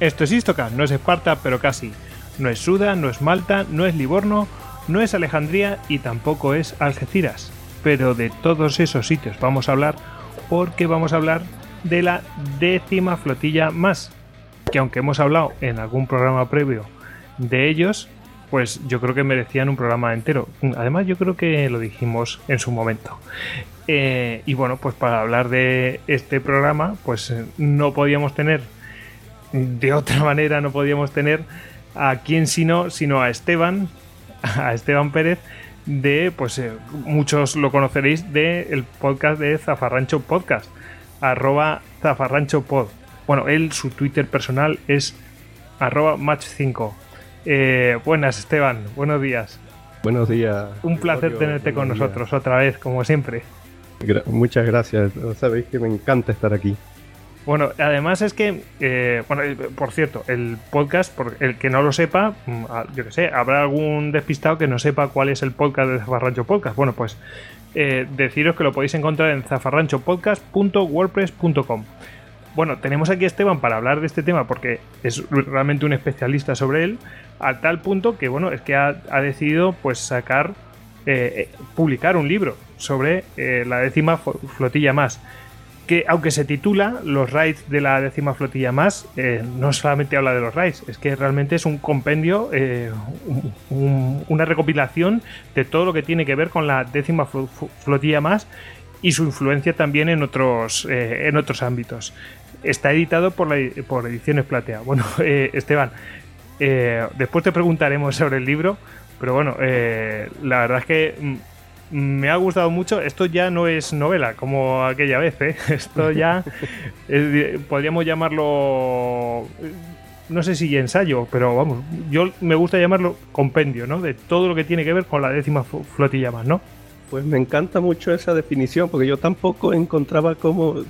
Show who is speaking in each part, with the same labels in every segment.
Speaker 1: Esto es Istoka, no es Esparta, pero casi. No es Suda, no es Malta, no es Livorno, no es Alejandría y tampoco es Algeciras. Pero de todos esos sitios vamos a hablar porque vamos a hablar de la décima flotilla más. Que aunque hemos hablado en algún programa previo de ellos, pues yo creo que merecían un programa entero. Además, yo creo que lo dijimos en su momento. Eh, y bueno, pues para hablar de este programa, pues eh, no podíamos tener, de otra manera, no podíamos tener a quién sino, sino a Esteban, a Esteban Pérez, de, pues eh, muchos lo conoceréis del podcast de Zafarrancho Podcast, arroba Zafarrancho Pod. Bueno, él, su Twitter personal es arroba match5. Eh, buenas, Esteban, buenos días.
Speaker 2: Buenos días.
Speaker 1: Un placer tenerte con nosotros otra vez, como siempre.
Speaker 2: muchas gracias. Sabéis que me encanta estar aquí.
Speaker 1: Bueno, además es que, eh, bueno, eh, por cierto, el podcast, por el que no lo sepa, mm, yo que sé, habrá algún despistado que no sepa cuál es el podcast de Zafarrancho Podcast. Bueno, pues deciros que lo podéis encontrar en zafarranchopodcast.wordpress.com. Bueno, tenemos aquí a Esteban para hablar de este tema porque es realmente un especialista sobre él, a tal punto que, bueno, es que ha, decidido pues sacar, eh, eh, publicar un libro sobre eh, la décima flotilla más. Que aunque se titula Los raids de la décima flotilla más, no solamente habla de los raids, es que realmente es un compendio, una recopilación de todo lo que tiene que ver con la décima flotilla más y su influencia también en otros, en otros ámbitos. Está editado por, la, por Ediciones Platea. Bueno, eh, Esteban, eh, después te preguntaremos sobre el libro, pero bueno, eh, la verdad es que mm, me ha gustado mucho. Esto ya no es novela como aquella vez, Esto ya podríamos llamarlo no sé si ensayo, pero vamos, yo me gusta llamarlo compendio, ¿no? De todo lo que tiene que ver con la décima flotilla más, ¿no?
Speaker 2: Pues me encanta mucho esa definición, porque yo tampoco encontraba como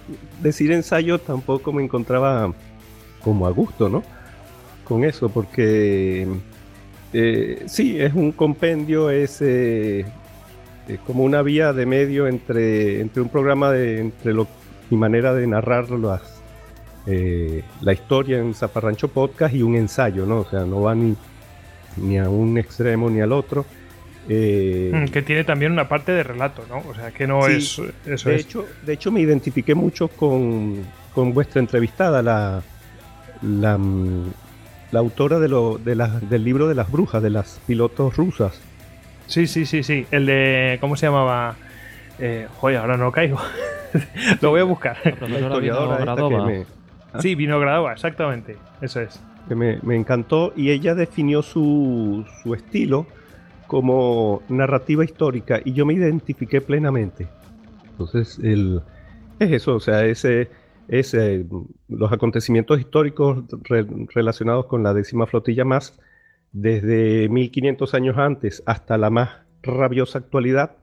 Speaker 2: decir ensayo, tampoco me encontraba como a gusto, ¿no? Con eso, porque eh, sí, es un compendio, es eh, eh, como una vía de medio entre, entre un programa de entre lo, mi manera de narrar las, la historia en Zafarrancho Podcast y un ensayo, ¿no? O sea, no va ni, ni a un extremo ni al otro
Speaker 1: eh, mm, que tiene también una parte de relato, ¿no? O sea, que no es. Eso
Speaker 2: de, Hecho, de hecho, me identifiqué mucho con, vuestra entrevistada, la, la, mm, autora de lo, de del libro de las brujas, de las pilotos rusas.
Speaker 1: Sí, sí, sí, sí. El de. ¿Cómo se llamaba? Eh, joder, ahora no caigo. lo voy a buscar. Historiadora me... Sí, Vinogradova, exactamente. Eso es.
Speaker 2: Que me, me, encantó y ella definió su, su estilo como narrativa histórica y yo me identifiqué plenamente. Entonces, el, es eso, o sea, ese, ese, los acontecimientos históricos relacionados con la décima flotilla más, desde 1500 años antes hasta la más rabiosa actualidad,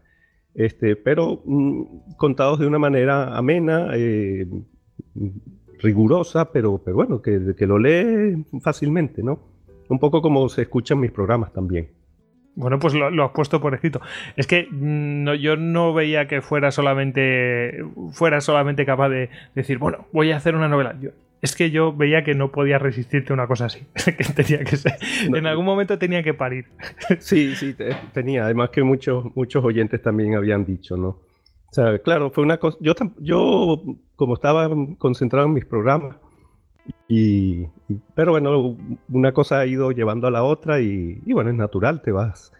Speaker 2: este, pero mm, contados de una manera amena, eh, rigurosa, pero, pero bueno, que, lo lee fácilmente, ¿no? Un poco como se escuchan mis programas también.
Speaker 1: Bueno, pues lo, has puesto por escrito. Es que mm, yo no veía que fuera solamente fuera solamente capaz de decir, bueno, voy a hacer una novela. Es que yo veía que no podía resistirte a una cosa así. que tenía que ser. En algún momento tenía que parir.
Speaker 2: sí, sí, tenía. Además que muchos, muchos oyentes también habían dicho, ¿no? O sea, claro, fue una cosa. Yo, yo como estaba concentrado en mis programas, y, pero bueno, una cosa ha ido llevando a la otra y, bueno, es natural, te vas,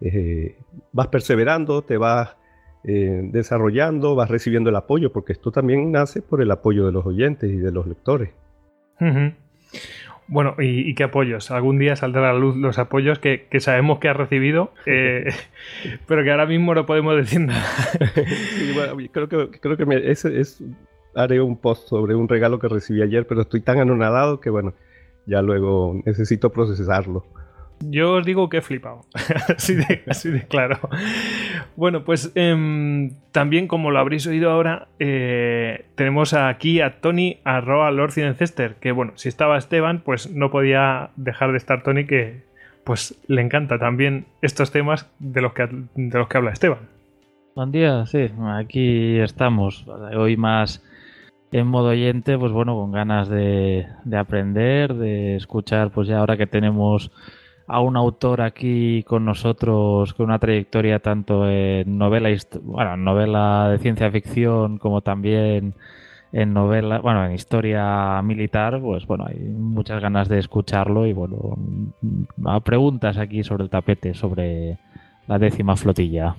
Speaker 2: eh, vas perseverando, te vas eh, desarrollando, vas recibiendo el apoyo, porque esto también nace por el apoyo de los oyentes y de los lectores.
Speaker 1: Bueno, ¿y, qué apoyos? Algún día saldrán a la luz los apoyos que, sabemos que has recibido, eh, pero que ahora mismo no podemos decir nada.
Speaker 2: creo que, creo que ese es haré un post sobre un regalo que recibí ayer, pero estoy tan anonadado que bueno, ya luego necesito procesarlo.
Speaker 1: Yo os digo que he flipado, así, de, claro. Bueno, pues em, también como lo habréis oído ahora, eh, tenemos aquí a Tony arroba Lord que bueno, si estaba Esteban, pues no podía dejar de estar Tony, que pues le encanta también estos temas de los que, de los que habla Esteban.
Speaker 3: Buen día, sí, aquí estamos. Hoy más en modo oyente, pues bueno, con ganas de, de aprender, de escuchar, pues ya ahora que tenemos a un autor aquí con nosotros con una trayectoria tanto en novela, bueno, novela de ciencia ficción como también en novela, bueno, en historia militar, pues bueno, hay muchas ganas de escucharlo y bueno, preguntas aquí sobre el tapete, sobre la décima flotilla.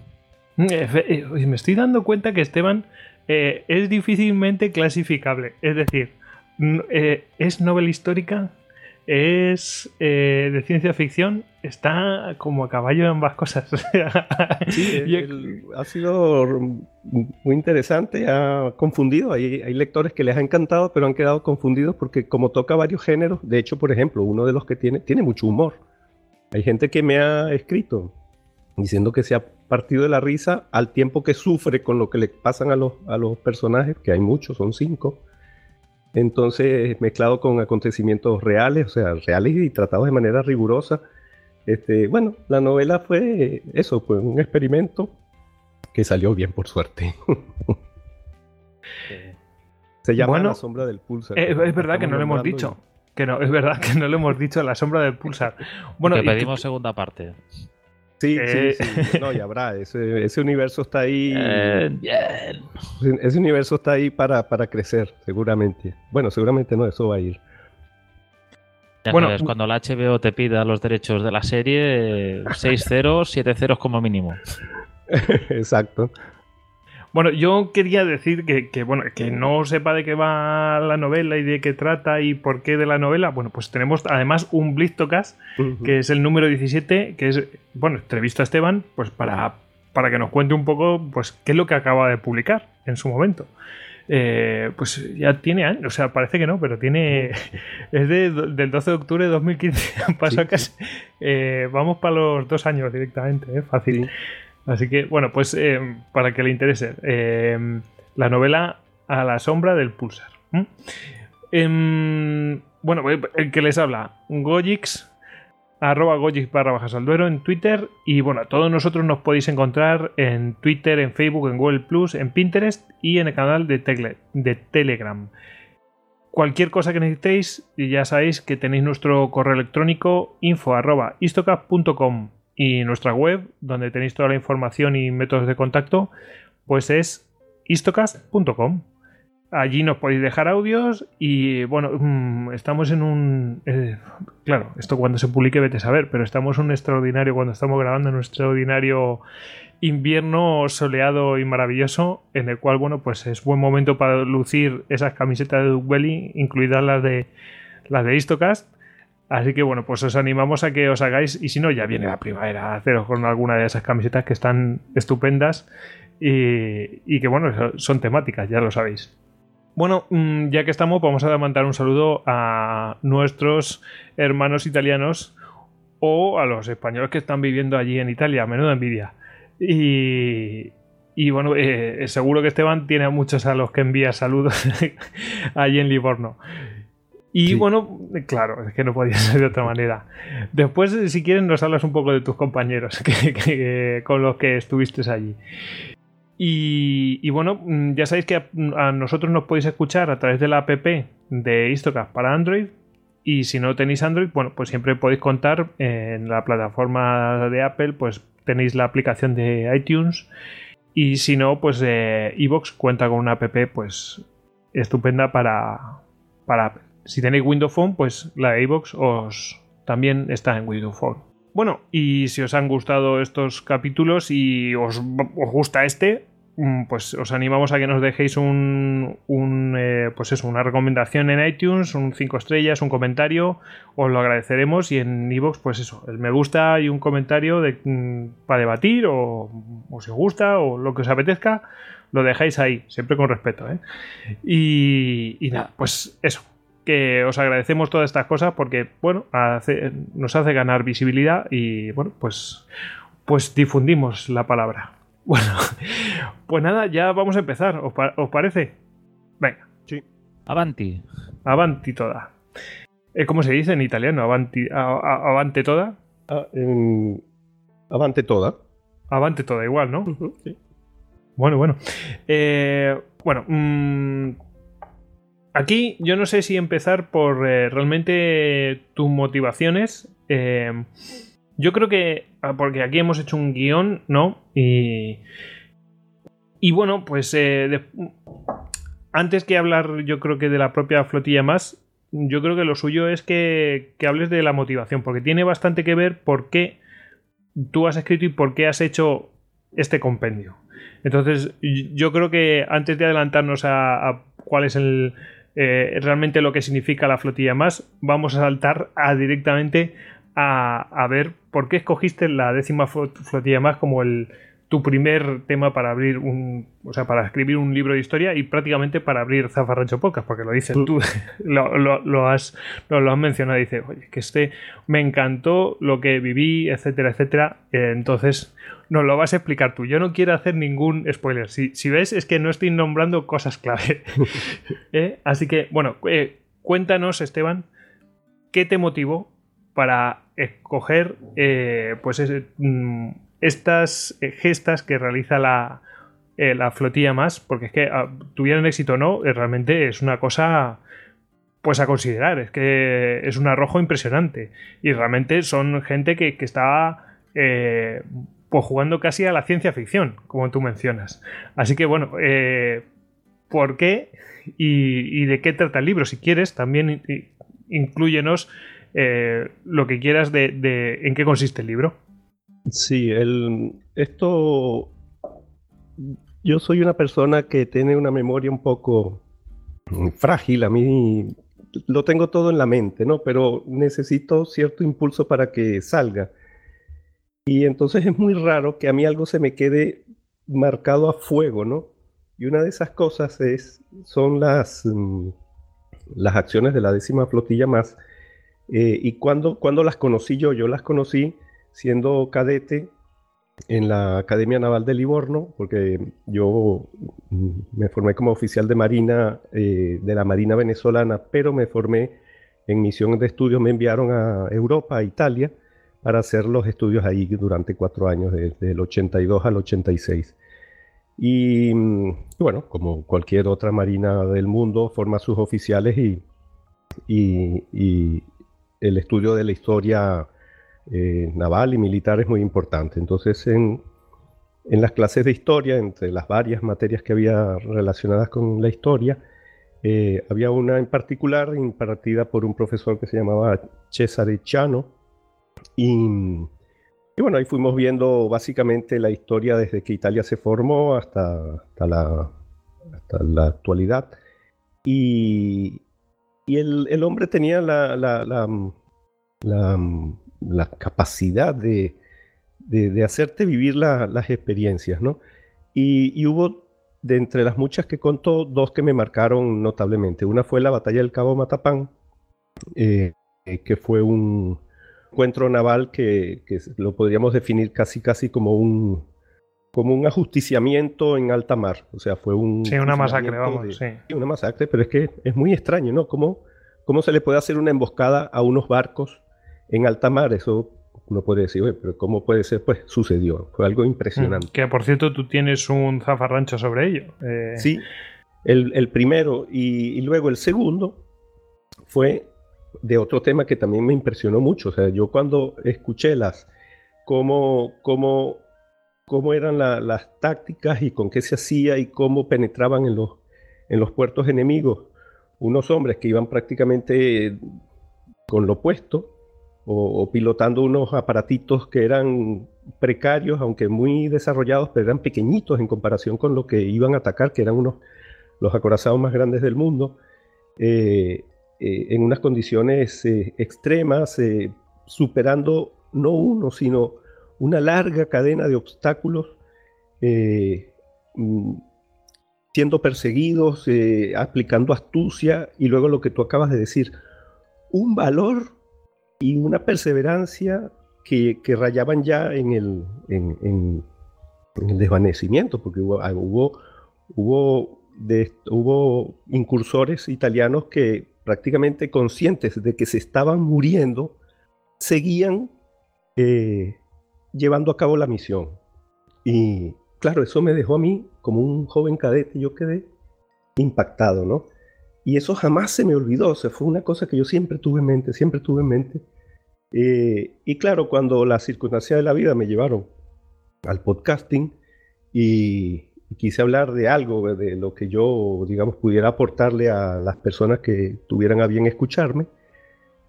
Speaker 1: Eh, me estoy dando cuenta que Esteban eh, es difícilmente clasificable, es decir, eh, es novela histórica, es de ciencia ficción, está como a caballo en ambas cosas.
Speaker 2: sí, ha sido muy interesante, ha confundido. Hay, hay, lectores que les ha encantado, pero han quedado confundidos porque como toca varios géneros, de hecho, por ejemplo, uno de los que tiene, tiene mucho humor. Hay gente que me ha escrito diciendo que se ha partido de la risa al tiempo que sufre con lo que le pasan a los, a los personajes, que hay muchos, son cinco. Entonces, mezclado con acontecimientos reales, o sea, reales y tratados de manera rigurosa este, bueno, la novela fue eso, fue un experimento que salió bien por suerte. Se llama La sombra del pulsar.
Speaker 1: Eh, es verdad que no lo hemos dicho. Que no, es verdad que no lo hemos dicho, La sombra del pulsar.
Speaker 3: Bueno, pedimos segunda parte.
Speaker 2: Sí, sí, eh. sí. No, ya habrá. Ese, ese universo está ahí. Bien, Ese universo está ahí para, para crecer, seguramente. Bueno, seguramente no, eso va a ir
Speaker 3: bueno, cuando la HBO te pida los derechos de la serie, 6 ceros, 7 ceros como mínimo.
Speaker 2: Exacto.
Speaker 1: Bueno, yo quería decir que, bueno, que no sepa de qué va la novela y de qué trata y por qué de la novela. Bueno, pues tenemos además un Blistocast, que es el número 17, que es, bueno, entrevista a Esteban, pues para, para que nos cuente un poco, pues, qué es lo que acaba de publicar en su momento. Eh, pues ya tiene años, o sea, parece que no, pero tiene. Es de, del 12 de octubre de 2015. Pasó casi. Eh, vamos para los dos años directamente, ¿eh? fácil. Así que, bueno, pues para que le interese, la novela A la sombra del pulsar. Em, bueno, el que les habla, Gojix arroba Gojix barra bajas duero en Twitter y bueno, todos nosotros nos podéis encontrar en Twitter, en Facebook, en Google Plus, en Pinterest y en el canal de, de Telegram. Cualquier cosa que necesitéis, ya sabéis que tenéis nuestro correo electrónico info arroba y nuestra web, donde tenéis toda la información y métodos de contacto, pues es istocast.com. Allí nos podéis dejar audios y bueno, mm, estamos en un... Eh, claro, esto cuando se publique vete a saber, pero estamos un extraordinario, cuando estamos grabando un extraordinario invierno soleado y maravilloso, en el cual, bueno, pues es buen momento para lucir esas camisetas de Duke Belly, incluidas las de, las de Istocast. Así que bueno, pues os animamos a que os hagáis, y si no, ya viene la primavera, haceros con alguna de esas camisetas que están estupendas y, y que bueno, son temáticas, ya lo sabéis. Bueno, mm, ya que estamos, vamos a mandar un saludo a nuestros hermanos italianos o a los españoles que están viviendo allí en Italia. Menuda envidia. Y, y bueno, eh, seguro que Esteban tiene a muchos a los que envía saludos allí en Livorno. Y bueno, claro, es que no podía ser de otra manera. Después, si quieren, nos hablas un poco de tus compañeros con los que estuviste allí. Y, bueno, mm, ya sabéis que a, nosotros nos podéis escuchar a través de la app de Istocast para Android. Y si no tenéis Android, bueno, pues siempre podéis contar en la plataforma de Apple, pues tenéis la aplicación de iTunes. Y si no, pues eh, Evox cuenta con una app pues estupenda para, para Apple. Si tenéis Windows Phone, pues la de os también está en Windows Phone. Bueno, y si os han gustado estos capítulos y os, os gusta este, Mm, pues os animamos a que nos dejéis un, eh, pues eso, una recomendación en iTunes, un 5 estrellas, un comentario, os lo agradeceremos y en iVoox pues eso, el me gusta y un comentario de, mm, para debatir o, si os gusta o lo que os apetezca, lo dejáis ahí, siempre con respeto. ¿eh? Y, nada, pues eso, que os agradecemos todas estas cosas porque, bueno, nos hace ganar visibilidad y, bueno, pues, pues difundimos la palabra. Bueno, pues nada, ya vamos a empezar. ¿Os, parece? Venga.
Speaker 3: Sí. Avanti.
Speaker 1: Avanti toda. Eh, ¿Cómo se dice en italiano? Avanti, avante toda.
Speaker 2: Ah, avante toda.
Speaker 1: Avante toda, igual, ¿no? sí. Bueno, bueno. Eh, bueno, mm, aquí yo no sé si empezar por eh, realmente tus motivaciones. Eh, yo creo que, ah, porque aquí hemos hecho un guion, ¿no? Y, y bueno, pues eh, antes que hablar yo creo que de la propia flotilla más, yo creo que lo suyo es que, que hables de la motivación, porque tiene bastante que ver por qué tú has escrito y por qué has hecho este compendio. Entonces, yo creo que antes de adelantarnos a, cuál es el, eh, realmente lo que significa la flotilla más, vamos a saltar a directamente a, a, ver por qué escogiste la décima flotilla más como el, tu primer tema para abrir un, o sea, para escribir un libro de historia y prácticamente para abrir Zafarrancho Podcast, porque lo dices tú, lo, lo, has, lo, has mencionado, dice, oye, que este me encantó lo que viví, etcétera, etcétera. Eh, entonces, nos lo vas a explicar tú. Yo no quiero hacer ningún spoiler. Si, si ves, es que no estoy nombrando cosas clave. ¿Eh? Así que, bueno, eh, cuéntanos, Esteban, ¿qué te motivó para escoger, pues, ese, mm, estas eh, gestas que realiza la, eh, la flotilla más, porque es que ah, tuvieran éxito o no, eh, realmente es una cosa pues a considerar, es que es un arrojo impresionante y realmente son gente que, que está pues jugando casi a la ciencia ficción, como tú mencionas. Así que bueno, ¿por qué y, de qué trata el libro? Si quieres, también incluyenos lo que quieras de en qué consiste el libro.
Speaker 2: Sí, el, esto. Yo soy una persona que tiene una memoria un poco frágil. A mí lo tengo todo en la mente, ¿no? Pero necesito cierto impulso para que salga. Y entonces es muy raro que a mí algo se me quede marcado a fuego, ¿no? Y una de esas cosas es, son las, mm, las acciones de la décima flotilla más. Eh, y cuando, cuando las conocí yo, yo las conocí siendo cadete en la Academia Naval de Livorno, porque yo mm, me formé como oficial de Marina eh, de la Marina venezolana, pero me formé en misión de estudios, me enviaron a Europa, a Italia, para hacer los estudios ahí durante cuatro años, desde el 82 al 86. Y, mm, y bueno, como cualquier otra marina del mundo, forma sus oficiales y, y, y el estudio de la historia eh, naval y militar es muy importante. Entonces, en, en, las clases de historia, entre las varias materias que había relacionadas con la historia, eh, había una en particular impartida por un profesor que se llamaba Cesare Chano. Y, y, bueno, ahí fuimos viendo básicamente la historia desde que Italia se formó hasta, hasta, la, hasta la actualidad. Y, y el, el, hombre tenía la, la, la, capacidad de, de, hacerte vivir las experiencias, ¿no? Y, hubo, de entre las muchas que contó, dos que me marcaron notablemente. Una fue la batalla del Cabo Matapán, eh, que fue un encuentro naval que, que, lo podríamos definir casi casi como un como un ajusticiamiento en alta mar. O sea, fue un...
Speaker 1: Sí, una masacre, vamos, sí.
Speaker 2: Una masacre, pero es que es muy extraño, ¿no? ¿Cómo, cómo se le puede hacer una emboscada a unos barcos en alta mar, eso uno puede decir, pero ¿cómo puede ser? Pues sucedió, fue algo impresionante.
Speaker 1: Mm, que por cierto tú tienes un zafarrancho sobre ello.
Speaker 2: Eh. Sí, el, primero y, luego el segundo fue de otro tema que también me impresionó mucho. O sea, yo cuando escuché las, cómo, cómo, cómo eran las tácticas y con qué se hacía y cómo penetraban en los, en los puertos enemigos unos hombres que iban prácticamente con lo opuesto, o, pilotando unos aparatitos que eran precarios, aunque muy desarrollados, pero eran pequeñitos en comparación con lo que iban a atacar, que eran unos los acorazados más grandes del mundo, eh, eh, en unas condiciones eh, extremas, superando no uno, sino una larga cadena de obstáculos, mm, siendo perseguidos, aplicando astucia, y luego lo que tú acabas de decir, un valor y una perseverancia que, rayaban ya en el, en, el desvanecimiento, porque hubo, ah, hubo, hubo, hubo incursores italianos que prácticamente conscientes de que se estaban muriendo, seguían eh, llevando a cabo la misión. Y claro, eso me dejó a mí como un joven cadete, yo quedé impactado, ¿no? y eso jamás se me olvidó, o sea, fue una cosa que yo siempre tuve en mente, siempre tuve en mente. Eh, y claro, cuando las circunstancias de la vida me llevaron al podcasting y, quise hablar de algo, de lo que yo, digamos, pudiera aportarle a las personas que tuvieran a bien escucharme,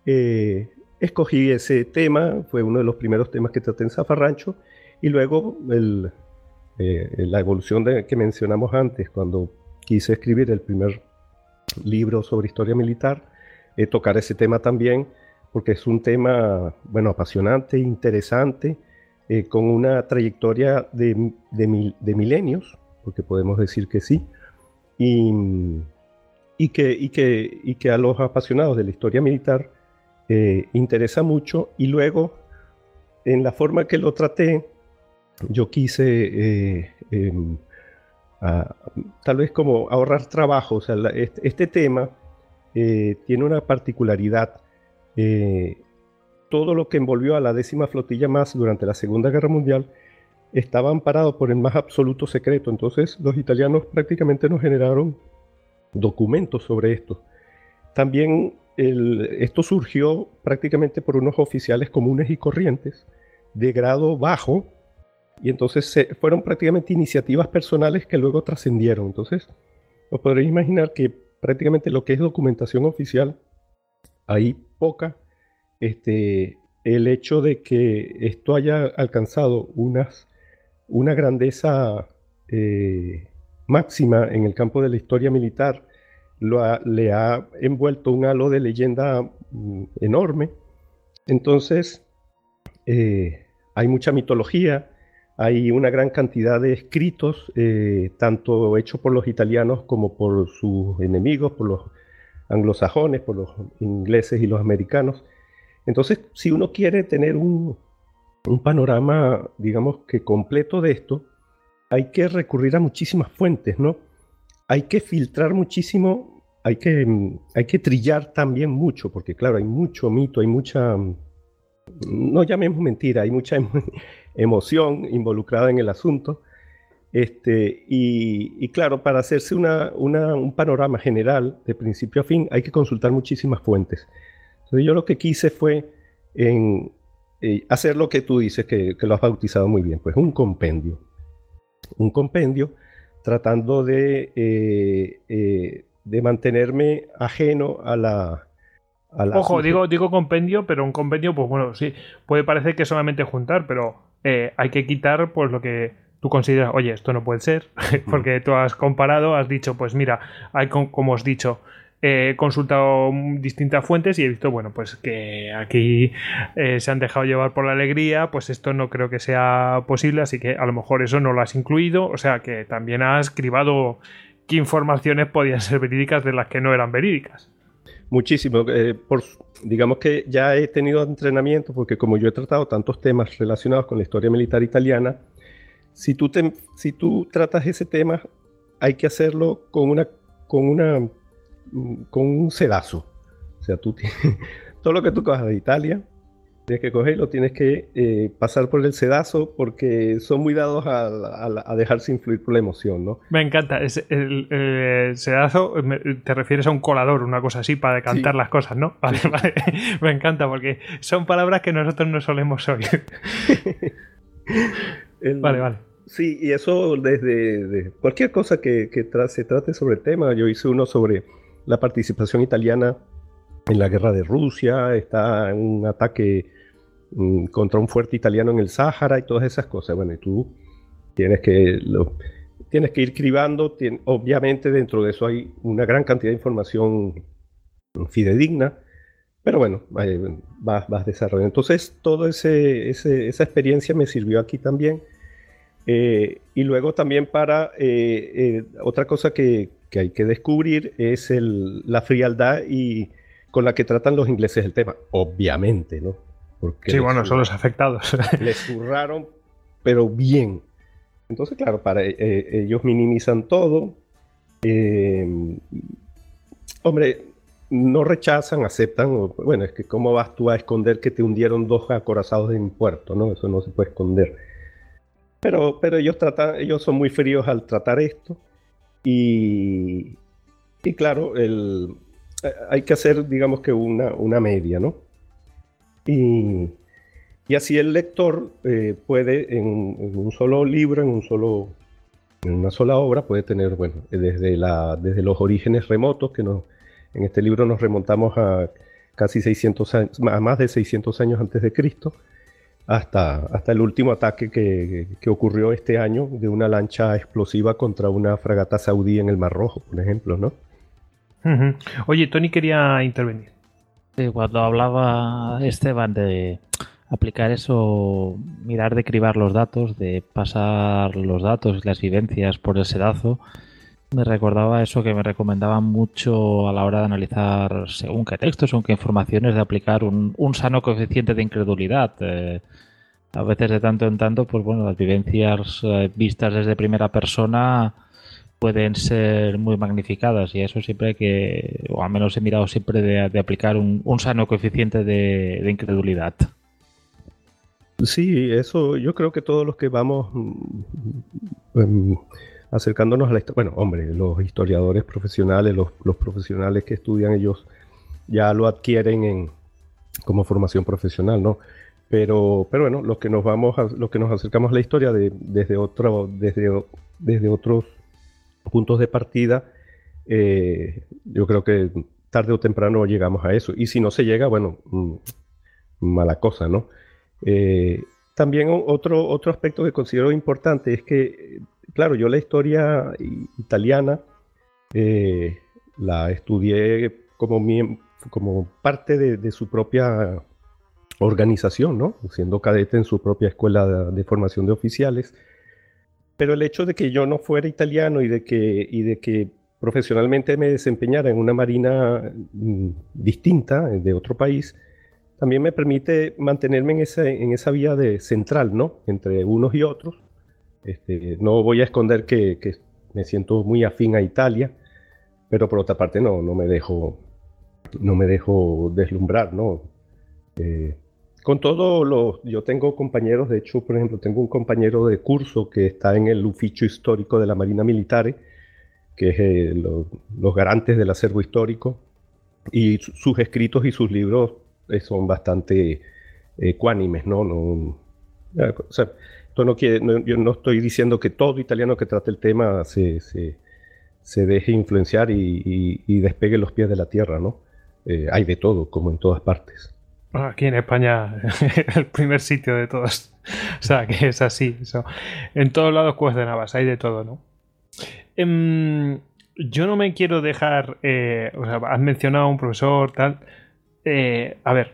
Speaker 2: eh, escogí ese tema, fue uno de los primeros temas que traté en Zafarrancho, y luego eh, la evolución de, que mencionamos antes, cuando quise escribir el primer libro sobre historia militar, eh, tocar ese tema también, porque es un tema, bueno, apasionante, interesante, eh, con una trayectoria de, de, milenios, porque podemos decir que sí, y, y, que, y, que, y que a los apasionados de la historia militar eh, interesa mucho, y luego, en la forma que lo traté, yo quise em, tal vez como ahorrar trabajo. O sea, este, tema eh, tiene una particularidad. Eh, todo lo que envolvió a la décima flotilla más durante la Segunda Guerra Mundial estaba amparado por el más absoluto secreto. Entonces los italianos prácticamente nos generaron documentos sobre esto. También esto surgió prácticamente por unos oficiales comunes y corrientes de grado bajo y entonces fueron prácticamente iniciativas personales que luego trascendieron. Entonces, os podréis imaginar que prácticamente lo que es documentación oficial, hay poca. Este, el hecho de que esto haya alcanzado unas, una grandeza eh, máxima en el campo de la historia militar, lo le ha envuelto un halo de leyenda mm, enorme. Entonces, eh, hay mucha mitología, hay una gran cantidad de escritos, eh, tanto hechos por los italianos como por sus enemigos, por los anglosajones, por los ingleses y los americanos. Entonces, si uno quiere tener un, panorama, digamos que completo de esto, hay que recurrir a muchísimas fuentes, ¿no? Hay que filtrar muchísimo, hay que, hay que trillar también mucho, porque claro, hay mucho mito, hay mucha, no llamemos mentira, hay mucha emoción involucrada en el asunto. Este, y, claro, para hacerse un panorama general de principio a fin hay que consultar muchísimas fuentes. Entonces yo lo que quise fue en, eh, hacer lo que tú dices, que, lo has bautizado muy bien, pues un compendio. Un compendio tratando de, eh, eh, de mantenerme ajeno a la,
Speaker 1: Ojo, digo, digo compendio, pero un compendio, pues bueno, sí, puede parecer que solamente juntar, pero eh, hay que quitar pues lo que tú consideras, oye, esto no puede ser, porque tú has comparado, has dicho, pues mira, hay como os he dicho, he consultado distintas fuentes y he visto, bueno, pues que aquí eh, se han dejado llevar por la alegría, pues esto no creo que sea posible, así que a lo mejor eso no lo has incluido, o sea que también has cribado qué informaciones podían ser verídicas de las que no eran verídicas.
Speaker 2: Muchísimo. Eh, digamos que ya he tenido entrenamiento porque como yo he tratado tantos temas relacionados con la historia militar italiana, si tú, si tú tratas ese tema, hay que hacerlo con, una, con, una, con un sedazo. O sea, tú todo lo que tú cojas de Italia, Tienes que cogerlo, tienes que eh, pasar por el sedazo porque son muy dados a, dejarse influir por la emoción, ¿no?
Speaker 1: Me encanta. Es el, sedazo, te refieres a un colador, una cosa así, para decantar las cosas, ¿no? Vale, vale. Me encanta porque son palabras que nosotros no solemos oír. vale, vale.
Speaker 2: Sí, y eso desde cualquier cosa que, se trate sobre el tema. Yo hice uno sobre la participación italiana en la guerra de Rusia, está en un ataque Mm, contra un fuerte italiano en el Sáhara y todas esas cosas. Bueno, y tú tienes que, tienes que ir cribando. obviamente dentro de eso hay una gran cantidad de información fidedigna, pero bueno, vas, vas desarrollando. Entonces, toda esa experiencia me sirvió aquí también. Eh, y luego también para eh, eh, otra cosa que, que, hay que descubrir es el, la frialdad y con la que tratan los ingleses el tema, obviamente, ¿no?
Speaker 1: sí, bueno, son los afectados.
Speaker 2: Les zurraron, pero bien. Entonces, claro, para eh, eh, ellos minimizan todo. Eh, hombre, no rechazan, aceptan. Bueno, es que cómo vas tú a esconder que te hundieron dos acorazados en puerto, ¿no? Eso no se puede esconder. Pero, pero ellos tratan, ellos son muy fríos al tratar esto. Y, Y claro, el, eh, hay que hacer, digamos que una, una media, ¿no? Y, y así el lector eh, puede, en, un solo libro, en, un solo, en una sola obra, puede tener, bueno, desde, la, desde los orígenes remotos, que nos, en este libro nos remontamos a casi 600 años, a más de 600 años antes de Cristo, hasta, hasta el último ataque que, que, ocurrió este año de una lancha explosiva contra una fragata saudí en el Mar Rojo, por ejemplo, ¿no?
Speaker 1: Oye, Tony quería intervenir.
Speaker 3: cuando hablaba Esteban de aplicar eso, mirar de cribar los datos, de pasar los datos y las vivencias por el sedazo, me recordaba eso que me recomendaban mucho a la hora de analizar según qué textos, según qué informaciones, de aplicar un, sano coeficiente de incredulidad. Eh, a veces de tanto en tanto, pues bueno, las vivencias eh, vistas desde primera persona pueden ser muy magnificadas y eso siempre que, o al menos he mirado siempre de, aplicar un, sano coeficiente de, incredulidad.
Speaker 2: Sí, eso yo creo que todos los que vamos mm, em, acercándonos a la historia, bueno, hombre, los historiadores profesionales, los, profesionales que estudian ellos ya lo adquieren en, como formación profesional, ¿no? Pero, pero bueno, los que nos vamos, los que nos acercamos a la historia de, desde otro, desde, desde otros puntos de partida, eh, yo creo que tarde o temprano llegamos a eso. Y si no se llega, bueno, mm, mala cosa, ¿no? Eh, también otro, otro aspecto que considero importante es que, claro, yo la historia italiana eh, la estudié como, parte de, su propia organización, ¿no? Siendo cadete en su propia escuela de formación de oficiales. Pero el hecho de que yo no fuera italiano y de que, profesionalmente me desempeñara en una marina mm, distinta, eh, de otro país, también me permite mantenerme en esa, en esa vía de central, ¿no? Entre unos y otros. Este, no voy a esconder que, me siento muy afín a Italia, pero por otra parte no, no me dejo, no me dejo deslumbrar, ¿no? Eh, con todo, lo, yo tengo compañeros, de hecho, por ejemplo, tengo un compañero de curso que está en el oficio histórico de la Marina Militar, que es eh, los garantes del acervo histórico, y sus escritos y sus libros eh, son bastante ecuánimes, ¿no? No quiere, yo no estoy diciendo que todo italiano que trate el tema se, se, deje influenciar y, y, despegue los pies de la tierra, ¿no? Eh, hay de todo, como en todas partes.
Speaker 1: Aquí en España, el primer sitio de todos. O sea, que es así. En todos lados cuestionabas, hay de todo, ¿no? Em, yo no me quiero dejar. Eh, o sea, has mencionado a un profesor, tal. Eh, a ver,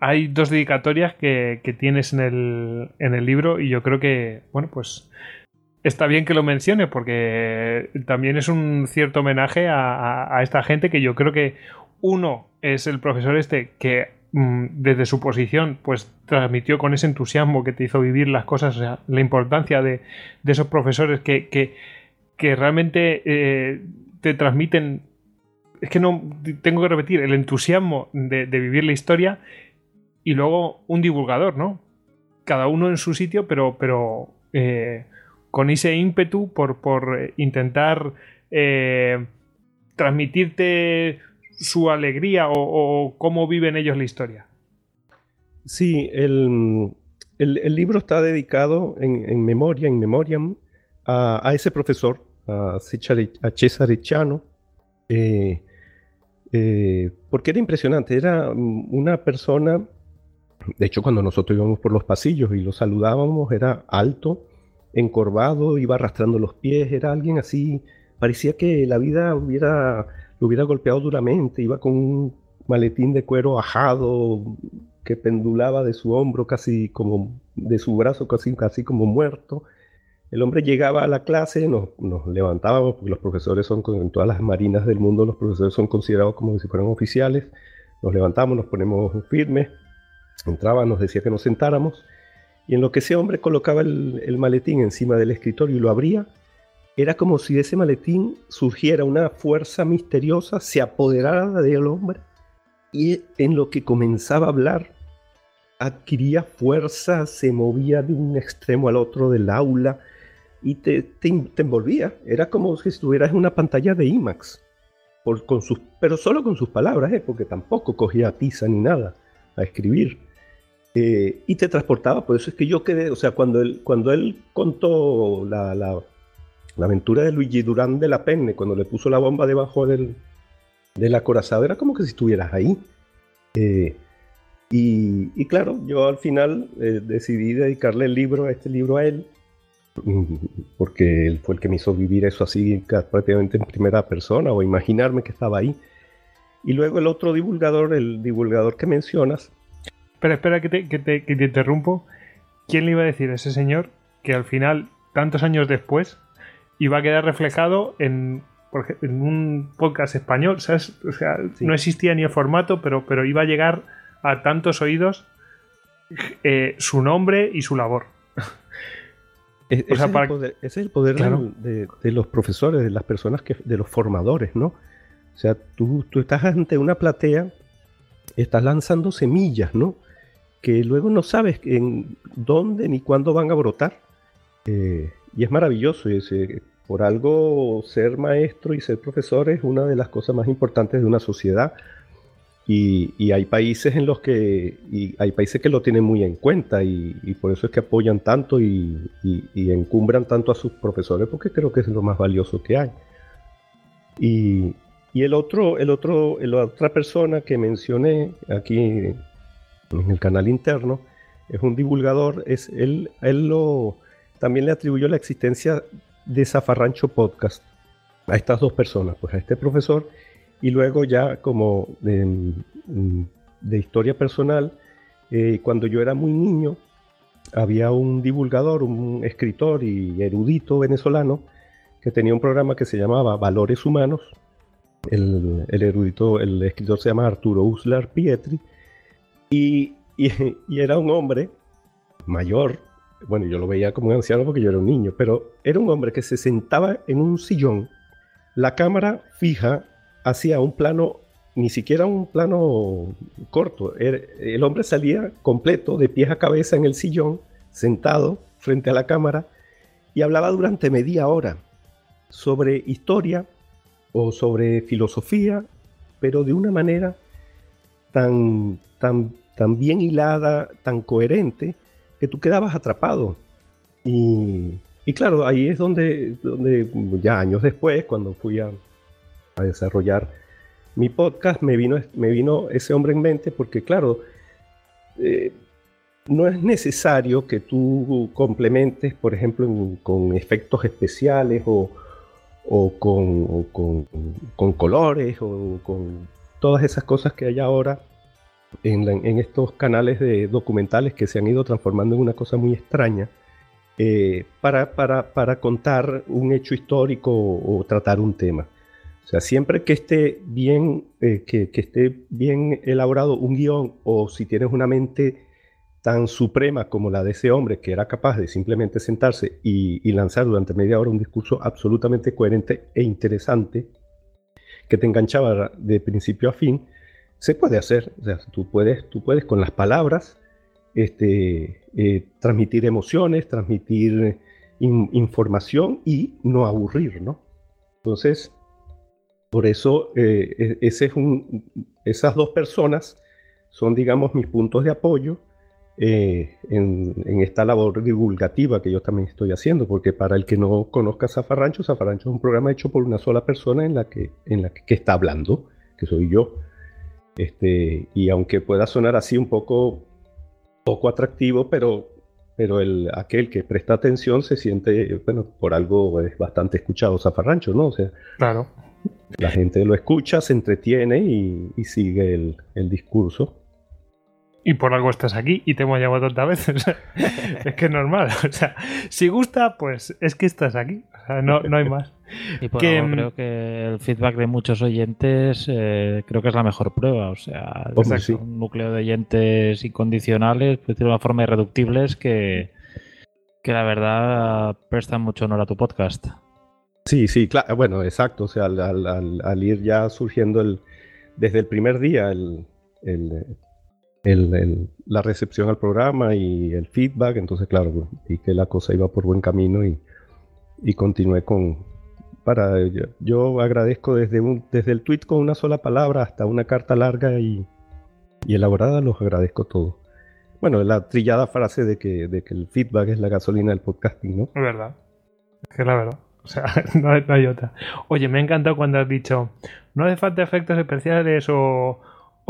Speaker 1: hay dos dedicatorias que, tienes en el, en el libro y yo creo que, bueno, pues está bien que lo mencione porque también es un cierto homenaje a, esta gente que yo creo que uno es el profesor este que mm, desde su posición pues transmitió con ese entusiasmo que te hizo vivir las cosas, o sea, la importancia de, esos profesores que, que, realmente eh, te transmiten, es que no, tengo que repetir, el entusiasmo de, de vivir la historia y luego un divulgador, ¿no? Cada uno en su sitio, pero, pero eh, con ese ímpetu por, por eh, intentar eh, transmitirte su alegría o, cómo viven ellos la historia.
Speaker 2: Sí, el, libro está dedicado en, memoria, en memoriam, a, ese profesor, a, Cesare Chano, porque era impresionante, era una persona de hecho, cuando nosotros íbamos por los pasillos y lo saludábamos, era alto, encorvado, iba arrastrando los pies, era alguien así, parecía que la vida hubiera, lo hubiera golpeado duramente, iba con un maletín de cuero ajado que pendulaba de su hombro casi como, de su brazo casi, casi como muerto. El hombre llegaba a la clase, nos, nos levantábamos, porque los profesores son, en todas las marinas del mundo, los profesores son considerados como si fueran oficiales, nos levantamos, nos ponemos firmes, Entraba, nos decía que nos sentáramos, y en lo que ese hombre colocaba el, maletín encima del escritorio y lo abría, era como si de ese maletín surgiera una fuerza misteriosa, se apoderara del hombre, y en lo que comenzaba a hablar, adquiría fuerza, se movía de un extremo al otro del aula y te, te, envolvía. Era como si estuvieras en una pantalla de IMAX por, con sus, pero solo con sus palabras, ¿eh? porque tampoco cogía tiza ni nada a escribir. Eh, y te transportaba, por eso es que yo quedé, o sea, cuando él, cuando él contó la, la, aventura de Luigi Durán de la Penne, cuando le puso la bomba debajo del, del acorazado, era como que si estuvieras ahí. Eh, y, claro, yo al final eh, decidí dedicarle el libro, este libro a él, porque él fue el que me hizo vivir eso así prácticamente en primera persona o imaginarme que estaba ahí. Y luego el otro divulgador, el divulgador que mencionas.
Speaker 1: Pero espera que te, que te, que te interrumpo. ¿Quién le iba a decir a ese señor que al final, tantos años después, iba a quedar reflejado en, en un podcast español? ¿sabes? O sea, sí. no existía ni el formato, pero, pero iba a llegar a tantos oídos eh, su nombre y su labor.
Speaker 2: Es, o sea, ese, para... es poder, ese, es el poder, claro. de, de, los profesores, de las personas, que, de los formadores, ¿no? O sea, tú, tú estás ante una platea, estás lanzando semillas, ¿no? Que luego no sabes en dónde ni cuándo van a brotar. Eh, y es maravilloso. Es, eh, por algo ser maestro y ser profesor es una de las cosas más importantes de una sociedad. Y, hay países en los que hay países que lo tienen muy en cuenta y, y por eso es que apoyan tanto y, y, encumbran tanto a sus profesores porque creo que es lo más valioso que hay. Y, el otro, el otro, la otra persona que mencioné aquí en el canal interno es un divulgador, es él, él lo también le atribuyó la existencia de Zafarrancho Podcast a estas dos personas, pues a este profesor y luego ya como de, de historia personal, eh, cuando yo era muy niño, había un divulgador, un escritor y erudito venezolano que tenía un programa que se llamaba Valores Humanos. El, el erudito, el escritor se llama Arturo Uslar Pietri y, era un hombre mayor, bueno, yo lo veía como un anciano porque yo era un niño, pero era un hombre que se sentaba en un sillón, la cámara fija hacía un plano, ni siquiera un plano corto. El, hombre salía completo, de pies a cabeza en el sillón, sentado frente a la cámara, y hablaba durante media hora sobre historia o sobre filosofía, pero de una manera tan, tan, tan bien hilada, tan coherente, que tú quedabas atrapado. Y, y claro, ahí es donde, donde ya años después, cuando fui a, a desarrollar mi podcast, me vino, me vino ese hombre en mente porque, claro, eh, no es necesario que tú complementes, por ejemplo, con efectos especiales o, o con, con, colores o con todas esas cosas que hay ahora en, estos canales de documentales que se han ido transformando en una cosa muy extraña. Eh, para, para, para, contar un hecho histórico o, tratar un tema. O sea, siempre que esté bien, eh, que, esté bien elaborado un guion o si tienes una mente tan suprema como la de ese hombre que era capaz de simplemente sentarse y lanzar durante media hora un discurso absolutamente coherente e interesante que te enganchaba de principio a fin, se puede hacer. O sea, tú puedes, tú puedes con las palabras este, eh, transmitir emociones, transmitir in, información y no aburrir, ¿no? Entonces, por eso, eh, ese es un, esas dos personas son, digamos, mis puntos de apoyo eh, en, en, esta labor divulgativa que yo también estoy haciendo, porque para el que no conozca Zafarrancho, Zafarrancho es un programa hecho por una sola persona en la que, en la que, que está hablando, que soy yo. Este, y aunque pueda sonar así un poco, poco atractivo, pero, pero el, aquel que presta atención se siente, bueno, por algo es bastante escuchado Zafarrancho, ¿no? O sea,
Speaker 1: claro.
Speaker 2: La gente lo escucha, se entretiene y, y sigue el, el, discurso.
Speaker 1: Y por algo estás aquí y te hemos llamado tantas veces. es que es normal. O sea, si gusta, pues es que estás aquí. O sea, no, no hay más.
Speaker 3: Y por que, algo, creo que el feedback de muchos oyentes eh, creo que es la mejor prueba. O sea, es sí. un núcleo de oyentes incondicionales, pues, de una forma irreductibles que, que la verdad prestan mucho honor a tu podcast.
Speaker 2: Sí, sí, claro, bueno, exacto. O sea, al, al, al ir ya surgiendo el, desde el primer día el, el, la recepción al programa y el feedback, entonces, claro, vi que la cosa iba por buen camino y, y continué con, para yo, yo agradezco desde un desde el tweet con una sola palabra hasta una carta larga y, elaborada, los agradezco todos. Bueno, la trillada frase de que, de que el feedback es la gasolina del podcasting, ¿no?
Speaker 1: Es verdad. Es que la verdad. O sea, no no hay otra. Oye, me ha encantado cuando has dicho, no hace falta efectos especiales o,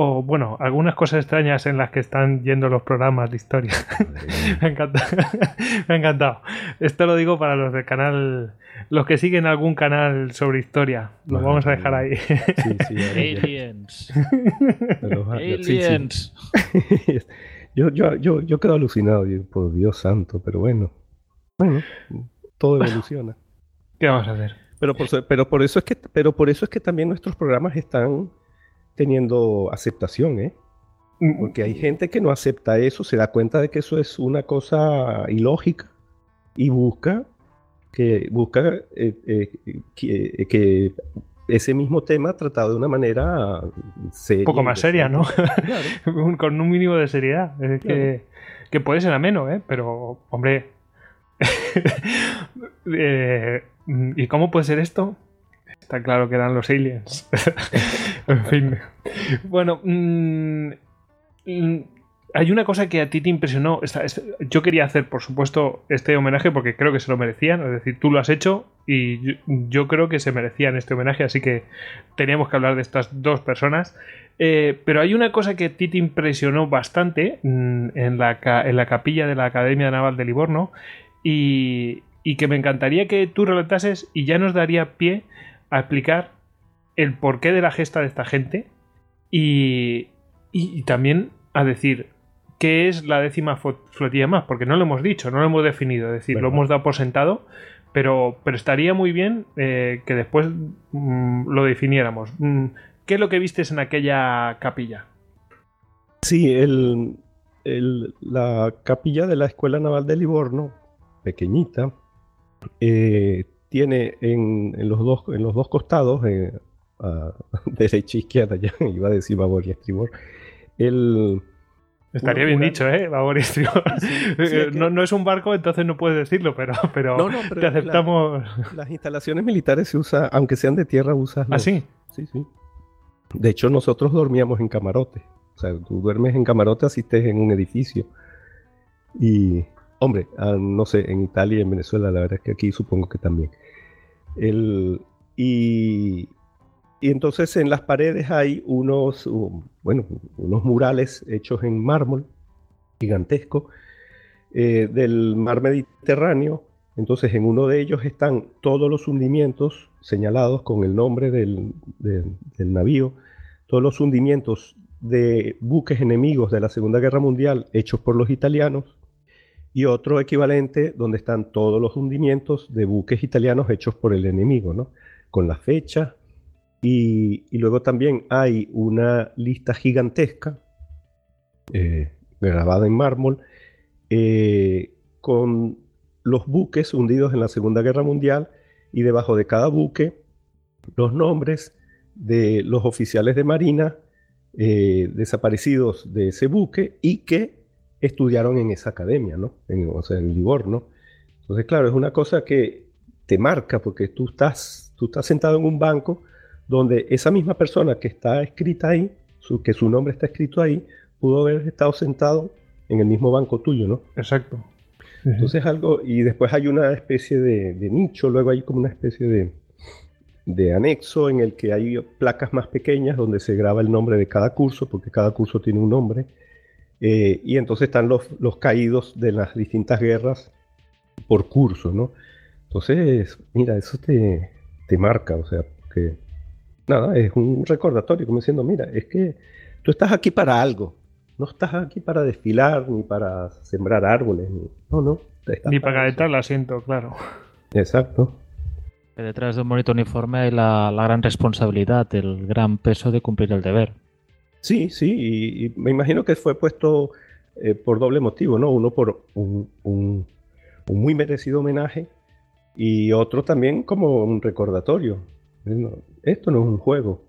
Speaker 1: o, bueno, algunas cosas extrañas en las que están yendo los programas de historia. me, ha encantado. me ha encantado. Esto lo digo para los del canal, los que siguen algún canal sobre historia. Lo vamos a dejar ahí.
Speaker 2: Sí, sí,
Speaker 3: Aliens.
Speaker 2: pero- sí, sí.
Speaker 3: Aliens.
Speaker 2: yo, yo, yo, yo quedo alucinado, por Dios santo, pero bueno. Bueno, todo evoluciona.
Speaker 1: ¿Qué vamos a hacer?
Speaker 2: Pero por, pero por eso es que, pero por eso es que también nuestros programas están teniendo aceptación, ¿eh? Porque hay gente que no acepta eso, se da cuenta de que eso es una cosa ilógica y busca que busca eh, eh, que, que ese mismo tema tratado de una manera seria.
Speaker 1: Un poco más seria, ¿no?
Speaker 2: Claro.
Speaker 1: Con un mínimo de seriedad. Es que,
Speaker 2: Claro.
Speaker 1: que puede ser ameno, ¿eh? Pero, hombre. Eh, ¿Y cómo puede ser esto? Está claro que eran los aliens. en fin. Bueno, mm, hay una cosa que a ti te impresionó. Esta- es- yo quería hacer, por supuesto, este homenaje porque creo que se lo merecían. Es decir, tú lo has hecho y yo, yo creo que se merecían este homenaje. Así que teníamos que hablar de estas dos personas. Eh, pero hay una cosa que a ti te impresionó bastante mm, en, la, en la capilla de la Academia Naval de Livorno y, y que me encantaría que tú relatases y ya nos daría pie a explicar el porqué de la gesta de esta gente y, y- y también a decir qué es la décima flotilla más, porque no lo hemos dicho, no lo hemos definido, es decir, lo hemos dado por sentado, pero, pero estaría muy bien eh, que después mm, lo definiéramos. Mm, ¿Qué es lo que vistes en aquella capilla?
Speaker 2: Sí, el, el- la capilla de la Escuela Naval de Livorno, pequeñita, eh, tiene en, en los dos, en los dos costados, eh, a derecha e izquierda, ya iba a decir babor y estribor, el,
Speaker 1: Estaría
Speaker 2: Una-
Speaker 1: bien
Speaker 2: una-
Speaker 1: dicho, ¿eh? Babor y estribor.
Speaker 2: sí, es que-
Speaker 1: no, no es un barco, entonces no puedes decirlo, pero, pero,
Speaker 2: No, no, pero
Speaker 1: te
Speaker 2: la-
Speaker 1: aceptamos.
Speaker 2: las instalaciones militares se usa, aunque sean de tierra, usas los-
Speaker 1: Así.
Speaker 2: Sí, sí. De hecho, nosotros dormíamos en camarote. O sea, tú duermes en camarote, asistes en un edificio. Y, hombre, ah, no sé, en Italia y en Venezuela, la verdad es que aquí supongo que también. El, y, y entonces en las paredes hay unos, bueno, unos murales hechos en mármol gigantesco eh, del mar Mediterráneo. Entonces en uno de ellos están todos los hundimientos señalados con el nombre del- del navío, todos los hundimientos de buques enemigos de la Segunda Guerra Mundial hechos por los italianos y otro equivalente donde están todos los hundimientos de buques italianos hechos por el enemigo, ¿no? Con la fecha. Y, y luego también hay una lista gigantesca eh, grabada en mármol eh, con los buques hundidos en la Segunda Guerra Mundial y debajo de cada buque los nombres de los oficiales de marina eh, desaparecidos de ese buque y que estudiaron en esa academia, ¿no? En, o sea, en Livorno. Entonces, claro, es una cosa que te marca porque tú estás, tú estás sentado en un banco donde esa misma persona que está escrita ahí, su- que su nombre está escrito ahí, pudo haber estado sentado en el mismo banco tuyo, ¿no?
Speaker 1: Exacto.
Speaker 2: Entonces algo, y después hay una especie de, de nicho, luego hay como una especie de, de anexo en el que hay placas más pequeñas donde se graba el nombre de cada curso, porque cada curso tiene un nombre, eh, y entonces están los, los caídos de las distintas guerras por curso, ¿no? Entonces, mira, eso te, te marca, o sea, que nada, es un recordatorio, como diciendo, mira, es que tú estás aquí para algo, no estás aquí para desfilar, ni para sembrar árboles, ni- no, no. estás
Speaker 1: Ni para calentar el asiento, claro.
Speaker 2: Exacto.
Speaker 3: Que detrás de un bonito uniforme hay la, la gran responsabilidad, el gran peso de cumplir el deber.
Speaker 2: Sí, sí, y, y me imagino que fue puesto eh, por doble motivo, ¿no? Uno por un, un- un muy merecido homenaje y otro también como un recordatorio. Esto no es un juego.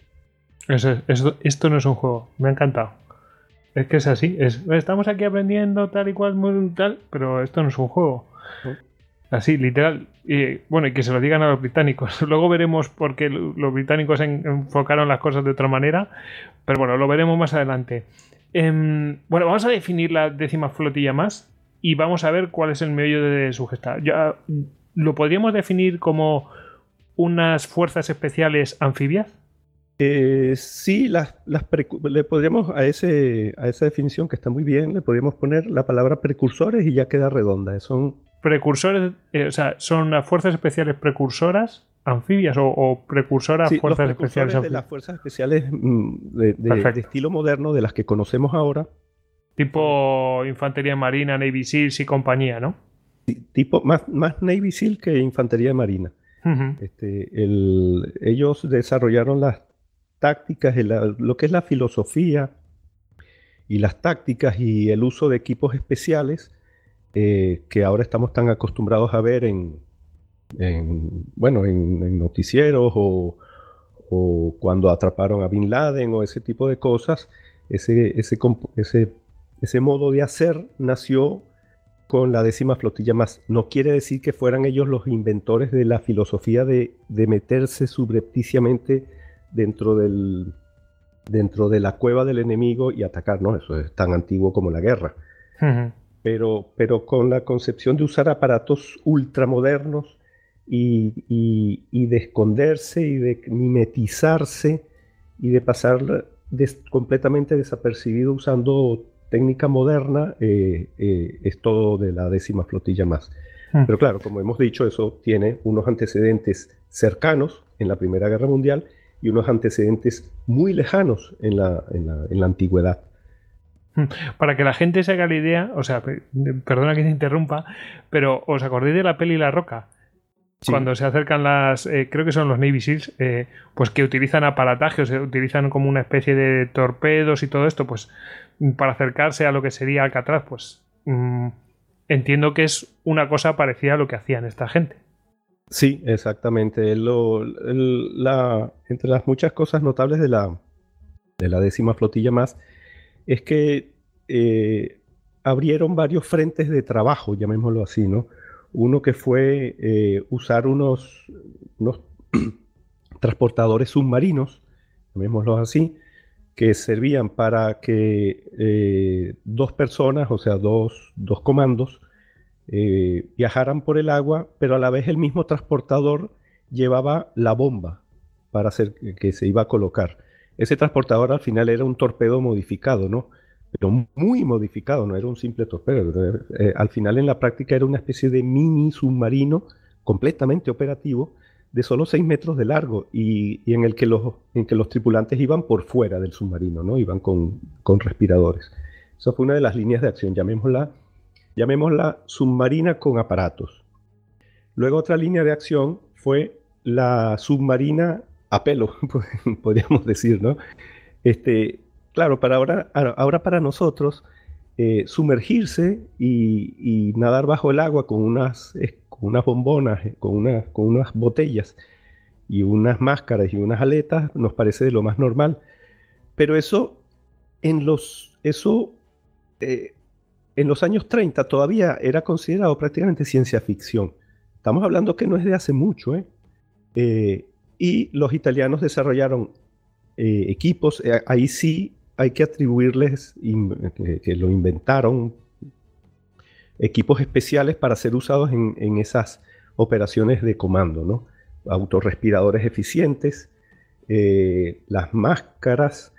Speaker 1: Eso es- eso- esto no es un juego. Me ha encantado. Es que es así. Es, estamos aquí aprendiendo tal y cual, muy tal, pero esto no es un juego. Así, literal. Y, bueno, y que se lo digan a los británicos. Luego veremos por qué los británicos enfocaron las cosas de otra manera. Pero bueno, lo veremos más adelante. Em, bueno, vamos a definir la décima flotilla más y vamos a ver cuál es el medio de su gesta. Ya, ¿Lo podríamos definir como unas fuerzas especiales anfibias?
Speaker 2: Eh, sí, las, le podríamos a, ese, a esa definición que está muy bien, le podríamos poner la palabra precursores y ya queda redonda. Son
Speaker 1: precursores, eh, o sea, son las fuerzas especiales precursoras anfibias o, precursoras fuerzas especiales
Speaker 2: de las fuerzas especiales mm, de, estilo moderno de las que conocemos ahora.
Speaker 1: Tipo infantería marina Navy Seals y compañía no
Speaker 2: tipo más, más Navy Seal que infantería marina. Este, ellos desarrollaron las tácticas lo que es la filosofía y las tácticas y el uso de equipos especiales eh, que ahora estamos tan acostumbrados a ver en, bueno, en, noticieros o, cuando atraparon a Bin Laden o ese tipo de cosas, ese, ese, ese, modo de hacer nació con la décima flotilla más. No quiere decir que fueran ellos los inventores de la filosofía de, de meterse subrepticiamente dentro del dentro de la cueva del enemigo y atacar, ¿no? Eso es tan antiguo como la guerra pero, pero con la concepción de usar aparatos ultramodernos y, y, de esconderse y de mimetizarse y de pasar completamente desapercibido usando técnica moderna, eh, eh, es todo de la décima flotilla más. Hmm. Pero claro, como hemos dicho, eso tiene unos antecedentes cercanos en la Primera Guerra Mundial y unos antecedentes muy lejanos en la, en la, en la antigüedad.
Speaker 1: Para que la gente se haga la idea, o sea, perdona que te interrumpa, pero ¿os acordáis de la peli La Roca? Cuando se acercan las, eh, creo que son los Navy Seals, eh, pues que utilizan aparataje, o sea, utilizan como una especie de torpedos y todo esto, pues para acercarse a lo que sería Alcatraz, pues mm, entiendo que es una cosa parecida a lo que hacían esta gente.
Speaker 2: Sí, exactamente. la, entre las muchas cosas notables de la, de la décima flotilla más es que eh, abrieron varios frentes de trabajo, llamémoslo así, ¿no? Uno que fue eh, usar unos, transportadores submarinos, llamémoslo así, que servían para que eh, dos personas, o sea, dos, dos comandos, viajaran por el agua, pero a la vez el mismo transportador llevaba la bomba para hacer que se iba a colocar. Ese transportador al final era un torpedo modificado, ¿no? Pero muy modificado, no era un simple torpedo. Eh, al final en la práctica era una especie de mini submarino completamente operativo de solo 6 metros de largo y, en el que los, tripulantes iban por fuera del submarino, ¿no? Iban con, con respiradores. Esa fue una de las líneas de acción, llamémosla, llamémosla submarina con aparatos. Luego otra línea de acción fue la submarina a pelo, podríamos decir, ¿no? Este, claro, para ahora, ahora para nosotros, eh, sumergirse y, nadar bajo el agua con unas, con unas bombonas, eh, con, con unas botellas y unas máscaras y unas aletas nos parece de lo más normal. Pero eso, en los, eso, eh, en los años 30 todavía era considerado prácticamente ciencia ficción. Estamos hablando que no es de hace mucho, ¿eh? Y los italianos desarrollaron eh, equipos, eh, ahí sí hay que atribuirles que, lo inventaron, equipos especiales para ser usados en, esas operaciones de comando, ¿no? Autorrespiradores eficientes, eh, las máscaras,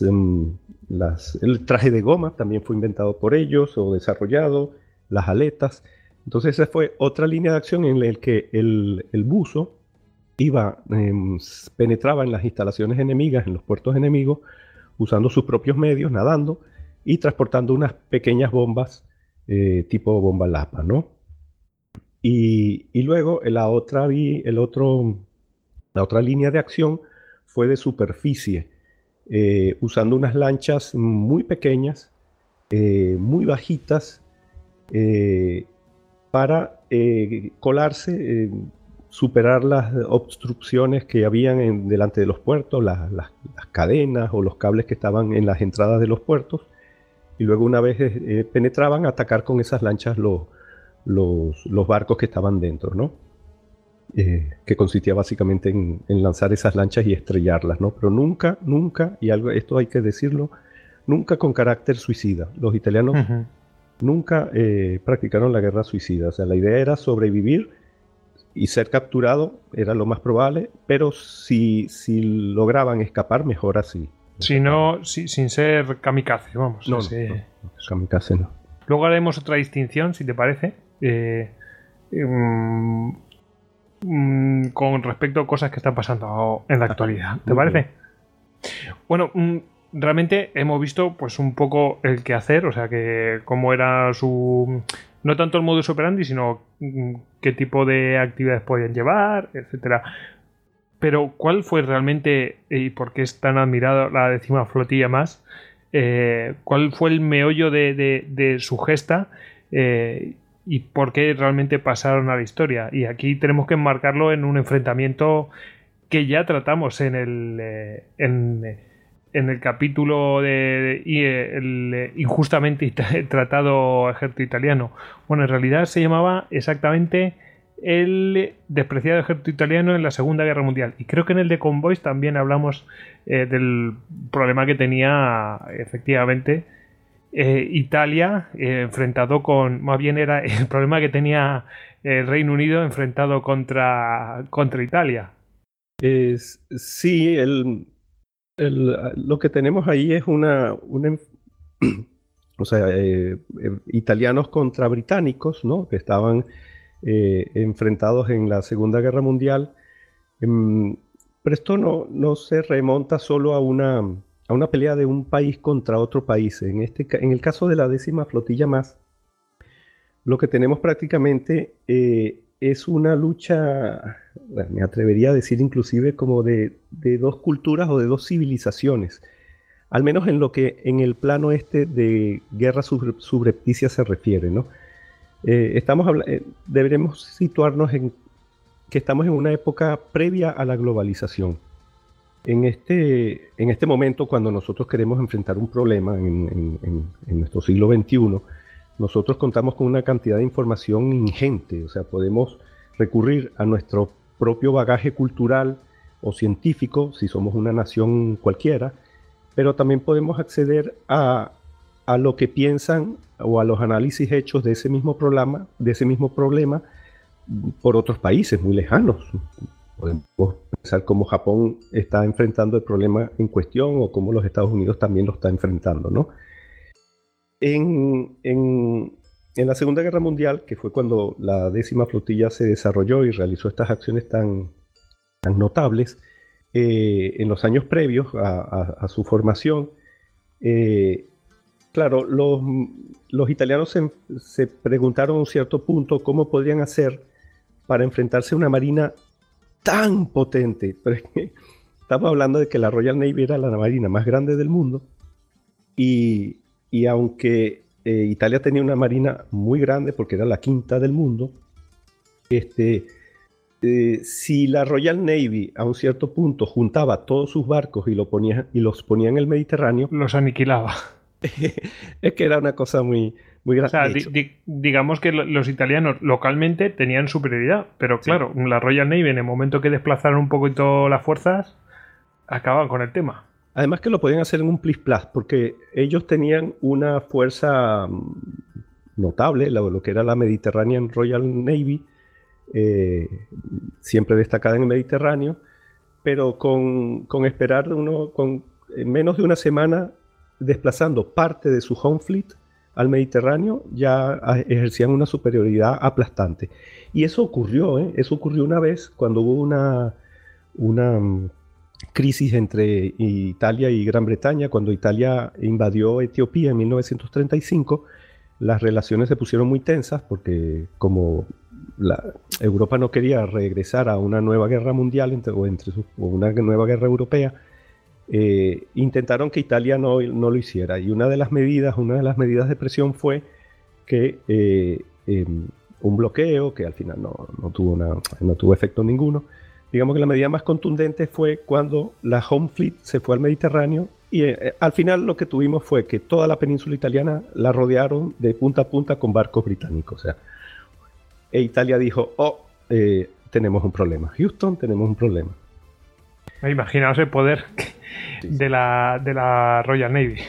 Speaker 2: em, las, el traje de goma también fue inventado por ellos o desarrollado, las aletas. Entonces esa fue otra línea de acción en la que el, el buzo iba, em, penetraba en las instalaciones enemigas, en los puertos enemigos, usando sus propios medios, nadando y transportando unas pequeñas bombas eh, tipo bomba lapa, ¿no? Y, luego la otra, el otro, la otra línea de acción fue de superficie, eh, usando unas lanchas muy pequeñas, eh, muy bajitas, para colarse superar las obstrucciones que habían en, delante de los puertos, las, cadenas o los cables que estaban en las entradas de los puertos, y luego una vez eh, penetraban, atacar con esas lanchas los, los, los barcos que estaban dentro, ¿no? Eh, que consistía básicamente en, lanzar esas lanchas y estrellarlas, ¿no? Pero nunca, nunca, y algo, esto hay que decirlo, nunca con carácter suicida. Los italianos nunca eh, practicaron la guerra suicida. O sea, la idea era sobrevivir y ser capturado, era lo más probable, pero si, si lograban escapar, mejor así.
Speaker 1: Si no, sin ser kamikaze, vamos.
Speaker 2: No, kamikaze no.
Speaker 1: Luego haremos otra distinción, si te parece. Eh, mm, mm, con respecto a cosas que están pasando en la actualidad. ¿Te parece? Bueno, mm, realmente hemos visto pues un poco el que hacer, o sea, que cómo era su... No tanto el modus operandi, sino qué tipo de actividades podían llevar, etcétera. Pero, ¿cuál fue realmente, y por qué es tan admirada la décima flotilla más? Eh, ¿Cuál fue el meollo de, su gesta? Eh, y por qué realmente pasaron a la historia. Y aquí tenemos que enmarcarlo en un enfrentamiento que ya tratamos en el, eh, el capítulo de, el injustamente tratado ejército italiano. Bueno, en realidad se llamaba exactamente el despreciado ejército italiano en la Segunda Guerra Mundial. Y creo que en el de Convoys también hablamos eh, del problema que tenía efectivamente eh, Italia eh, enfrentado con, más bien era el problema que tenía el Reino Unido enfrentado contra, contra Italia.
Speaker 2: Es, sí, el, lo que tenemos ahí es una, o sea, italianos contra británicos, ¿no? Que estaban eh, enfrentados en la Segunda Guerra Mundial. Em, pero esto no, no se remonta solo a una, a una pelea de un país contra otro país. En, este, en el caso de la décima flotilla más, lo que tenemos prácticamente eh, es una lucha, me atrevería a decir inclusive como de, de, dos culturas o de dos civilizaciones, al menos en lo que en el plano este de guerra subrepticia se refiere, ¿no? Eh, estamos eh, deberemos situarnos en que estamos en una época previa a la globalización. En este, en este momento, cuando nosotros queremos enfrentar un problema en, nuestro siglo XXI, nosotros contamos con una cantidad de información ingente, o sea, podemos recurrir a nuestro propio bagaje cultural o científico, si somos una nación cualquiera, pero también podemos acceder a, a lo que piensan o a los análisis hechos de ese mismo problema, de ese mismo problema por otros países muy lejanos. Podemos pensar cómo Japón está enfrentando el problema en cuestión o cómo los Estados Unidos también lo está enfrentando, ¿no? En, la Segunda Guerra Mundial, que fue cuando la décima flotilla se desarrolló y realizó estas acciones tan, notables, eh, en los años previos a, su formación, eh, Claro, los, italianos se, preguntaron a un cierto punto cómo podrían hacer para enfrentarse a una marina tan potente. Pero estamos hablando de que la Royal Navy era la marina más grande del mundo y, aunque eh, Italia tenía una marina muy grande porque era la quinta del mundo, este, eh, si la Royal Navy a un cierto punto juntaba todos sus barcos y, lo ponía, y los ponía en el Mediterráneo,
Speaker 1: los aniquilaba.
Speaker 2: es que era una cosa muy, muy
Speaker 1: grande. digamos que los italianos localmente tenían superioridad, pero claro, la Royal Navy en el momento que desplazaron un poquito las fuerzas, acaban con el tema.
Speaker 2: Además que lo podían hacer en un plis plus, porque ellos tenían una fuerza mm, notable, lo, que era la Mediterranean Royal Navy, eh, siempre destacada en el Mediterráneo, pero con, esperar uno, con menos de una semana desplazando parte de su home fleet al Mediterráneo, ya ejercían una superioridad aplastante. Y eso ocurrió, ¿eh? eso ocurrió una vez cuando hubo una, una mm, crisis entre Italia y Gran Bretaña, cuando Italia invadió Etiopía en 1935, las relaciones se pusieron muy tensas porque como Europa no quería regresar a una nueva guerra mundial entre, o, entre o una nueva guerra europea, eh, intentaron que Italia no, no, lo hiciera. Y una de las medidas, una de las medidas de presión fue que eh, em, un bloqueo, que al final no, no, tuvo una, no tuvo efecto ninguno. Digamos que la medida más contundente fue cuando la Home Fleet se fue al Mediterráneo y eh, al final lo que tuvimos fue que toda la península italiana la rodearon de punta a punta con barcos británicos. O sea, e Italia dijo, oh, eh, tenemos un problema. Houston, tenemos un problema.
Speaker 1: Imaginaos el poder de la, de la Royal Navy.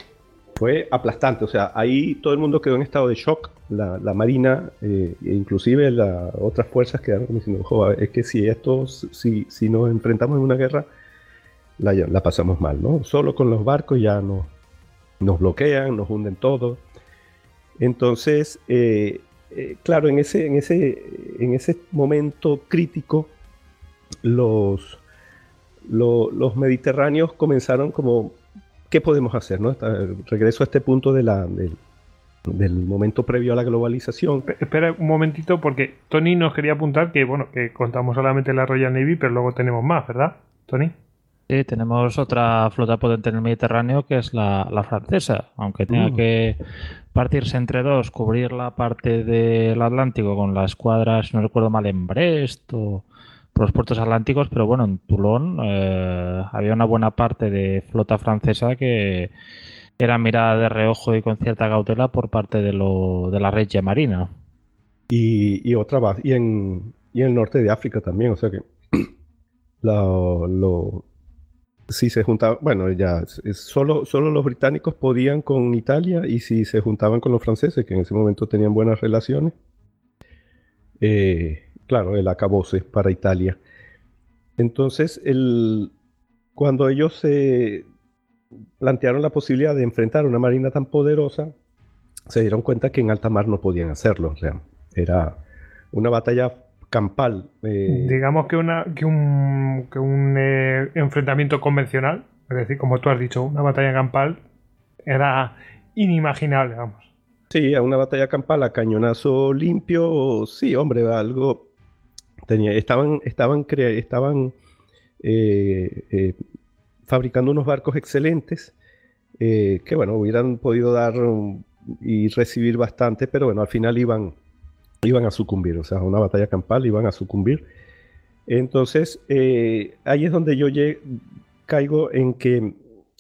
Speaker 2: Fue aplastante, o sea, ahí todo el mundo quedó en estado de shock, la, Marina, eh, e inclusive las otras fuerzas quedaron diciendo, es que si esto, si, si nos enfrentamos en una guerra, la, la pasamos mal, ¿no? Solo con los barcos ya no, nos bloquean, nos hunden todo. Entonces, eh, eh, claro, en ese, en, ese, en ese momento crítico, los, los mediterráneos comenzaron como, ¿qué podemos hacer? No? regreso a este punto de la, del, momento previo a la globalización.
Speaker 1: Espera un momentito, porque Tony nos quería apuntar que, bueno, que contamos solamente la Royal Navy, pero luego tenemos más, ¿verdad, Tony?
Speaker 3: Sí, tenemos otra flota potente en el Mediterráneo que es la, francesa, aunque tenga mm. que partirse entre dos, cubrir la parte del Atlántico con la escuadra, si no recuerdo mal, en Brest o los puertos atlánticos, pero bueno, en Toulon eh, había una buena parte de flota francesa que era mirada de reojo y con cierta cautela por parte de, lo, de la Regia Marina.
Speaker 2: Y, otra más, y en, y el norte de África también, o sea que lo, si se juntaban, bueno, ya, solo, solo los británicos podían con Italia y si se juntaban con los franceses, que en ese momento tenían buenas relaciones, eh, claro, el acabose para Italia. Entonces, el, cuando ellos se plantearon la posibilidad de enfrentar una marina tan poderosa, se dieron cuenta que en alta mar no podían hacerlo. O sea, era una batalla campal.
Speaker 1: Eh, Digamos que, una, que un, que un eh, enfrentamiento convencional, es decir, como tú has dicho, una batalla campal era inimaginable, vamos.
Speaker 2: Sí, a una batalla campal a cañonazo limpio, sí, hombre, algo tenía, estaban, estaban, estaban eh, fabricando unos barcos excelentes que, bueno, hubieran podido dar y recibir bastante, pero bueno, al final iban, iban a sucumbir, o sea, una batalla campal iban a sucumbir. Entonces, eh, ahí es donde yo caigo en que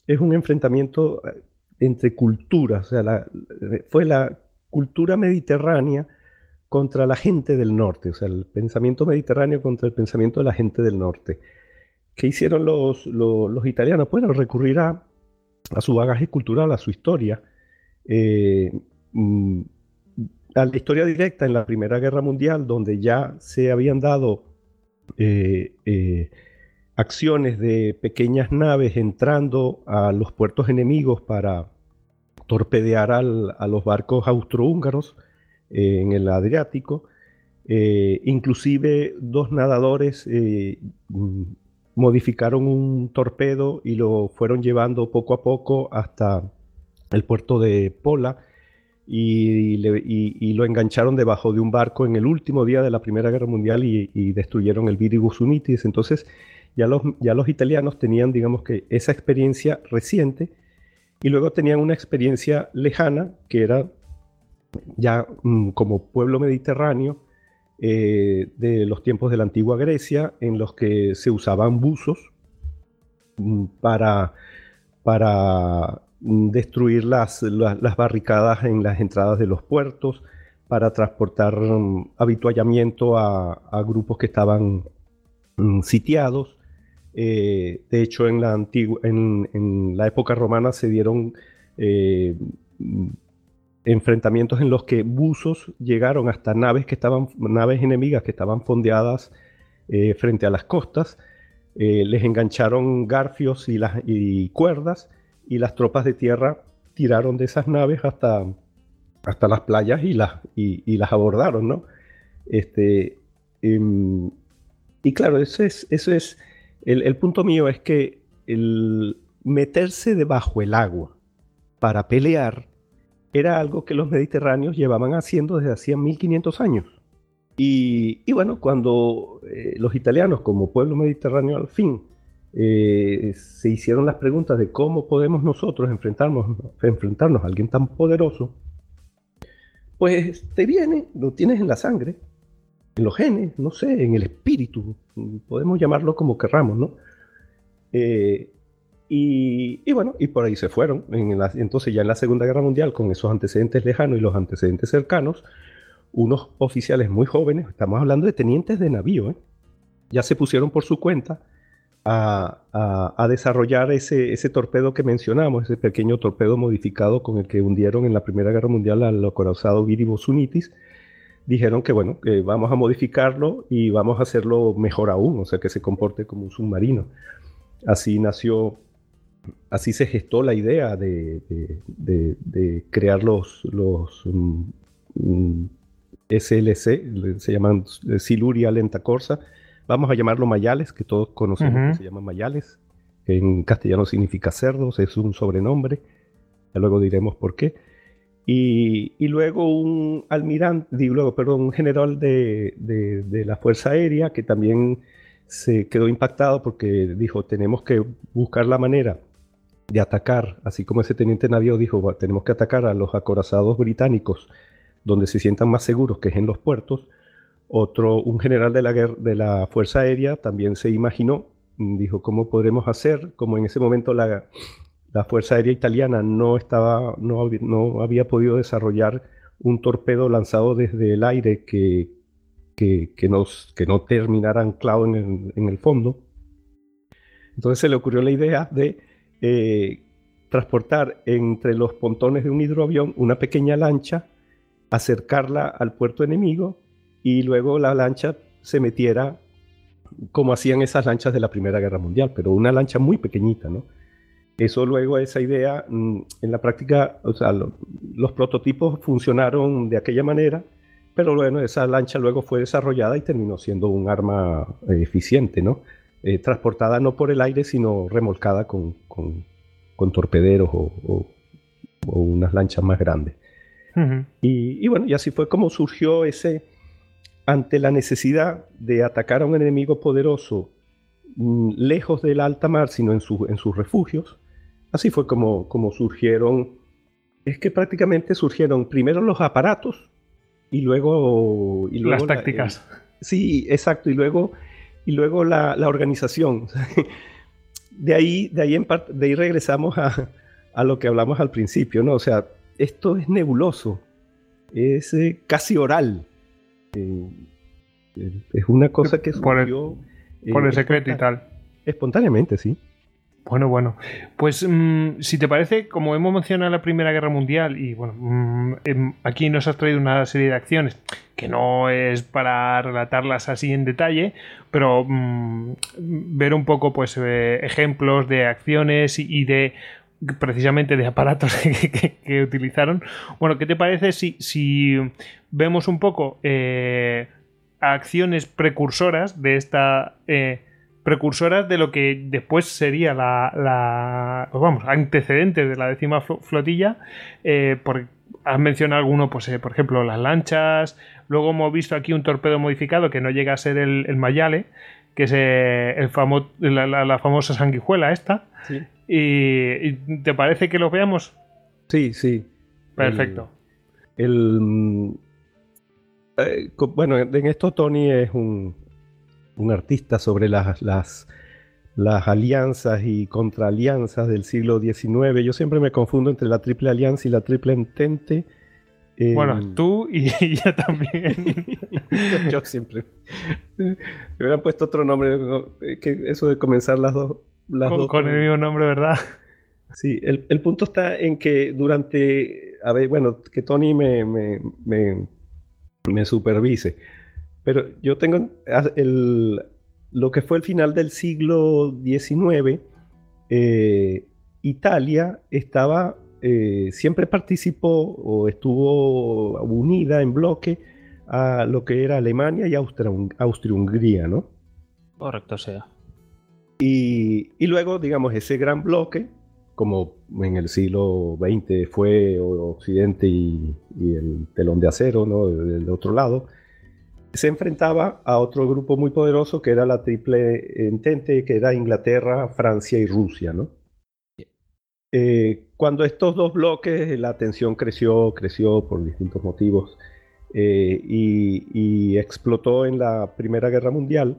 Speaker 2: es un enfrentamiento eh, entre culturas, o sea, fue la cultura mediterránea contra la gente del norte, o sea, el pensamiento mediterráneo contra el pensamiento de la gente del norte. ¿Qué hicieron los, italianos? Bueno, recurrir a, a, su bagaje cultural, a su historia. Eh, mm, a la historia directa en la Primera Guerra Mundial, donde ya se habían dado eh, eh, acciones de pequeñas naves entrando a los puertos enemigos para torpedear a los barcos austrohúngaros eh, en el Adriático. inclusive dos nadadores modificaron un torpedo y lo fueron llevando poco a poco hasta el puerto de Pola y, lo engancharon debajo de un barco en el último día de la Primera Guerra Mundial y, destruyeron el Viribus Unitis. Entonces ya los, ya los italianos tenían, digamos que, esa experiencia reciente y luego tenían una experiencia lejana que era ya mm, como pueblo mediterráneo eh, de los tiempos de la antigua Grecia en los que se usaban buzos mm, para, para Mm, destruir las, las, barricadas en las entradas de los puertos, para transportar habituallamiento a, grupos que estaban sitiados. Eh, de hecho, en la, antigua, en, la época romana se dieron eh, enfrentamientos en los que buzos llegaron hasta naves que estaban naves enemigas que estaban fondeadas eh, frente a las costas. les engancharon garfios y, las, y cuerdas y las tropas de tierra tiraron de esas naves hasta, hasta las playas y las, y, las abordaron, ¿no? Este, em, y claro, eso es, eso es el, punto mío es que el meterse debajo el agua para pelear era algo que los mediterráneos llevaban haciendo desde hacía 1500 años. Y, y bueno, cuando eh, los italianos como pueblo mediterráneo al fin eh, se hicieron las preguntas de cómo podemos nosotros enfrentarnos, enfrentarnos a alguien tan poderoso, pues te viene, lo tienes en la sangre, en los genes, no sé, en el espíritu, podemos llamarlo como querramos, ¿no? Eh, y, bueno, y por ahí se fueron. entonces ya en la Segunda Guerra Mundial, con esos antecedentes lejanos y los antecedentes cercanos, unos oficiales muy jóvenes, estamos hablando de tenientes de navío, ¿eh? ya se pusieron por su cuenta a, desarrollar ese, ese, torpedo que mencionamos, ese pequeño torpedo modificado con el que hundieron en la Primera Guerra Mundial al acorazado Viri Bosunitis. Dijeron que bueno, vamos a modificarlo y vamos a hacerlo mejor aún, o sea, que se comporte como un submarino. Así nació, así se gestó la idea de, crear los, los mm, mm, SLC, se llaman Siluria Lenta Corsa, vamos a llamarlo Mayales, que todos conocemos que se llama Mayales, en castellano significa cerdos, es un sobrenombre, ya luego diremos por qué. Y, luego un almirante, luego, perdón, un general de, la Fuerza Aérea que también se quedó impactado porque dijo, tenemos que buscar la manera de atacar, así como ese teniente navío dijo, tenemos que atacar a los acorazados británicos donde se sientan más seguros, que es en los puertos, otro, un general de la, de la Fuerza Aérea también se imaginó, dijo, ¿cómo podremos hacer? Como en ese momento la, Fuerza Aérea Italiana no, estaba, no, no, había podido desarrollar un torpedo lanzado desde el aire que, que, nos, que no terminara anclado en el, en el, fondo. Entonces se le ocurrió la idea de eh, transportar entre los pontones de un hidroavión una pequeña lancha, acercarla al puerto enemigo y luego la lancha se metiera como hacían esas lanchas de la Primera Guerra Mundial, pero una lancha muy pequeñita, ¿no? Eso luego, esa idea, mm, en la práctica, o sea, los prototipos funcionaron de aquella manera, pero bueno, esa lancha luego fue desarrollada y terminó siendo un arma eh, eficiente, ¿no? Eh, transportada no por el aire, sino remolcada con, con, torpederos o, unas lanchas más grandes. y, y, bueno, y así fue como surgió ese, ante la necesidad de atacar a un enemigo poderoso mm, lejos del alta mar, sino en, en sus refugios, así fue como, como surgieron, es que prácticamente surgieron primero los aparatos y luego... Y
Speaker 1: Las tácticas.
Speaker 2: sí, exacto, y luego, y luego la, organización. de, ahí, de, ahí en de ahí regresamos a, a, lo que hablamos al principio, ¿no? O sea, esto es nebuloso, es eh, casi oral es una cosa que
Speaker 1: surgió... Por el, eh, secreto y tal.
Speaker 2: Espontáneamente, sí.
Speaker 1: Bueno, bueno. Pues mm, si te parece, como hemos mencionado la Primera Guerra Mundial, y bueno, mm, em, aquí nos has traído una serie de acciones que no es para relatarlas así en detalle, pero mm, ver un poco pues eh, ejemplos de acciones y, de precisamente de aparatos que, utilizaron. Bueno, ¿qué te parece si, si vemos un poco eh, acciones precursoras de esta... Eh, precursoras de lo que después sería la, pues vamos, antecedentes de la décima flotilla, eh, por, has mencionado alguno, pues por ejemplo las lanchas, luego hemos visto aquí un torpedo modificado que no llega a ser el, Mayale, que es el la, famosa sanguijuela esta, y, ¿Te parece que lo veamos?
Speaker 2: Sí, sí.
Speaker 1: Perfecto.
Speaker 2: El, eh, bueno, en esto Tony es un, artista sobre las, las, las alianzas y contraalianzas del siglo XIX. Yo siempre me confundo entre la triple alianza y la triple entente.
Speaker 1: Bueno, tú y, yo también.
Speaker 2: yo, siempre. Me hubieran puesto otro nombre. Que eso de comenzar las dos. Las
Speaker 1: con,
Speaker 2: dos
Speaker 1: con el mismo nombre, ¿verdad?
Speaker 2: Sí, el, punto está en que durante. A ver, bueno, que Tony me me supervise. Pero yo tengo el, lo que fue el final del siglo XIX, eh, Italia estaba, eh, siempre participó o estuvo unida en bloque a lo que era Alemania y Austria-Hungría, ¿no?
Speaker 3: Correcto, sea.
Speaker 2: Y, y, luego, digamos, ese gran bloque como en el siglo XX fue Occidente y, el telón de acero, ¿no? Del otro lado, se enfrentaba a otro grupo muy poderoso que era la Triple Entente, que era Inglaterra, Francia y Rusia, ¿no? Eh, cuando estos dos bloques, la tensión creció, creció por distintos motivos eh, y, explotó en la Primera Guerra Mundial,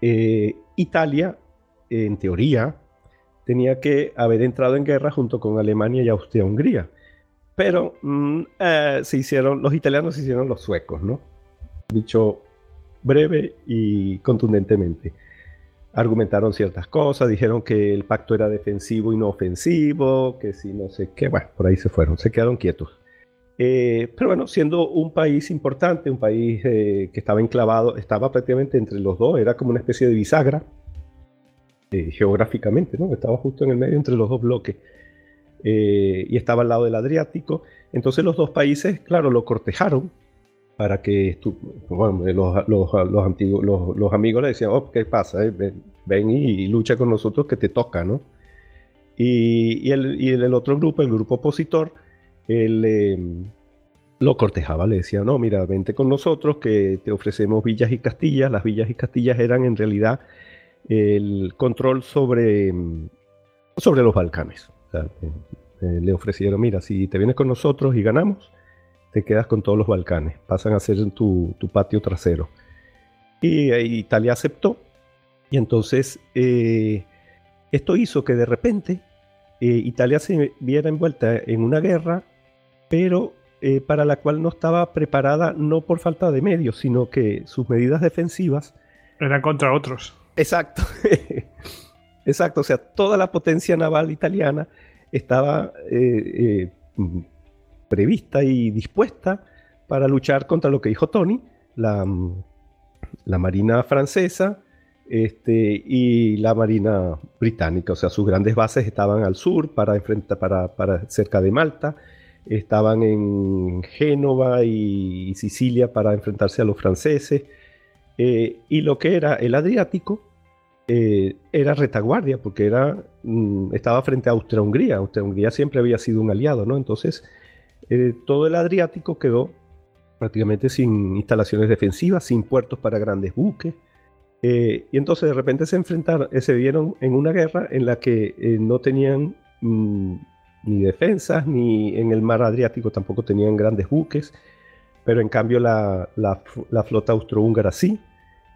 Speaker 2: eh, Italia, en teoría, tenía que haber entrado en guerra junto con Alemania y Austria-Hungría. pero mm, se hicieron, los italianos se hicieron los suecos, ¿no? Dicho breve y contundentemente. Argumentaron ciertas cosas, dijeron que el pacto era defensivo y no ofensivo, que si no sé qué, bueno, por ahí se fueron, se quedaron quietos. Eh, pero bueno, siendo un país importante, un país eh, que estaba enclavado, estaba prácticamente entre los dos, era como una especie de bisagra eh, geográficamente, ¿no? Estaba justo en el medio entre los dos bloques y estaba al lado del Adriático. Entonces los dos países, claro, lo cortejaron para que bueno, los, los, antiguos, los, amigos le decían, oh, ¿qué pasa? Ven, y, lucha con nosotros que te toca, ¿no? Y, el, y el otro grupo, el grupo opositor, él em, lo cortejaba, le decía, no, mira, vente con nosotros que te ofrecemos villas y castillas. Las villas y castillas eran en realidad el control sobre, em, sobre los Balcanes. Eh, eh, le ofrecieron, mira, si te vienes con nosotros y ganamos, te quedas con todos los Balcanes, pasan a ser tu, tu patio trasero. Y eh, Italia aceptó, y entonces esto hizo que de repente Italia se viera envuelta en una guerra pero eh, para la cual no estaba preparada no por falta de medios, sino que sus medidas defensivas...
Speaker 1: Eran contra otros.
Speaker 2: Exacto. Exacto, o sea, toda la potencia naval italiana estaba eh, eh, prevista y dispuesta para luchar contra lo que dijo Tony, la, la Marina francesa este, y la Marina británica. O sea, sus grandes bases estaban al sur, para, enfrentar, para, para cerca de Malta, estaban en Génova y Sicilia para enfrentarse a los franceses. Eh, y lo que era el Adriático eh, era retaguardia, porque era, mm, estaba frente a Austria-Hungría. Austria-Hungría siempre había sido un aliado, ¿no? Entonces, eh, todo el Adriático quedó prácticamente sin instalaciones defensivas, sin puertos para grandes buques. y entonces de repente se enfrentaron, se vieron en una guerra en la que no tenían mm, ni defensas, ni en el mar Adriático tampoco tenían grandes buques, pero en cambio la, flota austrohúngara sí.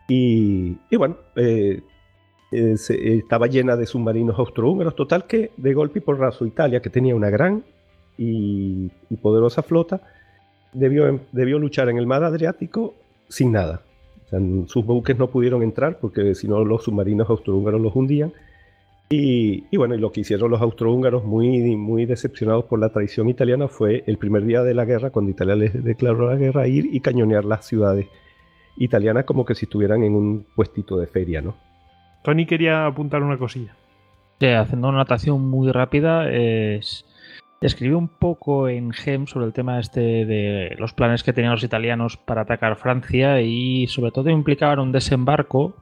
Speaker 2: Y, bueno, eh, eh, estaba llena de submarinos austrohúngaros, total que de golpe y por raso Italia, que tenía una gran y, poderosa flota, debió, debió luchar en el mar Adriático sin nada. sus buques no pudieron entrar porque si no los submarinos austrohúngaros los hundían y, bueno, y lo que hicieron los austrohúngaros, muy, muy decepcionados por la traición italiana, fue el primer día de la guerra, cuando Italia les declaró la guerra, ir y cañonear las ciudades italianas como que si estuvieran en un puestito de feria, ¿no?
Speaker 1: Tony quería apuntar una cosilla.
Speaker 3: Sí, haciendo una anotación muy rápida, es... escribí un poco en GEM sobre el tema este de los planes que tenían los italianos para atacar Francia y sobre todo implicaban un desembarco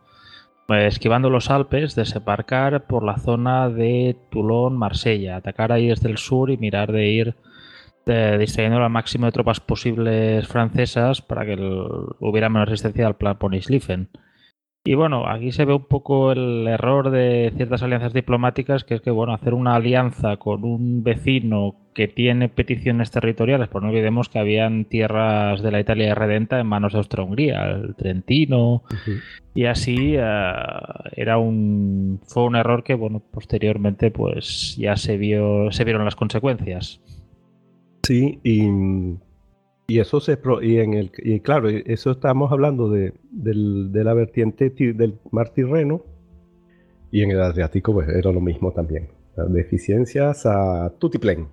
Speaker 3: pues, esquivando los Alpes, desembarcar por la zona de Toulon-Marsella, atacar ahí desde el sur y mirar de ir distrayendo al máximo de tropas posibles francesas para que hubiera menos resistencia al plan Pony-Schlieffen. Y bueno, aquí se ve un poco el error de ciertas alianzas diplomáticas, que es que, bueno, hacer una alianza con un vecino que tiene peticiones territoriales, pues no olvidemos que habían tierras de la Italia redenta en manos de Austria-Hungría, el Trentino, y así eh, era un fue un error que, bueno, posteriormente pues ya se vio se vieron las consecuencias.
Speaker 2: Sí, y y eso se y en el y claro, eso estamos hablando de, la vertiente del mar Tirreno y en el Adriático pues era lo mismo también. Deficiencias a tutiplén.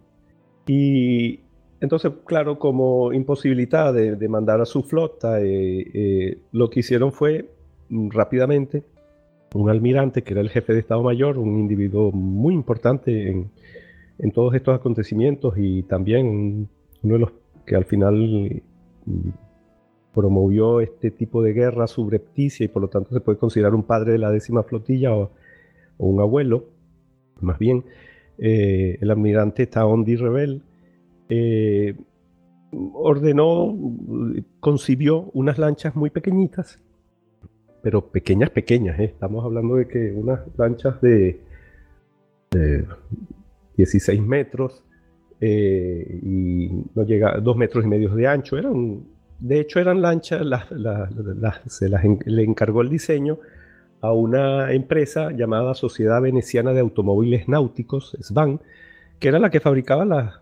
Speaker 2: Y entonces, claro, como imposibilidad de, mandar a su flota, eh, eh, lo que hicieron fue mm, rápidamente un almirante que era el jefe de Estado Mayor, un individuo muy importante en, en todos estos acontecimientos y también uno de los que al final mm, promovió este tipo de guerra subrepticia y por lo tanto se puede considerar un padre de la décima flotilla o, un abuelo, más bien, eh, el almirante Taondi Rebel, eh, ordenó, concibió unas lanchas muy pequeñitas, pero pequeñas, pequeñas, ¿eh? estamos hablando de que unas lanchas de, de 16 metros, eh, y no llega a dos metros y medio de ancho. Eran, de hecho, eran lanchas, se las le encargó el diseño a una empresa llamada Sociedad Veneciana de Automóviles Náuticos, SVAN, que era la que fabricaba las,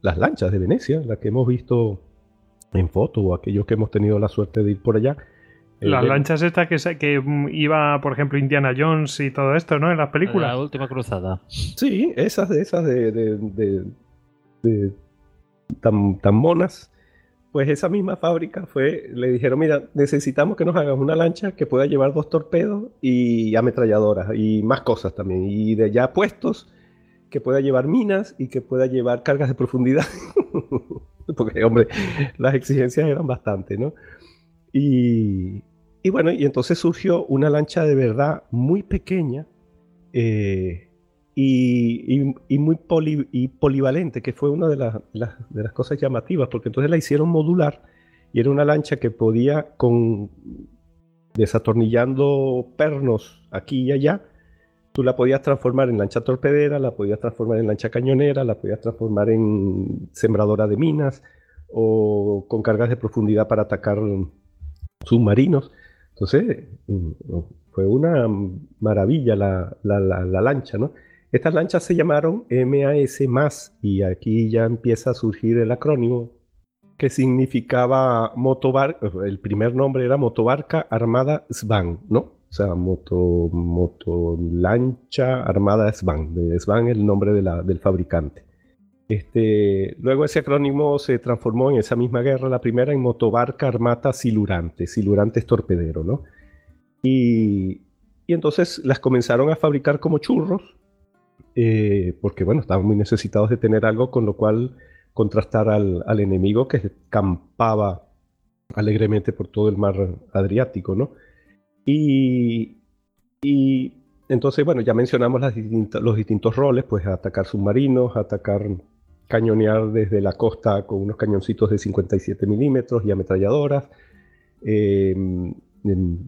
Speaker 2: las lanchas de Venecia, las que hemos visto en foto o aquellos que hemos tenido la suerte de ir por allá.
Speaker 1: Eh, las lanchas estas que, que mm, iba, por ejemplo, Indiana Jones y todo esto, ¿no? En las películas.
Speaker 3: La última cruzada.
Speaker 2: Sí, esas de esas de, de, de, tan, tan monas. Pues esa misma fábrica fue, le dijeron, mira, necesitamos que nos hagas una lancha que pueda llevar dos torpedos y ametralladoras y más cosas también. Y de ya puestos, que pueda llevar minas y que pueda llevar cargas de profundidad. Porque, hombre, las exigencias eran bastante, ¿no? Y, y bueno, y entonces surgió una lancha de verdad muy pequeña eh, y, y, muy y polivalente, que fue una de, de, las cosas llamativas, porque entonces la hicieron modular y era una lancha que podía, con desatornillando pernos aquí y allá, tú la podías transformar en lancha torpedera, la podías transformar en lancha cañonera, la podías transformar en sembradora de minas o con cargas de profundidad para atacar submarinos. Entonces, mm, fue una maravilla la, lancha, ¿no? Estas lanchas se llamaron MAS y aquí ya empieza a surgir el acrónimo que significaba motobarca, el primer nombre era Motobarca Armada Svan, ¿no? O sea, moto, moto lancha armada Svan. Svan es el nombre del fabricante. Este, luego ese acrónimo se transformó en esa misma guerra, la primera en motobarca armata silurante, silurante es torpedero, ¿no? Y, entonces las comenzaron a fabricar como churros, eh, porque bueno, estaban muy necesitados de tener algo con lo cual contrastar al, enemigo que campaba alegremente por todo el mar Adriático, ¿no? Y, y entonces, bueno, ya mencionamos los distintos roles, pues atacar submarinos, atacar cañonear desde la costa con unos cañoncitos de 57 milímetros y ametralladoras. Em,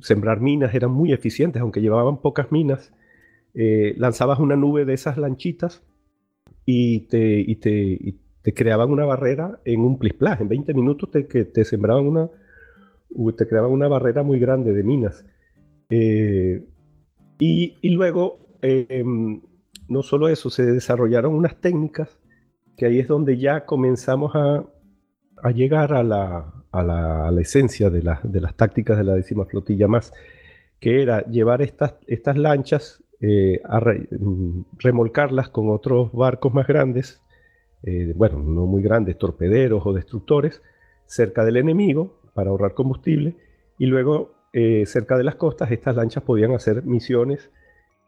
Speaker 2: sembrar minas eran muy eficientes, aunque llevaban pocas minas. Eh, lanzabas una nube de esas lanchitas y te, creaban una barrera en un plisplaje. En 20 minutos te, te sembraban una, te creaban una barrera muy grande de minas. Eh, y, luego, em, no solo eso, se desarrollaron unas técnicas que ahí es donde ya comenzamos a, llegar a la, esencia de, las tácticas de la décima flotilla más, que era llevar estas lanchas, eh, a mm, remolcarlas con otros barcos más grandes, eh, bueno, no muy grandes, torpederos o destructores, cerca del enemigo para ahorrar combustible, y luego eh, cerca de las costas estas lanchas podían hacer misiones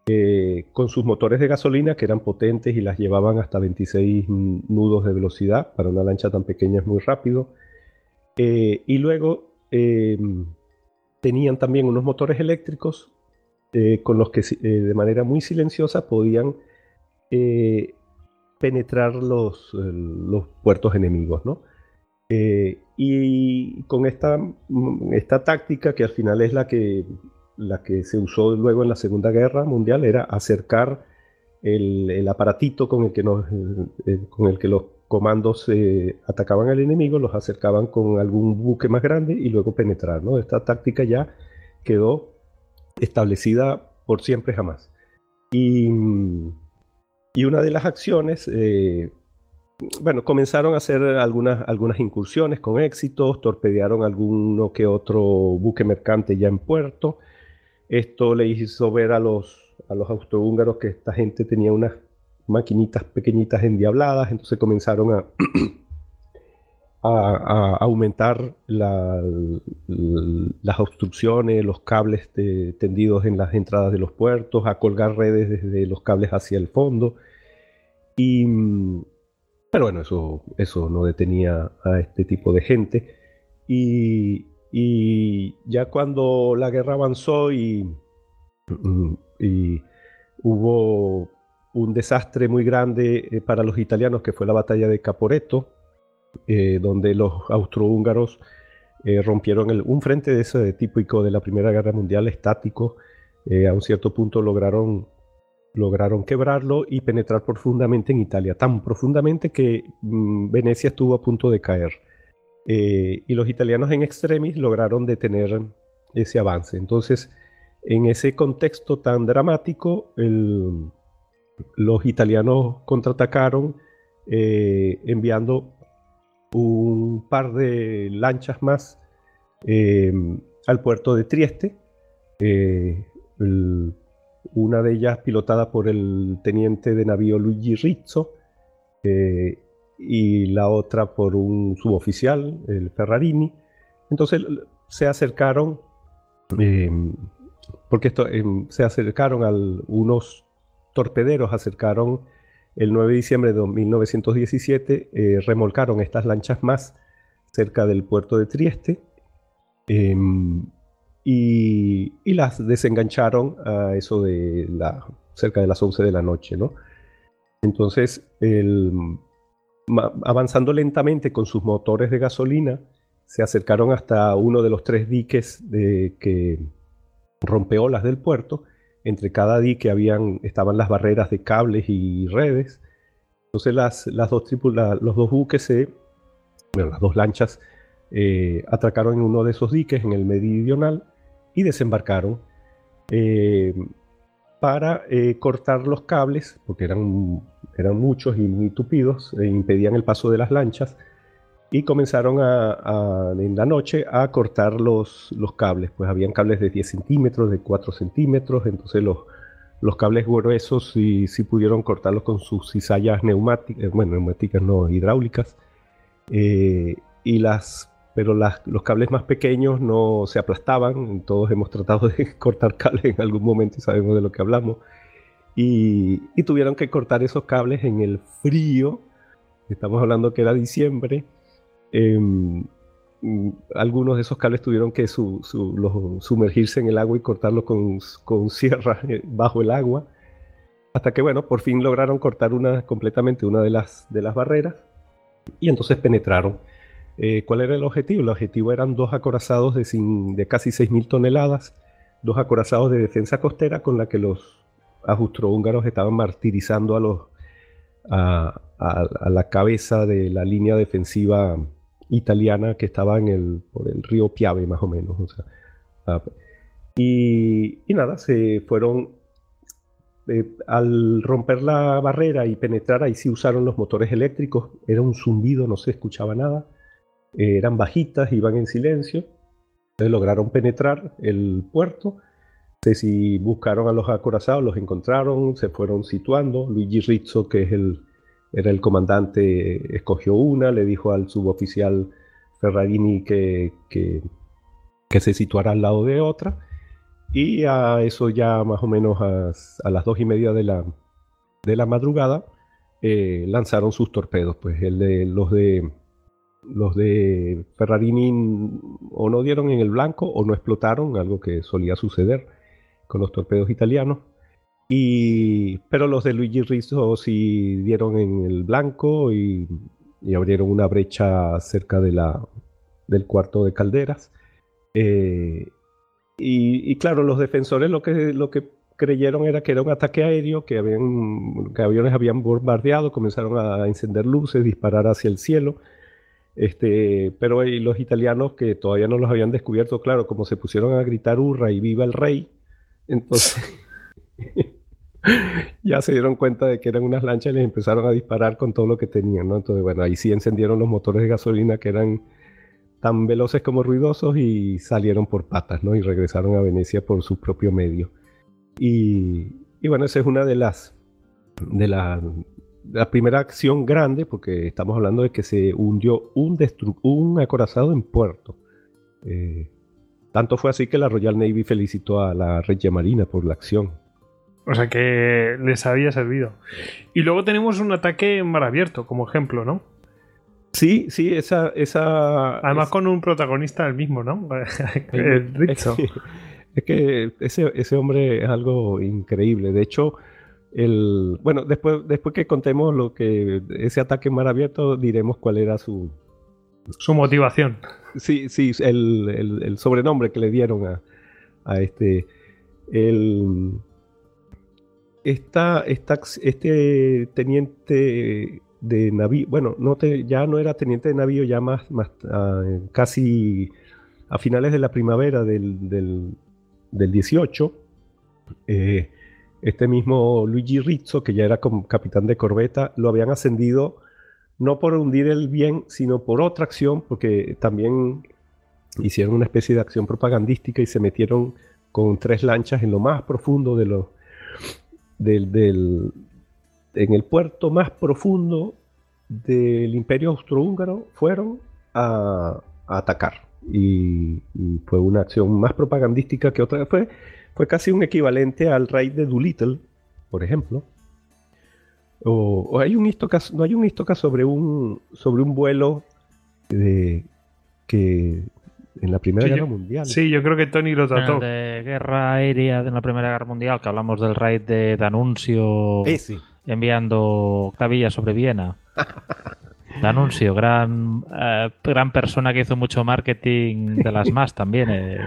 Speaker 2: eh, con sus motores de gasolina que eran potentes y las llevaban hasta 26 nudos de velocidad. Para una lancha tan pequeña es muy rápido. Y luego tenían también unos motores eléctricos eh, con los que de manera muy silenciosa podían penetrar los, los, puertos enemigos. ¿no? y con esta, esta táctica que al final es la que la que se usó luego en la Segunda Guerra Mundial era acercar el, aparatito con el, que eh, con el que los comandos eh, atacaban al enemigo, los acercaban con algún buque más grande y luego penetrar. ¿no? Esta táctica ya quedó establecida por siempre jamás. Y, y una de las acciones, eh, bueno, comenzaron a hacer algunas, algunas incursiones con éxitos, torpedearon alguno que otro buque mercante ya en puerto, esto le hizo ver a los, a los austrohúngaros que esta gente tenía unas maquinitas pequeñitas endiabladas, entonces comenzaron a, a, aumentar las obstrucciones, los cables tendidos en las entradas de los puertos, a colgar redes desde los cables hacia el fondo. Y, pero bueno, eso, eso no detenía a este tipo de gente. Y, y ya cuando la guerra avanzó y, mm, hubo un desastre muy grande eh, para los italianos, que fue la batalla de Caporetto, eh, donde los austrohúngaros eh, rompieron un frente de ese típico de la Primera Guerra Mundial estático. a un cierto punto lograron, lograron quebrarlo y penetrar profundamente en Italia, tan profundamente que mm, Venecia estuvo a punto de caer. Eh, y los italianos en extremis lograron detener ese avance. Entonces, en ese contexto tan dramático, los italianos contraatacaron eh, enviando un par de lanchas más eh, al puerto de Trieste. una de ellas pilotada por el teniente de navío Luigi Rizzo y la otra por un suboficial, el Ferrarini. Entonces se acercaron, porque esto, se acercaron a unos torpederos, acercaron el 9 de diciembre de 1917 eh, remolcaron estas lanchas más cerca del puerto de Trieste em, y, las desengancharon a eso de la, cerca de las 11 de la noche. ¿no? Entonces, avanzando lentamente con sus motores de gasolina, se acercaron hasta uno de los tres diques de, que rompeolas del puerto entre cada dique habían, estaban las barreras de cables y redes. Entonces las, las dos los dos buques, se, bueno, las dos lanchas, eh, atracaron en uno de esos diques en el meridional y desembarcaron eh, para eh, cortar los cables, porque eran, eran muchos y muy tupidos, e impedían el paso de las lanchas y comenzaron a, en la noche a cortar los, los cables. Pues habían cables de 10 centímetros, de 4 centímetros, entonces los, los cables gruesos sí, sí pudieron cortarlos con sus cizallas neumáticas, bueno, neumáticas no, hidráulicas. Eh, y las, pero las, los cables más pequeños no se aplastaban. Todos hemos tratado de cortar cables en algún momento y sabemos de lo que hablamos. Y, y tuvieron que cortar esos cables en el frío. Estamos hablando que era diciembre Em, algunos de esos cables tuvieron que sumergirse en el agua y cortarlo con, sierra eh, bajo el agua. Hasta que, bueno, por fin lograron cortar una, completamente una de las, barreras y entonces penetraron. Eh, ¿Cuál era el objetivo? El objetivo eran dos acorazados de, de casi 6.000 toneladas, dos acorazados de defensa costera con la que los austrohúngaros estaban martirizando a la cabeza de la línea defensiva italiana que estaba en el, por el río Piave, más o menos. Y, nada, se fueron. Eh, al romper la barrera y penetrar, ahí sí usaron los motores eléctricos. Era un zumbido, no se escuchaba nada. Eh, eran bajitas, iban en silencio. Entonces lograron penetrar el puerto. Si buscaron a los acorazados, los encontraron, se fueron situando. Luigi Rizzo, que es el, era el comandante, escogió una, le dijo al suboficial Ferrarini que, que, se situara al lado de otra, y a eso ya más o menos a, las dos y media de la, de la madrugada eh, lanzaron sus torpedos. Pues el de, los de los de Ferrarini o no dieron en el blanco o no explotaron, algo que solía suceder con los torpedos italianos. Y, pero los de Luigi Rizzo sí dieron en el blanco y, abrieron una brecha cerca de la, del cuarto de calderas. Eh, y, claro, los defensores lo que, lo que creyeron era que era un ataque aéreo, que, habían, que aviones habían bombardeado, comenzaron a encender luces, disparar hacia el cielo. Este, pero los italianos que todavía no los habían descubierto, claro, como se pusieron a gritar hurra y viva el rey, entonces ya se dieron cuenta de que eran unas lanchas y les empezaron a disparar con todo lo que tenían, ¿no? Entonces, bueno, ahí sí encendieron los motores de gasolina que eran tan veloces como ruidosos y salieron por patas, ¿no? Y regresaron a Venecia por su propio medio. Y, bueno, esa es una de las de la, primera acción grande, porque estamos hablando de que se hundió un, un acorazado en puerto. Eh, tanto fue así que la Royal Navy felicitó a la Regia Marina por la acción.
Speaker 1: O sea que les había servido. Y luego tenemos un ataque mar abierto, como ejemplo, ¿no?
Speaker 2: Sí, sí, esa. esa
Speaker 1: Además, con un protagonista el mismo, ¿no?
Speaker 2: el Rizzo. Es que, ese, hombre es algo increíble. De hecho, el, bueno, después, después que contemos lo que ese ataque mar abierto, diremos cuál era su.
Speaker 1: Su motivación.
Speaker 2: Sí, sí, el, el sobrenombre que le dieron a, a este. El este teniente de navío, bueno, no ya no era teniente de navío, ya más, más ah, casi a finales de la primavera del, del, 18, eh, este mismo Luigi Rizzo, que ya era como capitán de corbeta, lo habían ascendido
Speaker 4: no por hundir el bien, sino por otra acción, porque también hicieron una especie de acción propagandística y se metieron con tres lanchas en lo más profundo de los del, en el puerto más profundo del imperio austrohúngaro fueron a, atacar. Y, fue una acción más propagandística que otra fue fue casi un equivalente al raid de Doolittle por ejemplo. O, hay un no hay un histoca sobre un sobre un vuelo de que en la Primera Guerra Mundial.
Speaker 1: Sí, yo creo que Tony lo trató.
Speaker 3: de guerra aérea en la Primera Guerra Mundial, que hablamos del raid de Danuncio enviando cabillas sobre Viena. Danuncio, gran, eh, gran persona que hizo mucho marketing de las más también. Eh.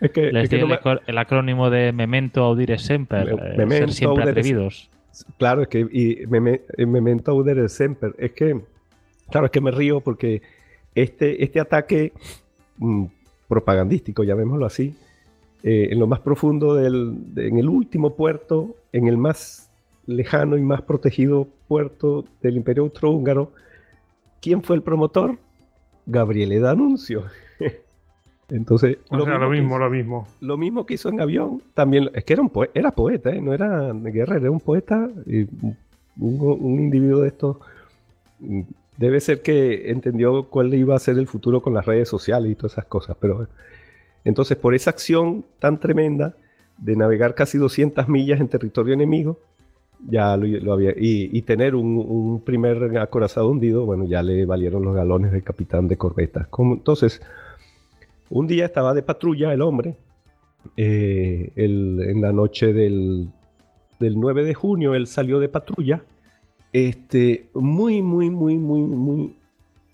Speaker 3: Es que, el, acrónimo de Memento Audire Semper, eh, ser siempre atrevidos.
Speaker 4: Claro, es que y Memento Audire Semper, es que, claro, es que me río porque este, este ataque mm, propagandístico, llamémoslo así, eh, en lo más profundo del, en el último puerto, en el más lejano y más protegido puerto del Imperio Austrohúngaro. ¿Quién fue el promotor? Gabriele D'Annunzio. Entonces,
Speaker 1: lo, mismo, lo, mismo,
Speaker 4: lo mismo. que hizo en avión, también, es que era, un era poeta, ¿eh? no era guerrero, era un poeta, y un, un individuo de estos Debe ser que entendió cuál iba a ser el futuro con las redes sociales y todas esas cosas. Pero entonces, por esa acción tan tremenda de navegar casi 200 millas en territorio enemigo, ya lo, había. Y, tener un, primer acorazado hundido, bueno, ya le valieron los galones de capitán de corbeta. entonces, un día estaba de patrulla el hombre. Eh, en la noche del, del 9 de junio, él salió de patrulla este, muy, muy, muy, muy, muy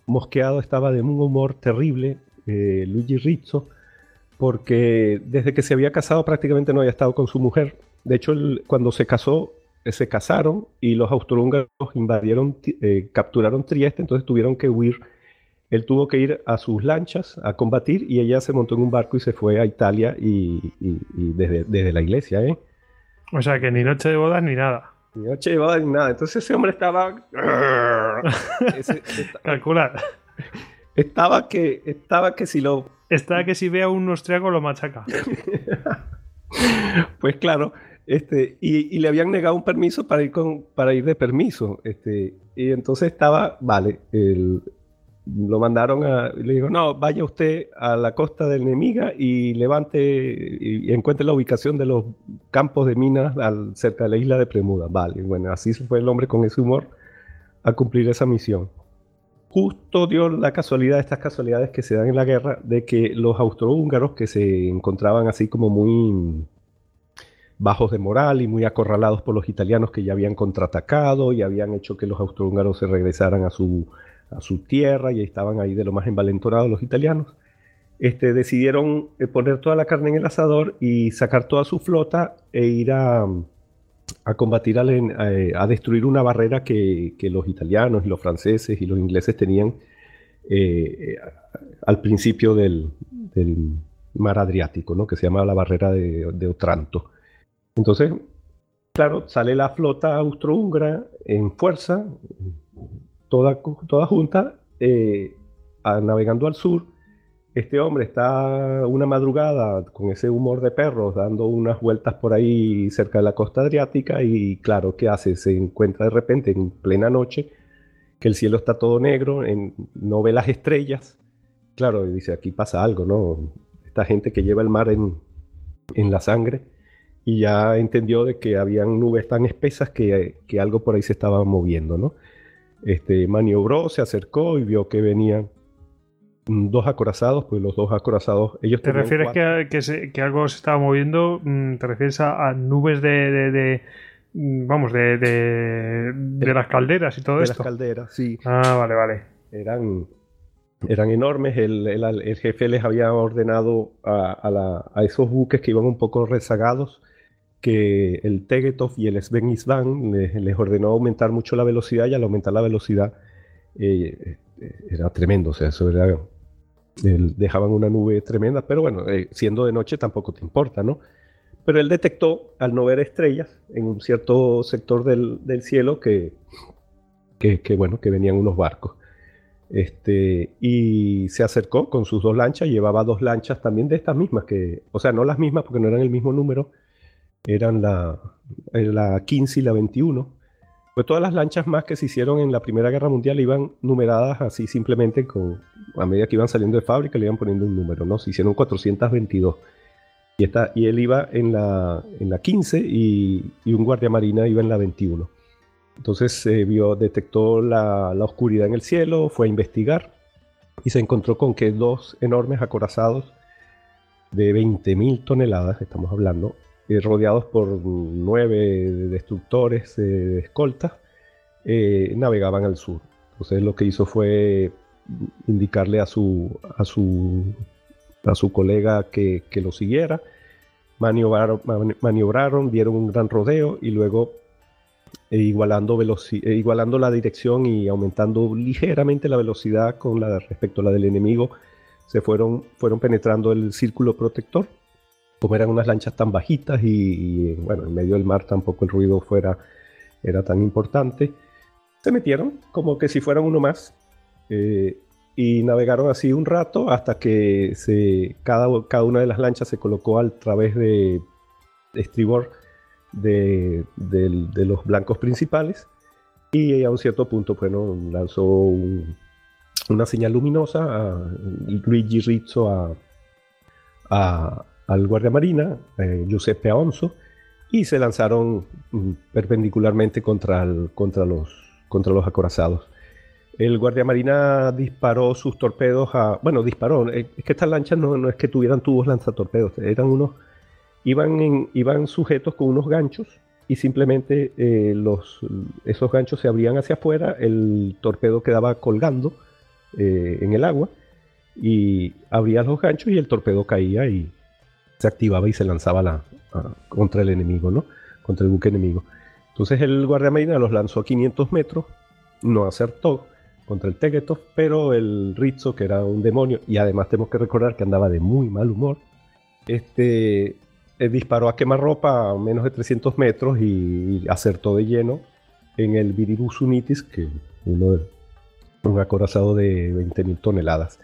Speaker 4: mosqueado, estaba de un humor terrible, eh, Luigi Rizzo, porque desde que se había casado prácticamente no había estado con su mujer. De hecho, cuando se casó, eh, se casaron y los austrohúngaros invadieron, eh, capturaron Trieste, entonces tuvieron que huir. Él tuvo que ir a sus lanchas a combatir y ella se montó en un barco y se fue a Italia y, desde, desde, la iglesia. ¿eh?
Speaker 1: O sea que ni noche de bodas ni nada.
Speaker 4: Y noche llevaba nada. Entonces ese hombre estaba.
Speaker 1: Calcular.
Speaker 4: Estaba que, estaba que si lo.
Speaker 1: Estaba que si ve a un austriaco lo machaca.
Speaker 4: pues claro. Este, y, le habían negado un permiso para ir con, para ir de permiso. Este, y entonces estaba, vale, el, lo mandaron a, le digo, no, vaya usted a la costa del Nemiga y levante y, encuentre la ubicación de los campos de minas al, cerca de la isla de Premuda. Vale, bueno, así fue el hombre con ese humor a cumplir esa misión. Justo dio la casualidad, estas casualidades que se dan en la guerra, de que los austrohúngaros que se encontraban así como muy bajos de moral y muy acorralados por los italianos que ya habían contraatacado y habían hecho que los austrohúngaros se regresaran a su a su tierra y estaban ahí de lo más envalentonados los italianos. Este, decidieron eh, poner toda la carne en el asador y sacar toda su flota e ir a, a combatir, eh, a, destruir una barrera que, los italianos los franceses y los ingleses tenían eh, al principio del, mar Adriático, ¿no? que se llama la barrera de, de Otranto. Entonces, claro, sale la flota austrohúngara en fuerza, toda, toda junta, eh, navegando al sur. Este hombre está una madrugada con ese humor de perros dando unas vueltas por ahí cerca de la costa adriática y claro, ¿qué hace? Se encuentra de repente en plena noche que el cielo está todo negro, en, no ve las estrellas. Claro, dice, aquí pasa algo, ¿no? Esta gente que lleva el mar en, en la sangre y ya entendió de que habían nubes tan espesas que, que algo por ahí se estaba moviendo, ¿no? Este, maniobró, se acercó y vio que venían dos acorazados, pues los dos acorazados, ellos
Speaker 1: ¿Te refieres que, que, algo se estaba moviendo? Mm, ¿Te refieres a, nubes de, mm, vamos, de, de, las calderas y todo esto?
Speaker 4: De las calderas, sí.
Speaker 1: Ah, vale, vale.
Speaker 4: Eran, eran enormes, el, el, jefe les había ordenado a, a, la, a, esos buques que iban un poco rezagados que el Tegetov y el Sven Isvan les, ordenó aumentar mucho la velocidad y al aumentar la velocidad eh, eh, era tremendo, o sea, eso era, dejaban una nube tremenda, pero bueno, eh, siendo de noche tampoco te importa, ¿no? Pero él detectó, al no ver estrellas, en un cierto sector del, cielo que,
Speaker 2: que, bueno, que venían unos barcos. Este, y se acercó con sus dos lanchas, llevaba dos lanchas también de estas mismas, que, o sea, no las mismas porque no eran el mismo número, eran la, la 15 y la 21. Pues todas las lanchas más que se hicieron en la Primera Guerra Mundial iban numeradas así simplemente con, a medida que iban saliendo de fábrica le iban poniendo un número, ¿no? Se hicieron 422. Y, esta, y él iba en la, en la 15 y, y un guardia marina iba en la 21. Entonces se vio, detectó la, oscuridad en el cielo, fue a investigar y se encontró con que dos enormes acorazados de 20.000 toneladas, estamos hablando, eh, rodeados por nueve destructores de escoltas, eh, navegaban al sur. Entonces lo que hizo fue indicarle a su, a su, a su colega que, que lo siguiera, maniobraron, dieron un gran rodeo y luego igualando, e igualando la dirección y aumentando ligeramente la velocidad con respecto a la del enemigo, se fueron, fueron penetrando el círculo protector. Como eran unas lanchas tan bajitas y, bueno, en medio del mar tampoco el ruido fuera, era tan importante, se metieron como que si fueran uno más eh, y navegaron así un rato hasta que se, cada, cada una de las lanchas se colocó al través de estribor de, los blancos principales y a un cierto punto, bueno, lanzó una señal luminosa a Luigi Rizzo a, al guardia marina, eh, Giuseppe Aonzo, y se lanzaron mm, perpendicularmente contra, contra, los, contra los acorazados. El guardia marina disparó sus torpedos a... Bueno, disparó. Es que estas lanchas no, no es que tuvieran tubos lanzatorpedos, eran unos iban, iban sujetos con unos ganchos y simplemente eh, los, esos ganchos se abrían hacia afuera, el torpedo quedaba colgando eh, en el agua y abría los ganchos y el torpedo caía y se activaba y se lanzaba la, contra el enemigo, ¿no? Contra el buque enemigo. Entonces el guardiamarina los lanzó a 500 metros, no acertó contra el Tegetov, pero el Rizzo, que era un demonio, y además tenemos que recordar que andaba de muy mal humor, este, eh, disparó a quemarropa a menos de 300 metros y, acertó de lleno en el Viribus Unitis, que uno un acorazado de 20.000 toneladas.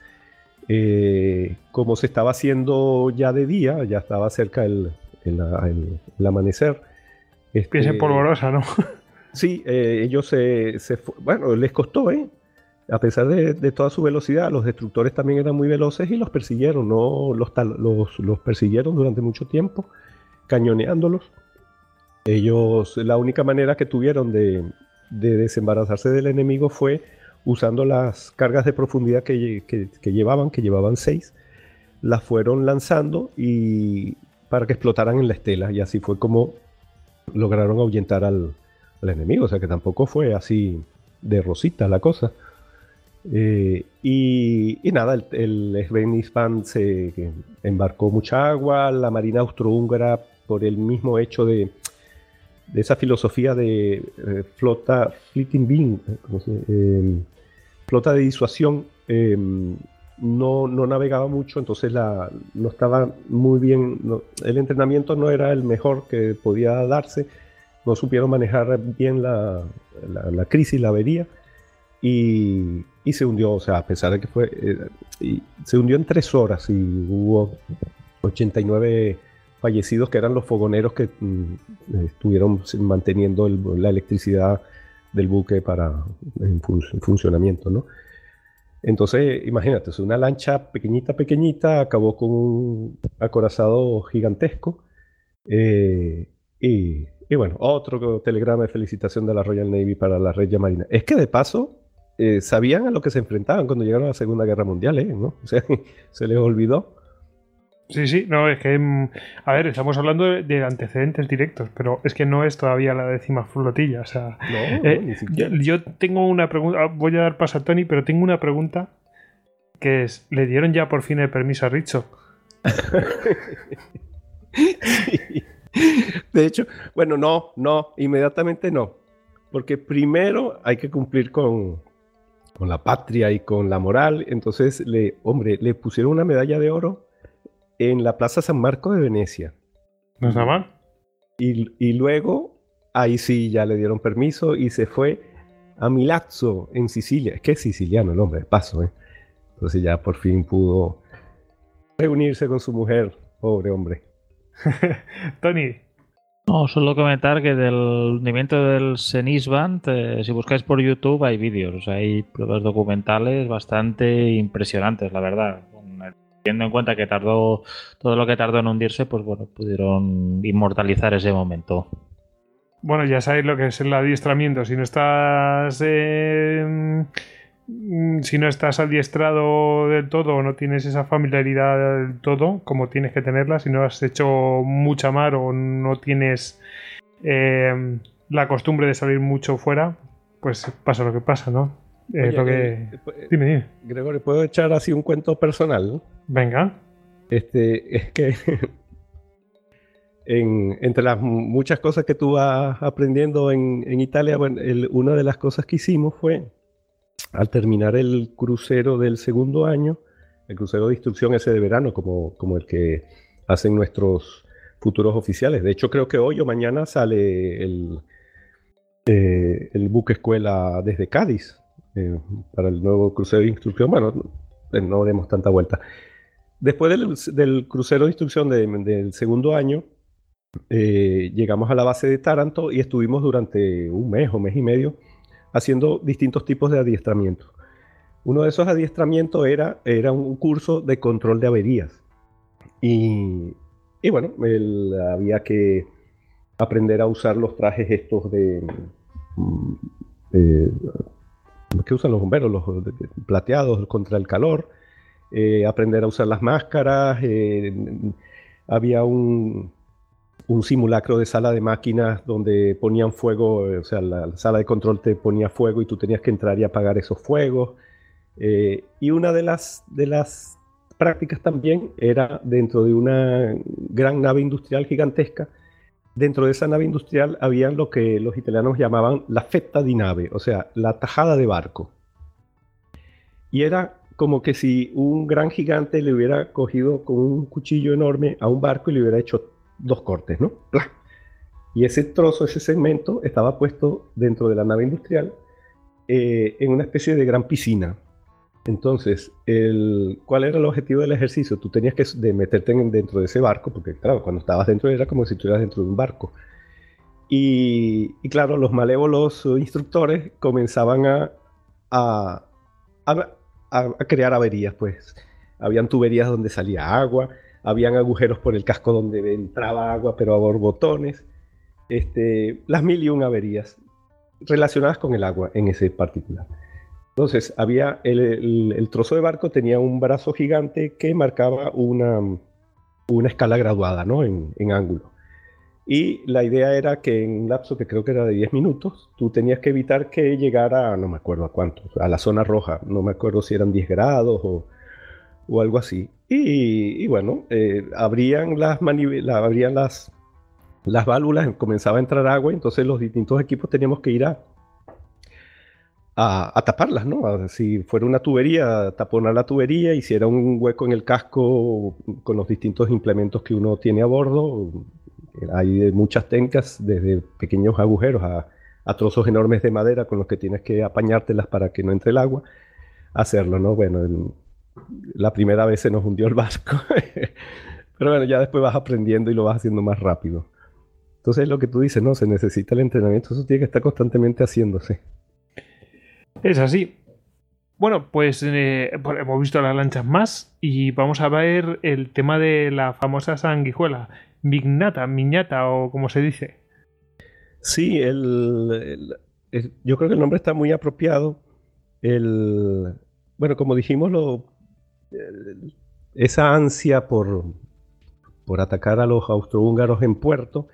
Speaker 2: Eh, como se estaba haciendo ya de día, ya estaba cerca el, el, amanecer.
Speaker 1: Este, polvorosa, ¿no?
Speaker 2: sí, eh, ellos se, se, Bueno, les costó, ¿eh? a pesar de, toda su velocidad, los destructores también eran muy veloces y los persiguieron, ¿no? los, los, persiguieron durante mucho tiempo, cañoneándolos. Ellos, la única manera que tuvieron de, desembarazarse del enemigo fue usando las cargas de profundidad que, llevaban, que llevaban seis, las fueron lanzando y para que explotaran en la estela. Y así fue como lograron ahuyentar al, al enemigo. O sea que tampoco fue así de rosita la cosa. Eh, y, nada, el, el se embarcó mucha agua, la Marina Austrohúngara, por el mismo hecho de, esa filosofía de eh, flota, fleeting beam, em, flota de disuasión, em, no, no, navegaba mucho, entonces la, no estaba muy bien, el entrenamiento no era el mejor que podía darse, no supieron manejar bien la, la, la crisis, la avería y, se hundió, o sea, a pesar de que fue, eh, se hundió en tres horas y hubo 89 fallecidos que eran los fogoneros que mm, estuvieron manteniendo la electricidad del buque para en, funcionamiento, ¿no? Entonces, imagínate, una lancha pequeñita, pequeñita, acabó con un acorazado gigantesco. Eh, y, bueno, otro telegrama de felicitación de la Royal Navy para la Regia Marina. Es que de paso, eh, sabían a lo que se enfrentaban cuando llegaron a la Segunda Guerra Mundial, ¿eh? ¿no? O sea, se les olvidó.
Speaker 1: Sí, sí, no, es que, mm, a ver, estamos hablando de, antecedentes directos, pero es que no es todavía la décima flotilla, o sea... No, eh, yo, tengo una pregunta, ah, voy a dar paso a Tony, pero tengo una pregunta que es, ¿le dieron ya por fin el permiso a Richo?
Speaker 2: De hecho, bueno, no, no, inmediatamente no, porque primero hay que cumplir con, con la patria y con la moral. Entonces, le, hombre, le pusieron una medalla de oro en la Plaza San Marco de Venecia.
Speaker 1: ¿No está mal?
Speaker 2: Y, luego, ahí sí, ya le dieron permiso y se fue a Milazzo, en Sicilia. Es que es siciliano el hombre, de paso, ¿eh? Entonces ya por fin pudo reunirse con su mujer, pobre hombre.
Speaker 1: Tony.
Speaker 3: No, solo comentar que del hundimiento del Senisband, eh, si buscáis por YouTube hay vídeos, hay pruebas documentales bastante impresionantes, la verdad. Teniendo en cuenta que tardó todo lo que tardó en hundirse, pues bueno, pudieron inmortalizar ese momento.
Speaker 1: Bueno, ya sabéis lo que es el adiestramiento. Si no estás. Eh, si no estás adiestrado del todo o no tienes esa familiaridad del todo, como tienes que tenerla, si no has hecho mucha mar o no tienes eh, la costumbre de salir mucho fuera, pues pasa lo que pasa, ¿no? Eh, lo que...
Speaker 2: dime, dime. Gregorio, ¿puedo echar así un cuento personal?
Speaker 1: Venga.
Speaker 2: Este, es que entre las muchas cosas que tú vas aprendiendo en, Italia, bueno, una de las cosas que hicimos fue, al terminar el crucero del segundo año, el crucero de instrucción ese de verano, como, como el que hacen nuestros futuros oficiales. De hecho, creo que hoy o mañana sale el, eh, el buque escuela desde Cádiz eh, para el nuevo crucero de instrucción. Bueno, no demos tanta vuelta. Después del, crucero de instrucción del segundo año, eh, llegamos a la base de Taranto y estuvimos durante un mes o mes y medio haciendo distintos tipos de adiestramiento. Uno de esos adiestramientos era, era un curso de control de averías. Y, bueno, había que aprender a usar los trajes estos de... Mm, eh, que usan los bomberos, los plateados contra el calor, eh, aprender a usar las máscaras, había un, simulacro de sala de máquinas donde ponían fuego, eh, o sea, la, sala de control te ponía fuego y tú tenías que entrar y apagar esos fuegos. Eh, y una de las prácticas también era dentro de una gran nave industrial gigantesca. Dentro de esa nave industrial habían lo que los italianos llamaban la fetta di nave, o sea, la tajada de barco. Y era como que si un gran gigante le hubiera cogido con un cuchillo enorme a un barco y le hubiera hecho dos cortes, ¿no? Y ese trozo, ese segmento, estaba puesto dentro de la nave industrial eh, en una especie de gran piscina. Entonces, ¿cuál era el objetivo del ejercicio? Tú tenías que de meterte dentro de ese barco, porque claro, cuando estabas dentro era como si estuvieras dentro de un barco. Y, claro, los malévolos instructores comenzaban a, crear averías, pues. Habían tuberías donde salía agua, habían agujeros por el casco donde entraba agua, pero a borbotones, este, las mil y un averías relacionadas con el agua en ese particular. Entonces, había el, trozo de barco tenía un brazo gigante que marcaba una, una escala graduada, ¿no? En, ángulo. Y la idea era que en un lapso que creo que era de 10 minutos, tú tenías que evitar que llegara, no me acuerdo a cuánto, a la zona roja. No me acuerdo si eran 10 grados o, o algo así. Y, bueno, eh, abrían, las, abrían las, las válvulas, comenzaba a entrar agua, entonces los distintos equipos teníamos que ir a, a, taparlas, ¿no? si fuera una tubería, taponar la tubería, y si era un hueco en el casco con los distintos implementos que uno tiene a bordo. Hay muchas tencas, desde pequeños agujeros a, a trozos enormes de madera con los que tienes que apañártelas para que no entre el agua. Hacerlo, ¿no? Bueno, la primera vez se nos hundió el barco. Pero bueno, ya después vas aprendiendo y lo vas haciendo más rápido. Entonces lo que tú dices, no, se necesita el entrenamiento, eso tiene que estar constantemente haciéndose.
Speaker 1: Es así. Bueno, pues eh, hemos visto las lanchas más y vamos a ver el tema de la famosa sanguijuela, mignata, miñata o como se dice.
Speaker 2: Sí, el, yo creo que el nombre está muy apropiado. El, bueno, como dijimos, lo, esa ansia por, por atacar a los austrohúngaros en puerto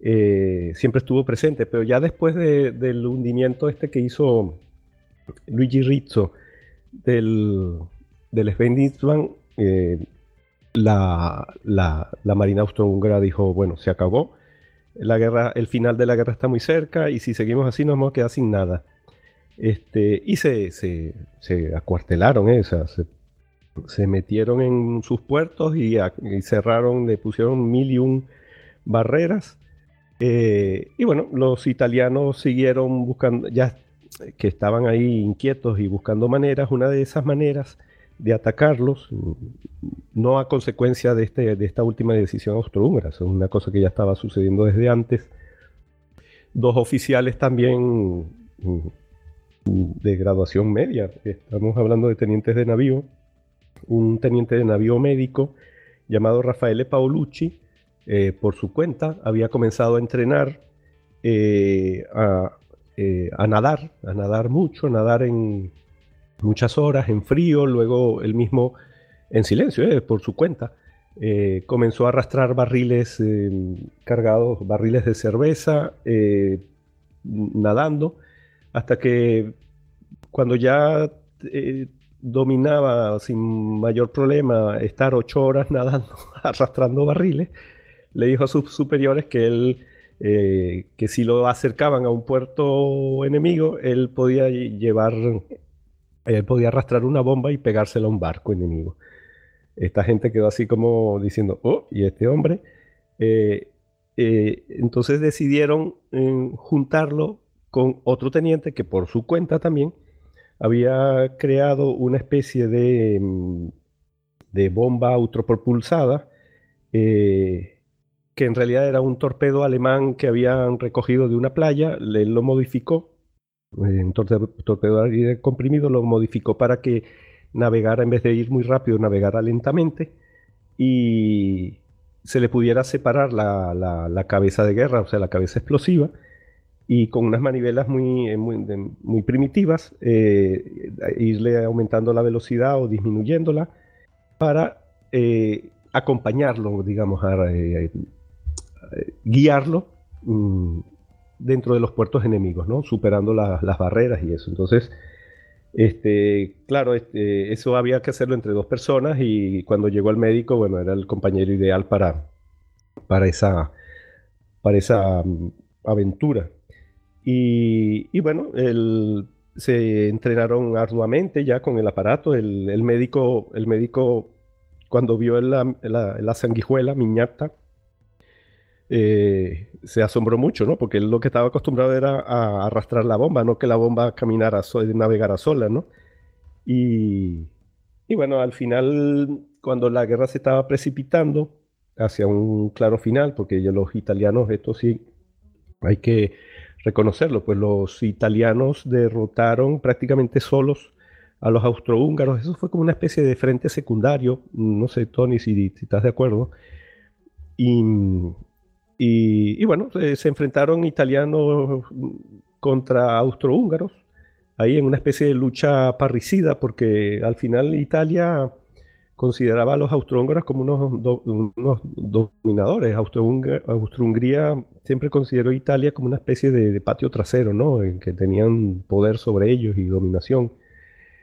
Speaker 2: eh, siempre estuvo presente, pero ya después del hundimiento este que hizo Luigi Rizzo del, del eh, la, la, Marina austrohúngara dijo, bueno, se acabó, la guerra, el final de la guerra está muy cerca y si seguimos así nos vamos a quedar sin nada. Este, y se, se, se acuartelaron, ¿eh? se metieron en sus puertos y, cerraron, le pusieron mil y un barreras. Eh, y bueno, los italianos siguieron buscando, ya que estaban ahí inquietos y buscando maneras. Una de esas maneras de atacarlos, no a consecuencia de, este, de esta última decisión austrohúngara, es una cosa que ya estaba sucediendo desde antes. Dos oficiales también mm, de graduación media, estamos hablando de tenientes de navío, un teniente de navío médico llamado Rafael Paolucci, eh, por su cuenta, había comenzado a entrenar, eh, eh, a, nadar, a nadar mucho, a nadar en muchas horas, en frío, luego él mismo en silencio, por su cuenta. comenzó a arrastrar barriles cargados, barriles de cerveza, nadando, hasta que cuando ya dominaba sin mayor problema estar ocho horas nadando, arrastrando barriles, le dijo a sus superiores que él, eh, que si lo acercaban a un puerto enemigo, él podía llevar, él podía arrastrar una bomba y pegársela a un barco enemigo. Esta gente quedó así como diciendo, oh, y este hombre. Eh, eh, entonces decidieron juntarlo con otro teniente que por su cuenta también había creado una especie de, mm, de bomba autopropulsada que en realidad era un torpedo alemán que habían recogido de una playa, le, lo modificó, un torpedo aire comprimido, lo modificó para que navegara, en vez de ir muy rápido, navegara lentamente y se le pudiera separar la, cabeza de guerra, o sea, la cabeza explosiva, y con unas manivelas muy, eh, muy, primitivas, eh, irle aumentando la velocidad o disminuyéndola para eh, acompañarlo, digamos, a, guiarlo mm, dentro de los puertos enemigos, ¿no? Superando las barreras y eso. Entonces, este, claro, este, eso había que hacerlo entre dos personas y cuando llegó el médico, bueno, era el compañero ideal para, para esa, para esa mm, aventura. Y, bueno, se entrenaron arduamente ya con el aparato. El, médico, el médico, cuando vio la, la, la sanguijuela, miñata, eh, se asombró mucho, ¿no? Porque él lo que estaba acostumbrado era a arrastrar la bomba, no que la bomba caminara, navegara sola, ¿no? Y, y bueno, al final, cuando la guerra se estaba precipitando hacia un claro final, porque ya los italianos, esto sí hay que reconocerlo, pues los italianos derrotaron prácticamente solos a los austrohúngaros. Eso fue como una especie de frente secundario, no sé, Tony, si, si estás de acuerdo. Y, y, bueno, se enfrentaron italianos contra austrohúngaros, ahí en una especie de lucha parricida, porque al final Italia consideraba a los austrohúngaros como unos, dominadores. Austro-Hungría siempre consideró a Italia como una especie de, patio trasero, ¿no? En que tenían poder sobre ellos y dominación.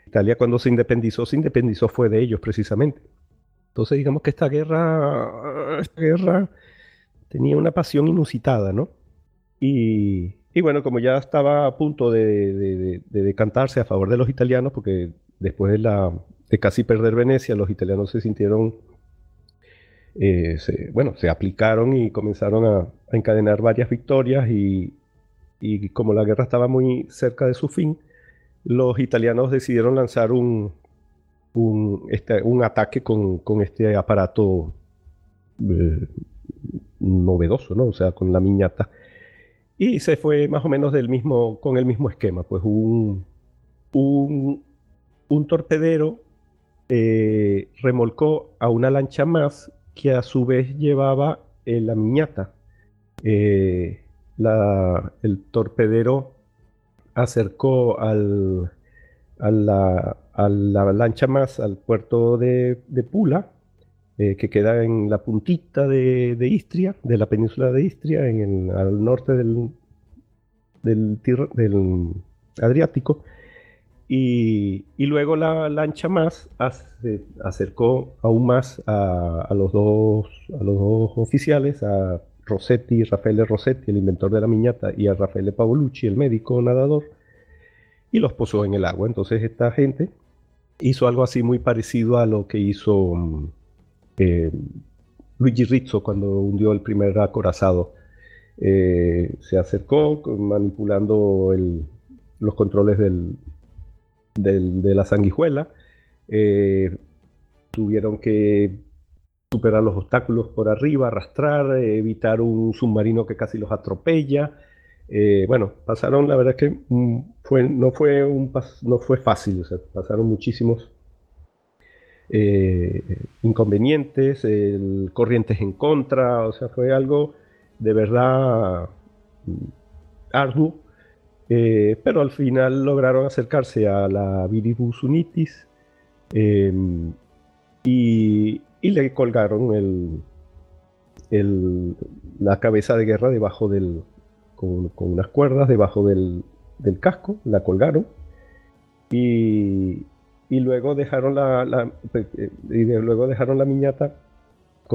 Speaker 2: Italia cuando se independizó, se independizó fue de ellos precisamente. Entonces digamos que esta guerra, esta guerra tenía una pasión inusitada, ¿no? Y, bueno, como ya estaba a punto de, decantarse a favor de los italianos, porque después de, casi perder Venecia, los italianos se sintieron, eh, bueno, se aplicaron y comenzaron a, encadenar varias victorias y, como la guerra estaba muy cerca de su fin, los italianos decidieron lanzar un, un, este, ataque con, este aparato eh, novedoso, ¿no? O sea, con la miñata. Y se fue más o menos del mismo, con el mismo esquema, pues un, un, un torpedero eh, remolcó a una lancha más que a su vez llevaba eh, la miñata. Eh, la, el torpedero acercó al, a, la, la, lancha más al puerto de, de Pula eh, que queda en la puntita de, Istria, de la península de Istria, en el, al norte del, del, Adriático. Y, luego la lancha más se acercó aún más a, los dos, a los dos oficiales, a Rossetti, Rafael Rossetti, el inventor de la miñata, y a Rafael Paolucci, el médico nadador, y los posó en el agua. Entonces esta gente hizo algo así muy parecido a lo que hizo mm, Luigi Rizzo cuando hundió el primer acorazado. Eh, se acercó manipulando los controles de la sanguijuela. Eh, tuvieron que superar los obstáculos por arriba, arrastrar, evitar un submarino que casi los atropella. Eh, bueno, pasaron, la verdad es que mm, no fue fácil, pasaron muchísimos eh, inconvenientes, corrientes en contra, o sea, fue algo de verdad mm, arduo, eh, pero al final lograron acercarse a la Viribus unitis em, y, le colgaron la cabeza de guerra debajo del, con, unas cuerdas debajo del, casco, la colgaron y, luego dejaron la, eh, y luego dejaron la miñata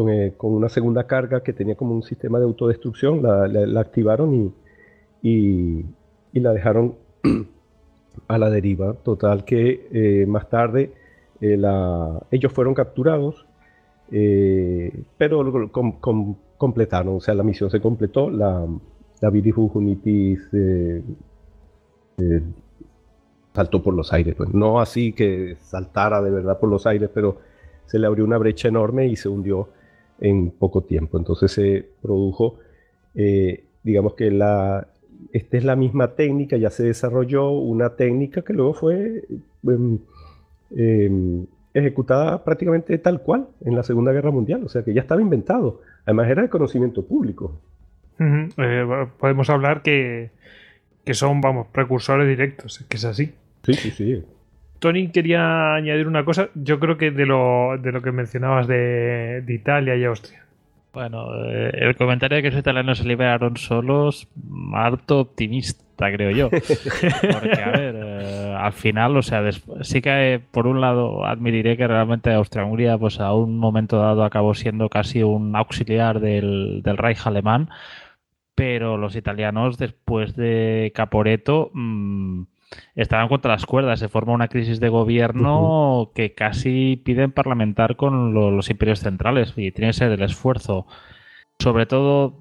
Speaker 2: eh, con, una segunda carga que tenía como un sistema de autodestrucción, la, activaron y, la dejaron a la deriva. Total que eh, más tarde ellos fueron capturados, pero completaron, o sea, la misión se completó, la, la eh, eh, saltó por los aires. Pues no así que saltara de verdad por los aires, pero se le abrió una brecha enorme y se hundió en poco tiempo. Entonces se produjo, eh, digamos que la, esta es la misma técnica, ya se desarrolló una técnica que luego fue em, em, ejecutada prácticamente tal cual en la Segunda Guerra Mundial, o sea que ya estaba inventado. Además era de conocimiento público.
Speaker 1: Eh, podemos hablar que, son, vamos, precursores directos, que es así.
Speaker 2: Sí, sí, sí.
Speaker 1: Tony quería añadir una cosa, yo creo que de lo, de lo que mencionabas de, Italia y Austria.
Speaker 3: Bueno, eh, el comentario de que los italianos se liberaron solos, harto optimista, creo yo. Porque, a ver, eh, al final, o sea, sí que por un lado admitiré que realmente Austria-Hungría, pues a un momento dado acabó siendo casi un auxiliar del, del Reich alemán, pero los italianos después de Caporeto mmm, estaban contra las cuerdas, se forma una crisis de gobierno que casi piden parlamentar con los imperios centrales y tiene que ser el esfuerzo, sobre todo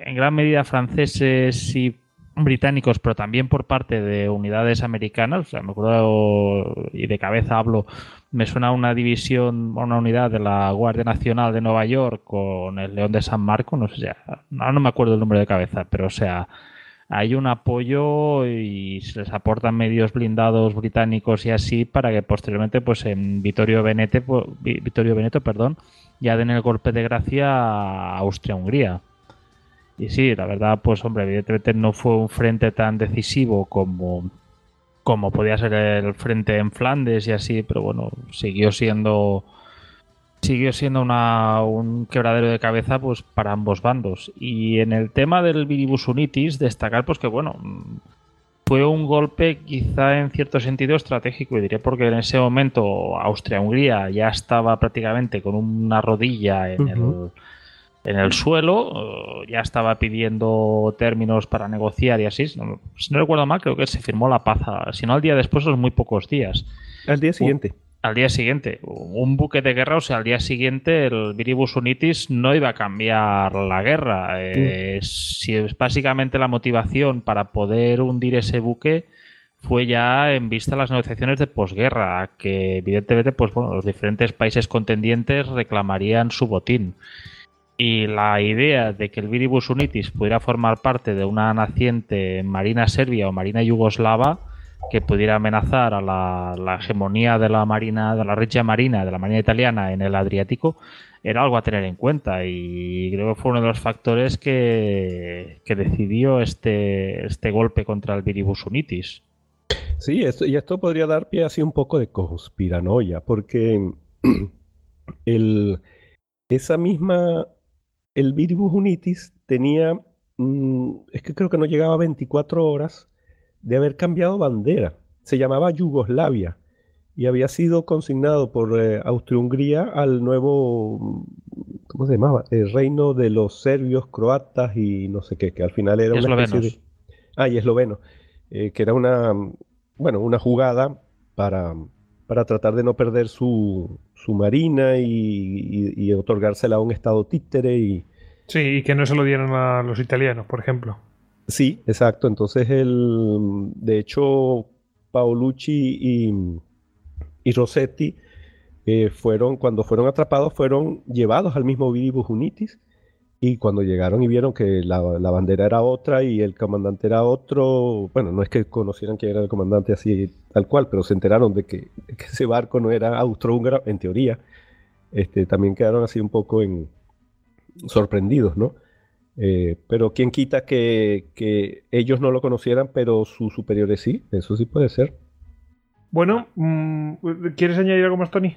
Speaker 3: en gran medida franceses y británicos, pero también por parte de unidades americanas, o sea, me acuerdo y de cabeza hablo me suena una división, una unidad de la Guardia Nacional de Nueva York con el León de San Marco, no sé, no, no me acuerdo el nombre de cabeza, pero o sea, hay un apoyo y se les aportan medios blindados británicos y así para que posteriormente, pues en Vittorio Veneto, pues, Vittorio Veneto, perdón, ya den el golpe de gracia a Austria-Hungría. Y sí, la verdad, pues hombre, evidentemente no fue un frente tan decisivo como como podía ser el frente en Flandes y así, pero bueno, siguió siendo siguió siendo una, un quebradero de cabeza pues para ambos bandos. Y en el tema del viribus unitis, destacar pues que bueno, fue un golpe quizá en cierto sentido estratégico, y diré porque en ese momento Austria-Hungría ya estaba prácticamente con una rodilla en el en el suelo, ya estaba pidiendo términos para negociar y así. Si no, recuerdo mal, creo que se firmó la paz, si no al día después, son muy pocos días.
Speaker 2: Al día siguiente.
Speaker 1: Al día siguiente. Un buque de guerra, o sea, al día siguiente el Viribus Unitis no iba a cambiar la guerra. Eh, si es básicamente la motivación para poder hundir ese buque fue ya en vista las negociaciones de posguerra, que evidentemente pues, bueno, los diferentes países contendientes reclamarían su botín. Y la idea de que el Viribus Unitis pudiera formar parte de una naciente marina serbia o marina yugoslava que pudiera amenazar a la, hegemonía de la marina, de la regia marina, de la marina italiana en el Adriático, era algo a tener en cuenta y creo que fue uno de los factores que, decidió este, este golpe contra el Viribus Unitis.
Speaker 2: Sí, esto, y esto podría dar pie así un poco de conspiranoia, porque el, esa misma el Viribus Unitis tenía, mm, es que creo que no llegaba a 24 horas de haber cambiado bandera. Se llamaba Yugoslavia y había sido consignado por eh, Austria-Hungría al nuevo, ¿cómo se llamaba? El reino de los serbios, croatas y no sé qué, que al final era una especie de... Ah, y esloveno, eh, que era una, bueno, una jugada para, para tratar de no perder su, su marina y, otorgársela a un estado títere. Y...
Speaker 1: Sí, y que no se lo dieran a los italianos, por ejemplo.
Speaker 2: Sí, exacto. Entonces, el, de hecho, Paolucci y, y Rossetti eh, fueron, cuando fueron atrapados, fueron llevados al mismo Vivibus Unitis. Y cuando llegaron y vieron que la, bandera era otra y el comandante era otro, bueno, no es que conocieran quién era el comandante así tal cual, pero se enteraron de que, ese barco no era austrohúngaro, en teoría, este, también quedaron así un poco en, sorprendidos, ¿no? Eh, pero quién quita que, ellos no lo conocieran, pero sus superiores sí, eso sí puede ser.
Speaker 1: Bueno, mm, ¿quieres añadir algo más, Tony?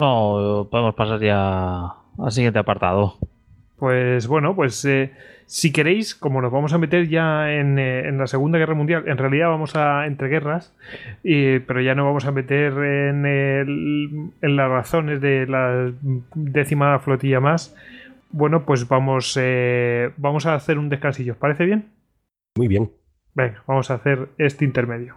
Speaker 3: No, podemos pasar ya al siguiente apartado.
Speaker 1: Pues bueno, pues eh, si queréis, como nos vamos a meter ya en, eh, en, la Segunda Guerra Mundial, en realidad vamos a entre guerras, pero ya no vamos a meter en, en las razones de la décima flotilla más, bueno, pues vamos, eh, vamos a hacer un descansillo. ¿Os parece bien?
Speaker 2: Muy bien.
Speaker 1: Venga, vamos a hacer este intermedio.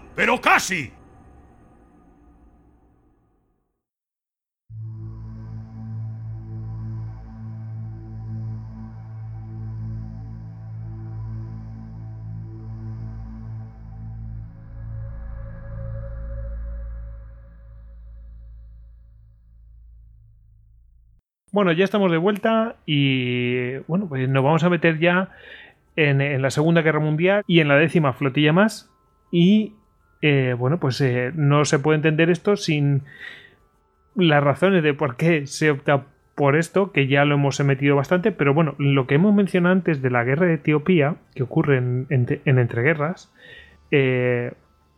Speaker 5: Pero casi.
Speaker 1: Bueno, ya estamos de vuelta y bueno, pues nos vamos a meter ya en, en, la Segunda Guerra Mundial y en la décima flotilla más. Y eh, bueno, pues eh, no se puede entender esto sin las razones de por qué se opta por esto, que ya lo hemos emitido bastante, pero bueno, lo que hemos mencionado antes de la guerra de Etiopía, que ocurre en, entreguerras, eh,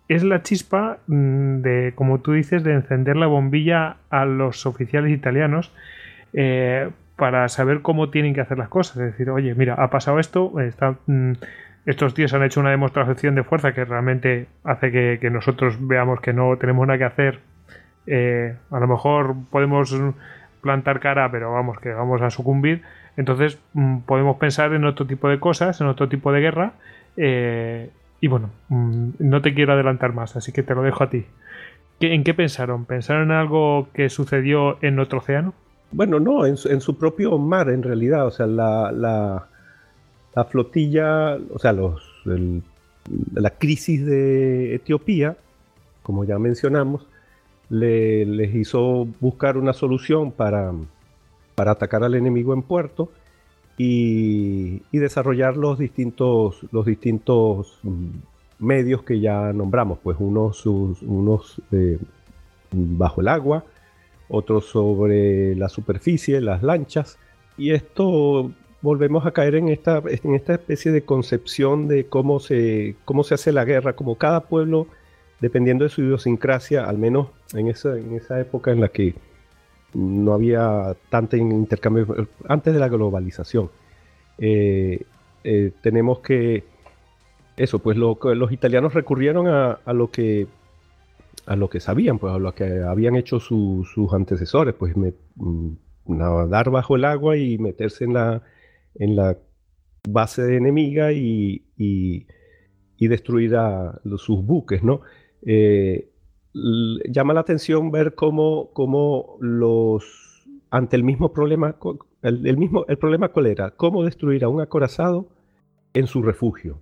Speaker 1: es la chispa mm, de, como tú dices, de encender la bombilla a los oficiales italianos para saber cómo tienen que hacer las cosas. Es decir, oye, mira, ha pasado esto, está, mm, estos tíos han hecho una demostración de fuerza que realmente hace que, nosotros veamos que no tenemos nada que hacer. Eh, a lo mejor podemos plantar cara, pero vamos, que vamos a sucumbir. Entonces mm, podemos pensar en otro tipo de cosas, en otro tipo de guerra. Eh, y bueno, mm, no te quiero adelantar más, así que te lo dejo a ti. ¿En qué pensaron? ¿Pensaron en algo que sucedió en otro océano?
Speaker 2: Bueno, no, en su, propio mar en realidad. O sea, la flotilla, o sea, los, la crisis de Etiopía, como ya mencionamos, les hizo buscar una solución para, para atacar al enemigo en puerto y, desarrollar los distintos, los distintos mm, medios que ya nombramos, pues unos, unos eh, bajo el agua, otros sobre la superficie, las lanchas, y esto volvemos a caer en esta, en esta especie de concepción de cómo se, cómo se hace la guerra, como cada pueblo, dependiendo de su idiosincrasia, al menos en esa, en esa época en la que no había tanto intercambio, antes de la globalización. Eh, eh, tenemos que, eso, pues los italianos recurrieron a, lo que a lo que sabían, pues a lo que habían hecho sus antecesores, pues mm, nadar bajo el agua y meterse en la, en la base de enemiga y, destruir a sus buques, ¿no? Eh, llama la atención ver cómo, cómo, los ante el mismo problema el, mismo el problema cuál era cómo destruir a un acorazado en su refugio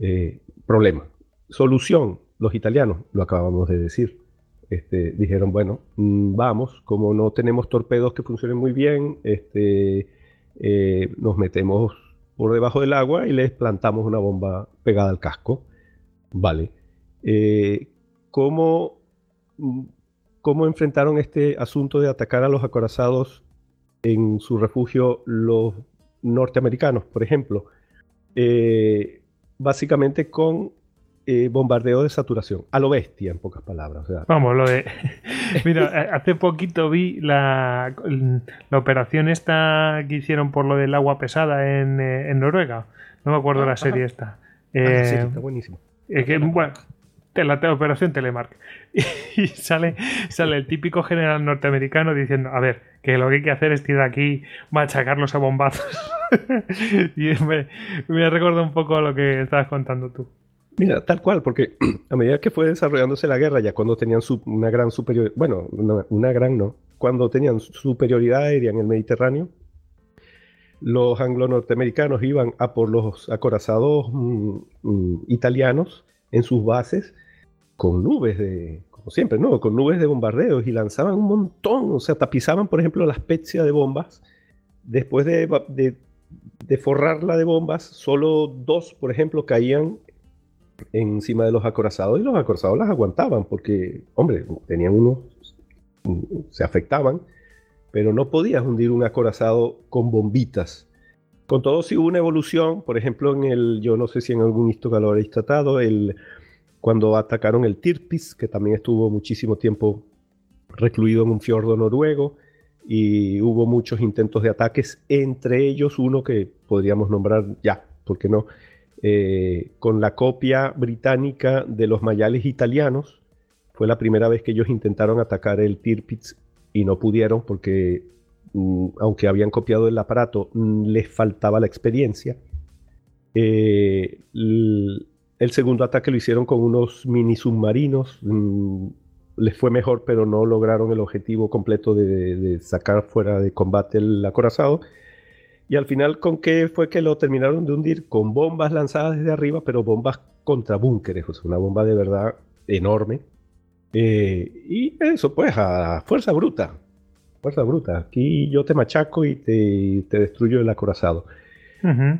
Speaker 2: eh, problema solución los italianos lo acabamos de decir este, dijeron bueno mm, vamos como no tenemos torpedos que funcionen muy bien este eh, nos metemos por debajo del agua y les plantamos una bomba pegada al casco. Vale. Eh, ¿cómo, enfrentaron este asunto de atacar a los acorazados en su refugio los norteamericanos, por ejemplo, eh, básicamente con eh, bombardeo de saturación, a lo bestia, en pocas palabras.
Speaker 1: Vamos, lo de. Mira, hace poquito vi la, la operación esta que hicieron por lo del agua pesada en, en Noruega. No me acuerdo la serie esta.
Speaker 2: Ah, está buenísimo.
Speaker 1: que, bueno, la operación Telemark. Y sale, sale el típico general norteamericano diciendo, a ver, que lo que hay que hacer es tirar aquí, machacarlos a bombazos. y me, me recordado un poco lo que estabas contando tú.
Speaker 2: Mira, tal cual, porque a medida que fue desarrollándose la guerra, ya cuando tenían una gran superioridad, bueno, una, gran no, cuando tenían superioridad aérea en el Mediterráneo, los anglo-norteamericanos iban a por los acorazados mm, mm, italianos en sus bases con nubes de, como siempre, ¿no? Con nubes de bombardeos y lanzaban un montón, o sea, tapizaban, por ejemplo, la Spezia de bombas. Después de, de, de forrarla de bombas, solo dos, por ejemplo, caían encima de los acorazados y los acorazados las aguantaban porque, hombre, tenían unos, se afectaban, pero no podías hundir un acorazado con bombitas. Con todo, si hubo una evolución, por ejemplo, en el, yo no sé si en algún histórico lo habréis tratado, el, cuando atacaron el Tirpitz, que también estuvo muchísimo tiempo recluido en un fiordo noruego, y hubo muchos intentos de ataques, entre ellos uno que podríamos nombrar ya, porque no? Eh, con la copia británica de los mayales italianos. Fue la primera vez que ellos intentaron atacar el Tirpitz y no pudieron porque, mm, aunque habían copiado el aparato, mm, les faltaba la experiencia. Eh, el, segundo ataque lo hicieron con unos mini submarinos. Mm, les fue mejor, pero no lograron el objetivo completo de, de sacar fuera de combate el acorazado. Y al final, ¿con qué fue que lo terminaron de hundir? Con bombas lanzadas desde arriba, pero bombas contra búnkeres, o sea, una bomba de verdad enorme. Eh, y eso, pues, a fuerza bruta. Fuerza bruta. Aquí yo te machaco y te, te destruyo el acorazado.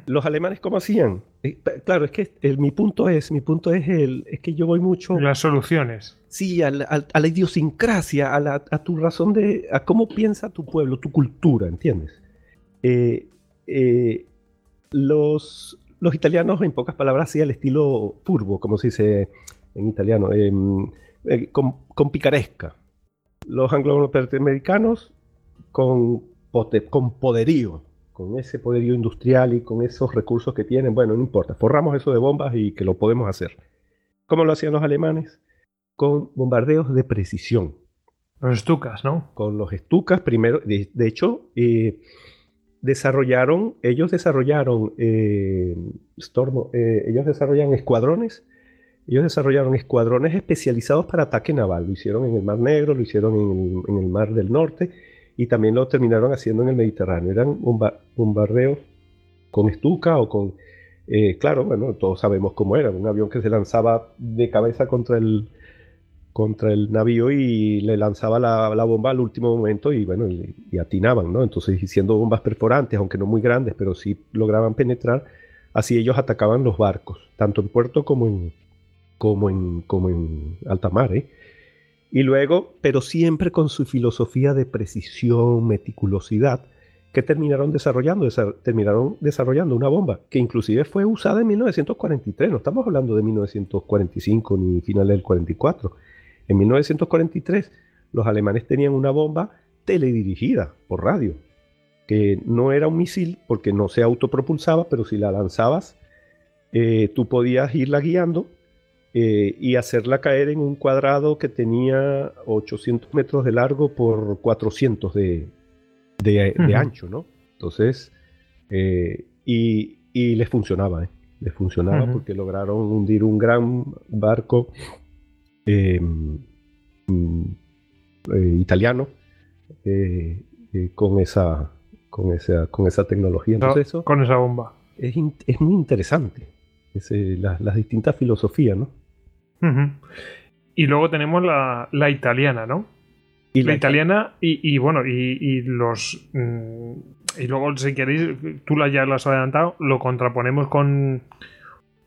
Speaker 2: Los alemanes, ¿cómo hacían? Eh, claro, es que mi punto es, mi punto es el, es que yo voy mucho.
Speaker 1: Las soluciones.
Speaker 2: Sí, a la, idiosincrasia, a, la, a, tu razón de, a cómo piensa tu pueblo, tu cultura, ¿entiendes? Eh, eh, los, los italianos, en pocas palabras, hacían el estilo furbo, como se dice en italiano, em, eh, con, picaresca. Los anglo-americanos con, con poderío, con ese poderío industrial y con esos recursos que tienen. Bueno, no importa, forramos eso de bombas y que lo podemos hacer. ¿Cómo lo hacían los alemanes? Con bombardeos de precisión.
Speaker 1: Los estucas, ¿no?
Speaker 2: Con los estucas, primero, de, hecho, eh, desarrollaron, ellos desarrollaron, eh, eh, ellos desarrollan escuadrones, ellos desarrollaron escuadrones especializados para ataque naval. Lo hicieron en el Mar Negro, lo hicieron en el, Mar del Norte y también lo terminaron haciendo en el Mediterráneo. Eran bombardeos con estuca o con, eh, claro, bueno, todos sabemos cómo era, un avión que se lanzaba de cabeza contra el, contra el navío y le lanzaba la, bomba al último momento y bueno, y, atinaban, ¿no? Entonces, siendo bombas perforantes, aunque no muy grandes, pero sí lograban penetrar, así ellos atacaban los barcos, tanto en puerto como en, como en, como en alta mar, ¿eh? Y luego, pero siempre con su filosofía de precisión, meticulosidad, que terminaron desarrollando, terminaron desarrollando una bomba que inclusive fue usada en 1943, no estamos hablando de 1945 ni finales del 44 en 1943 los alemanes tenían una bomba teledirigida por radio, que no era un misil porque no se autopropulsaba, pero si la lanzabas, eh, tú podías irla guiando eh, y hacerla caer en un cuadrado que tenía 800 metros de largo por 400 de, ancho, ¿no? Entonces, eh, y, les funcionaba, les funcionaba porque lograron hundir un gran barco Em, mm, eh, italiano eh, eh, con, esa, con, esa, con esa tecnología.
Speaker 1: con esa bomba.
Speaker 2: Es, muy interesante las distintas filosofías, ¿no?
Speaker 1: Y luego tenemos la, italiana, ¿no? Y la, italiana y, bueno, y, los... Mm, y luego, si queréis, tú ya lo has adelantado, lo contraponemos con,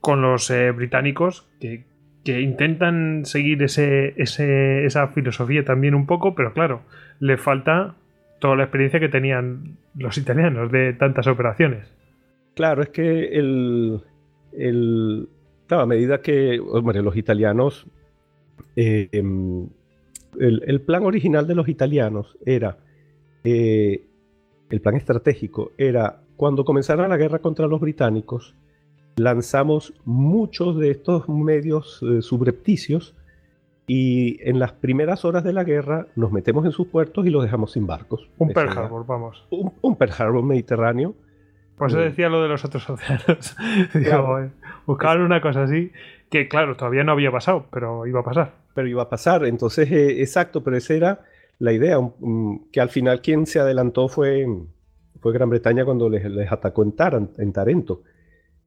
Speaker 1: con los británicos, que, que intentan seguir ese, esa filosofía también un poco, pero claro, le falta toda la experiencia que tenían los italianos de tantas operaciones.
Speaker 2: Claro, es que el, el a medida que los italianos, em, el, plan original de los italianos era, eh, el plan estratégico era, cuando comenzara la guerra contra los británicos, lanzamos muchos de estos medios eh, subrepticios y en las primeras horas de la guerra nos metemos en sus puertos y los dejamos sin barcos.
Speaker 1: Un Pearl Harbor, vamos.
Speaker 2: Un, un Pearl Harbor mediterráneo.
Speaker 1: Por eso decía lo de los otros océanos. buscaban una cosa así que, claro, todavía no había pasado, pero iba a pasar.
Speaker 2: Pero iba a pasar. Entonces, eh, exacto, pero esa era la idea. que al final quien se adelantó fue, fue Gran Bretaña cuando les, les atacó en, en Tarento.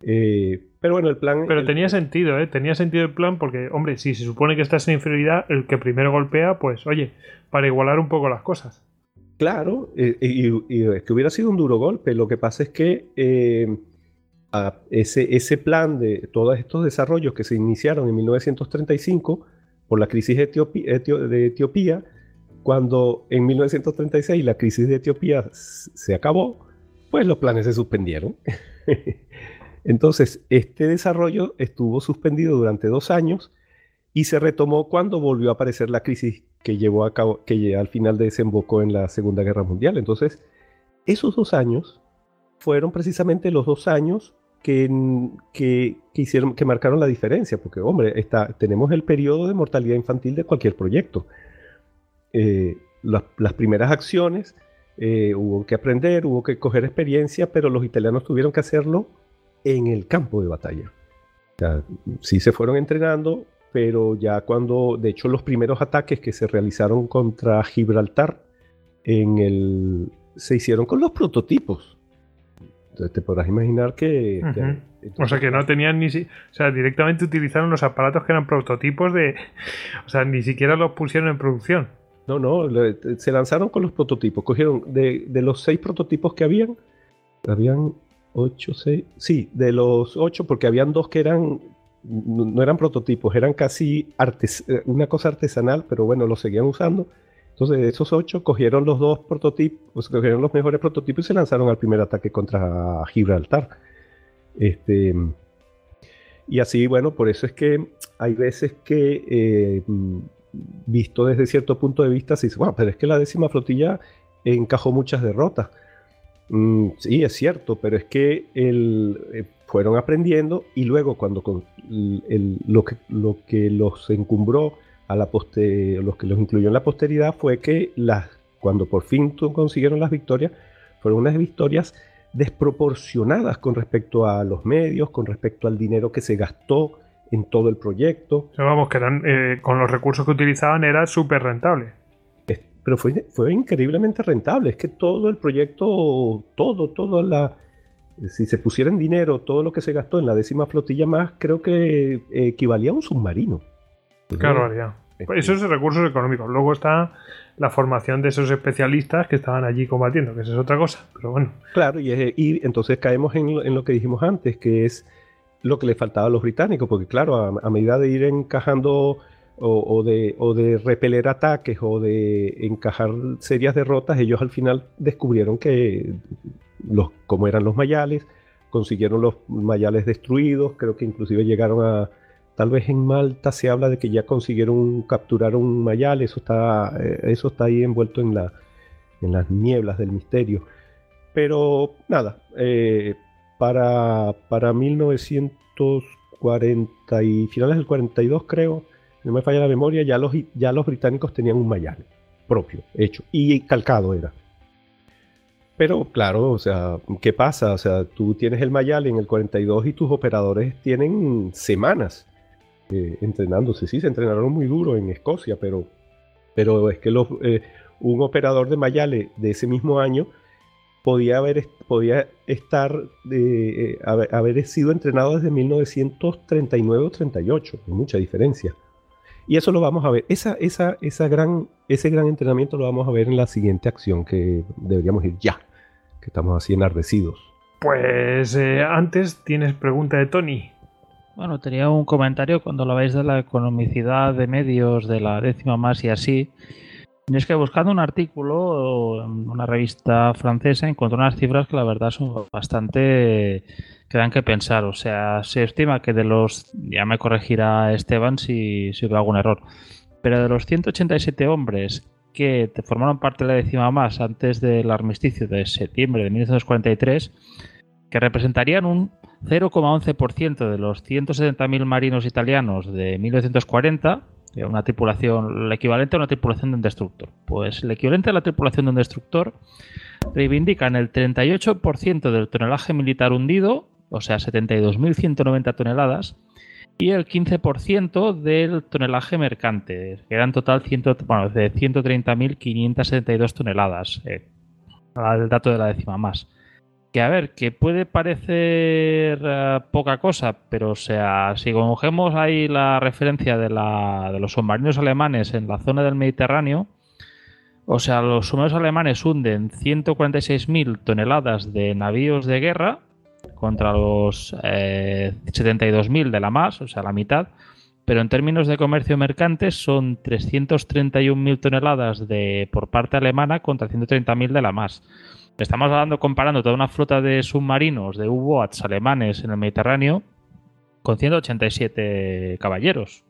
Speaker 2: Eh, pero bueno, el plan.
Speaker 1: Pero tenía sentido, ¿eh? Tenía sentido el plan porque, hombre, si se supone que estás en inferioridad, el que primero golpea, pues, oye, para igualar un poco las cosas.
Speaker 2: Claro, eh, y, es que hubiera sido un duro golpe. Lo que pasa es que eh, ese, ese plan de todos estos desarrollos que se iniciaron en 1935 por la crisis de Etiopía, de Etiopía cuando en 1936 la crisis de Etiopía se acabó, pues los planes se suspendieron. Entonces, este desarrollo estuvo suspendido durante dos años y se retomó cuando volvió a aparecer la crisis que llevó a cabo, que al final desembocó en la Segunda Guerra Mundial. Entonces, esos dos años fueron precisamente los dos años que, que, hicieron, que marcaron la diferencia, porque, hombre, está, tenemos el periodo de mortalidad infantil de cualquier proyecto. Eh, las primeras acciones eh, hubo que aprender, hubo que coger experiencia, pero los italianos tuvieron que hacerlo en el campo de batalla. sí se fueron entrenando, pero ya cuando, de hecho, los primeros ataques que se realizaron contra Gibraltar en el, se hicieron con los prototipos. Entonces te podrás imaginar que...
Speaker 1: o sea que no tenían ni... O sea, directamente utilizaron los aparatos que eran prototipos de... O sea, ni siquiera los pusieron en producción.
Speaker 2: No, no, se lanzaron con los prototipos. Cogieron de, de los seis prototipos que habían, habían 8, 6. Sí, de los 8, porque habían dos que eran. No eran prototipos, eran casi eh, una cosa artesanal, pero bueno, lo seguían usando. Entonces, de esos 8, cogieron los dos prototipos, cogieron los mejores prototipos y se lanzaron al primer ataque contra Gibraltar. Este, y así, bueno, por eso es que hay veces que, eh, visto desde cierto punto de vista, se dice, bueno, pero es que la décima flotilla encajó muchas derrotas. Mm, sí, es cierto, pero es que el, eh, fueron aprendiendo y luego cuando lo, que, lo que los encumbró a la los que los incluyó en la posteridad fue que las, cuando por fin consiguieron las victorias, fueron unas victorias desproporcionadas con respecto a los medios, con respecto al dinero que se gastó en todo el proyecto.
Speaker 1: vamos, que eh, con los recursos que utilizaban era súper rentable
Speaker 2: pero fue, fue increíblemente rentable. Es que todo el proyecto, todo, todo la... Si se pusiera en dinero todo lo que se gastó en la décima flotilla más, creo que equivalía a un submarino.
Speaker 1: Claro, ya. Pues eso es recursos económicos. Luego está la formación de esos especialistas que estaban allí combatiendo, que eso es otra cosa, pero bueno.
Speaker 2: Claro, y, y entonces caemos en lo, en lo, que dijimos antes, que es lo que le faltaba a los británicos, porque claro, a, a medida de ir encajando o, de, o, de, repeler ataques o de encajar serias derrotas, ellos al final descubrieron que los, como eran los mayales, consiguieron los mayales destruidos, creo que inclusive llegaron a, tal vez en Malta se habla de que ya consiguieron capturar un mayal, eso está, eh, eso está ahí envuelto en, la, en las nieblas del misterio. Pero nada, eh, para, para 1940 y finales del 42 creo, no me falla la memoria, ya los, ya los británicos tenían un Mayale propio, hecho, y calcado era. Pero claro, o sea, ¿qué pasa? O sea, tú tienes el Mayale en el 42 y tus operadores tienen semanas eh, entrenándose. Sí, se entrenaron muy duro en Escocia, pero, pero es que los, eh, un operador de Mayale de ese mismo año podía haber, podía estar, eh, haber, haber, sido entrenado desde 1939 o 38, hay mucha diferencia. Y eso lo vamos a ver. Esa, esa, esa gran, ese gran entrenamiento lo vamos a ver en la siguiente acción que deberíamos ir ya, que estamos así enardecidos.
Speaker 1: Pues eh, antes tienes pregunta de Tony.
Speaker 3: Bueno, tenía un comentario cuando lo veis de la economicidad de medios de la décima más y así. Y es que buscando un artículo en una revista francesa encontré unas cifras que la verdad son bastante que dan que pensar. O sea, se estima que de los, ya me corregirá Esteban si, si algún error, pero de los 187 hombres que formaron parte de la décima más antes del armisticio de septiembre de 1943, que representarían un 0,11% de los 170.000 marinos italianos de 1940, una tripulación, el equivalente a una tripulación de un destructor. Pues el equivalente a la tripulación de un destructor reivindican el 38% del tonelaje militar hundido, o sea, 72.190 toneladas, y el 15% del tonelaje mercante, que eran total bueno, de 130.572 toneladas, eh, dato de la décima más. Que a ver, que puede parecer eh, poca cosa, pero o sea, si cogemos ahí la referencia de, la, de los submarinos alemanes en la zona del Mediterráneo, o sea, los submarinos alemanes hunden 146.000 toneladas de navíos de guerra contra los eh, 72.000 de la más, o sea, la mitad. Pero en términos de comercio mercante son 331.000 toneladas de, por parte alemana contra 130.000 de la más. Estamos hablando comparando toda una flota de submarinos, de U-boats alemanes en el Mediterráneo, con 187 caballeros.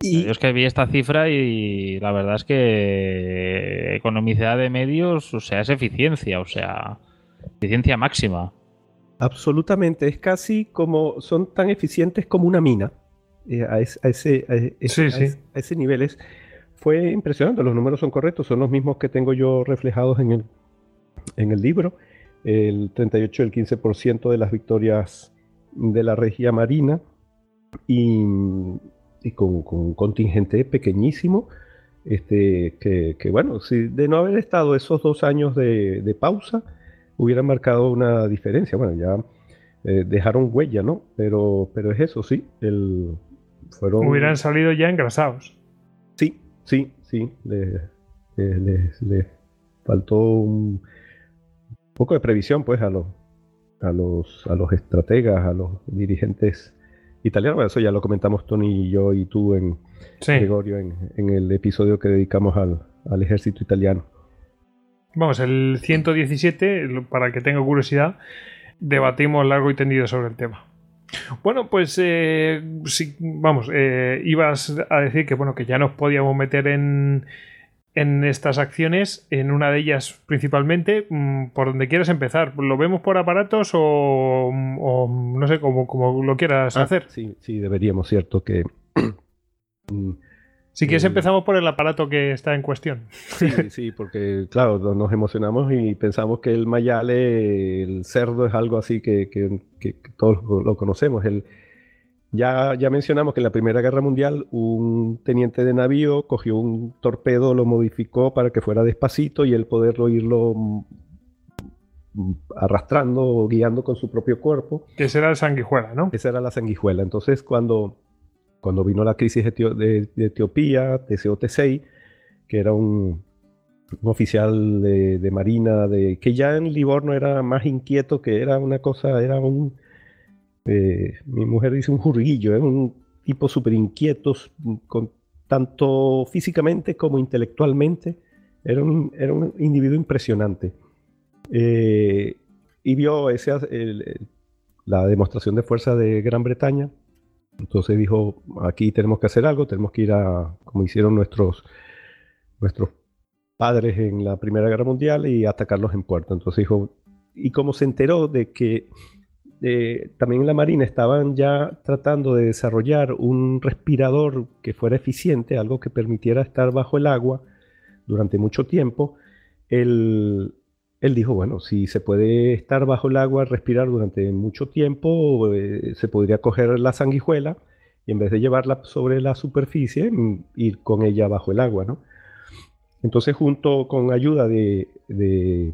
Speaker 3: Y... Yo es que vi esta cifra y la verdad es que economicidad de medios, o sea, es eficiencia, o sea, eficiencia máxima.
Speaker 2: Absolutamente, es casi como, son tan eficientes como una mina. Eh, a, ese, a, ese, nivel es, fue impresionante, los números son correctos, son los mismos que tengo yo reflejados en el, en el libro. El 38 y el 15% de las victorias de la regia marina y, y con, un contingente pequeñísimo. Este, que, que, bueno, si de no haber estado esos dos años de, de pausa, hubiera marcado una diferencia. Bueno, ya eh, dejaron huella, ¿no? Pero, pero es eso, sí. El,
Speaker 1: fueron... Hubieran salido ya engrasados.
Speaker 2: Sí, sí, sí. Le, le, faltó un poco de previsión, pues, a los, a los, a los estrategas, a los dirigentes italianos. Bueno, eso ya lo comentamos Tony y yo y tú en Gregorio en, en, el episodio que dedicamos al, al ejército italiano.
Speaker 1: Vamos, el 117, para que tenga curiosidad, debatimos largo y tendido sobre el tema. Bueno, pues eh, vamos, eh, ibas a decir que bueno, que ya nos podíamos meter en, en estas acciones, en una de ellas principalmente, mm, por donde quieras empezar. ¿Lo vemos por aparatos o, no sé, como, como lo quieras ah, hacer?
Speaker 2: Sí, sí, deberíamos, cierto, que
Speaker 1: mm, si quieres, empezamos por el aparato que está en cuestión.
Speaker 2: Sí, sí, porque, claro, nos emocionamos y pensamos que el mayale, el cerdo, es algo así que, todos lo conocemos. El, ya, ya mencionamos que en la Primera Guerra Mundial un teniente de navío cogió un torpedo, lo modificó para que fuera despacito y él poderlo irlo arrastrando o guiando con su propio cuerpo.
Speaker 1: Que esa era la sanguijuela, ¿no?
Speaker 2: Esa era la sanguijuela. Entonces, cuando cuando vino la crisis de, Etiopía, TCO-T6, que era un, oficial de, marina, de, que ya en Livorno era más inquieto, que era una cosa, era un, eh, mi mujer dice un jurguillo, era un tipo súper inquieto, con, tanto físicamente como intelectualmente, era un, era un individuo impresionante. Eh, y vio ese, la demostración de fuerza de Gran Bretaña entonces dijo, aquí tenemos que hacer algo, tenemos que ir a, como hicieron nuestros, nuestros padres en la Primera Guerra Mundial y atacarlos en puerto. Entonces dijo, y como se enteró de que también en la Marina estaban ya tratando de desarrollar un respirador que fuera eficiente, algo que permitiera estar bajo el agua durante mucho tiempo, el, él dijo, bueno, si se puede estar bajo el agua, respirar durante mucho tiempo, eh, se podría coger la sanguijuela y en vez de llevarla sobre la superficie, mm, ir con ella bajo el agua, ¿no? Entonces, junto con ayuda de, de,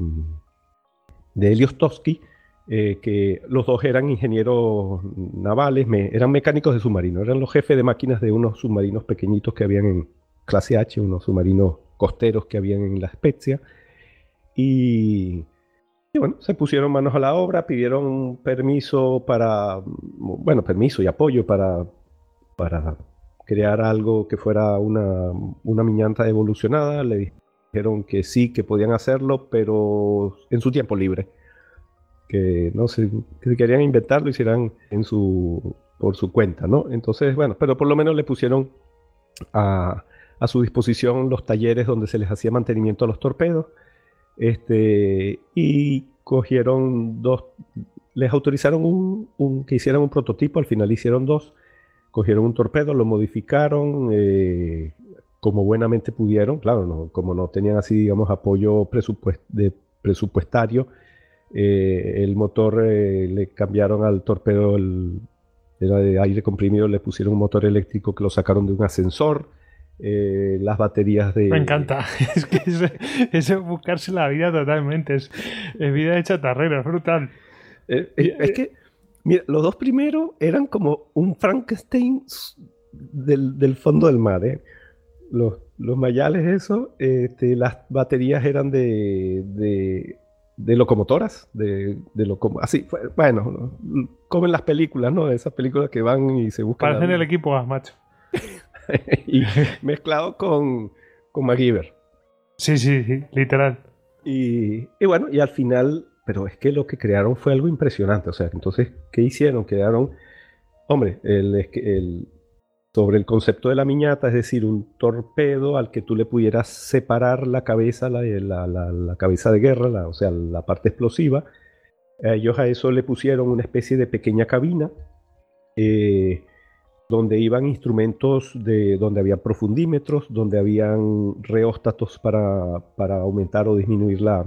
Speaker 2: de Helios Toski, eh, que los dos eran ingenieros navales, eran mecánicos de submarinos, eran los jefes de máquinas de unos submarinos pequeñitos que habían en clase H, unos submarinos costeros que habían en la Spezia y, bueno, se pusieron manos a la obra, pidieron permiso para, bueno, permiso y apoyo para, para crear algo que fuera una, una miñanta evolucionada. Le dijeron que sí, que podían hacerlo, pero en su tiempo libre. Que no sé, si querían inventarlo, hicieran en su, por su cuenta, ¿no? Entonces, bueno, pero por lo menos le pusieron a, a su disposición los talleres donde se les hacía mantenimiento a los torpedos. Este, y cogieron dos, les autorizaron un, que hicieran un prototipo, al final hicieron dos, cogieron un torpedo, lo modificaron eh, como buenamente pudieron, claro, como no tenían así, digamos, apoyo presupuestario, eh, el motor eh, le cambiaron al torpedo, el, era de aire comprimido, le pusieron un motor eléctrico que lo sacaron de un ascensor, las baterías de...
Speaker 1: Me encanta, es que eso es buscarse la vida totalmente, es, vida de chatarrero, es brutal.
Speaker 2: Eh, eh, es que, mira, los dos primeros eran como un Frankenstein del, fondo del mar. ¿eh? Los, los mayales, eso, este, las baterías eran de, de, locomotoras, de, de así, bueno, como en las películas, ¿no? Esas películas que van y se buscan.
Speaker 1: Parecen el equipo A, macho.
Speaker 2: y mezclado con, con MacGyver.
Speaker 1: Sí, sí, sí, literal.
Speaker 2: Y, y, bueno, y al final pero es que lo que crearon fue algo impresionante. O sea, entonces, ¿qué hicieron? Crearon, hombre, el, sobre el concepto de la miñata, es decir, un torpedo al que tú le pudieras separar la cabeza, la, la, cabeza de guerra, o sea, la parte explosiva. Ellos a eso le pusieron una especie de pequeña cabina eh, donde iban instrumentos de donde había profundímetros, donde habían reóstatos para, para aumentar o disminuir la,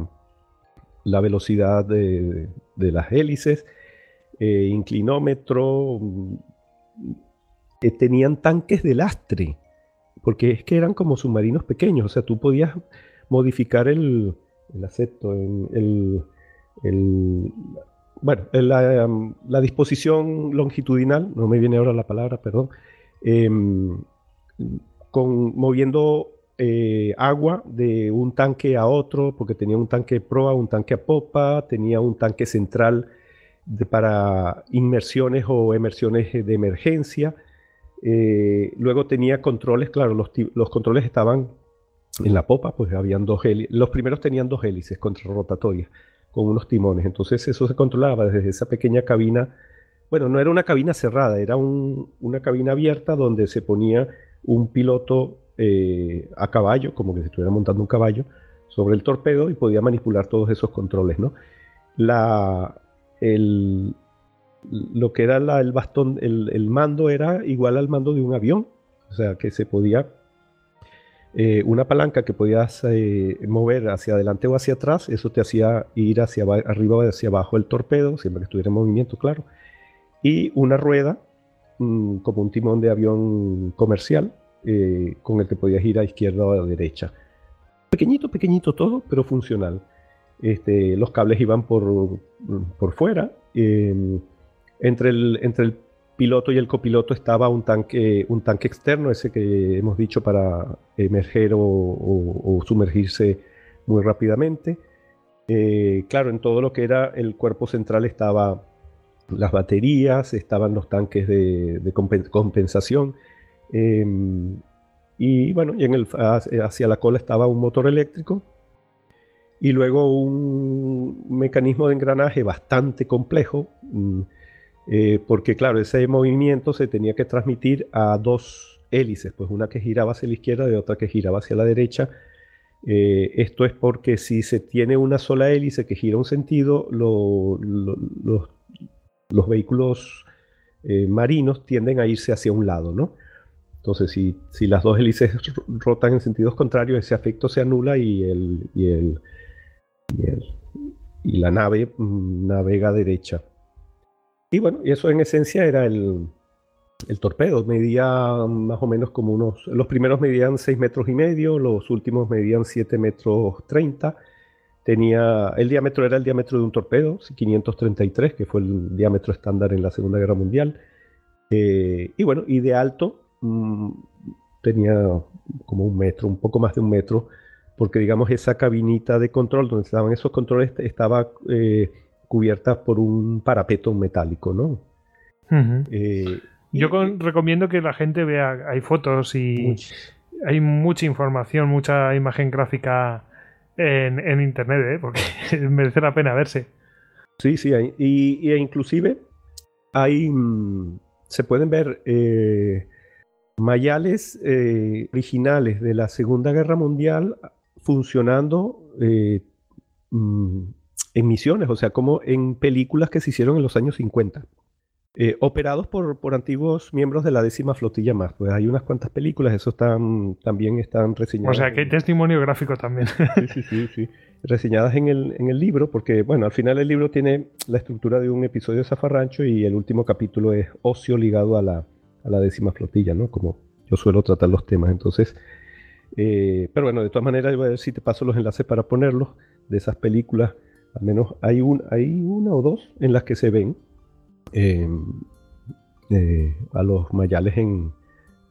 Speaker 2: la velocidad de, las hélices, eh, inclinómetro, mm, eh, tenían tanques de lastre, porque es que eran como submarinos pequeños, o sea, tú podías modificar el, el acepto, el, bueno, la, disposición longitudinal, no me viene ahora la palabra, perdón, em, con, moviendo eh, agua de un tanque a otro, porque tenía un tanque proa, un tanque a popa, tenía un tanque central para inmersiones o emersiones de emergencia. Eh, luego tenía controles, claro, los, controles estaban en la popa, pues habían dos hélices. Los primeros tenían dos hélices contrarrotatorias con unos timones. Entonces eso se controlaba desde esa pequeña cabina. Bueno, no era una cabina cerrada, era una cabina abierta donde se ponía un piloto eh, a caballo, como que se estuviera montando un caballo, sobre el torpedo y podía manipular todos esos controles, ¿no? La, el, lo que era el bastón, el, mando era igual al mando de un avión, o sea que se podía, eh, una palanca que podías eh, mover hacia adelante o hacia atrás, eso te hacía ir hacia arriba o hacia abajo el torpedo, siempre que estuviera en movimiento, claro, y una rueda, mm, como un timón de avión comercial, eh, con el que podías ir a izquierda o a derecha. Pequeñito, pequeñito todo, pero funcional. Este, los cables iban por, por fuera. Em, entre, el, entre el piloto y el copiloto estaba un tanque, un tanque externo, ese que hemos dicho para emerger o, sumergirse muy rápidamente. Eh, claro, en todo lo que era el cuerpo central estaba las baterías, estaban los tanques de, compensación Em, y bueno, y en el, hacia la cola estaba un motor eléctrico y luego un mecanismo de engranaje bastante complejo, mm, eh, porque claro, ese movimiento se tenía que transmitir a dos hélices, pues una que giraba hacia la izquierda y otra que giraba hacia la derecha. Eh, esto es porque si se tiene una sola hélice que gira un sentido, los, vehículos eh, marinos tienden a irse hacia un lado, ¿no? Entonces, si, si las dos hélices rotan en sentidos contrarios, ese efecto se anula y, y, la nave mm, navega derecha. Y bueno, y eso en esencia era el, el torpedo. Medía más o menos como unos... Los primeros medían 6 metros y medio, los últimos medían 7 metros 30. Tenía, el diámetro era el diámetro de un torpedo, 533, que fue el diámetro estándar en la Segunda Guerra Mundial. Eh, y bueno, y de alto Mm, tenía como un metro, un poco más de un metro, porque digamos esa cabinita de control donde estaban esos controles estaba eh, cubierta por un parapeto metálico, ¿no?
Speaker 1: Eh, Yo recomiendo que la gente vea, hay fotos y hay mucha información, mucha imagen gráfica en, internet, ¿eh? porque merece la pena verse.
Speaker 2: Sí, sí, y, inclusive hay, mm, se pueden ver eh, mayales eh, originales de la Segunda Guerra Mundial funcionando mm, en misiones, o sea, como en películas que se hicieron en los años 50. Eh, operados por, por, antiguos miembros de la décima flotilla más. Pues hay unas cuantas películas, eso están, también están reseñadas.
Speaker 1: O sea, que hay testimonio gráfico también.
Speaker 2: Sí, sí, sí, sí. Reseñadas en el, en el libro, porque, bueno, al final el libro tiene la estructura de un episodio de Zafarrancho y el último capítulo es ocio ligado a la, a la décima flotilla, ¿no? Como yo suelo tratar los temas. Entonces, eh, pero bueno, de todas maneras, voy a ver si te paso los enlaces para ponerlos de esas películas. Al menos hay, un, hay una o dos en las que se ven Em, eh, a los mayales en,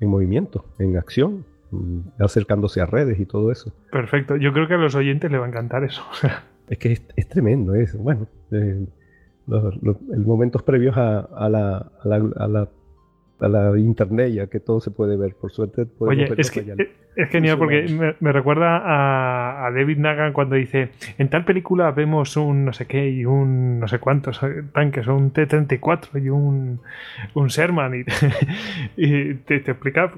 Speaker 2: movimiento, en acción, mm, acercándose a redes y todo eso.
Speaker 1: Perfecto, yo creo que a los oyentes le va a encantar eso.
Speaker 2: es que es, tremendo eso. Bueno, eh, los, momentos previos a, la, a la a la internet ya que todo se puede ver. Por suerte
Speaker 1: Oye, es, que, es, genial porque me, recuerda a, David Nagan cuando dice, en tal película vemos un no sé qué y un no sé cuántos tanques, un T-34 y un, un Sherman y, te, explica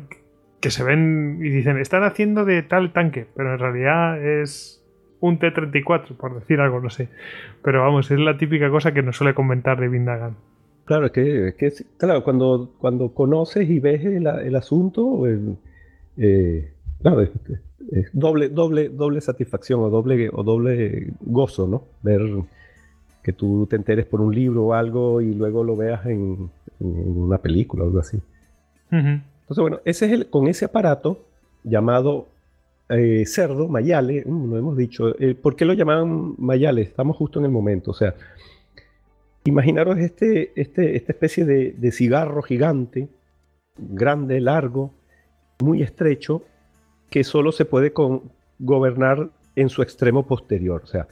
Speaker 1: que se ven y dicen, están haciendo de tal tanque, pero en realidad es un T-34, por decir algo, no sé. Pero vamos, es la típica cosa que nos suele comentar David Nagan.
Speaker 2: Claro, es que, claro, cuando, cuando conoces y ves el, asunto, eh, claro, es, doble, doble, doble satisfacción o doble, o doble gozo, ¿no? Ver que tú te enteres por un libro o algo y luego lo veas en, una película o algo así. Entonces, bueno, ese es el, con ese aparato llamado eh, cerdo, mayale, mm, lo hemos dicho. Eh, ¿Por qué lo llamaban mayale? Estamos justo en el momento. O sea, Imaginaros este, este, esta especie de, cigarro gigante, grande, largo, muy estrecho, que solo se puede gobernar en su extremo posterior. O sea,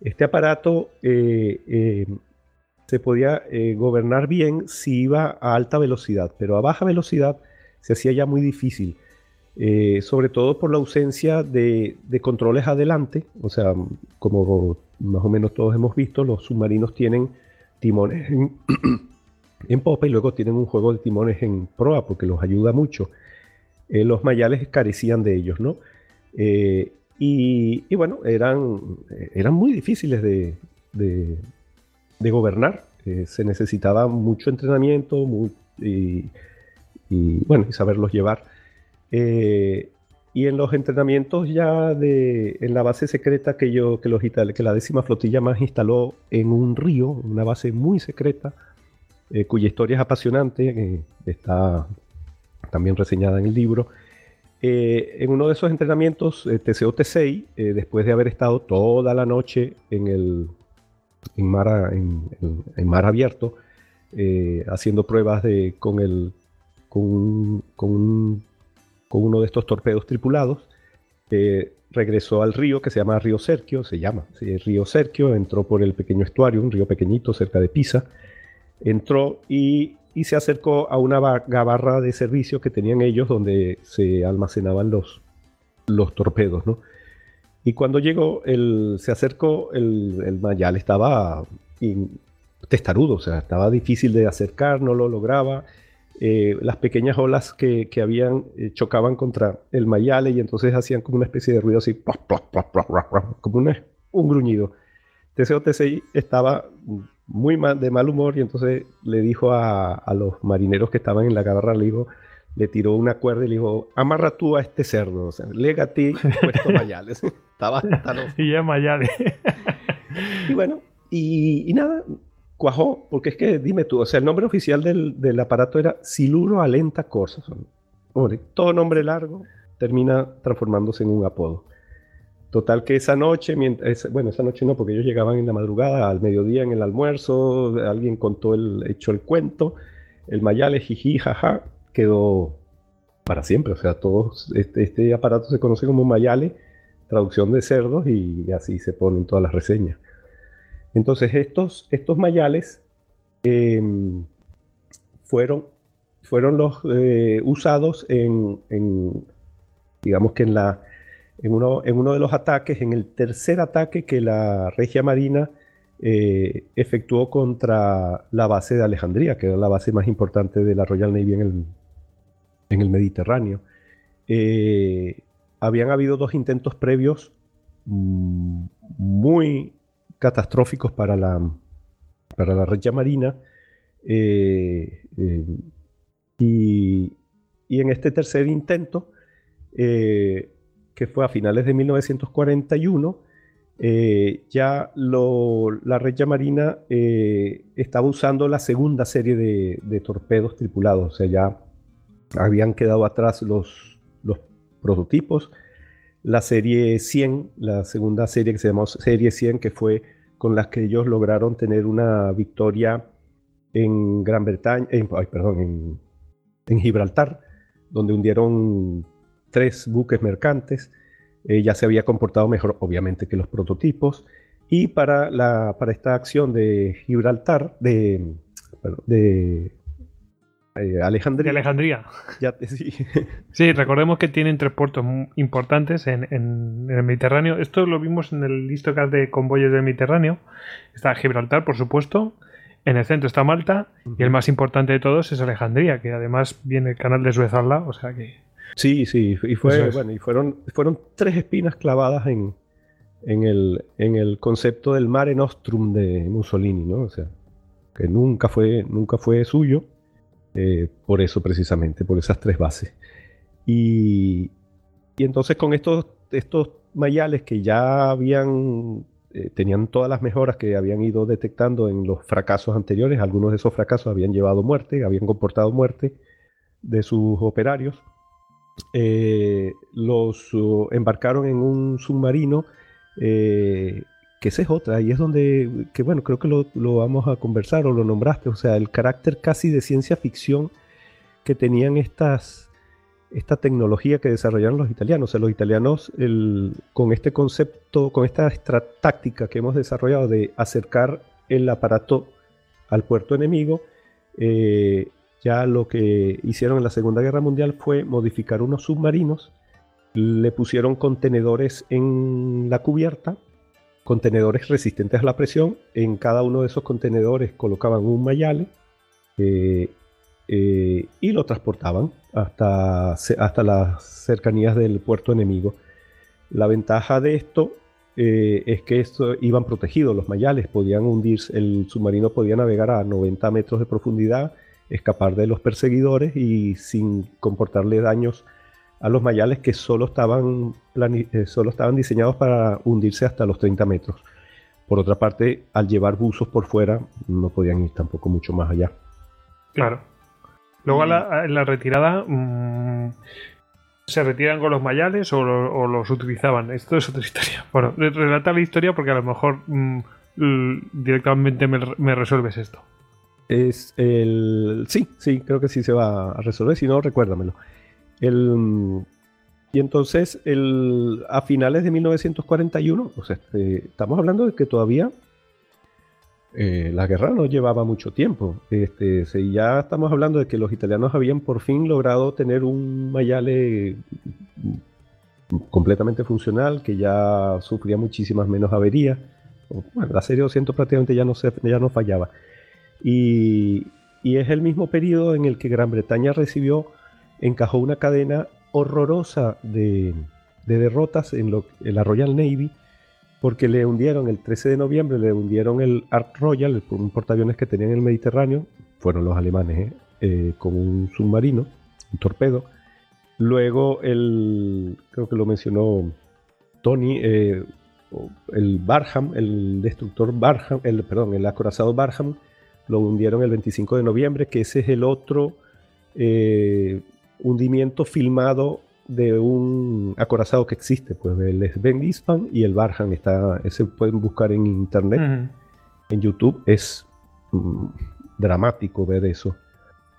Speaker 2: este aparato eh, eh, se podía eh, gobernar bien si iba a alta velocidad, pero a baja velocidad se hacía ya muy difícil, sobre todo por la ausencia de, de, controles adelante. O sea, como más o menos todos hemos visto, los submarinos tienen timones en, popa y luego tienen un juego de timones en proa porque los ayuda mucho. Eh, los mayales carecían de ellos, ¿no? Eh, y, bueno, eran, eran muy difíciles de, de, gobernar. Eh, se necesitaba mucho entrenamiento y, bueno, y saberlos llevar. Y en los entrenamientos ya de, en la base secreta que, yo, que, los, que la décima flotilla más instaló en un río, una base muy secreta, eh, cuya historia es apasionante, está también reseñada en el libro. Eh, en uno de esos entrenamientos, eh, TCO-T6, después de haber estado toda la noche en, el, en, mar, en, mar abierto, haciendo pruebas de, con, el, con, con un con uno de estos torpedos tripulados. regresó al río que se llama Río Serquio, se llama Río Serquio, entró por el pequeño estuario, un río pequeñito cerca de Pisa, entró y, se acercó a una gabarra de servicio que tenían ellos donde se almacenaban los, torpedos, ¿no? Y cuando llegó, el, se acercó, el, el mayal estaba testarudo, o sea, estaba difícil de acercar, no lo lograba. Eh, las pequeñas olas que, habían eh, chocaban contra el mayale y entonces hacían como una especie de ruido así, como un gruñido. TCO TCI estaba muy mal, de mal humor y entonces le dijo a, los marineros que estaban en la garra, le, le tiró una cuerda y le dijo, amarra tú a este cerdo, o sea, lega a ti puesto mayales. estaba
Speaker 1: Y ya mayale.
Speaker 2: y bueno, y nada, cuajó, porque es que, dime tú, o sea, el nombre oficial del, aparato era Siluro Alenta Corsa. todo nombre largo termina transformándose en un apodo. Total que esa noche, bueno, esa noche no, porque ellos llegaban en la madrugada, al mediodía en el almuerzo, alguien contó el, hecho el cuento, el mayale, jiji, jaja, quedó para siempre. O sea, todos, este, este aparato se conoce como mayale, traducción de cerdos, y así se ponen todas las reseñas. Entonces estos, estos mayales em, fueron, fueron los eh, usados en, Digamos que en, la, en, uno, en uno de los ataques, en el tercer ataque que la Regia Marina eh, efectuó contra la base de Alejandría, que era la base más importante de la Royal Navy en el, en el Mediterráneo. Eh, habían habido dos intentos previos mm, muy catastróficos para la, para la Marina. Eh, y, y, en este tercer intento, que fue a finales de 1941, eh, ya la Regia Marina eh, estaba usando la segunda serie de, torpedos tripulados, o sea, ya habían quedado atrás los, los prototipos. La serie 100, la segunda serie que se llamó Serie 100, que fue con las que ellos lograron tener una victoria en Gran Bretaña, perdón, en Gibraltar, donde hundieron tres buques mercantes. Eh, ya se había comportado mejor, obviamente, que los prototipos. Y para, la, para esta acción de Gibraltar, de, de
Speaker 1: eh, Alejandría. Alejandría. sí. recordemos que tienen tres puertos importantes en, el Mediterráneo. Esto lo vimos en el listocast de convoyes del Mediterráneo. Está Gibraltar, por supuesto. En el centro está Malta. Y el más importante de todos es Alejandría, que además viene el canal de Suez al lado. O sea que
Speaker 2: Sí, sí, y fue, bueno, y fueron, fueron tres espinas clavadas en, en, el, en el concepto del mare nostrum de Mussolini, ¿no? O sea, que nunca fue, nunca fue suyo, eh, por eso precisamente, por esas tres bases. Y, y entonces con estos, estos mayales que ya habían, eh, tenían todas las mejoras que habían ido detectando en los fracasos anteriores, algunos de esos fracasos habían llevado muerte, habían comportado muerte de sus operarios eh, los uh, embarcaron en un submarino, que esa es otra, y es donde, que bueno, creo que lo, vamos a conversar o lo nombraste, o sea, el carácter casi de ciencia ficción que tenían estas, esta tecnología que desarrollaron los italianos. O sea, los italianos con este concepto, con esta táctica que hemos desarrollado de acercar el aparato al puerto enemigo, eh, ya lo que hicieron en la Segunda Guerra Mundial fue modificar unos submarinos, le pusieron contenedores en la cubierta, contenedores resistentes a la presión, en cada uno de esos contenedores colocaban un mayale eh, eh, y lo transportaban hasta, hasta las cercanías del puerto enemigo. La ventaja de esto eh, es que esto, iban protegidos los mayales, podían hundirse, el submarino podía navegar a 90 metros de profundidad escapar de los perseguidores y sin comportarle daños a los mayales que solo estaban, eh, solo estaban diseñados para hundirse hasta los 30 metros. Por otra parte, al llevar buzos por fuera, no podían ir tampoco mucho más allá.
Speaker 1: Claro. Luego en la retirada, mm, ¿se retiran con los mayales o, los utilizaban? Esto es otra historia. Bueno, relata la historia porque a lo mejor mm, directamente me resuelves esto.
Speaker 2: Es el. Sí, sí, creo que sí se va a resolver. Si no, recuérdamelo. El, y entonces, el, a finales de 1941, o sea, este, estamos hablando de que todavía eh, la guerra no llevaba mucho tiempo. Este, ya estamos hablando de que los italianos habían por fin logrado tener un Mayale completamente funcional, que ya sufría muchísimas menos averías. Bueno, la serie 200 prácticamente ya no, se, ya no fallaba. Y, es el mismo periodo en el que Gran Bretaña recibió, encajó una cadena horrorosa de, derrotas en, lo, la Royal Navy, porque le hundieron el 13 de noviembre, le hundieron el Ark Royal, un portaaviones que tenían en el Mediterráneo, fueron los alemanes, ¿eh? Eh, con un submarino, un torpedo. Luego el, creo que lo mencionó Tony, eh, el Barham, el destructor Barham, el, perdón, el acorazado Barham, lo hundieron el 25 de noviembre, que ese es el otro hundimiento filmado de un acorazado que existe, pues el Sven Gispan y el Barham, está, ese pueden buscar en internet, en YouTube, es mm, dramático ver eso.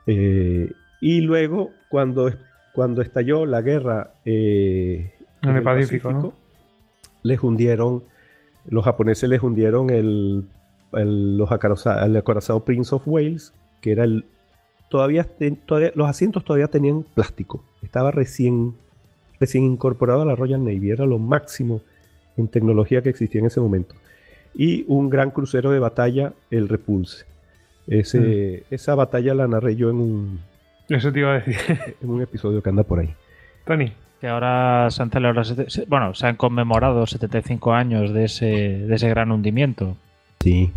Speaker 2: Eh, y luego, cuando, cuando estalló la guerra
Speaker 1: eh, en, el, Pacífico,
Speaker 2: les hundieron, los japoneses les hundieron el el, los el acorazado Prince of Wales, que era el... Todavía, todavía, los asientos todavía tenían plástico, estaba recién recién incorporado a la Royal Navy, era lo máximo en tecnología que existía en ese momento. Y un gran crucero de batalla, el Repulse. Ese, mm. Esa batalla la narré yo en un,
Speaker 1: Eso te iba a decir.
Speaker 2: en un episodio que anda por ahí.
Speaker 1: Tony.
Speaker 3: Que ahora se han celebrado, bueno, se han conmemorado 75 años de ese, de ese gran hundimiento.
Speaker 2: Sí.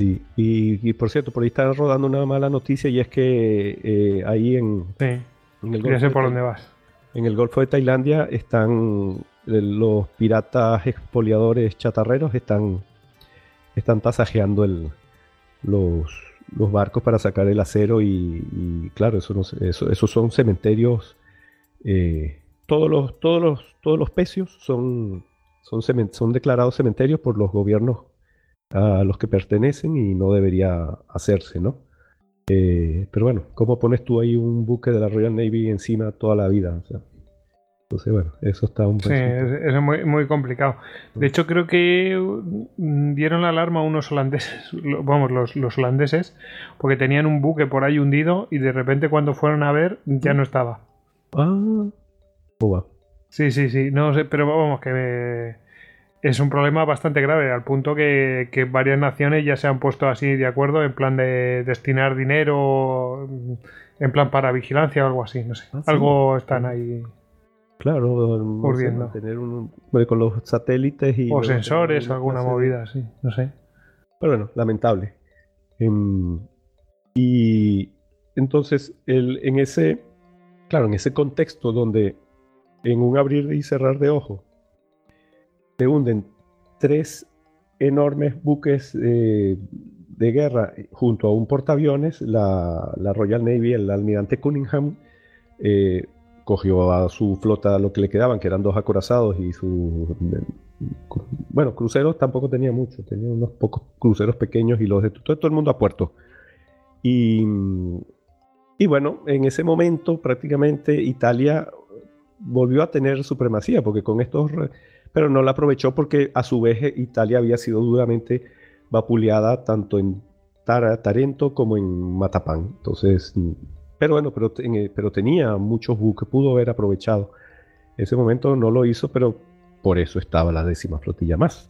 Speaker 2: Sí, y, por cierto, por ahí está rodando una mala noticia y es que eh, ahí en,
Speaker 1: sí. en el Golfo. sé por dónde vas.
Speaker 2: En el Golfo de Tailandia están eh, los piratas expoliadores chatarreros están, están tasajeando el, los, los barcos para sacar el acero y, claro, eso, no, eso, esos son cementerios. Eh, todos, los, todos, los, todos los pecios son, son, son declarados cementerios por los gobiernos a los que pertenecen y no debería hacerse, ¿no? Eh, pero bueno, ¿cómo pones tú ahí un buque de la Royal Navy encima toda la vida? entonces, bueno, eso está un
Speaker 1: poco... Sí, es, muy, muy complicado. De hecho, creo que dieron la alarma a unos holandeses, vamos, los, los holandeses, porque tenían un buque por ahí hundido y de repente cuando fueron a ver ya no estaba.
Speaker 2: Ah, va?
Speaker 1: Sí, sí, sí, no sé, pero vamos, que me es un problema bastante grave, al punto que, varias naciones ya se han puesto así de acuerdo en plan de destinar dinero en plan para vigilancia o algo así, no sé. Ah, algo están ahí.
Speaker 2: Claro, tener un, con los satélites y...
Speaker 1: O sensores, alguna movida, sí, no sé.
Speaker 2: Pero bueno, lamentable. Em, y entonces, el, en ese, claro, en ese contexto donde en un abrir y cerrar de ojos se hunden tres enormes buques eh, de guerra junto a un portaaviones, la, Royal Navy, el almirante Cunningham, eh, cogió a su flota lo que le quedaban, que eran dos acorazados y su... Bueno, cruceros tampoco tenía mucho, tenía unos pocos cruceros pequeños y los de todo, el mundo a puerto. Y, y bueno, en ese momento prácticamente Italia volvió a tener supremacía, porque con estos pero no la aprovechó porque a su vez Italia había sido duramente vapuleada tanto en Tarento como en Matapán. Entonces, pero bueno, pero, pero tenía muchos buques, pudo haber aprovechado. Ese momento no lo hizo, pero por eso estaba la décima flotilla más.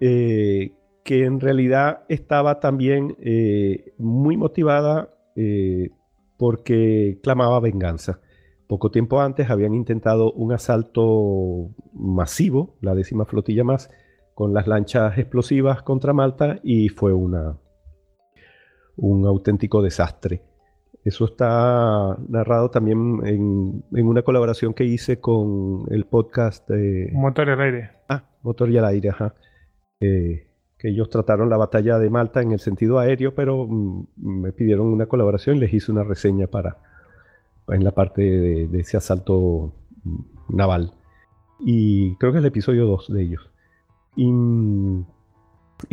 Speaker 2: Eh, que en realidad estaba también eh, muy motivada eh, porque clamaba venganza. Poco tiempo antes habían intentado un asalto masivo, la décima flotilla más, con las lanchas explosivas contra Malta y fue una, un auténtico desastre. Eso está narrado también en, una colaboración que hice con el podcast de...
Speaker 1: Motor y al aire.
Speaker 2: Ah, Motor y al aire, ajá. Eh, que ellos trataron la batalla de Malta en el sentido aéreo, pero mm, me pidieron una colaboración y les hice una reseña para, en la parte de, ese asalto naval. Y creo que es el episodio 2 de ellos. Y,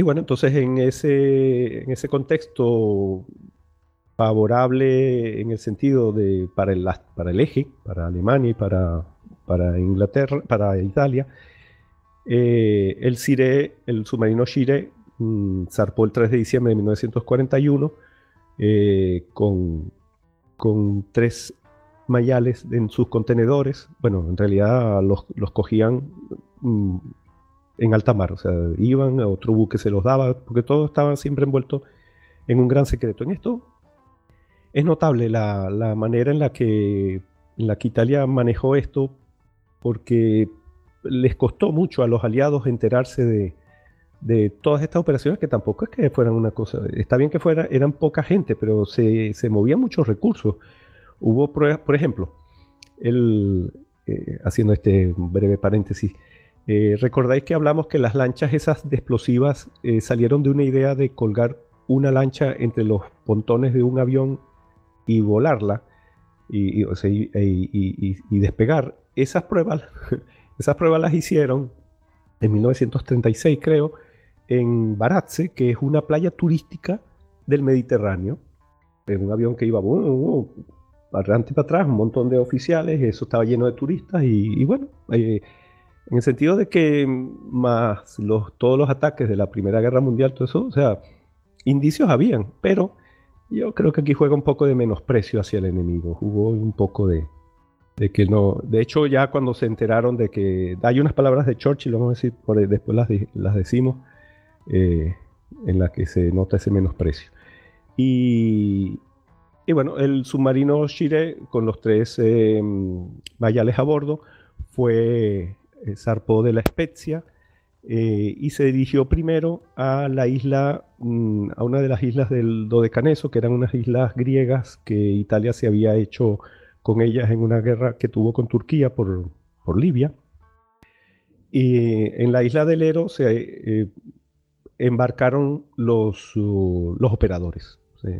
Speaker 2: bueno, entonces en ese, en ese contexto favorable en el sentido de para el, para el eje, para Alemania y para, para Inglaterra, para Italia, eh, el Cire, el submarino Shire, mm, zarpó el 3 de diciembre de 1941 eh, con, con tres mayales en sus contenedores. Bueno, en realidad los, cogían mm, en alta mar, o sea, iban, a otro buque se los daba, porque todos estaban siempre envueltos en un gran secreto. En esto es notable la, manera en la, que, en la que Italia manejó esto, porque les costó mucho a los aliados enterarse de, de todas estas operaciones que tampoco es que fueran una cosa, está bien que fuera, eran poca gente, pero se, se movían muchos recursos. Hubo pruebas, por ejemplo, el, eh, haciendo este breve paréntesis, eh, recordáis que hablamos que las lanchas esas de explosivas eh, salieron de una idea de colgar una lancha entre los pontones de un avión y volarla y, y, despegar. Esas pruebas, esas pruebas las hicieron en 1936, creo, en Baratze, que es una playa turística del Mediterráneo. En un avión que iba adelante y para atrás, un montón de oficiales, eso estaba lleno de turistas y, bueno, eh, en el sentido de que más los, todos los ataques de la Primera Guerra Mundial, todo eso, o sea, indicios habían, pero yo creo que aquí juega un poco de menosprecio hacia el enemigo, jugó un poco de, de que no, de hecho ya cuando se enteraron de que hay unas palabras de Churchill, vamos a decir, por, después las, las decimos, eh, en las que se nota ese menosprecio. Y, y bueno, el submarino Shire con los tres eh, mayales a bordo fue eh, zarpó de la Spezia y se dirigió primero a la isla, mm, a una de las islas del Dodecaneso, que eran unas islas griegas que Italia se había hecho con ellas en una guerra que tuvo con Turquía por, Libia. Y en la isla del Ero se eh, embarcaron los, uh, los operadores.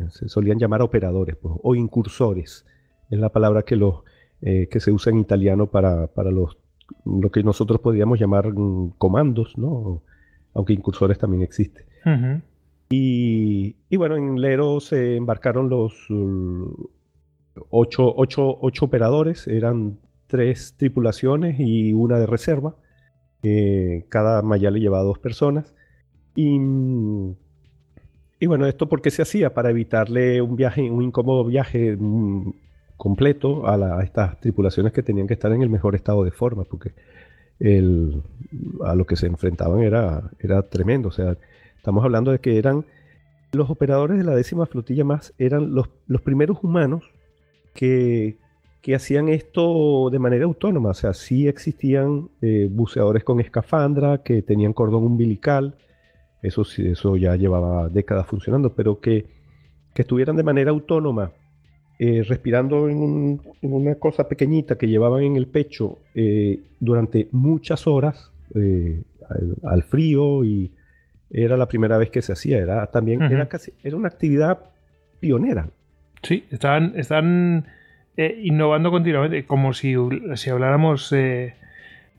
Speaker 2: Se, solían llamar operadores pues, o incursores. Es la palabra que, los, eh, que se usa en italiano para, los, lo que nosotros podríamos llamar mm, comandos, ¿no? aunque incursores también existe. y, y, bueno, en Lero se embarcaron los, uh, ocho, operadores, eran tres tripulaciones y una de reserva. cada maya le llevaba dos personas. Y, y, bueno, ¿esto por qué se hacía? Para evitarle un viaje, un incómodo viaje mm, completo a, estas tripulaciones que tenían que estar en el mejor estado de forma, porque el, a lo que se enfrentaban era, era tremendo. O sea, estamos hablando de que eran los operadores de la décima flotilla más, eran los, los primeros humanos que, hacían esto de manera autónoma. O sea, sí existían eh, buceadores con escafandra que tenían cordón umbilical. Eso, eso ya llevaba décadas funcionando, pero que, estuvieran de manera autónoma, eh, respirando en, una cosa pequeñita que llevaban en el pecho eh, durante muchas horas al, frío y era la primera vez que se hacía. Era también era casi era una actividad pionera.
Speaker 1: Sí, están, están eh, innovando continuamente, como si, si habláramos, eh,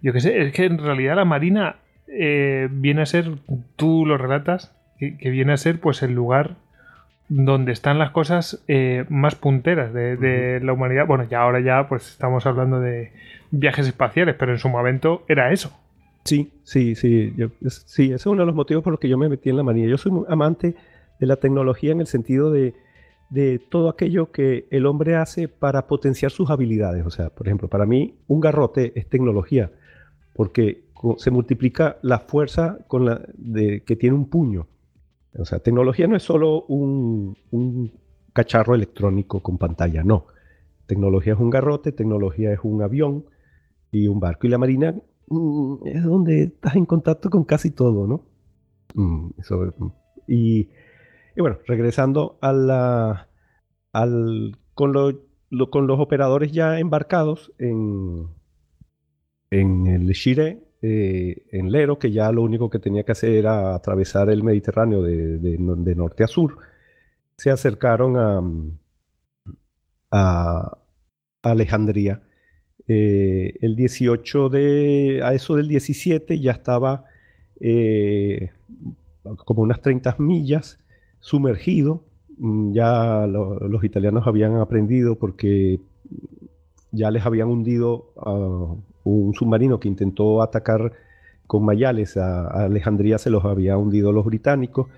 Speaker 1: yo qué sé, es que en realidad la Marina eh, viene a ser, tú lo relatas, que, viene a ser pues el lugar donde están las cosas más punteras de, la humanidad. Bueno, ya ahora ya pues estamos hablando de viajes espaciales, pero en su momento era eso.
Speaker 2: Sí, sí, sí, sí, ese es uno de los motivos por los que yo me metí en la Marina. Yo soy amante de la tecnología en el sentido de de todo aquello que el hombre hace para potenciar sus habilidades. O sea, por ejemplo, para mí un garrote es tecnología, porque se multiplica la fuerza con la de, que tiene un puño. O sea, tecnología no es solo un, cacharro electrónico con pantalla, no. Tecnología es un garrote, tecnología es un avión y un barco. Y la marina mm, es donde estás en contacto con casi todo, ¿no? Mm, y y bueno, regresando a la, al, con, con los operadores ya embarcados en, en el Shire, eh, en Lero, que ya lo único que tenía que hacer era atravesar el Mediterráneo de, norte a sur, se acercaron a, Alejandría. Eh, el 18 de, a eso del 17 ya estaba eh, como unas 30 millas sumergido. Mm, ya los italianos habían aprendido porque ya les habían hundido a un submarino que intentó atacar con mayales a, Alejandría, se los había hundido los británicos.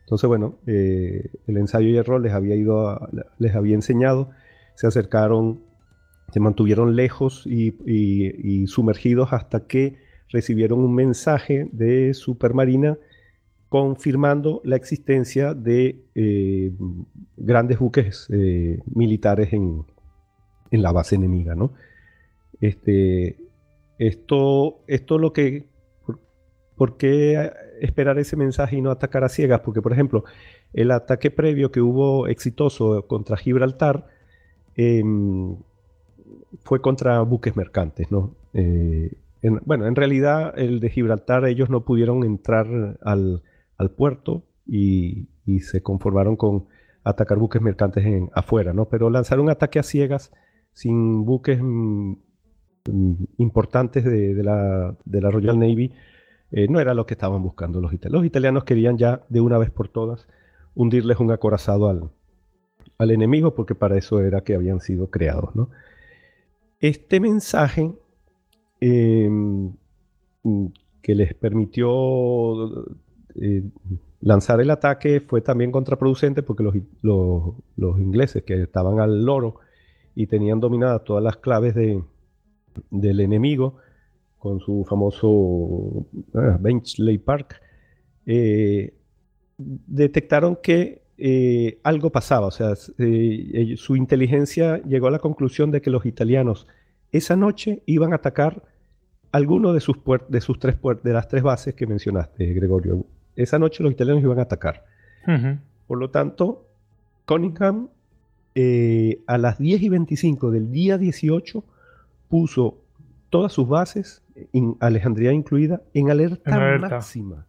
Speaker 2: Entonces, bueno, eh, el ensayo y error les había ido, les había enseñado, se acercaron, se mantuvieron lejos y sumergidos hasta que recibieron un mensaje de Supermarina confirmando la existencia de eh, grandes buques eh, militares en, la base enemiga. ¿no? Este, esto, esto lo que... Por, qué esperar ese mensaje y no atacar a ciegas? Porque, por ejemplo, el ataque previo que hubo exitoso contra Gibraltar em, fue contra buques mercantes. ¿no? Eh, bueno, en realidad el de Gibraltar ellos no pudieron entrar al, al puerto y, se conformaron con atacar buques mercantes en, afuera, ¿no? Pero lanzar un ataque a ciegas sin buques mm, importantes de, la, Royal Navy eh, no era lo que estaban buscando los italianos. Los italianos querían ya de una vez por todas hundirles un acorazado al, al enemigo porque para eso era que habían sido creados, ¿no? Este mensaje em, mm, que les permitió eh, lanzar el ataque fue también contraproducente porque los, ingleses que estaban al loro y tenían dominadas todas las claves de, del enemigo con su famoso ah, Benchley Park, eh, detectaron que eh, algo pasaba, o sea, eh, su inteligencia llegó a la conclusión de que los italianos esa noche iban a atacar alguno de sus, de sus tres de las tres bases que mencionaste, Gregorio. Esa noche los italianos iban a atacar. Por lo tanto, Cunningham a las 10 y 25 del día 18 puso todas sus bases, Alejandría incluida, en alerta, máxima.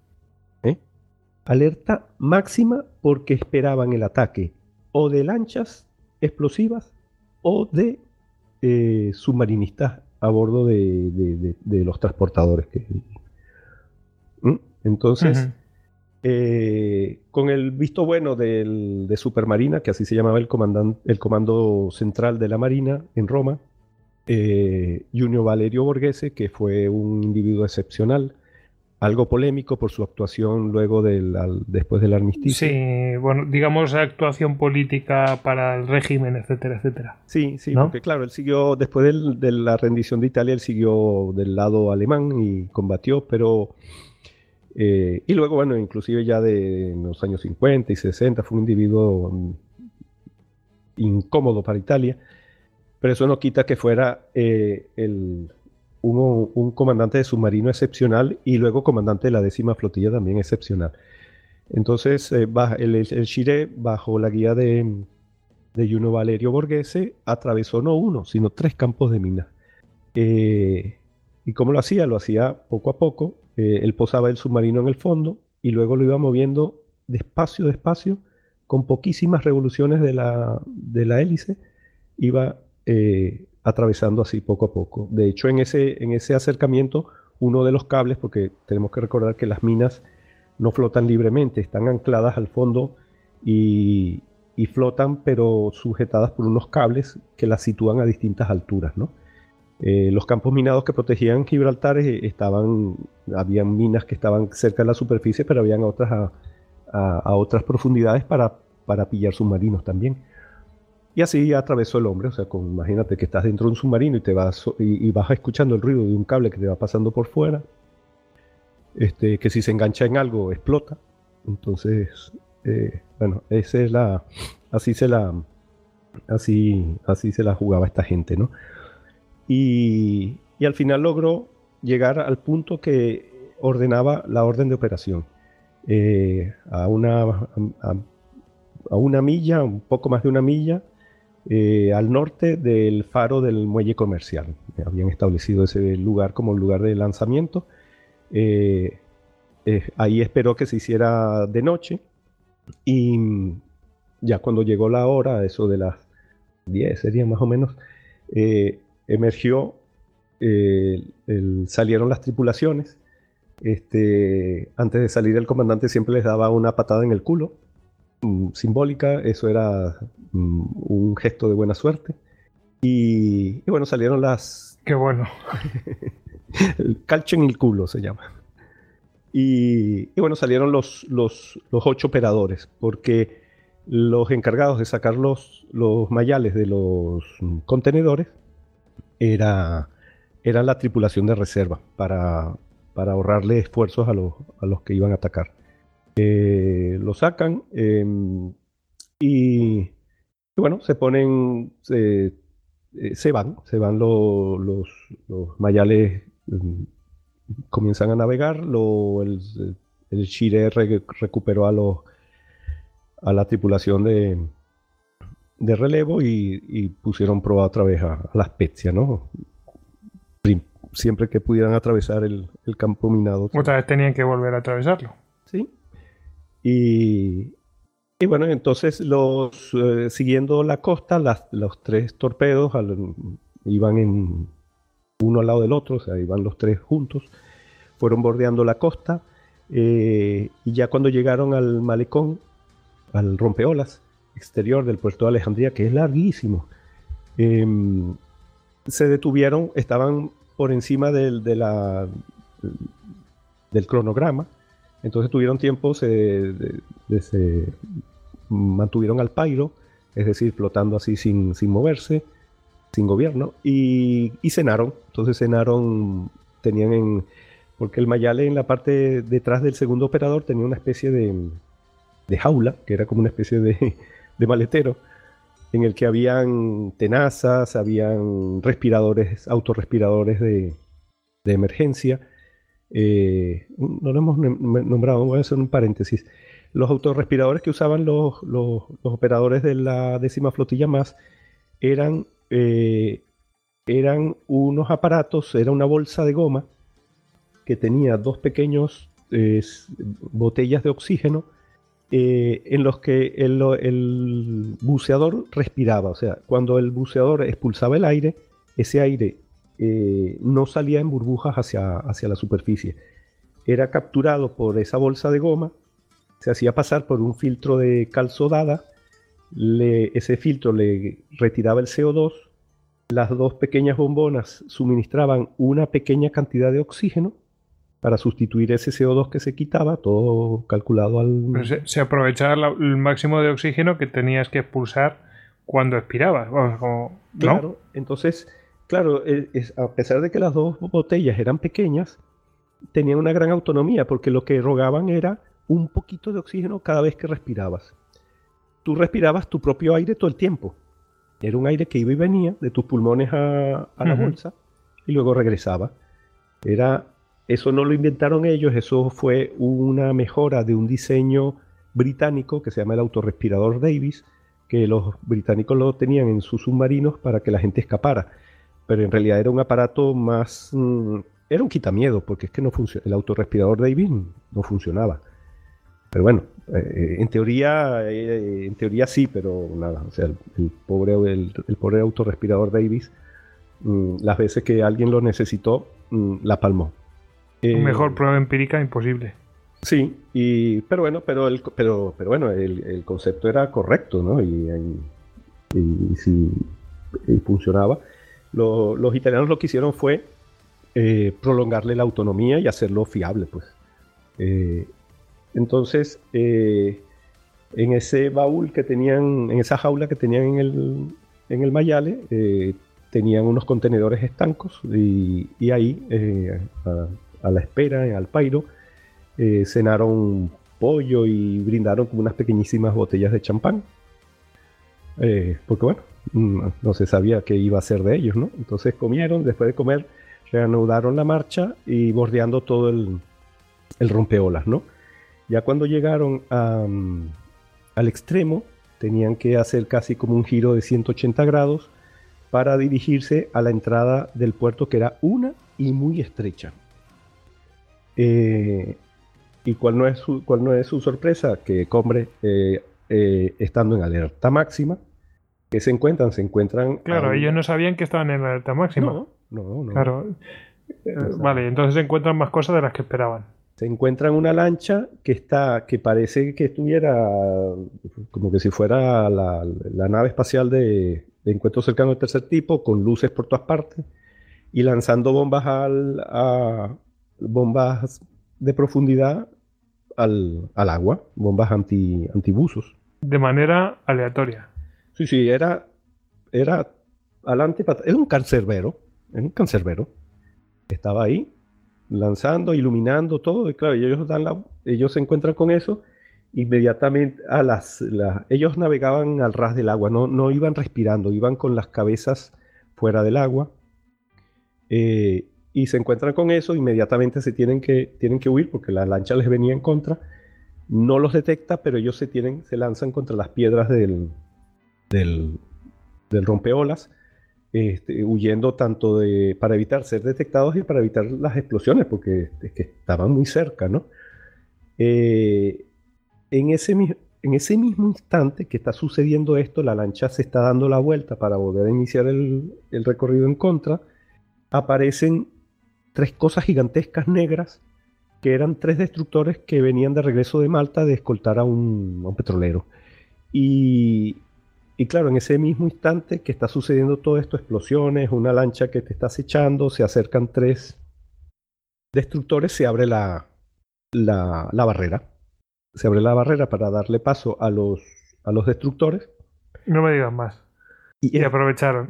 Speaker 2: ¿eh? Alerta máxima porque esperaban el ataque o de lanchas explosivas o de eh, submarinistas a bordo de, los transportadores. Que... ¿Mm? Entonces, eh, con el visto bueno de Supermarina, que así se llamaba el, el comando central de la Marina en Roma, eh, Junio Valerio Borghese, que fue un individuo excepcional, algo polémico por su actuación luego del después del armisticio.
Speaker 1: Sí, bueno, digamos actuación política para el régimen, etcétera, etcétera.
Speaker 2: Sí, sí, porque claro, él siguió, después de la rendición de Italia, él siguió del lado alemán y combatió, pero... Eh, y luego, bueno, inclusive ya de los años 50 y 60 fue un individuo mm, incómodo para Italia pero eso no quita que fuera eh, un comandante de submarino excepcional y luego comandante de la décima flotilla también excepcional. Entonces, eh, el, el, bajo la guía de, de Juno Valerio Borghese, atravesó no uno, sino tres campos de minas. Eh, ¿Y cómo lo hacía? Lo hacía poco a poco. él posaba el submarino en el fondo y luego lo iba moviendo despacio, despacio, con poquísimas revoluciones de la, de la hélice. Iba eh, atravesando así poco a poco. De hecho, en ese, en ese acercamiento, uno de los cables, porque tenemos que recordar que las minas no flotan libremente, están ancladas al fondo y, flotan, pero sujetadas por unos cables que las sitúan a distintas alturas, eh, los campos minados que protegían Gibraltar eh, estaban, habían minas que estaban cerca de la superficie, pero habían otras a, otras profundidades para, para pillar submarinos también. Y así atravesó el hombre, o sea, con, imagínate que estás dentro de un submarino y te vas y, vas escuchando el ruido de un cable que te va pasando por fuera, este, que si se engancha en algo explota. Entonces, eh, bueno, esa es la, así se la, así, así se la jugaba esta gente, ¿no? Y, y al final logró llegar al punto que ordenaba la orden de operación. Eh, a, una, a, una milla, un poco más de una milla, eh, al norte del faro del muelle comercial. Habían establecido ese lugar como lugar de lanzamiento. Eh, eh, ahí esperó que se hiciera de noche y ya cuando llegó la hora, eso de las 10 sería más o menos, emergió, salieron las tripulaciones. Este, antes de salir el comandante siempre les daba una patada en el culo Mm, simbólica, eso era mm, un gesto de buena suerte. Y, bueno, salieron las...
Speaker 1: Qué bueno.
Speaker 2: el calcho en el culo se llama. Y, bueno, salieron los, los, ocho operadores, porque los encargados de sacar los, los mayales de los contenedores era, era la tripulación de reserva para, para ahorrarle esfuerzos a los, a los que iban a atacar. Eh, lo sacan em, y, bueno, se ponen, se, eh, van, se van los, los, mayales, em, comienzan a navegar, el, el Chile recuperó a, los, a la tripulación de, de relevo y, pusieron prueba otra vez a, la Spezia, ¿no? Siempre que pudieran atravesar el, el campo minado.
Speaker 1: Otra vez tenían que volver a atravesarlo.
Speaker 2: Sí, y, bueno, entonces los eh, siguiendo la costa, los tres torpedos iban en uno al lado del otro, o sea, iban los tres juntos, fueron bordeando la costa eh, y ya cuando llegaron al malecón, al rompeolas exterior del puerto de Alejandría, que es larguísimo, em, se detuvieron, estaban por encima del, del cronograma entonces tuvieron tiempo, se, se mantuvieron al pairo, es decir, flotando así sin, sin moverse. sin gobierno, y, cenaron. Entonces cenaron, tenían en, porque el Mayale en la parte detrás del segundo operador tenía una especie de, de jaula, que era como una especie de, de maletero, en el que habían tenazas, habían respiradores, autorrespiradores de, de emergencia. Eh, no lo hemos nombrado, voy a hacer un paréntesis. Los autorrespiradores que usaban los, los, operadores de la décima flotilla más eran, eh, eran unos aparatos, era una bolsa de goma que tenía dos pequeños botellas de oxígeno eh, en los que el, buceador respiraba. O sea, cuando el buceador expulsaba el aire, ese aire eh, no salía en burbujas hacia, hacia la superficie. Era capturado por esa bolsa de goma, se hacía pasar por un filtro de cal sodada, ese filtro le retiraba el CO2, las dos pequeñas bombonas suministraban una pequeña cantidad de oxígeno para sustituir ese CO2 que se quitaba, todo calculado al...
Speaker 1: se, aprovechaba el máximo de oxígeno que tenías que expulsar cuando expirabas.
Speaker 2: Claro, entonces, claro, e, a pesar de que las dos botellas eran pequeñas, tenían una gran autonomía porque lo que rogaban era un poquito de oxígeno cada vez que respirabas. Tú respirabas tu propio aire todo el tiempo. Era un aire que iba y venía de tus pulmones a, la bolsa y luego regresaba. Era eso no lo inventaron ellos, eso fue una mejora de un diseño británico que se llama el autorrespirador Davis, que los británicos lo tenían en sus submarinos para que la gente escapara. Pero en realidad era un aparato más... Mm, era un quitamiedo, porque es que no el autorrespirador Davis no funcionaba. Pero bueno, eh, en teoría eh, en teoría sí, pero nada, o sea, el, pobre, el, pobre autorrespirador Davis, mm, las veces que alguien lo necesitó, mm, la palmó.
Speaker 1: Eh, mejor prueba empírica imposible.
Speaker 2: Sí, y, pero bueno, pero el, pero, pero bueno, el, concepto era correcto, ¿no? Y, y, si funcionaba. Los italianos lo que hicieron fue eh, prolongarle la autonomía y hacerlo fiable, pues. Eh, entonces, en ese baúl que tenían, en esa jaula que tenían en el, en el Mayale, tenían unos contenedores estancos y, ahí, a la espera al Pairo, eh, cenaron pollo y brindaron unas pequeñísimas botellas de champán. Eh, porque bueno, no, se sabía qué iba a ser de ellos, ¿no? Entonces comieron, después de comer, reanudaron la marcha y bordeando todo el, rompeolas, ¿no? Ya cuando llegaron mm, al extremo, tenían que hacer casi como un giro de 180 grados para dirigirse a la entrada del puerto que era una y muy estrecha. Eh, ¿Y cuál no, es su, cuál no es su sorpresa? Que Combre, eh, eh, estando en alerta máxima, que se encuentran? Se encuentran...
Speaker 1: Claro, ellos no sabían que estaban en alerta máxima.
Speaker 2: No, no, no.
Speaker 1: Claro. vale, entonces se encuentran más cosas de las que esperaban.
Speaker 2: Se encuentran una lancha que está, que parece que estuviera como que si fuera la, nave espacial de, de, encuentro cercano del tercer tipo, con luces por todas partes, y lanzando bombas al, a, bombas de profundidad al, agua, bombas anti, antibuzos.
Speaker 1: De manera aleatoria.
Speaker 2: Sí, sí, era, era adelante, era un cancerbero, un cancerbero. Estaba ahí, lanzando, iluminando todo, y claro, ellos, dan ellos se encuentran con eso, inmediatamente a las, ellos navegaban al ras del agua, no, no iban respirando, iban con las cabezas fuera del agua. Eh, y se encuentran con eso, inmediatamente se tienen que, tienen que huir porque la lancha les venía en contra. No los detecta, pero ellos se, tienen, se lanzan contra las piedras del, del, rompeolas, este, huyendo tanto de, para evitar ser detectados y para evitar las explosiones, porque que estaban muy cerca, ¿no? Eh, en, ese, en ese mismo instante que está sucediendo esto, la lancha se está dando la vuelta para volver a iniciar el recorrido en contra, aparecen tres cosas gigantescas negras que eran tres destructores que venían de regreso de Malta de escoltar a un, petrolero. Y, claro, en ese mismo instante que está sucediendo todo esto, explosiones, una lancha que te está acechando, se acercan tres destructores, se abre la, la, barrera. Se abre la barrera para darle paso a los, a los destructores.
Speaker 1: No me digas más. Y, aprovecharon.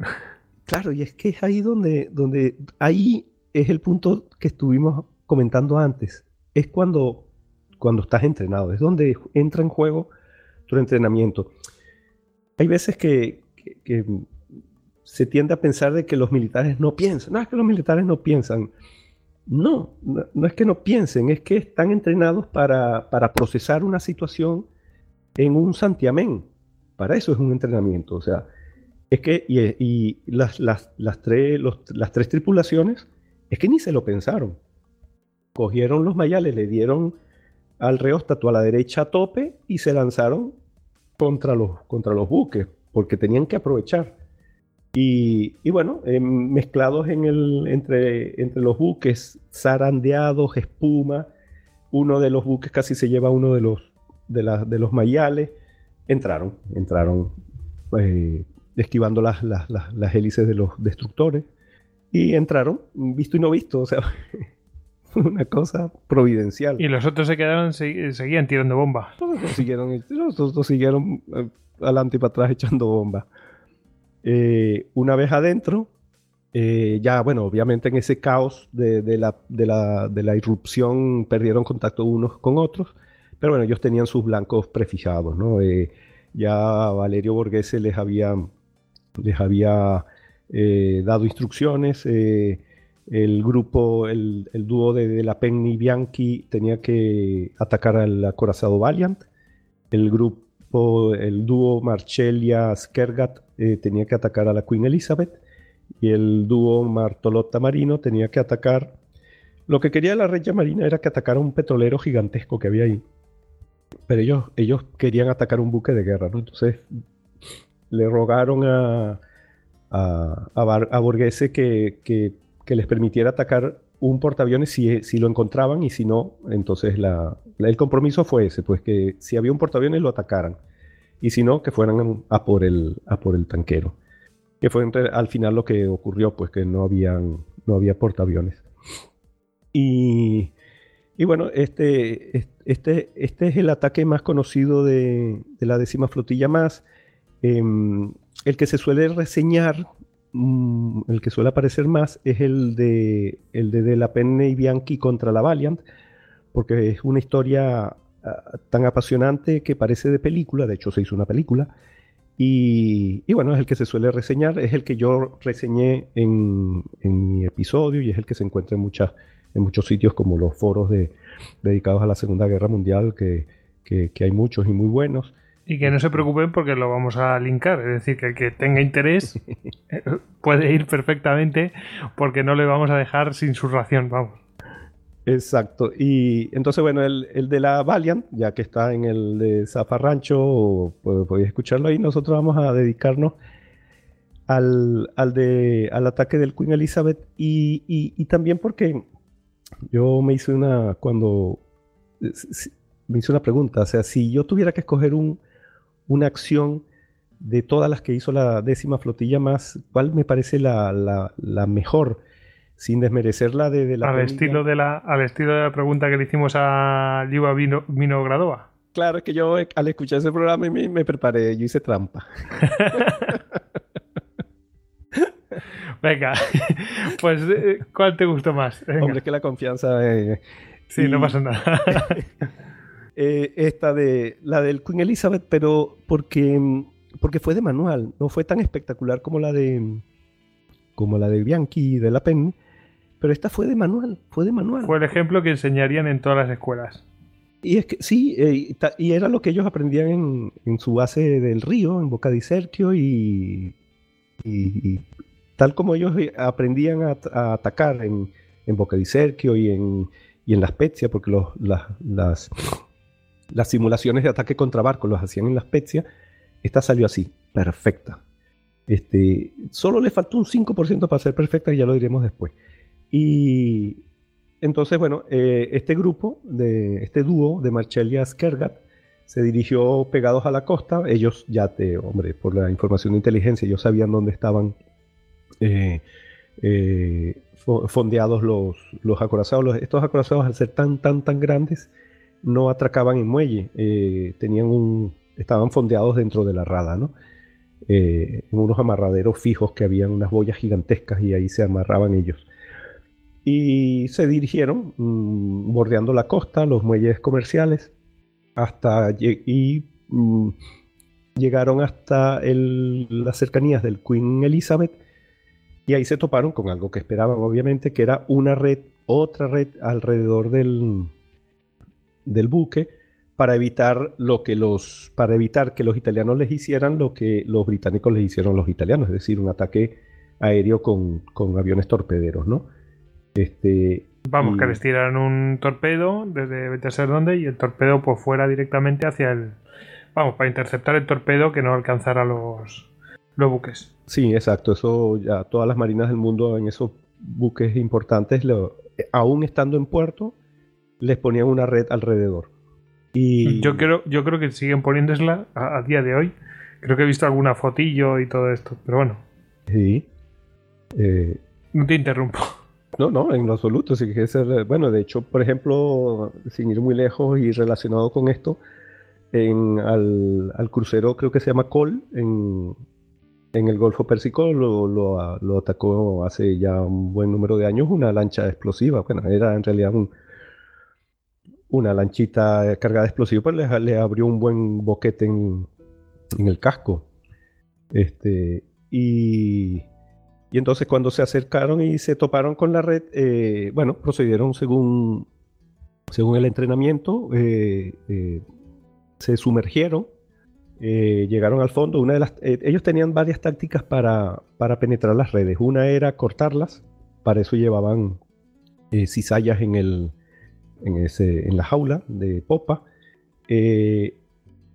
Speaker 2: Claro, y es que es ahí donde, donde ahí es el punto que estuvimos comentando antes. Es cuando, cuando estás entrenado, es donde entra en juego tu entrenamiento. Hay veces que, se tiende a pensar de que los militares no piensan. No es que los militares no piensan. No, no, es que no piensen, es que están entrenados para, procesar una situación en un santiamén. Para eso es un entrenamiento. O sea, es que, y, las, las, las, tres, las tres tripulaciones, es que ni se lo pensaron. Cogieron los mayales, le dieron al reóstato a la derecha a tope y se lanzaron contra los, contra los buques, porque tenían que aprovechar. Y, y bueno, mezclados en el, entre, entre los buques, zarandeados, espuma, uno de los buques casi se lleva uno de los, de, de los mayales, entraron, entraron eh, esquivando las, las, las, hélices de los destructores y entraron, visto y no visto, o sea, una cosa providencial.
Speaker 1: Y los otros se quedaron, seguían tirando bombas.
Speaker 2: Todos siguieron, todos siguieron eh, adelante y para atrás echando bombas. Eh, una vez adentro, eh, ya, bueno, obviamente en ese caos de, de, la, de, la, de, la, irrupción perdieron contacto unos con otros, pero bueno, ellos tenían sus blancos prefijados, ¿no? ya Valerio Borghese les había les había eh, dado instrucciones. El grupo, el, dúo de, la Penny Bianchi tenía que atacar al acorazado Valiant. El grupo, el dúo Marcellia Skergat eh, tenía que atacar a la Queen Elizabeth. Y el dúo Martolotta Marino tenía que atacar. Lo que quería la Regia Marina era que atacara un petrolero gigantesco que había ahí. Pero ellos, ellos querían atacar un buque de guerra, ¿no? Entonces le rogaron a, a, a, Borghese que, les permitiera atacar un portaaviones si, si, lo encontraban y si no, entonces el compromiso fue ese, pues que si había un portaaviones lo atacaran y si no, que fueran a por el, a por el tanquero. Que fue al final lo que ocurrió, pues que no, habían, no había portaaviones. Y, y bueno, este, este, este es el ataque más conocido de, de la décima flotilla más. Em, el que se suele reseñar, mm, el que suele aparecer más, es el de, el de, la Penne y Bianchi contra la Valiant, porque es una historia ah, tan apasionante que parece de película, de hecho se hizo una película, y, bueno, es el que se suele reseñar, es el que yo reseñé en, mi episodio y es el que se encuentra en, muchos sitios como los foros de, dedicados a la Segunda Guerra Mundial, que hay muchos y muy buenos.
Speaker 1: Y que no se preocupen porque lo vamos a linkar. Es decir, que el que tenga interés eh, puede ir perfectamente porque no le vamos a dejar sin su ración, vamos.
Speaker 2: Exacto. Y entonces, bueno, el, de la Valiant, ya que está en el de Zafarrancho, pues, podéis escucharlo ahí. Nosotros vamos a dedicarnos al, de, al ataque del Queen Elizabeth y, y también porque yo me hice una, cuando me hice una pregunta, o sea, si yo tuviera que escoger un, una acción de todas las que hizo la décima flotilla más, ¿cuál me parece la, mejor? Sin desmerecer la de, la...
Speaker 1: Al estilo de la, al estilo de la pregunta que le hicimos a Liva Vino, Gradova.
Speaker 2: Claro, es que yo al escuchar ese programa me, me preparé, yo hice trampa.
Speaker 1: Venga, pues eh, ¿cuál te gustó más?
Speaker 2: Hombre, es que la confianza...
Speaker 1: sí, no pasa nada.
Speaker 2: Eh, esta de la del Queen Elizabeth, pero porque, porque fue de manual, no fue tan espectacular como la de como la de Bianchi y de la Penny, pero esta fue de manual, fue de manual.
Speaker 1: Fue el ejemplo que enseñarían en todas las escuelas.
Speaker 2: Y es que sí, eh, y era lo que ellos aprendían en, su base del río, en Boca di Sergio, y, y, tal como ellos eh, aprendían a, atacar en, en, Boca di Sergio y en, y en La Spezia, porque los, las, las simulaciones de ataque contra barcos los hacían en la Spezia. Esta salió así, perfecta. Este, solo le faltó un 5% para ser perfecta y ya lo diremos después. Y entonces, bueno, eh, este grupo, de, este dúo de Marcellia Skergat, se dirigió pegados a la costa. Ellos ya te, hombre, por la información de inteligencia, ellos sabían dónde estaban eh, eh, fondeados los, los acorazados. estos acorazados, al ser tan, tan, tan grandes, no atracaban en muelle, eh, tenían un, estaban fondeados dentro de la rada, ¿no? en unos amarraderos fijos que habían unas boyas gigantescas y ahí se amarraban ellos. Y se dirigieron mm, bordeando la costa, los muelles comerciales, hasta y mm, llegaron hasta las cercanías del Queen Elizabeth y ahí se toparon con algo que esperaban obviamente que era una red, otra red alrededor del, del buque para evitar lo que los para evitar que los italianos les hicieran lo que los británicos les hicieron a los italianos, es decir, un ataque aéreo con, con aviones torpederos, ¿no? Este,
Speaker 1: Vamos, que les tiraran un torpedo desde vete a dónde y el torpedo pues fuera directamente hacia el... Vamos, para interceptar el torpedo que no alcanzara los, los buques.
Speaker 2: Sí, exacto. Eso ya todas las marinas del mundo en esos buques importantes, aún estando en puerto, les ponían una red alrededor.
Speaker 1: Y... Yo, creo, yo creo que siguen poniéndosla a, día de hoy. Creo que he visto alguna fotillo y todo esto, pero bueno.
Speaker 2: Sí.
Speaker 1: Eh, no te interrumpo.
Speaker 2: No, no, en lo absoluto. Sí que ser, bueno, de hecho, por ejemplo, sin ir muy lejos y relacionado con esto, en, al, crucero creo que se llama Col, en, el Golfo Pérsico lo, lo, atacó hace ya un buen número de años una lancha explosiva. Bueno, era en realidad una lanchita cargada de explosivos, pero le, le, abrió un buen boquete en, en el casco. Este, y y entonces cuando se acercaron y se toparon con la red, eh, bueno, procedieron según, según el entrenamiento, eh, eh, se sumergieron, llegaron al fondo. Una de las, ellos tenían varias tácticas para, para, penetrar las redes. Una era cortarlas, para eso llevaban cizallas en, el, en, la jaula de popa.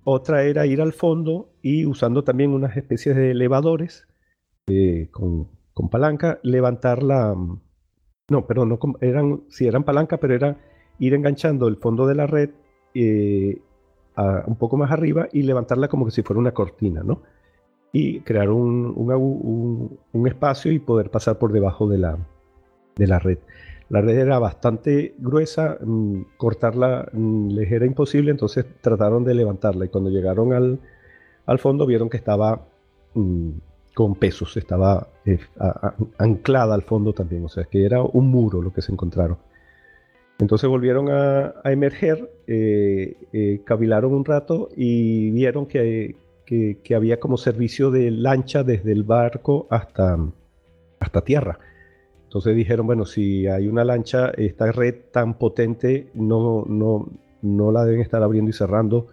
Speaker 2: otra era ir al fondo y usando también unas especies de elevadores con, con palanca, levantar la... No, perdón, no, eran, sí eran palanca, pero era ir enganchando el fondo de la red eh, un poco más arriba y levantarla como que si fuera una cortina, ¿no? Y crear un, un, espacio y poder pasar por debajo de la, de la red. La red era bastante gruesa, mm, cortarla mm, les era imposible, entonces trataron de levantarla y cuando llegaron al, al fondo vieron que estaba mm, con pesos, estaba eh, anclada al fondo también, o sea, que era un muro lo que se encontraron. Entonces volvieron a, emerger, eh, eh, cavilaron un rato y vieron que, que, había como servicio de lancha desde el barco hasta, hasta tierra. Entonces dijeron, bueno, si hay una lancha, esta red tan potente no, no, no la deben estar abriendo y cerrando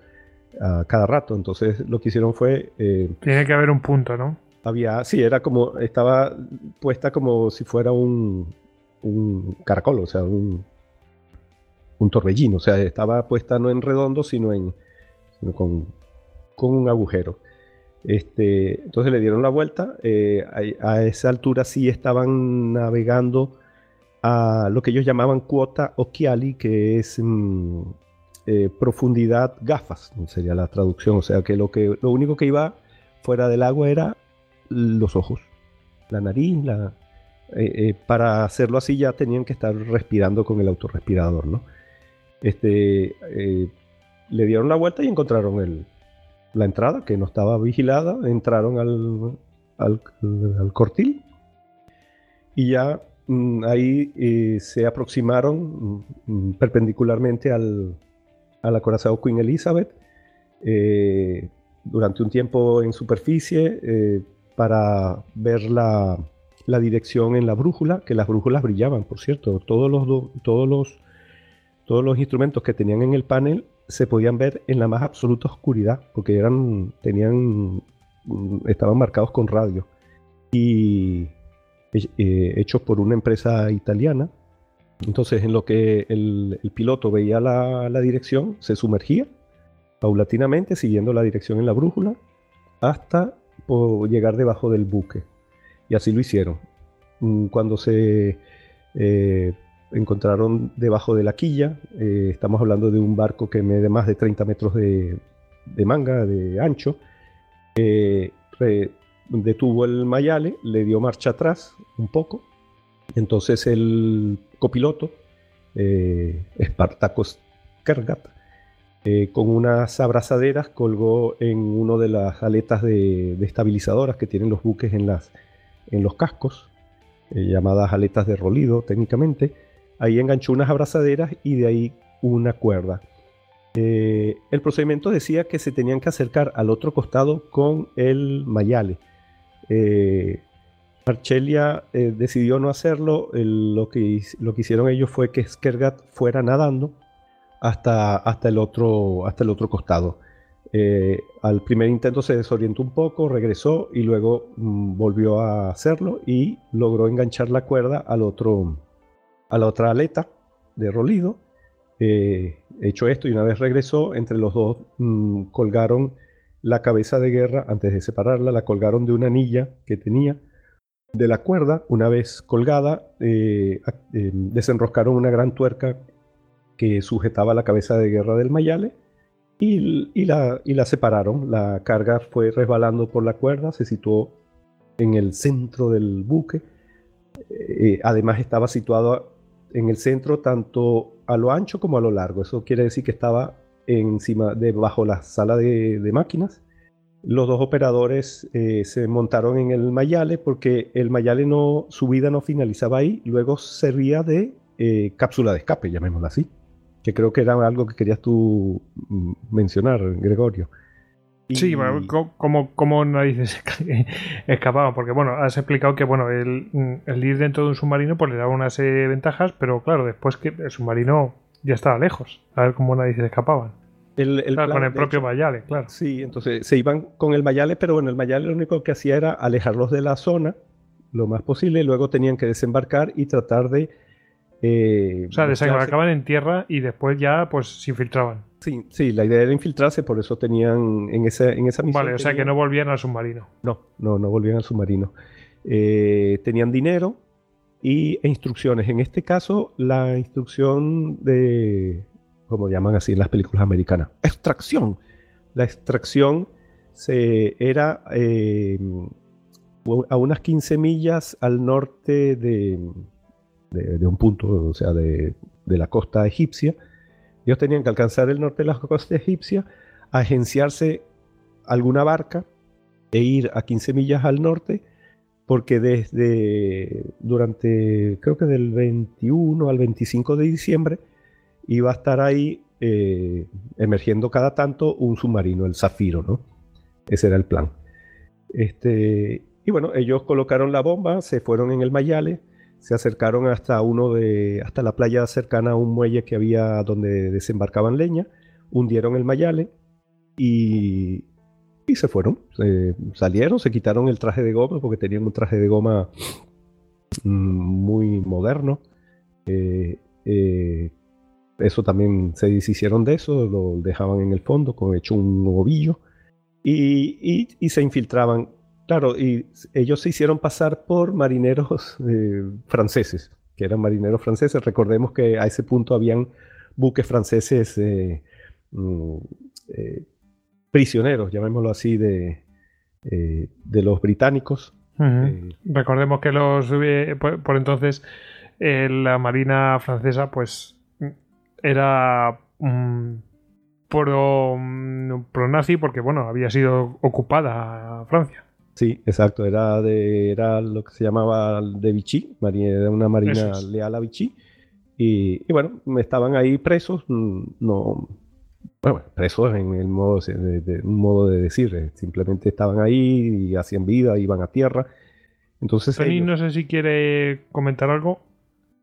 Speaker 2: a cada rato. Entonces lo que hicieron fue...
Speaker 1: Tiene que haber un punto, ¿no?
Speaker 2: Había, sí, era como, estaba puesta como si fuera un, un caracol, o sea, un, un torbellino, o sea, estaba puesta no en redondo, sino, en, con, con, un agujero. Este, entonces le dieron la vuelta, eh, a, esa altura sí estaban navegando a lo que ellos llamaban cuota occhiali, que es mm, eh, profundidad gafas, sería la traducción, o sea que lo, que lo único que iba fuera del agua era los ojos, la nariz, eh, para hacerlo así ya tenían que estar respirando con el autorrespirador, ¿no? Este, le dieron la vuelta y encontraron el, la entrada, que no estaba vigilada, entraron al, al, cortil y ya mm, ahí se aproximaron mm, perpendicularmente al, al acorazado Queen Elizabeth. durante un tiempo en superficie, para ver la, dirección en la brújula, que las brújulas brillaban, por cierto. Todos los, todos los, todos los instrumentos que tenían en el panel se podían ver en la más absoluta oscuridad, porque eran, tenían, estaban marcados con radio. Y eh, hechos por una empresa italiana. Entonces, en lo que el, piloto veía la, la dirección, se sumergía paulatinamente, siguiendo la dirección en la brújula, hasta llegar debajo del buque. Y así lo hicieron. Mm, cuando se eh, encontraron debajo de la quilla, eh, estamos hablando de un barco que mide más de 30 metros de, manga, de ancho, eh, detuvo el Mayale, le dio marcha atrás un poco. Entonces el copiloto, Spartacus Kergat, eh, con unas abrazaderas colgó en una de las aletas de, estabilizadoras que tienen los buques en, las, en los cascos, eh, llamadas aletas de rolido técnicamente. Ahí enganchó unas abrazaderas y de ahí una cuerda. Eh, el procedimiento decía que se tenían que acercar al otro costado con el mayale. Marchelia decidió no hacerlo. lo, que, lo que hicieron ellos fue que Skergat fuera nadando hasta, hasta, el, otro, hasta el otro costado. Eh, al primer intento se desorientó un poco, regresó y luego mm, volvió a hacerlo y logró enganchar la cuerda al otro, a la otra aleta de rolido. Eh, hecho esto y una vez regresó, entre los dos mm, colgaron la cabeza de guerra, antes de separarla, la colgaron de una anilla que tenía de la cuerda. Una vez colgada, eh, desenroscaron una gran tuerca que sujetaba la cabeza de guerra del Mayale y, la, la separaron. La carga fue resbalando por la cuerda, se situó en el centro del buque. Eh, además estaba situado en el centro tanto a lo ancho como a lo largo. Eso quiere decir que estaba encima, debajo la sala de, máquinas. Los dos operadores eh, se montaron en el Mayale porque el Mayale no, su vida no finalizaba ahí, luego servía de eh, cápsula de escape, llamémosla así que creo que era algo que querías tú mm, mencionar, Gregorio.
Speaker 1: Sí, como, como narices escapaban, porque bueno, has explicado que bueno, el, el, ir dentro de un submarino pues le daba una serie de ventajas, pero claro, después que el submarino ya estaba lejos, a ver cómo narices escapaban. El, con el propio Mayale, claro.
Speaker 2: Sí, entonces se iban con el Mayale, pero bueno, el Mayale lo único que hacía era alejarlos de la zona lo más posible, luego tenían que desembarcar y tratar de
Speaker 1: eh, o sea, desembarcaban en tierra y después ya pues se infiltraban.
Speaker 2: Sí, sí, la idea era infiltrarse, por eso tenían en, esa, en esa misión.
Speaker 1: Vale, o sea que no volvían al submarino.
Speaker 2: No, no, no volvían al submarino. Eh, tenían dinero y, e instrucciones. En este caso, la instrucción de, como llaman así en las películas americanas, extracción. La extracción se, era eh, a unas 15 millas al norte de, de, un punto, o sea, de, la costa egipcia. Ellos tenían que alcanzar el norte de la costa egipcia, agenciarse alguna barca e ir a 15 millas al norte, porque desde durante, creo que del 21 al 25 de diciembre, iba a estar ahí eh, emergiendo cada tanto un submarino, el Zafiro, ¿no? Ese era el plan. Este, y bueno, ellos colocaron la bomba, se fueron en el Mayale, se acercaron hasta uno de hasta la playa cercana a un muelle que había donde desembarcaban leña, hundieron el mayale y, y se fueron. salieron, se quitaron el traje de goma porque tenían un traje de goma mm, muy moderno. Eh, eh, eso también se deshicieron de eso, lo dejaban en el fondo con hecho un ovillo y, y se infiltraban Claro, y ellos se hicieron pasar por marineros eh, franceses, que eran marineros franceses. Recordemos que a ese punto habían buques franceses eh, mm, eh, prisioneros, llamémoslo así, de, de los británicos.
Speaker 1: Recordemos que los por, entonces la marina francesa, pues era mm, pro, mm, pro nazi porque bueno había sido ocupada Francia.
Speaker 2: Sí, exacto, era de era lo que se llamaba de Vichy, era una marina leal a Vichy. Y, y, bueno, estaban ahí presos, mm, no, bueno, presos en el modo de, un modo de decir, eh, simplemente estaban ahí y hacían vida, iban a tierra. Entonces,
Speaker 1: Tony, no sé si quiere comentar algo.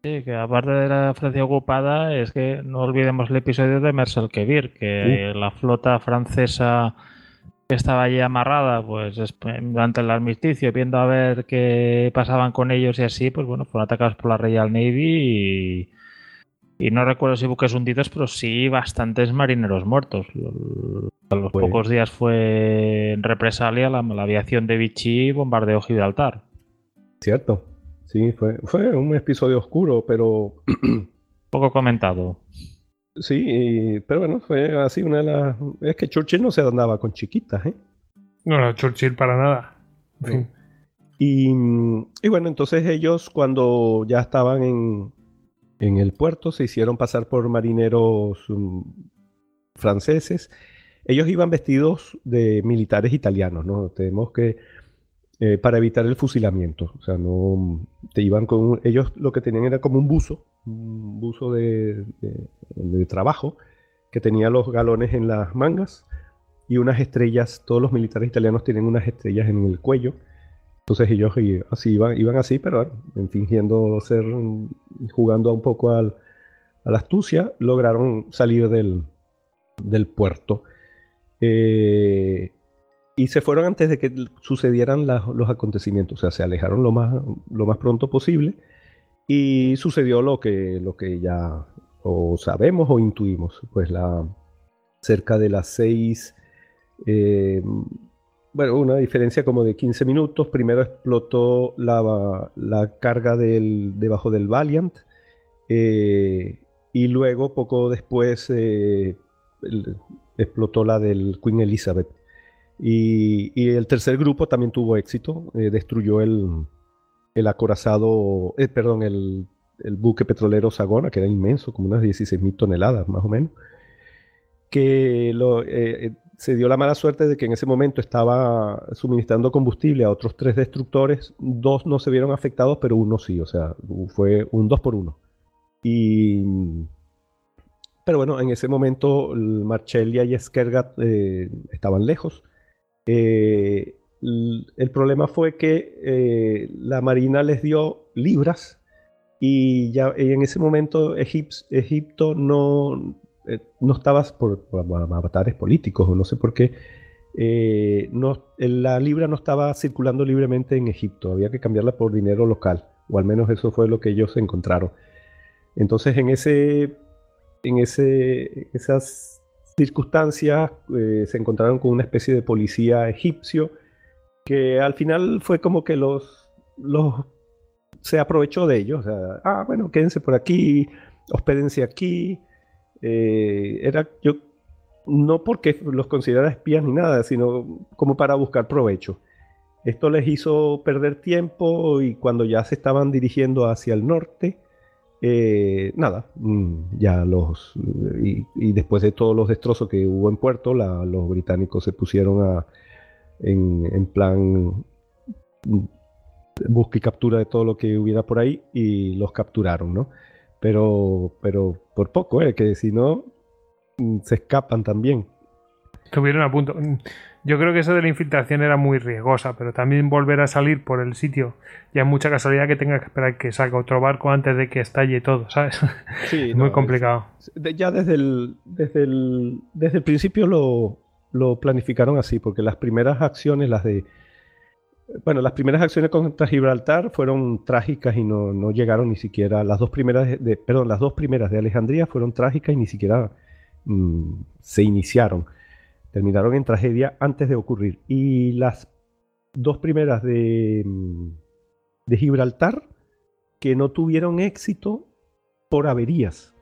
Speaker 3: Sí, que aparte de la Francia ocupada, es que no olvidemos el episodio de Mercel Kevir, que uh. la flota francesa estaba allí amarrada, pues durante el armisticio, viendo a ver qué pasaban con ellos y así, pues bueno, fueron atacados por la Royal Navy y, no recuerdo si buques hundidos, pero sí bastantes marineros muertos. A los pues pocos días fue en represalia la, aviación de Vichy bombardeó Gibraltar.
Speaker 2: Cierto, sí, fue, fue un episodio oscuro, pero...
Speaker 3: Poco comentado.
Speaker 2: Sí, pero bueno, fue así una de las... Es que Churchill no se andaba con chiquitas, ¿eh?
Speaker 1: No, no, Churchill para nada.
Speaker 2: Y, bueno, entonces ellos cuando ya estaban en, en, el puerto se hicieron pasar por marineros mm, franceses. Ellos iban vestidos de militares italianos, ¿no? Tenemos que, eh, para evitar el fusilamiento, o sea, no, te iban con, ellos lo que tenían era como un buzo, un buzo de, trabajo, que tenía los galones en las mangas y unas estrellas, todos los militares italianos tienen unas estrellas en el cuello, entonces ellos así iban, iban así, pero fingiendo ser, jugando un poco al, a la astucia, lograron salir del, puerto. Eh, y se fueron antes de que sucedieran los acontecimientos, o sea, se alejaron lo más, lo más pronto posible y sucedió lo que, lo que ya o sabemos o intuimos, pues la, cerca de las seis eh, bueno, una diferencia como de 15 minutos. Primero explotó la, carga del, debajo del Valiant eh, y luego poco después eh, explotó la del Queen Elizabeth. Y, el tercer grupo también tuvo éxito, eh, destruyó el, el acorazado, perdón, el, el, buque petrolero Sagona, que era inmenso, como unas 16.000 toneladas más o menos, que lo, se dio la mala suerte de que en ese momento estaba suministrando combustible a otros tres destructores. Dos no se vieron afectados, pero uno sí. O sea, fue un dos por uno. Y. Pero bueno, en ese momento Marchelia y Eskergat eh, estaban lejos. Eh, el problema fue que eh, la Marina les dio libras y ya en ese momento Egipto no, eh, no estabas por, avatares políticos o no sé por qué, no, la libra no estaba circulando libremente en Egipto, había que cambiarla por dinero local, o al menos eso fue lo que ellos encontraron. Entonces en, ese, en ese, esas circunstancias eh, se encontraron con una especie de policía egipcio que al final fue como que los, los se aprovechó de ellos. ah, bueno, quédense por aquí, hospédense aquí, eh, era yo no porque los considerara espías ni nada, sino como para buscar provecho. Esto les hizo perder tiempo y cuando ya se estaban dirigiendo hacia el norte, eh, nada, mm, ya los. Y, después de todos los destrozos que hubo en Puerto, los británicos se pusieron a, en, en plan busca y captura de todo lo que hubiera por ahí y los capturaron, ¿no? pero, pero por poco, ¿eh? que si no, mm, se escapan también.
Speaker 1: Estuvieron a punto. Mm, yo creo que eso de la infiltración era muy riesgosa, pero también volver a salir por el sitio, ya es mucha casualidad que tenga que esperar que salga otro barco antes de que estalle todo, ¿sabes? Sí, muy complicado.
Speaker 2: ya desde el, desde el, desde el principio lo, lo planificaron así, porque las primeras acciones, las de bueno, las primeras acciones contra Gibraltar fueron trágicas y no, llegaron ni siquiera. Las dos primeras de, perdón, las dos primeras de Alejandría fueron trágicas y ni siquiera mm, se iniciaron. Terminaron en tragedia antes de ocurrir. Y las dos primeras de, mm, Gibraltar, que no tuvieron éxito por averías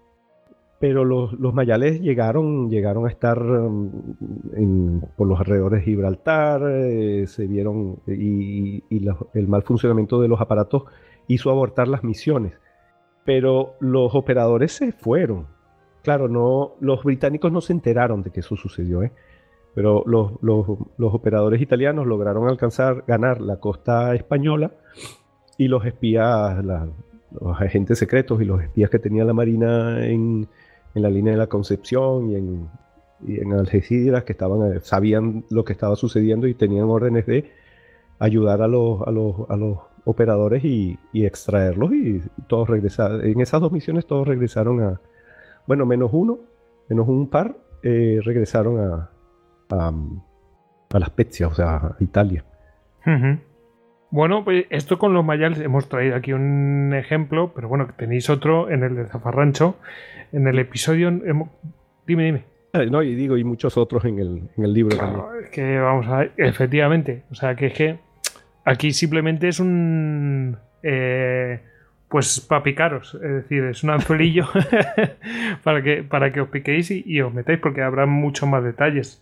Speaker 2: pero los, mayales llegaron, llegaron a estar mm, por los alrededores de Gibraltar, eh, se vieron y, el mal funcionamiento de los aparatos hizo abortar las misiones. Pero los operadores se fueron. Claro, no, los británicos no se enteraron de que eso sucedió, ¿eh? Pero los, operadores italianos lograron alcanzar, ganar la costa española y los espías, los agentes secretos y los espías que tenía la Marina en, en la línea de la Concepción y en, y en Algeciras que estaban, eh, sabían lo que estaba sucediendo y tenían órdenes de ayudar a los, a los, a los operadores y, extraerlos y todos regresaron. En esas dos misiones todos regresaron a, bueno, menos uno, menos un par, eh, regresaron a, a, a, la Spezia, o sea, a Italia.
Speaker 1: Bueno, pues esto con los mayales hemos traído aquí un ejemplo, pero bueno, tenéis otro en el de Zafarrancho. En el episodio. Dime, dime.
Speaker 2: Ah, no, y digo, y muchos otros en el, en el libro también.
Speaker 1: Es que vamos a ver, efectivamente. O sea, que es que aquí simplemente es un. Eh, pues para picaros, es decir, es un anzuelillo para, que, para que os piquéis y, y os metáis, porque habrá muchos más detalles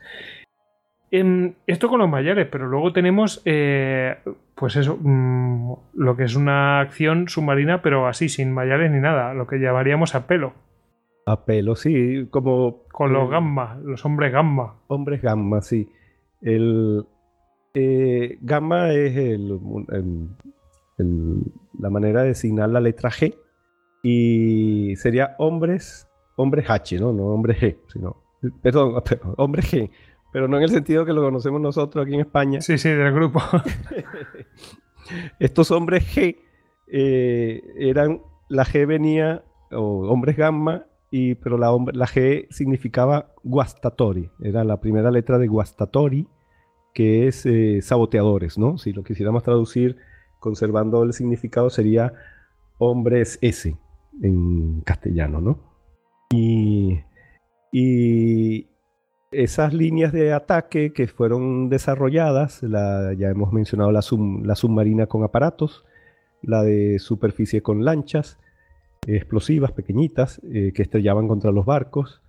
Speaker 1: esto con los mayores, pero luego tenemos, eh, pues eso, mm, lo que es una acción submarina, pero así, sin mayores ni nada, lo que llamaríamos a pelo.
Speaker 2: A pelo, sí, como...
Speaker 1: Con los
Speaker 2: eh,
Speaker 1: gamma, los hombres gamma.
Speaker 2: Hombres gamma, sí. El, eh, gamma es el- el- el- la manera de designar la letra G y sería hombres, hombres H, ¿no? No hombres G, sino, perdón, perdón, hombres G, pero no en el sentido que lo conocemos nosotros aquí en España.
Speaker 1: Sí, sí, del grupo.
Speaker 2: Estos hombres G eh, eran, la G venía, o hombres gamma, y, pero la, G significaba guastatori, era la primera letra de guastatori, que es eh, saboteadores, ¿no? Si lo quisiéramos traducir conservando el significado sería hombres S en castellano, ¿no? Y, y esas líneas de ataque que fueron desarrolladas, la, ya hemos mencionado la, sub- la submarina con aparatos, la de superficie con lanchas explosivas pequeñitas eh, que estrellaban contra los barcos,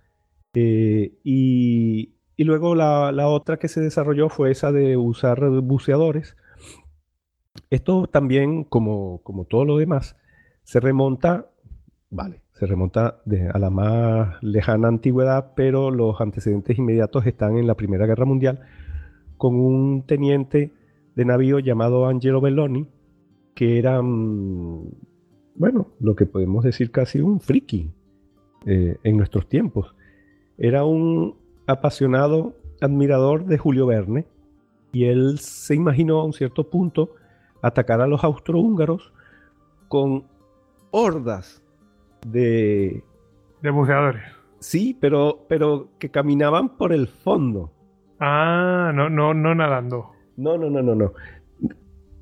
Speaker 2: eh, y, y luego la, la otra que se desarrolló fue esa de usar buceadores. Esto también, como, como todo lo demás, se remonta, vale, se remonta a la más lejana antigüedad, pero los antecedentes inmediatos están en la Primera Guerra Mundial, con un teniente de navío llamado Angelo Belloni, que era, mm, bueno, lo que podemos decir casi un friki eh, en nuestros tiempos. Era un apasionado admirador de Julio Verne y él se imaginó a un cierto punto atacar a los austrohúngaros con hordas de
Speaker 1: De buceadores.
Speaker 2: sí, pero pero que caminaban por el fondo.
Speaker 1: Ah, no, no, no nadando.
Speaker 2: No, no, no, no, no.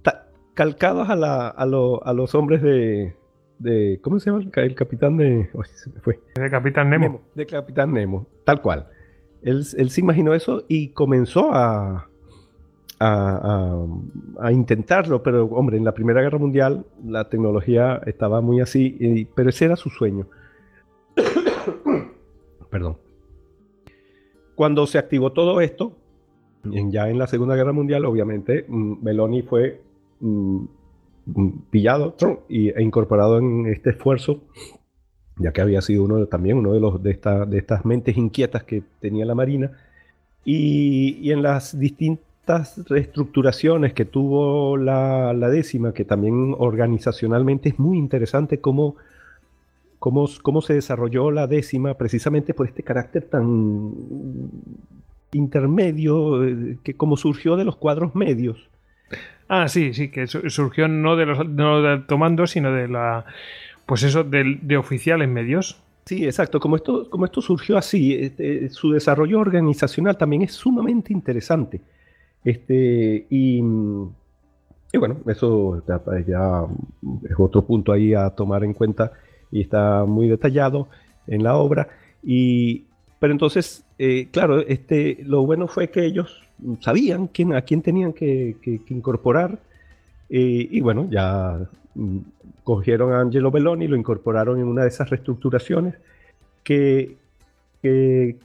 Speaker 2: Ta- calcados a, la- a, lo- a los hombres de, de ¿cómo se llama el, ca- el capitán de Uy, se me fue.
Speaker 1: De Capitán Nemo.
Speaker 2: de Capitán Nemo, tal cual. Él, él se imaginó eso y comenzó a, a, a- a intentarlo, pero hombre, en la Primera Guerra Mundial la tecnología estaba muy así, y- pero ese era su sueño. Perdón. Cuando se activó todo esto, en- ya en la Segunda Guerra Mundial, obviamente, mm, Meloni fue mm, mm, pillado y, e incorporado en este esfuerzo ya que había sido uno también uno de, los, de, esta- de estas mentes inquietas que tenía la Marina, y, y en las distintas reestructuraciones que tuvo la, la décima, que también organizacionalmente es muy interesante cómo, cómo, cómo se desarrolló la décima precisamente por este carácter tan intermedio, eh, que como surgió de los cuadros medios.
Speaker 1: Ah, sí, sí, que su- surgió no de los no de alto mando, sino de la. Pues eso, del- de, oficiales medios.
Speaker 2: Sí, exacto. Como esto, como esto surgió así, este, su desarrollo organizacional también es sumamente interesante. Este, y, y bueno, eso ya, es otro punto ahí a tomar en cuenta y está muy detallado en la obra. Y, pero entonces, eh, claro, este, lo bueno fue que ellos sabían quién, a quién tenían que, que- que incorporar. eh, y bueno, ya mm, cogieron a Angelo Belloni y lo incorporaron en una de esas reestructuraciones que, que,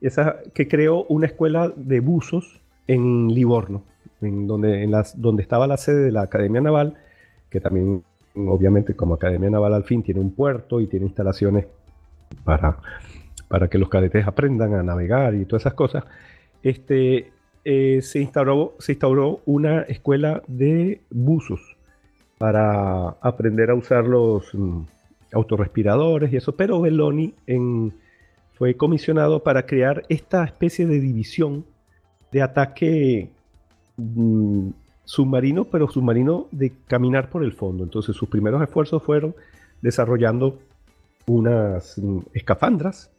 Speaker 2: esa, que creó una escuela de buzos en Livorno, donde, estaba la sede de la Academia Naval, que también, obviamente, como Academia Naval al fin tiene un puerto y tiene instalaciones para, que los cadetes aprendan a navegar y todas esas cosas. Este, eh, se, instauró, una escuela de buzos para aprender a usar los mm, autorrespiradores y eso, pero Belloni fue comisionado para crear esta especie de división de ataque mm, submarino, pero submarino de caminar por el fondo. Entonces sus primeros esfuerzos fueron desarrollando unas mm, escafandras.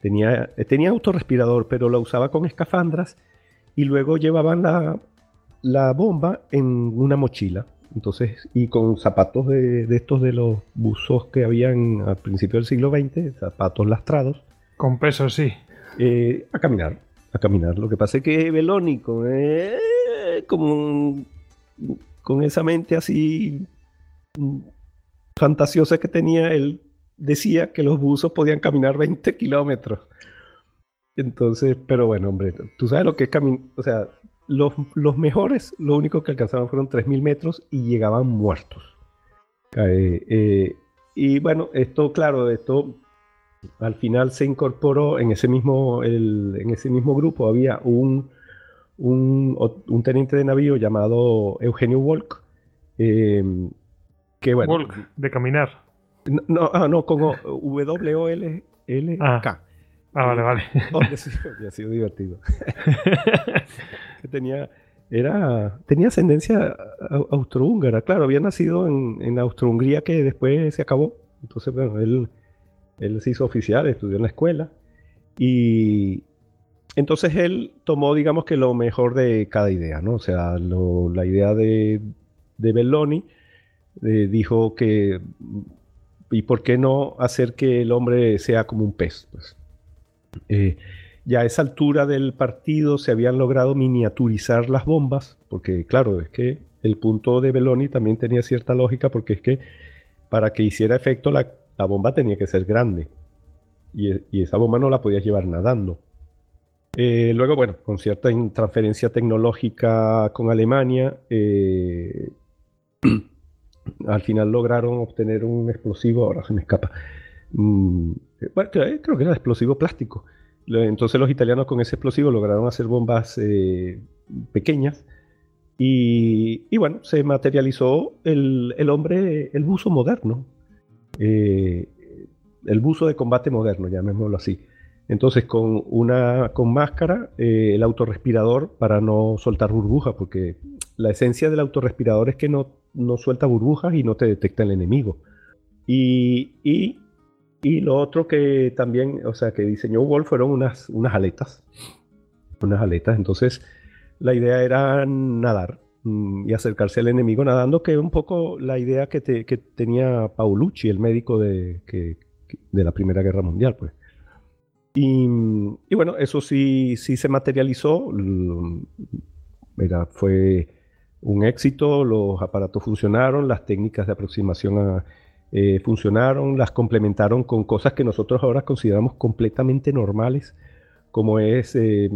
Speaker 2: Tenía, eh, tenía autorrespirador, pero la usaba con escafandras y luego llevaban la, la bomba en una mochila. Entonces, y con zapatos de, de estos de los buzos que habían al principio del siglo XX, zapatos lastrados,
Speaker 1: Con peso, sí.
Speaker 2: eh, a caminar, a caminar. Lo que pasa es que Beloni, con, eh, como, con esa mente así fantasiosa que tenía, él decía que los buzos podían caminar 20 kilómetros. Entonces, pero bueno, hombre, tú sabes lo que es caminar, o sea, los, los mejores, lo único que alcanzaban fueron 3.000 metros y llegaban muertos. Eh, eh, y bueno, esto, claro, esto Al final se incorporó en ese mismo, en ese mismo grupo había un, un, teniente de navío llamado Eugenio Walk, eh, que bueno...
Speaker 1: Walk, de caminar.
Speaker 2: No, ah, no, como W-O-L-L-K.
Speaker 1: Ah. ah. vale, vale.
Speaker 2: ha sido divertido. que tenía, era, tenía ascendencia austrohúngara, claro, había nacido en, en Austro-Hungría que después se acabó. Entonces, bueno, él, él se hizo oficial, estudió en la escuela y entonces él tomó, digamos que lo mejor de cada idea, ¿no? O sea, la idea de, de Belloni eh, dijo que, ¿y por qué no hacer que el hombre sea como un pez? Pues, eh, ya a esa altura del partido se habían logrado miniaturizar las bombas, porque claro, es que el punto de Belloni también tenía cierta lógica, porque es que para que hiciera efecto la, bomba tenía que ser grande. Y, esa bomba no la podías llevar nadando. Eh, luego, bueno, con cierta transferencia tecnológica con Alemania, eh, al final lograron obtener un explosivo, ahora se me escapa. Mm, bueno, creo que era explosivo plástico. Entonces los italianos con ese explosivo lograron hacer bombas eh, pequeñas y, bueno, se materializó el, hombre, el buzo moderno, eh, el buzo de combate moderno, llamémoslo así. Entonces, con una con máscara, eh, el autorrespirador para no soltar burbujas, porque la esencia del autorrespirador es que no, no suelta burbujas y no te detecta el enemigo. Y, y, y, lo otro que también, o sea, que diseñó Wolf fueron unas, unas aletas. Unas aletas. Entonces, la idea era nadar y acercarse al enemigo nadando, que es un poco la idea que, tenía Paulucci, el médico de, de, la Primera Guerra Mundial. Pues. Y, bueno, eso sí, sí se materializó, era, fue un éxito, los aparatos funcionaron, las técnicas de aproximación eh, funcionaron, las complementaron con cosas que nosotros ahora consideramos completamente normales, como es eh,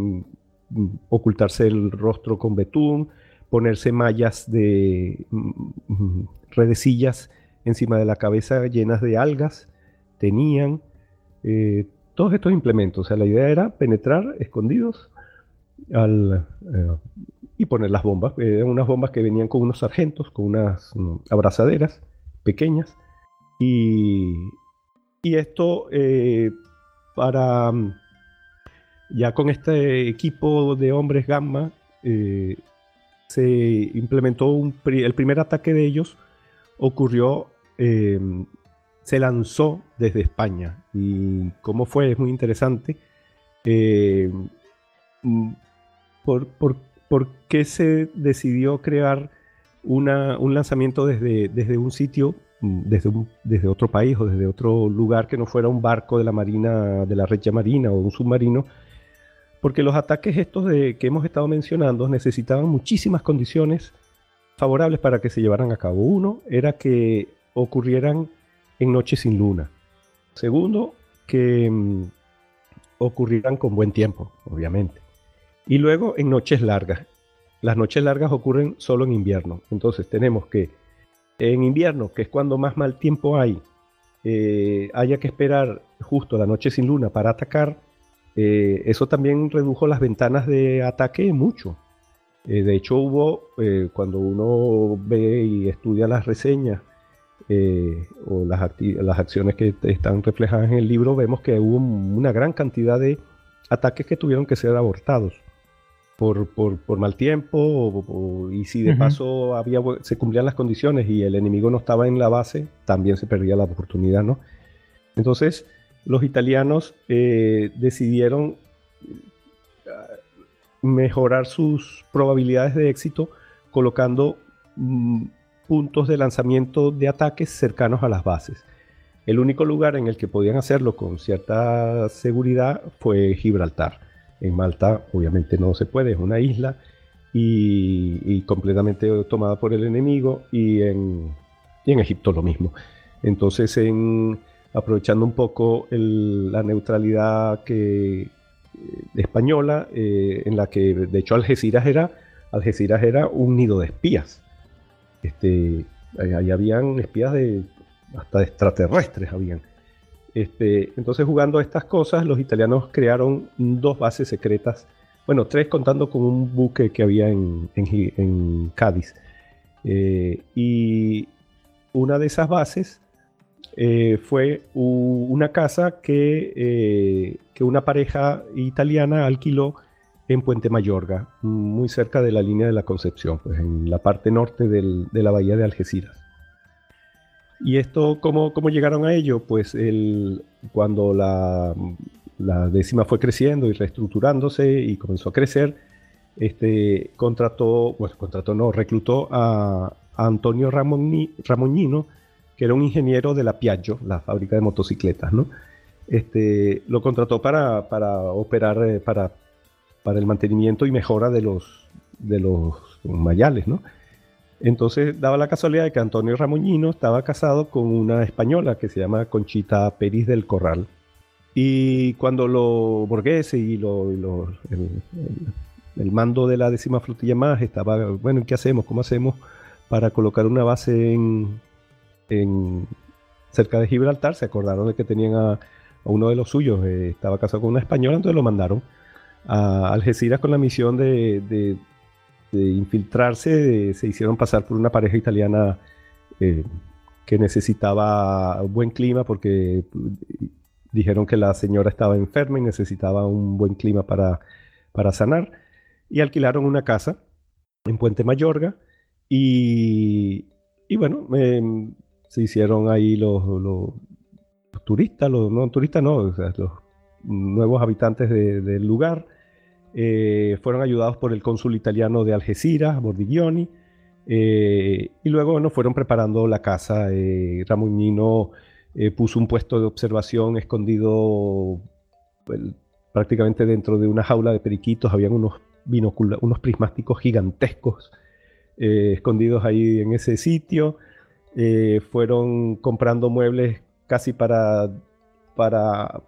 Speaker 2: ocultarse el rostro con betún, ponerse mallas de mm, redecillas encima de la cabeza llenas de algas, tenían eh, todos estos implementos. O sea, la idea era penetrar escondidos al, eh, y poner las bombas. Eran unas bombas que venían con unos sargentos, con unas mm, abrazaderas pequeñas. Y, y esto eh, para mm, ya con este equipo de hombres gamma eh, se implementó el primer ataque de ellos ocurrió em, se lanzó desde España. Y cómo fue es muy interesante em, por, qué se decidió crear un lanzamiento desde, desde un sitio desde, desde otro país o desde otro lugar que no fuera un barco de la marina de la red marina o un submarino porque los ataques estos de, que hemos estado mencionando necesitaban muchísimas condiciones favorables para que se llevaran a cabo. Uno era que ocurrieran en noches sin luna. Segundo, que mm, ocurrieran con buen tiempo, obviamente. Y luego en noches largas. Las noches largas ocurren solo en invierno. Entonces tenemos que en invierno, que es cuando más mal tiempo hay, eh, haya que esperar justo la noche sin luna para atacar eh, eso también redujo las ventanas de ataque mucho. Eh, de hecho, hubo, eh, cuando uno ve y estudia las reseñas o las, las, acciones que están reflejadas en el libro, vemos que hubo una gran cantidad de ataques que tuvieron que ser abortados por, mal tiempo y si de paso había, se cumplían las condiciones y el enemigo no estaba en la base, también se perdía la oportunidad, ¿no? Entonces, los italianos eh, decidieron eh, mejorar sus probabilidades de éxito colocando mm, puntos de lanzamiento de ataques cercanos a las bases. El único lugar en el que podían hacerlo con cierta seguridad fue Gibraltar. En Malta obviamente no se puede, es una isla y, completamente tomada por el enemigo y en, y en Egipto lo mismo. Entonces en, aprovechando un poco la neutralidad que, eh, española, eh, en la que de hecho Algeciras era, Algeciras era un nido de espías. Este, ahí habían espías de hasta extraterrestres habían. Este, entonces, jugando estas cosas, los italianos crearon dos bases secretas, bueno, tres contando con un buque que había en, Cádiz. Eh, y una de esas bases eh, fue una casa que, eh, que, una pareja italiana alquiló en Puente Mayorga, muy cerca de la línea de la Concepción, pues en la parte norte de la bahía de Algeciras. ¿Y esto cómo, llegaron a ello? Pues el, cuando la, la, décima fue creciendo y reestructurándose y comenzó a crecer, este, contrató, bueno, contrató, no, reclutó a, Antonio Ramoni, Ramoñino, que era un ingeniero de la Piaggio, la fábrica de motocicletas, ¿no? Este, lo contrató para, para operar, eh, para, para el mantenimiento y mejora de los, de los mayales, ¿no? Entonces daba la casualidad de que Antonio Ramoñino estaba casado con una española que se llama Conchita Peris del Corral. Y cuando lo Borghese y lo, el, mando de la décima flotilla más estaba, bueno, ¿qué hacemos? ¿Cómo hacemos para colocar una base en, cerca de Gibraltar? Se acordaron de que tenían a, uno de los suyos, eh, estaba casado con una española, entonces lo mandaron a Algeciras con la misión de infiltrarse, se hicieron pasar por una pareja italiana eh, que necesitaba buen clima porque dijeron que la señora estaba enferma y necesitaba un buen clima para, para sanar. Y alquilaron una casa en Puente Mayorga y, y bueno, em, se hicieron ahí los, los, turistas, los no turistas no, los nuevos habitantes del lugar eh, fueron ayudados por el cónsul italiano de Algeciras, Bordiglioni, eh, y luego bueno, fueron preparando la casa. Eh, Ramonino puso un puesto de observación escondido prácticamente dentro de una jaula de periquitos, habían unos, unos prismáticos gigantescos escondidos ahí en ese sitio. Fueron comprando muebles casi para, para,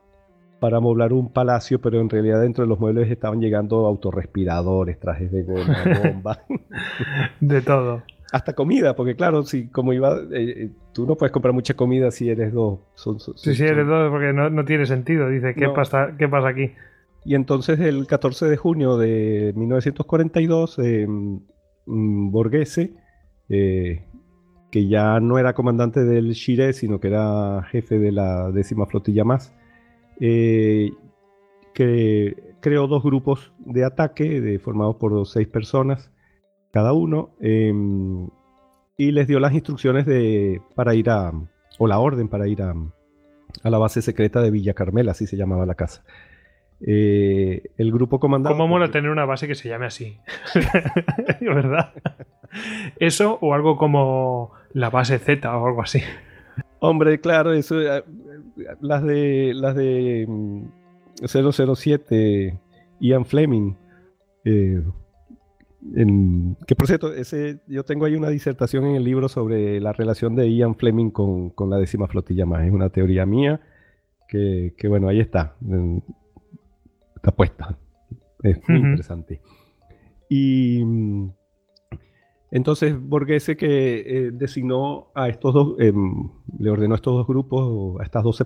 Speaker 2: para moblar un palacio, pero en realidad dentro de los muebles estaban llegando autorrespiradores, trajes de goma, bombas.
Speaker 1: de todo.
Speaker 2: Hasta comida, porque claro, si como iba, eh, eh, tú no puedes comprar mucha comida si eres dos.
Speaker 1: sí, sí, eres dos, porque no, tiene sentido. Dice, ¿qué, pasa, ¿qué pasa aquí?
Speaker 2: Y entonces el 14 de junio de 1942, eh, mm, Borghese, eh, que ya no era comandante del Shire, sino que era jefe de la décima flotilla más, eh, que creó dos grupos de ataque de, formados por seis personas cada uno em, y les dio las instrucciones de, para ir a, o la orden para ir a, a la base secreta de Villa Carmela, así se llamaba la casa. Eh, el grupo comandado.
Speaker 1: ¿Cómo mola tener una base que se llame así? ¿Verdad? Eso o algo como la base Z o algo así.
Speaker 2: Hombre, claro, eso, eh, las de las de 007 mm, Ian Fleming. Eh, que por cierto, ese, yo tengo ahí una disertación en el libro sobre la relación de Ian Fleming con, la décima flotilla más. Es una teoría mía que, bueno, ahí está. Está puesta. Es muy interesante. Y mm, entonces Borghese que eh, designó a estos dos, em, le ordenó a estos dos grupos, a estas 12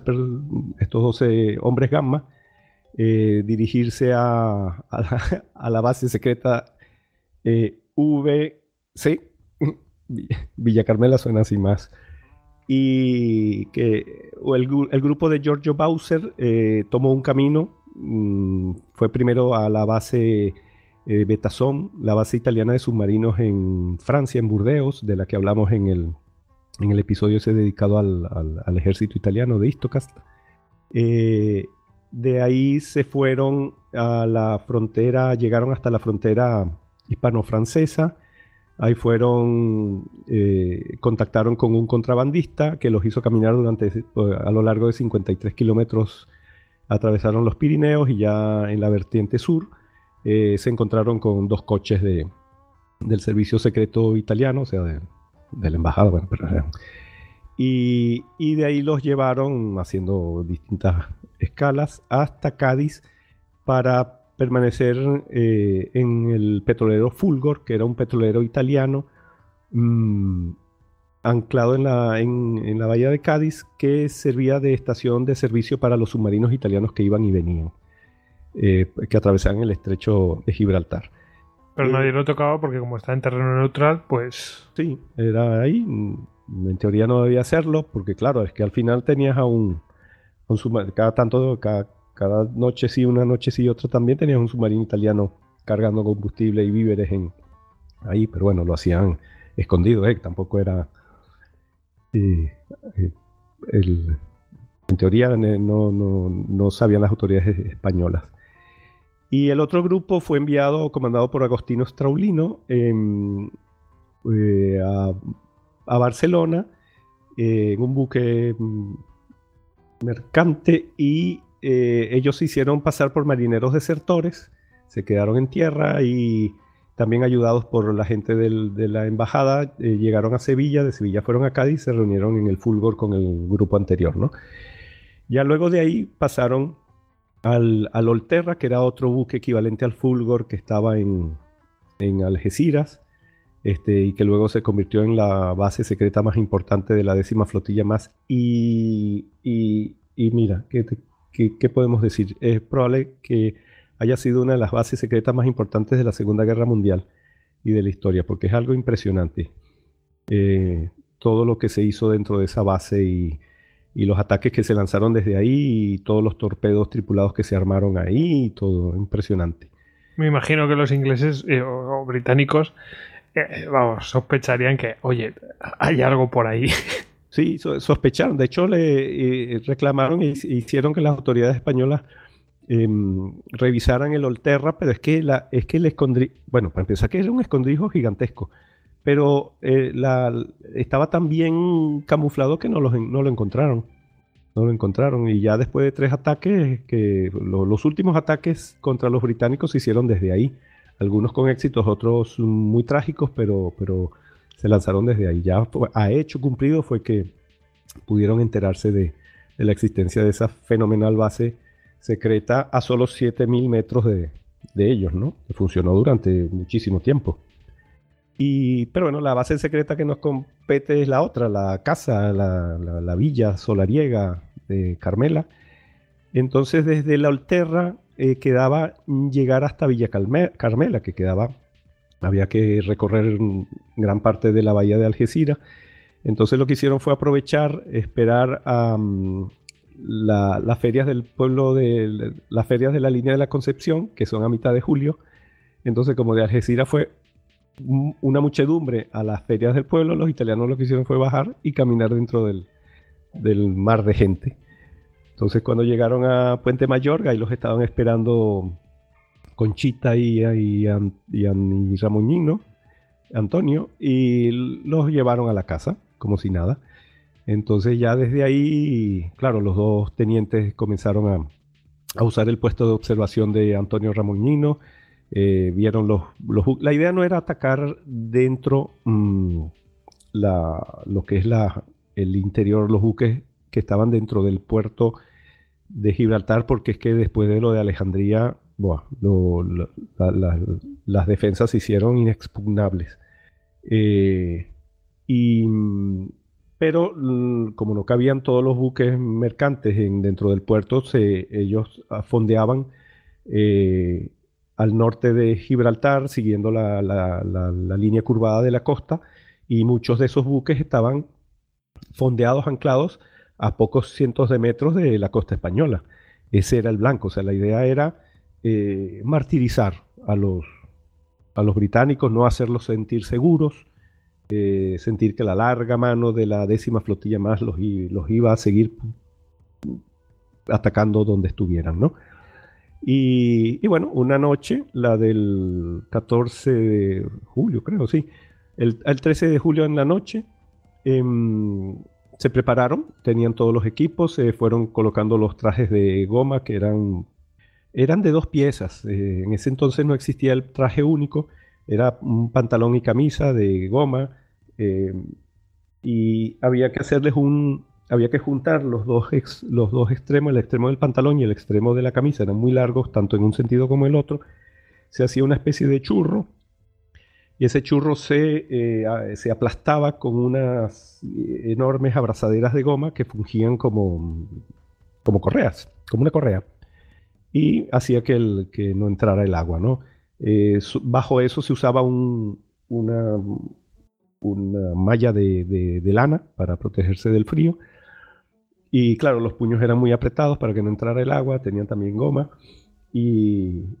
Speaker 2: estos 12 hombres gamma, eh, dirigirse a, la, base secreta eh, VC, Villa Carmela suena así más, y que el, el grupo de Giorgio Bowser tomó un camino, mm, fue primero a la base eh, la base italiana de submarinos en Francia, en Burdeos, de la que hablamos en el, en el episodio ese dedicado al, ejército italiano de Istocast. Eh, de ahí se fueron a la frontera, llegaron hasta la frontera hispano-francesa. Ahí fueron, eh, contactaron con un contrabandista que los hizo caminar durante, a lo largo de 53 kilómetros. Atravesaron los Pirineos y ya en la vertiente sur eh, se encontraron con dos coches de, del servicio secreto italiano, o sea, de, la embajada, bueno, y, de ahí los llevaron haciendo distintas escalas hasta Cádiz para permanecer eh, en el petrolero Fulgor, que era un petrolero italiano, mm, anclado en la, en, la bahía de Cádiz que servía de estación de servicio para los submarinos italianos que iban y venían, eh, que atravesaban el estrecho de Gibraltar.
Speaker 1: Pero nadie lo tocaba porque como está en terreno neutral, pues...
Speaker 2: Sí, era ahí. En teoría no debía hacerlo porque claro, es que al final tenías a un, un submarino, cada tanto, cada, cada noche sí, una noche sí, otra también tenías un submarino italiano cargando combustible y víveres en ahí, pero bueno, lo hacían escondido, ¿eh? tampoco era eh, en teoría no, no, sabían las autoridades españolas. Y el otro grupo fue enviado, comandado por Agostino Straulino, em, eh, a, Barcelona eh, en un buque mm, mercante y ellos se hicieron pasar por marineros desertores, se quedaron en tierra y también ayudados por la gente de la embajada, eh, llegaron a Sevilla, de Sevilla fueron a Cádiz, se reunieron en el Fulgor con el grupo anterior, ¿no? Ya luego de ahí pasaron al, al Olterra, que era otro buque equivalente al Fulgor que estaba en, en Algeciras, este, y que luego se convirtió en la base secreta más importante de la décima flotilla más. Y, y, mira, ¿qué, qué podemos decir? Es probable que haya sido una de las bases secretas más importantes de la Segunda Guerra Mundial y de la historia, porque es algo impresionante. Eh, todo lo que se hizo dentro de esa base y, los ataques que se lanzaron desde ahí y todos los torpedos tripulados que se armaron ahí y todo, impresionante.
Speaker 1: Me imagino que los ingleses eh, o, británicos, eh, vamos, sospecharían que, oye, hay algo por ahí.
Speaker 2: Sí, sospecharon. De hecho, le reclamaron e hicieron que las autoridades españolas Em, revisaran el Olterra, pero es que, la, es que el escondrijo, bueno, para empezar que era un escondrijo gigantesco, pero eh, la, estaba tan bien camuflado que no, no lo encontraron. No lo encontraron y ya después de tres ataques, que los últimos ataques contra los británicos se hicieron desde ahí. Algunos con éxitos, otros muy trágicos, pero, pero se lanzaron desde ahí. Ya a hecho cumplido fue que pudieron enterarse de, de la existencia de esa fenomenal base secreta a solo 7000 metros de, ellos, ¿no? Que funcionó durante muchísimo tiempo. Pero bueno, la base secreta que nos compete es la otra, la casa, la, villa solariega de Carmela. Entonces, desde la Olterra eh, quedaba llegar hasta Villa Carmela, que quedaba, había que recorrer gran parte de la bahía de Algeciras. Entonces, lo que hicieron fue aprovechar, esperar a, mm, las ferias del pueblo de las ferias de la línea de la Concepción, que son a mitad de julio. Entonces, como de Algeciras fue una muchedumbre a las ferias del pueblo, los italianos lo que hicieron fue bajar y caminar dentro del, mar de gente. Entonces, cuando llegaron a Puente Mayor, ahí los estaban esperando Conchita y, y, y, Antonio, y los llevaron a la casa, como si nada. Entonces ya desde ahí, claro, los dos tenientes comenzaron a, usar el puesto de observación de Antonio Ramoñino. Eh, vieron los, La idea no era atacar dentro mm, lo que es la, el interior, los buques que estaban dentro del puerto de Gibraltar, porque es que después de lo de Alejandría, las defensas se hicieron inexpugnables. Eh, y pero mm, como no cabían todos los buques mercantes dentro del puerto, ellos fondeaban eh, al norte de Gibraltar, siguiendo la, línea curvada de la costa, y muchos de esos buques estaban fondeados, anclados a pocos cientos de metros de la costa española. Ese era el blanco, o sea, la idea era eh, martirizar a los, a los británicos, no hacerlos sentir seguros, eh, sentir que la larga mano de la décima flotilla más los, los iba a seguir atacando donde estuvieran, ¿no? Y, bueno, una noche, la del 14 de julio, creo, sí, el, 13 de julio en la noche, em, se prepararon, tenían todos los equipos, se fueron colocando los trajes de goma que eran, eran de dos piezas. Eh, en ese entonces no existía el traje único, era un pantalón y camisa de goma eh, y había que hacerles un, había que juntar los dos, los dos extremos, el extremo del pantalón y el extremo de la camisa, eran muy largos, tanto en un sentido como en el otro. Se hacía una especie de churro y ese churro se, eh, se aplastaba con unas enormes abrazaderas de goma que fungían como, como correas, como una correa, y hacía que, el, que no entrara el agua, ¿no? Eh, bajo eso se usaba un, una, una malla de, lana para protegerse del frío. Y claro, los puños eran muy apretados para que no entrara el agua, tenían también goma. Y,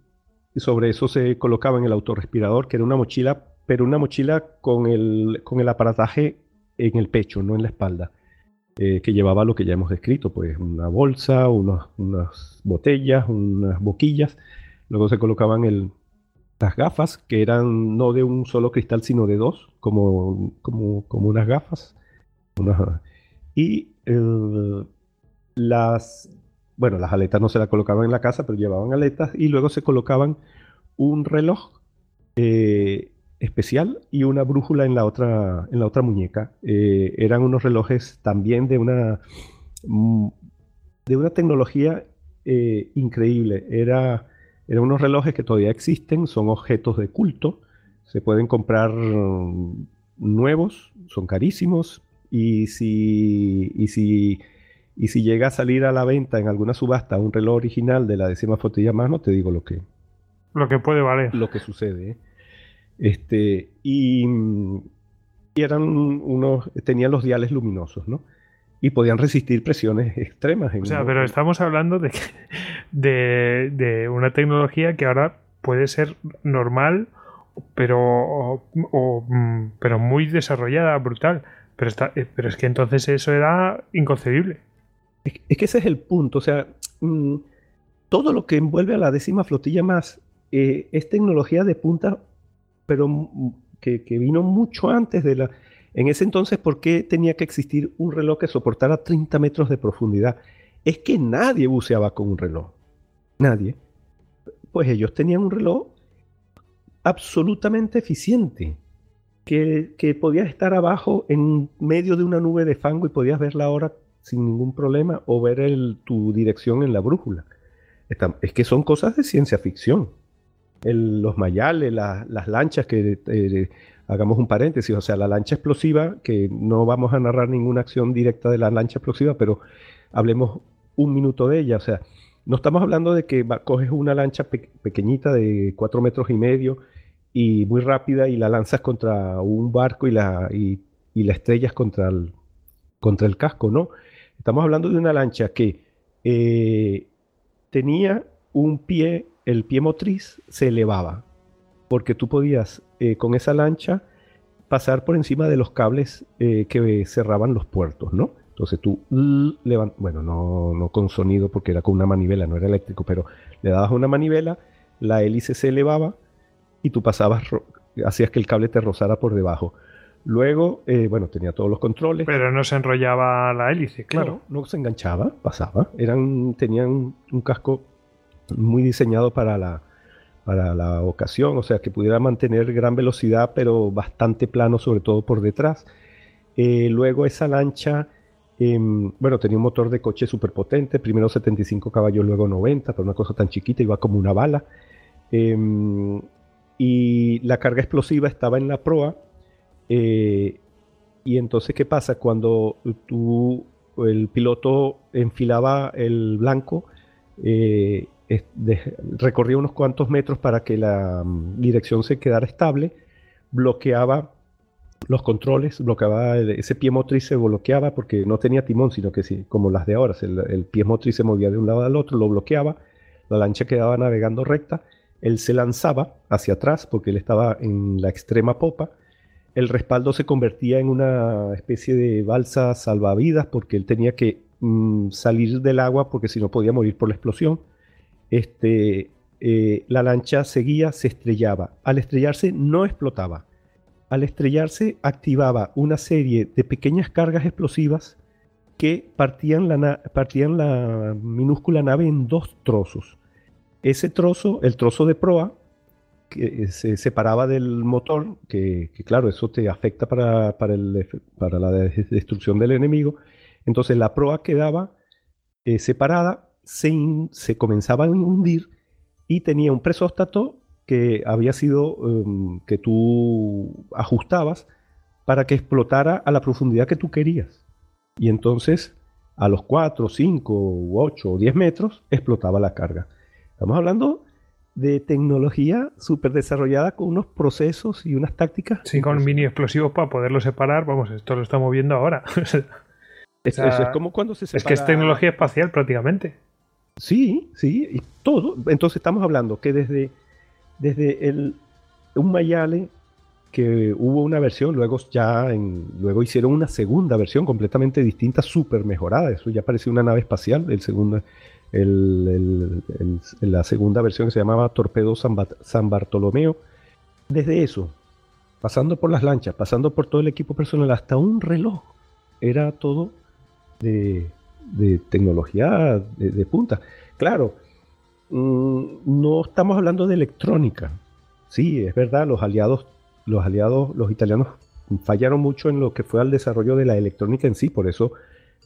Speaker 2: sobre eso se colocaba en el autorrespirador, que era una mochila, pero una mochila con el, con el aparataje en el pecho, no en la espalda, eh, que llevaba lo que ya hemos descrito, pues una bolsa, unas botellas, unas boquillas. Luego se colocaban el, las gafas, que eran no de un solo cristal, sino de dos, como, como, como unas gafas. y las, bueno, las aletas no se las colocaban en la casa, pero llevaban aletas y luego se colocaban un reloj eh, especial y una brújula en la otra, en la otra muñeca. Eh, eran unos relojes también de una, de una tecnología eh, increíble. Era eran unos relojes que todavía existen, son objetos de culto, se pueden comprar mm, nuevos, son carísimos, y si, y si, y si llega a salir a la venta en alguna subasta un reloj original de la décima flotilla más, no te digo lo que...
Speaker 1: Lo que puede valer.
Speaker 2: Lo que sucede. ¿eh? Este, y, y eran unos, tenían los diales luminosos, ¿no? y podían resistir presiones extremas.
Speaker 1: o sea, pero estamos hablando de, de, una tecnología que ahora puede ser normal, pero, mm, pero muy desarrollada, brutal. Pero, está, eh, pero es que entonces eso era inconcebible.
Speaker 2: Es, que ese es el punto. O sea, mm, todo lo que envuelve a la décima flotilla más eh, es tecnología de punta, pero que, vino mucho antes de la en ese entonces, ¿por qué tenía que existir un reloj que soportara 30 metros de profundidad? Es que nadie buceaba con un reloj. Nadie. Pues ellos tenían un reloj absolutamente eficiente, que, que podías estar abajo en medio de una nube de fango y podías ver la hora sin ningún problema o ver tu dirección en la brújula. es que son cosas de ciencia ficción. los mayales, las lanchas que eh, hagamos un paréntesis, o sea, la lancha explosiva, que no vamos a narrar ninguna acción directa de la lancha explosiva, pero hablemos un minuto de ella, o sea, no estamos hablando de que coges una lancha pequeñita de cuatro metros y medio y muy rápida y la lanzas contra un barco y la, y, la estrellas contra el, contra el casco, ¿no? Estamos hablando de una lancha que eh, tenía un pie, el pie motriz se elevaba, porque tú podías eh, con esa lancha pasar por encima de los cables eh, que cerraban los puertos, ¿no? Entonces tú bueno, no, no con sonido porque era con una manivela, no era eléctrico, pero le dabas una manivela, la hélice se elevaba y tú pasabas, hacías que el cable te rozara por debajo. Luego, eh, bueno, tenía todos los controles.
Speaker 1: Pero no se enrollaba la hélice, claro.
Speaker 2: No, no se enganchaba, pasaba. Eran, tenían un casco muy diseñado para la, para la ocasión, o sea, que pudiera mantener gran velocidad, pero bastante plano, sobre todo por detrás. Eh, luego esa lancha, em, bueno, tenía un motor de coche súper potente, primero 75 caballos, luego 90, pero una cosa tan chiquita, iba como una bala. Em, y la carga explosiva estaba en la proa. Eh, y entonces, ¿qué pasa? Cuando tú, el piloto enfilaba el blanco, eh, recorría unos cuantos metros para que la mm, dirección se quedara estable, bloqueaba los controles, bloqueaba ese pie motriz se bloqueaba porque no tenía timón, sino que sí, como las de ahora, el, pie motriz se movía de un lado al otro, lo bloqueaba, la lancha quedaba navegando recta, él se lanzaba hacia atrás porque él estaba en la extrema popa, el respaldo se convertía en una especie de balsa salvavidas porque él tenía que mm, salir del agua porque si no podía morir por la explosión este, eh, la lancha seguía, se estrellaba. Al estrellarse no explotaba. Al estrellarse activaba una serie de pequeñas cargas explosivas que partían la, partían la minúscula nave en dos trozos. Ese trozo, el trozo de proa, que se separaba del motor, que, claro, eso te afecta para, para, la destrucción del enemigo. Entonces la proa quedaba eh, separada se, comenzaba a hundir y tenía un presóstato que había sido um, que tú ajustabas para que explotara a la profundidad que tú querías. Y entonces a los 4, 5, 8 o 10 metros explotaba la carga. Estamos hablando de tecnología súper desarrollada con unos procesos y unas tácticas.
Speaker 1: Sí, con mini explosivos para poderlo separar. Vamos, esto lo estamos viendo ahora.
Speaker 2: es, es como cuando se
Speaker 1: separa... Es que es tecnología espacial prácticamente.
Speaker 2: Sí, sí, y todo. Entonces estamos hablando que desde, desde el, un Mayale que hubo una versión, luego ya en, luego hicieron una segunda versión completamente distinta, súper mejorada. Eso ya parecía una nave espacial, el segundo, la segunda versión que se llamaba Torpedo San, Bartolomeo. Desde eso, pasando por las lanchas, pasando por todo el equipo personal, hasta un reloj, era todo de, tecnología de, punta. Claro, mm, no estamos hablando de electrónica. Sí, es verdad, los aliados los aliados, los italianos, fallaron mucho en lo que fue al desarrollo de la electrónica en sí, por eso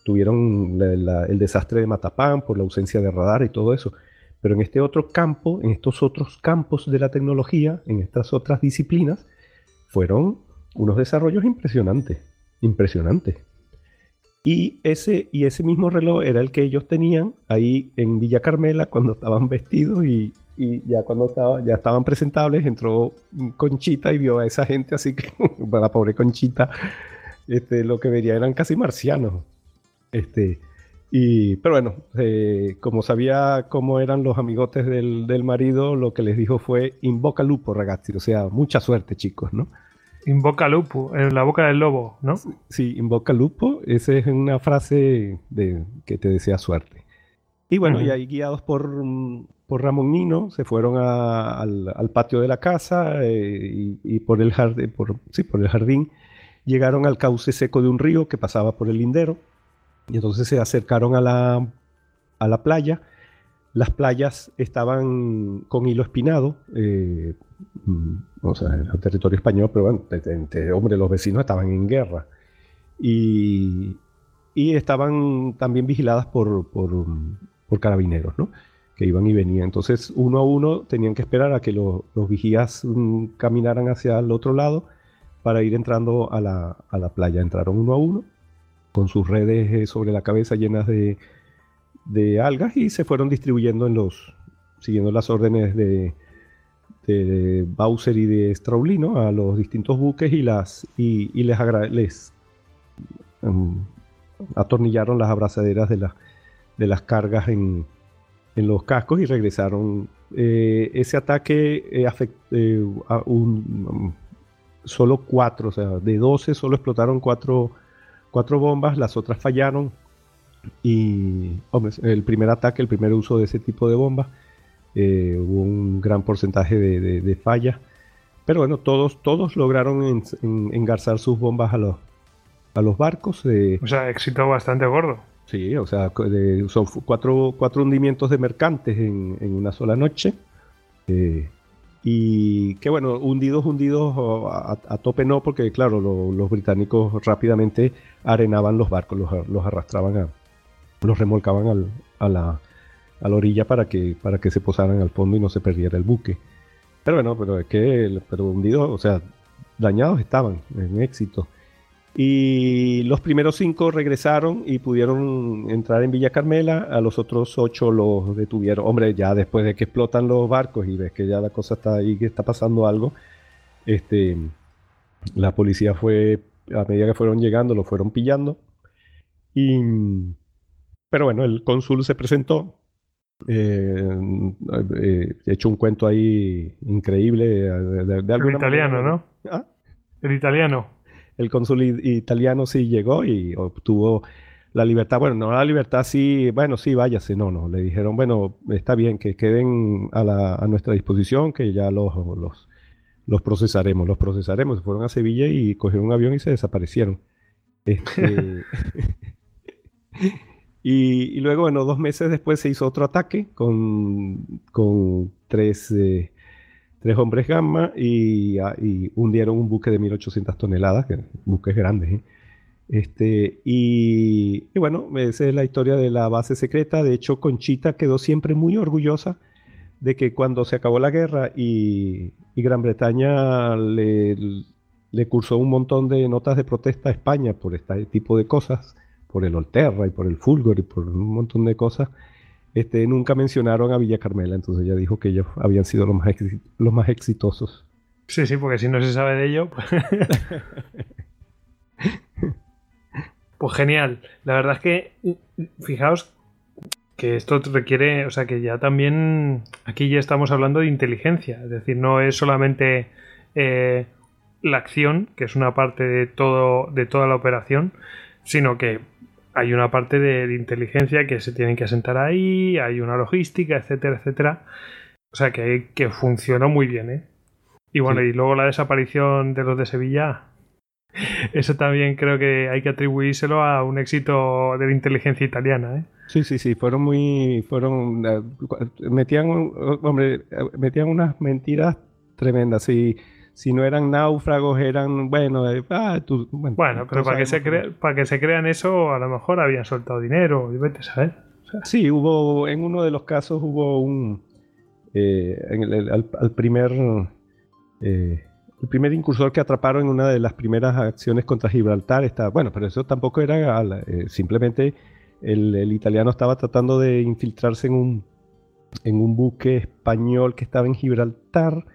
Speaker 2: tuvieron el desastre de Matapán, por la ausencia de radar y todo eso. Pero en este otro campo, en estos otros campos de la tecnología, en estas otras disciplinas, fueron unos desarrollos impresionantes, impresionantes. Y ese, y ese mismo reloj era el que ellos tenían ahí en Villa Carmela cuando estaban vestidos y, y ya cuando estaba, ya estaban presentables, entró Conchita y vio a esa gente, así que la pobre Conchita, este, lo que vería eran casi marcianos. Este, y, pero bueno, eh, como sabía cómo eran los amigotes del, del, marido, lo que les dijo fue invoca lupo, ragazzi, o sea, mucha suerte, chicos, ¿no?
Speaker 1: Invoca lupo, en la boca del lobo, ¿no?
Speaker 2: Sí, invoca lupo, esa es una frase de, que te desea suerte. Y bueno, y ahí guiados por, por Ramón Nino, se fueron al, patio de la casa eh, y, por, el jardín, por, sí, por el jardín llegaron al cauce seco de un río que pasaba por el lindero y entonces se acercaron a la, a la playa. Las playas estaban con hilo espinado, eh, mm, o sea, el territorio español, pero bueno, hombre, los vecinos estaban en guerra. Y, y estaban también vigiladas por, por, carabineros, ¿no? que iban y venían. Entonces, uno a uno tenían que esperar a que los vigías mm, caminaran hacia el otro lado para ir entrando a la, a la, playa. Entraron uno a uno con sus redes eh, sobre la cabeza llenas de, de, algas y se fueron distribuyendo en los, siguiendo las órdenes de, de Bowser y de Straulino a los distintos buques y, las, y, les, les um, atornillaron las abrazaderas de, de las cargas en, en los cascos y regresaron. Eh, ese ataque eh, a un, solo cuatro, o sea, de 12 solo explotaron cuatro, cuatro bombas, las otras fallaron. Y el primer ataque, el primer uso de ese tipo de bombas, hubo un gran porcentaje de, de, fallas. Pero bueno, todos, todos lograron engarzar sus bombas a los, a los barcos.
Speaker 1: o sea, éxito bastante gordo.
Speaker 2: Sí, o sea, son cuatro, cuatro, hundimientos de mercantes en, una sola noche. Eh, y que bueno, hundidos, hundidos a, tope no, porque claro, los británicos rápidamente arenaban los barcos, los, arrastraban, a, los remolcaban a, la, a la orilla para que, para que se posaran al fondo y no se perdiera el buque. Pero bueno, pero es que, pero hundidos, o sea, dañados estaban en éxito. Y los primeros cinco regresaron y pudieron entrar en Villa Carmela, a los otros ocho los detuvieron. Hombre, ya después de que explotan los barcos y ves que ya la cosa está ahí, que está pasando algo, este, la policía fue, a medida que fueron llegando, lo fueron pillando. Y, pero bueno, el cónsul se presentó, eh, eh, he hecho un cuento ahí increíble. De,
Speaker 1: el italiano, ¿no? ¿Ah? El italiano
Speaker 2: el cónsul italiano sí llegó y obtuvo la libertad. Bueno, no la libertad, sí, bueno, sí, váyase. No, no, le dijeron, bueno, está bien, que queden a, nuestra disposición, que ya los, procesaremos, los procesaremos. Fueron a Sevilla y cogieron un avión y se desaparecieron. Este, y, luego, bueno, dos meses después se hizo otro ataque con, con tres... Eh, tres hombres gamma y, ah, y, hundieron un buque de 1800 toneladas, que buques grandes. ¿eh? Este, y, bueno, esa es la historia de la base secreta. De hecho, Conchita quedó siempre muy orgullosa de que cuando se acabó la guerra y, Gran Bretaña le, le, cursó un montón de notas de protesta a España por este tipo de cosas, por el Olterra y por el Fulgor y por un montón de cosas, este, nunca mencionaron a Villa Carmela, entonces ella dijo que ellos habían sido los más, los más exitosos.
Speaker 1: Sí, sí, porque si no se sabe de ello. Pues... pues genial. La verdad es que, fijaos que esto requiere, o sea, que ya también aquí ya estamos hablando de inteligencia, es decir, no es solamente eh, la acción, que es una parte de todo, de toda la operación, sino que hay una parte de, inteligencia que se tienen que asentar ahí, hay una logística, etcétera, etcétera. O sea que, que funcionó muy bien, ¿eh? Y bueno, y luego la desaparición de los de Sevilla, eso también creo que hay que atribuírselo a un éxito de la inteligencia italiana, ¿eh?
Speaker 2: Sí, sí, sí, fueron muy, fueron, eh, metían, hombre, metían unas mentiras tremendas, sí si no eran náufragos, eran, bueno, eh, ah,
Speaker 1: bueno, pero para que, se para que se crean eso, a lo mejor habían soltado dinero, y vete a
Speaker 2: Sí, hubo, en uno de los casos hubo un, eh, al, primer, eh, el primer incursor que atraparon en una de las primeras acciones contra Gibraltar, está, bueno, pero eso tampoco era, simplemente el, el, italiano estaba tratando de infiltrarse en un, en un buque español que estaba en Gibraltar,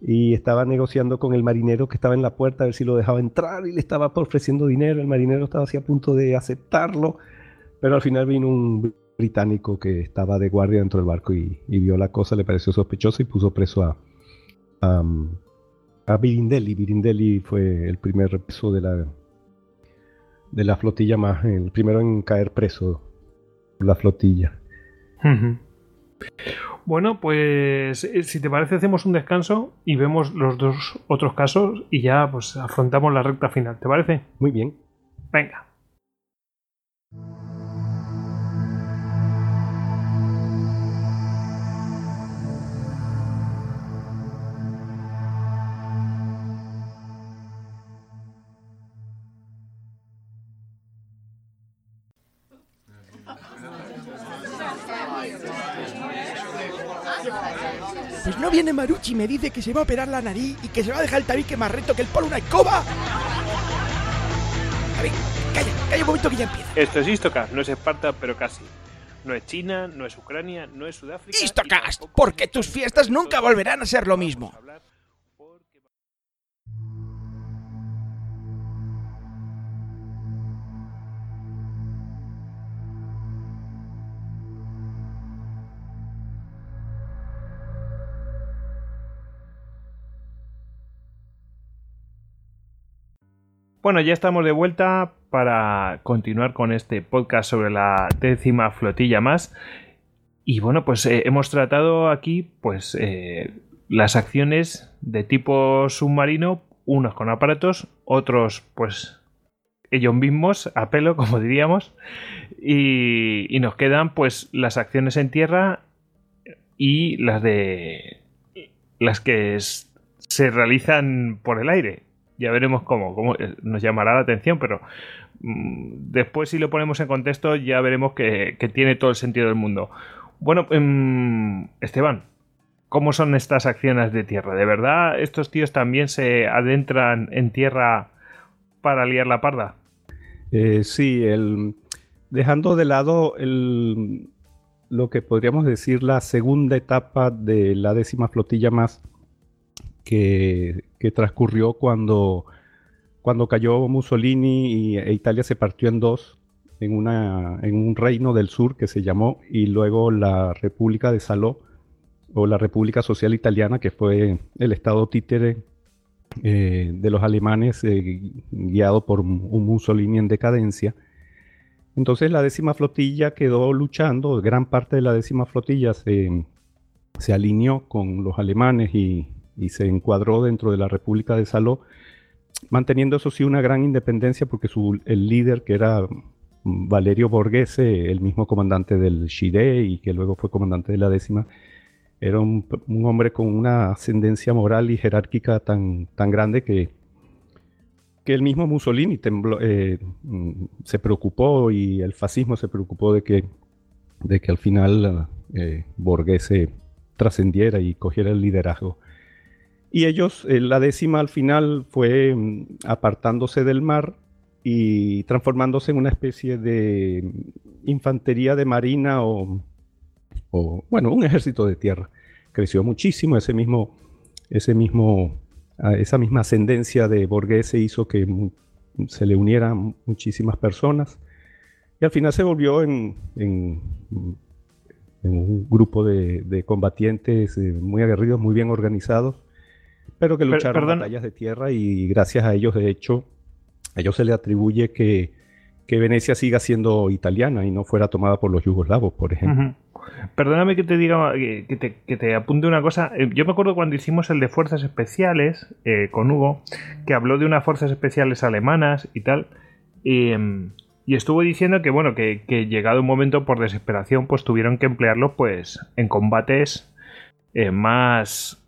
Speaker 2: y estaba negociando con el marinero que estaba en la puerta a ver si lo dejaba entrar y le estaba ofreciendo dinero. El marinero estaba así a punto de aceptarlo, pero al final vino un británico que estaba de guardia dentro del barco y, vio la cosa, le pareció sospechoso y puso preso a, a, a Birindelli. Birindelli fue el primer preso de la, de la flotilla más, el primero en caer preso la flotilla.
Speaker 1: Bueno, pues eh, si te parece hacemos un descanso y vemos los dos otros casos y ya pues afrontamos la recta final. ¿Te parece?
Speaker 2: Muy bien.
Speaker 1: Venga.
Speaker 6: Viene Maruchi y me dice que se va a operar la nariz y que se va a dejar el tabique más recto que el polo una escoba. A ver, calla, calla un momento que ya empieza.
Speaker 1: Esto es Istocast, no es Esparta, pero casi. No es China, no es Ucrania, no es Sudáfrica.
Speaker 6: Istocast, porque tus fiestas nunca volverán a ser lo mismo.
Speaker 1: Bueno, ya estamos de vuelta para continuar con este podcast sobre la décima flotilla más. Y bueno, pues eh, hemos tratado aquí pues eh, las acciones de tipo submarino, unos con aparatos, otros pues ellos mismos, a pelo, como diríamos. Y, y nos quedan pues las acciones en tierra y las de las que se realizan por el aire ya veremos cómo, eh, nos llamará la atención, pero mm, después si lo ponemos en contexto ya veremos que, tiene todo el sentido del mundo. Bueno, em, Esteban, ¿cómo son estas acciones de tierra? ¿De verdad estos tíos también se adentran en tierra para liar la parda?
Speaker 2: Eh, sí, el, dejando de lado el, lo que podríamos decir la segunda etapa de la décima flotilla más, que, transcurrió cuando, cuando cayó Mussolini y, e Italia se partió en dos, en, una, en un reino del sur que se llamó, y luego la República de Saló, o la República Social Italiana, que fue el estado títere eh, de los alemanes, eh, guiado por un Mussolini en decadencia. Entonces la décima flotilla quedó luchando, gran parte de la décima flotilla se, se alineó con los alemanes y, y se encuadró dentro de la República de Saló, manteniendo eso sí una gran independencia porque su, el líder que era Valerio Borghese, el mismo comandante del Shire y que luego fue comandante de la décima, era un, hombre con una ascendencia moral y jerárquica tan, tan grande que, que el mismo Mussolini eh, se preocupó y el fascismo se preocupó de que, de que al final eh, Borghese trascendiera y cogiera el liderazgo. Y ellos, eh, la décima al final fue mm, apartándose del mar y transformándose en una especie de infantería de marina o, bueno, un ejército de tierra. Creció muchísimo, ese mismo, ese mismo, ah, esa misma ascendencia de Borghese hizo que se le unieran muchísimas personas y al final se volvió en, un grupo de, combatientes eh, muy aguerridos, muy bien organizados, pero que lucharon batallas de tierra y gracias a ellos, de hecho, a ellos se le atribuye que, Venecia siga siendo italiana y no fuera tomada por los yugoslavos, por ejemplo.
Speaker 1: Perdóname que te diga, que te, apunte una cosa. Eh, yo me acuerdo cuando hicimos el de fuerzas especiales eh, con Hugo, que habló de unas fuerzas especiales alemanas y tal. Y, estuvo diciendo que, bueno, que, llegado un momento por desesperación, pues tuvieron que emplearlo pues en combates eh, más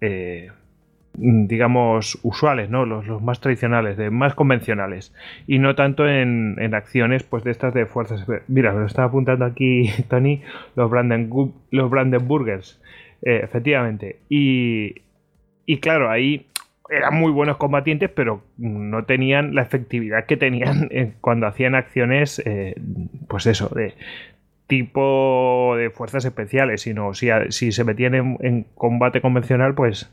Speaker 1: digamos, usuales, ¿no? Los, más tradicionales, de más convencionales. Y no tanto en, acciones, pues, de estas de fuerzas. Mira, lo está apuntando aquí Tony, los, Branden, los Brandenburgers. Eh, efectivamente. Y, y claro, ahí eran muy buenos combatientes, pero no tenían la efectividad que tenían cuando hacían acciones, eh, pues eso, de tipo de fuerzas especiales, sino si, si se metían en combate convencional, pues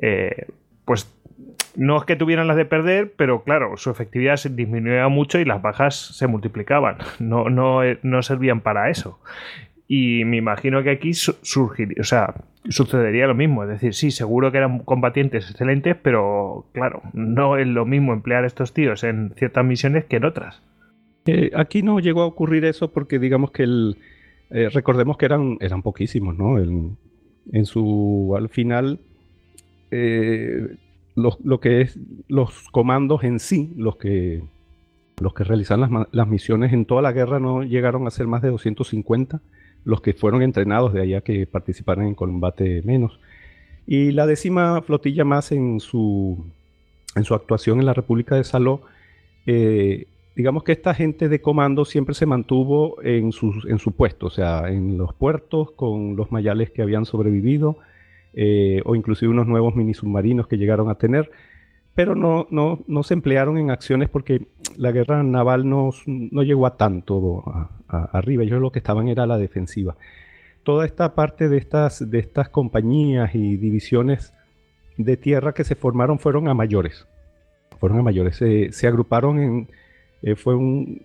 Speaker 1: eh, pues no es que tuvieran las de perder, pero claro, su efectividad se disminuía mucho y las bajas se multiplicaban. No, no, eh, no servían para eso. Y me imagino que aquí surgiría, o sea, sucedería lo mismo. Es decir, sí, seguro que eran combatientes excelentes, pero claro, no es lo mismo emplear estos tíos en ciertas misiones que en otras.
Speaker 2: Eh, aquí no llegó a ocurrir eso porque digamos que el, recordemos que eran, eran poquísimos, ¿no? en su, al final, eh, lo, que es los comandos en sí, los que, los que realizan las, misiones en toda la guerra no llegaron a ser más de 250, los que fueron entrenados de allá que participaron en combate menos. Y la décima flotilla más en su, en su actuación en la República de Saló, eh, digamos que esta gente de comando siempre se mantuvo en, en su puesto, o sea, en los puertos con los mayales que habían sobrevivido, eh, o inclusive unos nuevos mini submarinos que llegaron a tener, pero no, no, no se emplearon en acciones porque la guerra naval no, no llegó a tanto arriba, ellos lo que estaban era la defensiva. Toda esta parte de estas, de estas compañías y divisiones de tierra que se formaron fueron a mayores, fueron a mayores, se, agruparon en, eh, fue un,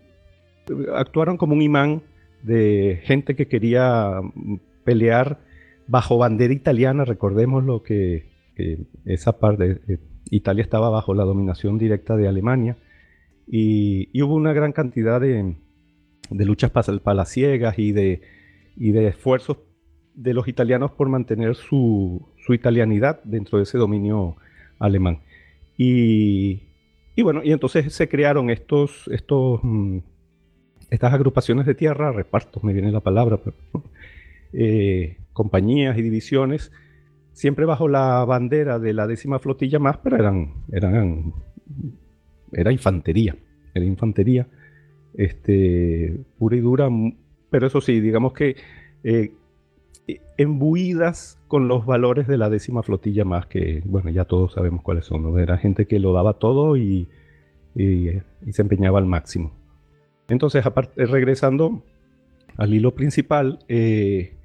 Speaker 2: actuaron como un imán de gente que quería pelear bajo bandera italiana, recordemos lo que, esa parte, eh, Italia estaba bajo la dominación directa de Alemania y, hubo una gran cantidad de, luchas palaciegas y de, y de esfuerzos de los italianos por mantener su, italianidad dentro de ese dominio alemán. Y, bueno, y entonces se crearon estos, estos, mm, estas agrupaciones de tierra, repartos, me viene la palabra, pero, eh, compañías y divisiones, siempre bajo la bandera de la décima flotilla más, pero eran, eran era infantería, era infantería, este, pura y dura, pero eso sí, digamos que eh, embuidas con los valores de la décima flotilla más, que bueno, ya todos sabemos cuáles son, ¿no? era gente que lo daba todo y, se empeñaba al máximo. Entonces, aparte, regresando al hilo principal, eh,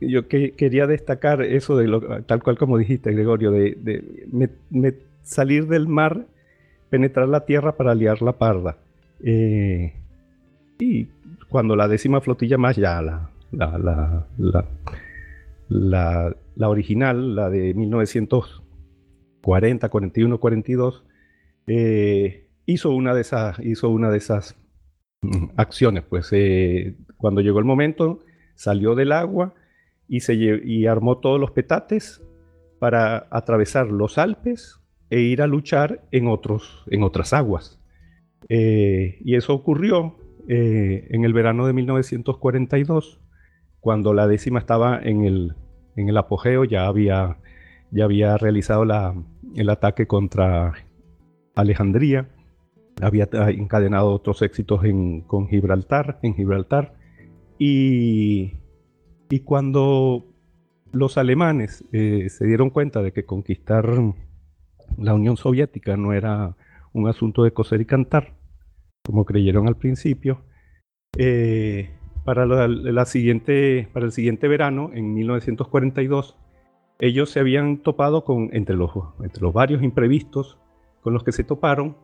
Speaker 2: yo quería destacar eso de lo, tal cual como dijiste, Gregorio, de, salir del mar, penetrar la tierra para liar la parda. Eh, y cuando la décima flotilla más, ya la, la, la, la original, la de 1940, 41, 42, hizo una de esas, hizo una de esas mm, acciones. Pues eh, cuando llegó el momento, salió del agua y, se y armó todos los petates para atravesar los Alpes e ir a luchar en, otros, en otras aguas. Eh, y eso ocurrió eh, en el verano de 1942, cuando la décima estaba en el, en el apogeo, ya había, ya había realizado la, el ataque contra Alejandría, había encadenado otros éxitos en, con Gibraltar, en Gibraltar, y, cuando los alemanes eh, se dieron cuenta de que conquistar la Unión Soviética no era un asunto de coser y cantar, como creyeron al principio. Eh, para, la, siguiente, para el siguiente verano, en 1942, ellos se habían topado con, entre los, entre los varios imprevistos con los que se toparon,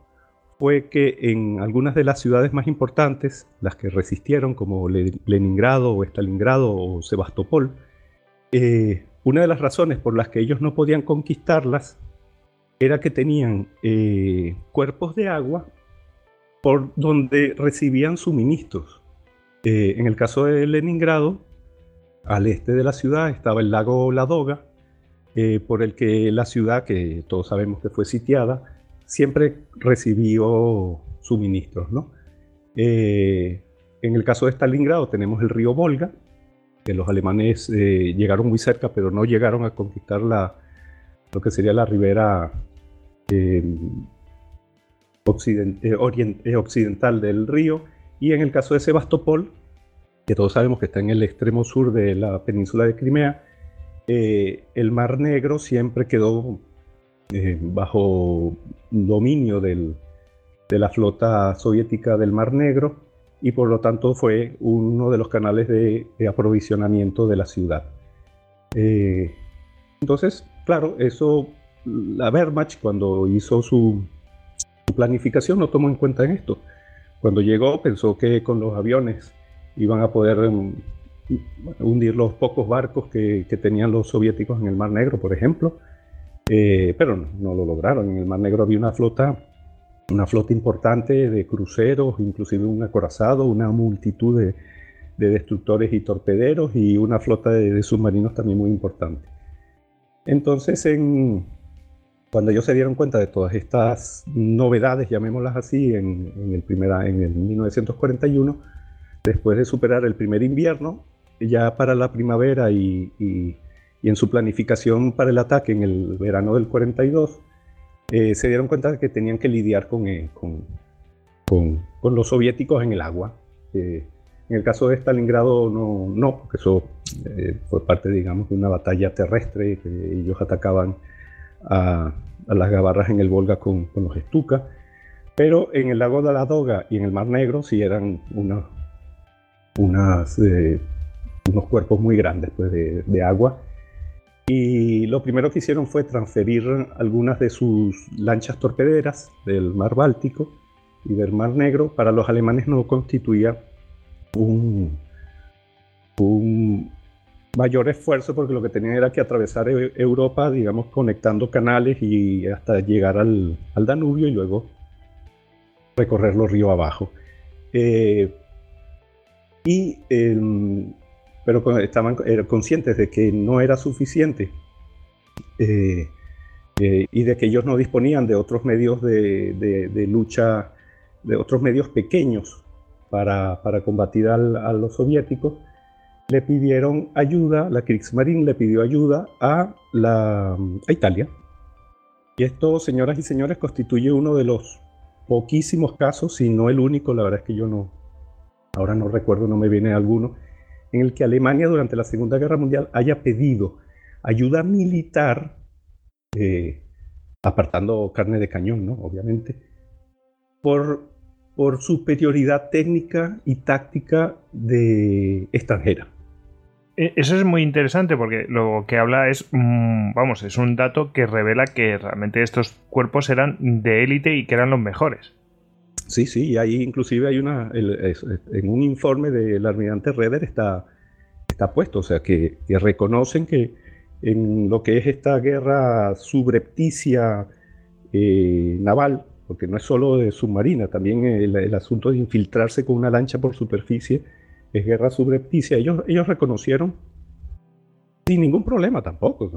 Speaker 2: fue que en algunas de las ciudades más importantes, las que resistieron, como Leningrado o Stalingrado o Sebastopol, eh, una de las razones por las que ellos no podían conquistarlas era que tenían eh, cuerpos de agua por donde recibían suministros. Eh, en el caso de Leningrado, al este de la ciudad estaba el lago Ladoga, por el que la ciudad, que todos sabemos que fue sitiada, siempre recibió suministros. ¿no? en el caso de Stalingrado tenemos el río Volga, que los alemanes eh, llegaron muy cerca, pero no llegaron a conquistar la, lo que sería la ribera eh, eh, occidental del río. Y en el caso de Sebastopol, que todos sabemos que está en el extremo sur de la península de Crimea, el Mar Negro siempre quedó bajo dominio de la flota soviética del Mar Negro y por lo tanto fue uno de los canales de, aprovisionamiento de la ciudad. Eh, entonces, claro, eso, la Wehrmacht cuando hizo su, planificación no tomó en cuenta en esto. Cuando llegó pensó que con los aviones iban a poder mm, hundir los pocos barcos que, tenían los soviéticos en el Mar Negro, por ejemplo, eh, pero no, lo lograron. En el Mar Negro había una flota una flota importante de cruceros, inclusive un acorazado, una multitud de, destructores y torpederos y una flota de, submarinos también muy importante. Entonces, en, cuando ellos se dieron cuenta de todas estas novedades, llamémoslas así, en, el, primera, en el 1941, después de superar el primer invierno, ya para la primavera y, y en su planificación para el ataque en el verano del 42, eh, se dieron cuenta de que tenían que lidiar con, eh, con, con, los soviéticos en el agua. Eh, en el caso de Stalingrado no, no porque eso fue parte, digamos, de una batalla terrestre, que ellos atacaban a, a, las gabarras en el Volga con, los Stuka, pero en el lago de la Doga y en el Mar Negro sí eran unos cuerpos muy grandes pues, de, de agua y lo primero que hicieron fue transferir algunas de sus lanchas torpederas del mar Báltico y del mar Negro. Para los alemanes no constituía un, mayor esfuerzo porque lo que tenían era que atravesar e-, Europa, digamos, conectando canales y hasta llegar al, Danubio y luego recorrerlo río abajo. Eh, y pero estaban conscientes de que no era suficiente eh, eh, y de que ellos no disponían de otros medios de, lucha, de otros medios pequeños para, combatir a los soviéticos, le pidieron ayuda, la Kriegsmarine le pidió ayuda a, la, a Italia. Y esto, señoras y señores, constituye uno de los poquísimos casos, si no el único, la verdad es que yo no, ahora no recuerdo, no me viene alguno, en el que Alemania durante la Segunda Guerra Mundial haya pedido ayuda militar, eh, apartando carne de cañón, ¿no? Obviamente, por, por superioridad técnica y táctica de extranjera.
Speaker 1: E, eso es muy interesante porque lo que habla es, mm, vamos, es un dato que revela que realmente estos cuerpos eran de élite y que eran los mejores.
Speaker 2: Sí, sí, y ahí inclusive hay una, en un informe del almirante Redder está, está puesto, o sea, que, reconocen que en lo que es esta guerra subrepticia eh, naval, porque no es solo de submarina, también el, asunto de infiltrarse con una lancha por superficie es guerra subrepticia. Ellos, ellos reconocieron sin ningún problema tampoco,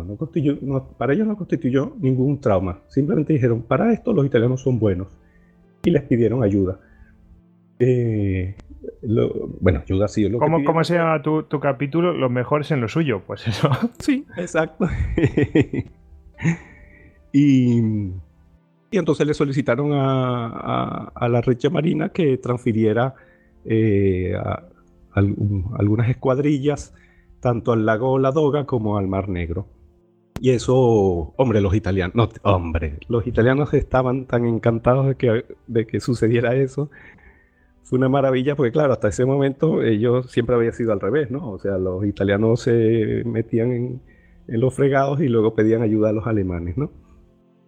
Speaker 2: para ellos no constituyó ningún trauma, simplemente dijeron, para esto los italianos son buenos y les pidieron ayuda. Eh, bueno, ayuda sí.
Speaker 1: Lo ¿Cómo, ¿Cómo se llama tu, capítulo? Los mejores en lo suyo, pues eso.
Speaker 2: Sí, exacto. y, y, entonces le solicitaron a, la Recha Marina que transfiriera eh, algunas escuadrillas tanto al lago Ladoga como al Mar Negro. Y eso, hombre, los italianos, no, hombre, los italianos estaban tan encantados de que, de que sucediera eso. Fue una maravilla porque, claro, hasta ese momento ellos siempre había sido al revés, ¿no? O sea, los italianos se metían en, en los fregados y luego pedían ayuda a los alemanes, ¿no?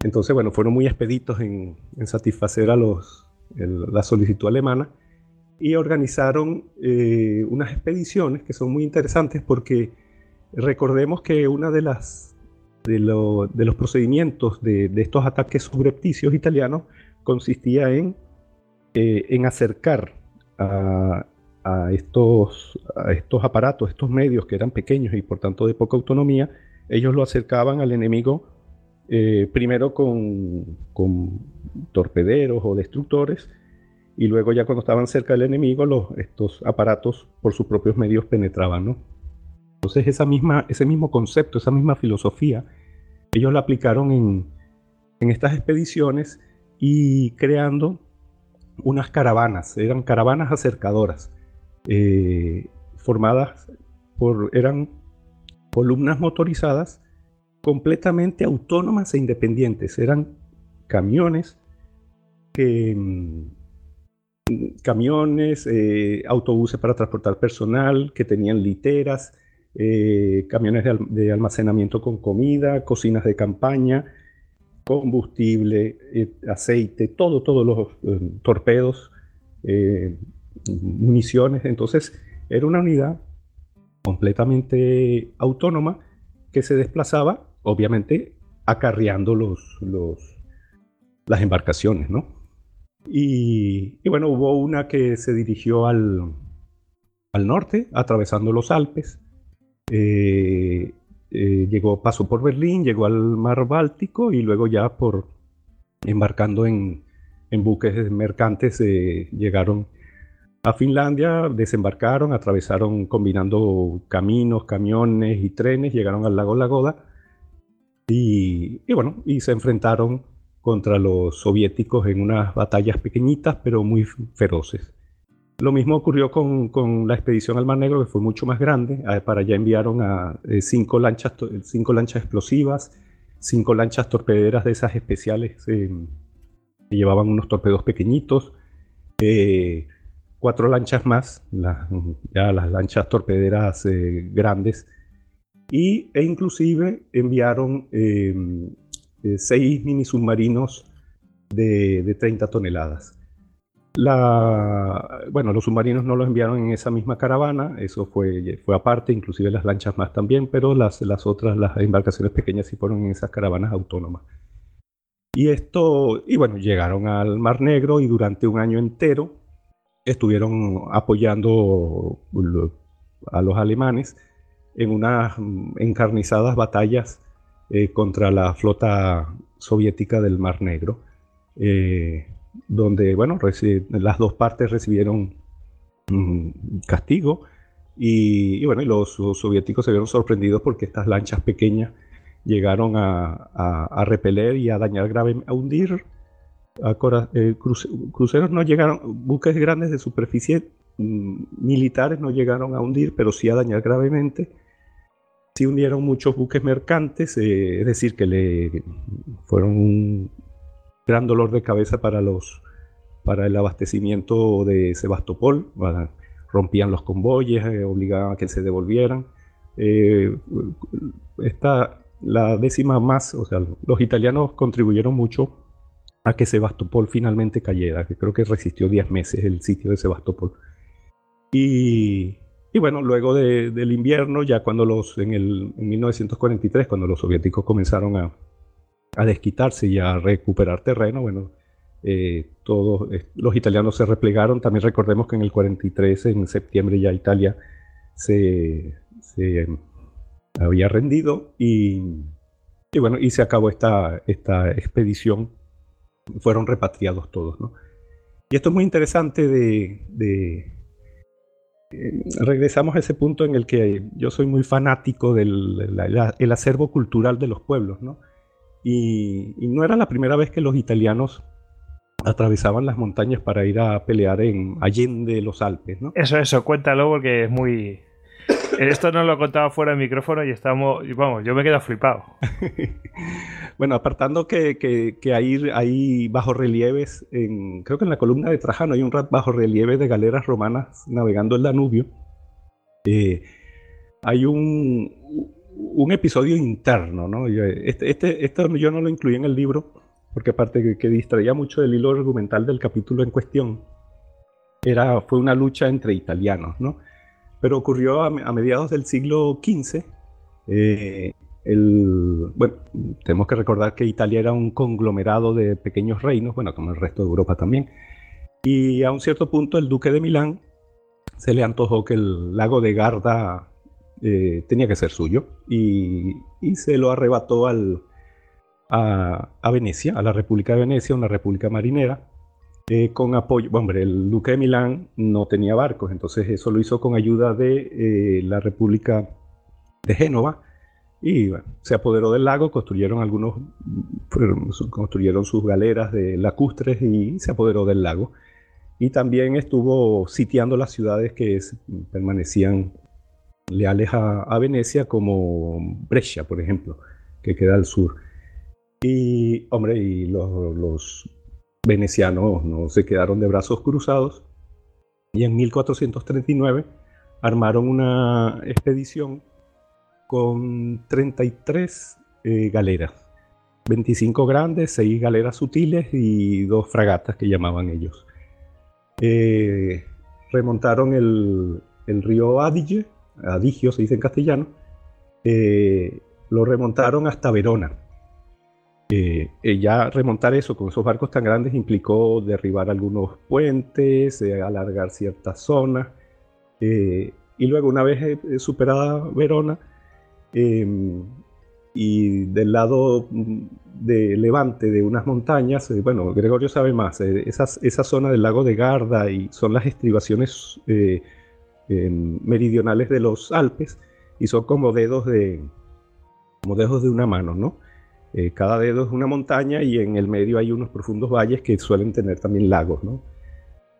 Speaker 2: Entonces, bueno, fueron muy expeditos en, satisfacer a los, la solicitud alemana y organizaron eh, unas expediciones que son muy interesantes porque recordemos que una de las de, los procedimientos de, estos ataques subrepticios italianos consistía en, eh, en acercar a, estos, a estos aparatos, estos medios que eran pequeños y por tanto de poca autonomía, ellos lo acercaban al enemigo eh, primero con, torpederos o destructores, y luego ya cuando estaban cerca del enemigo, los, estos aparatos por sus propios medios penetraban. Entonces esa misma, ese mismo concepto, esa misma filosofía, ellos la aplicaron en, estas expediciones y creando unas caravanas, eran caravanas acercadoras, eh, formadas por, eran columnas motorizadas completamente autónomas e independientes. Eran camiones que mm, camiones, eh, autobuses para transportar personal, que tenían literas, eh, camiones de, almacenamiento con comida, cocinas de campaña, combustible, eh, aceite, todo, todos los torpedos, municiones. Entonces, era una unidad completamente autónoma que se desplazaba obviamente acarreando los, las embarcaciones, ¿no? Y, bueno, hubo una que se dirigió al, al norte, atravesando los Alpes. Eh, eh, llegó, pasó por Berlín, llegó al mar Báltico y luego ya por embarcando en, buques mercantes eh, llegaron a Finlandia, desembarcaron, atravesaron combinando caminos, camiones y trenes, llegaron al lago Lagoda y, bueno, y se enfrentaron contra los soviéticos en unas batallas pequeñitas pero muy feroces. Lo mismo ocurrió con, la expedición al Mar Negro, que fue mucho más grande. Para allá enviaron a eh, cinco, lanchas, cinco lanchas explosivas, cinco lanchas torpederas de esas especiales eh, que llevaban unos torpedos pequeñitos, eh, cuatro lanchas más, ya las lanchas torpederas grandes, y, e inclusive enviaron eh, eh, seis mini submarinos de, de 30 toneladas. Bueno, los submarinos no los enviaron en esa misma caravana, eso fue, fue aparte, inclusive las lanchas más también, pero las, las otras, las embarcaciones pequeñas sí fueron en esas caravanas autónomas. Y esto, y bueno, llegaron al Mar Negro y durante un año entero estuvieron apoyando a los alemanes en unas encarnizadas batallas eh, contra la flota soviética del Mar Negro, eh, donde bueno, las dos partes recibieron castigo y, bueno, los, soviéticos se vieron sorprendidos porque estas lanchas pequeñas llegaron a, repeler y a dañar grave, a hundir. Eh, cruceros no llegaron, buques grandes de superficie mm, militares no llegaron a hundir, pero sí a dañar gravemente sí hundieron muchos buques mercantes, eh, es decir, que le fueron un gran dolor de cabeza para los para el abastecimiento de Sebastopol, rompían los convoyes, eh, obligaban a que se devolvieran. Eh, esta, la décima más, o sea, los italianos contribuyeron mucho a que Sebastopol finalmente cayera, que creo que resistió 10 meses el sitio de Sebastopol. Y y bueno, luego del invierno, ya cuando los, en, el, 1943, cuando los soviéticos comenzaron a, desquitarse y a recuperar terreno, bueno, eh, todos eh, los italianos se replegaron. También recordemos que en el 43, en septiembre, ya Italia se, había rendido y, bueno, y se acabó esta, esta expedición. Fueron repatriados todos, ¿no? Y esto es muy interesante de, eh, regresamos a ese punto en el que yo soy muy fanático del el acervo cultural de los pueblos, ¿no? Y, no era la primera vez que los italianos atravesaban las montañas para ir a pelear en Allende los Alpes, ¿no?
Speaker 1: Eso, eso, cuéntalo porque es muy... Esto nos lo contaba fuera del micrófono y estamos, vamos, yo me quedo flipado.
Speaker 2: bueno, apartando que, que, hay, hay bajo relieves, en, creo que en la columna de Trajano hay un bajo relieve de galeras romanas navegando el Danubio. Eh, hay un, un episodio interno, ¿no? Este, este, esto yo no lo incluí en el libro, porque aparte que, distraía mucho del hilo argumental del capítulo en cuestión, era, fue una lucha entre italianos, ¿no? Pero ocurrió a, mediados del siglo XV. Eh, el, bueno, tenemos que recordar que Italia era un conglomerado de pequeños reinos, bueno, como el resto de Europa también. Y a un cierto punto el duque de Milán se le antojó que el lago de Garda eh, tenía que ser suyo y, se lo arrebató al, a, Venecia, a la República de Venecia, una república marinera, eh, con apoyo, hombre, el duque de Milán no tenía barcos, entonces eso lo hizo con ayuda de eh, la República de Génova y se apoderó del lago, construyeron algunos, construyeron sus galeras de lacustres y se apoderó del lago. Y también estuvo sitiando las ciudades que permanecían leales a, Venecia, como Brescia, por ejemplo, que queda al sur. Y, hombre, y los, venecianos no se quedaron de brazos cruzados y en 1439 armaron una expedición con 33 eh, galeras, 25 grandes, 6 galeras sutiles y dos fragatas que llamaban ellos. Eh, remontaron el río Adige Adigio se dice en castellano, eh, lo remontaron hasta Verona. Eh, eh, ya remontar eso con esos barcos tan grandes implicó derribar algunos puentes, alargar ciertas zonas. y luego, una vez superada Verona, em, y del lado mm, de levante de unas montañas, bueno, Gregorio sabe más, esa zona del lago de Garda y son las estribaciones meridionales de los Alpes y son como dedos de, dedos de una mano, ¿no? Eh, cada dedo es una montaña y en el medio hay unos profundos valles que suelen tener también lagos, ¿no?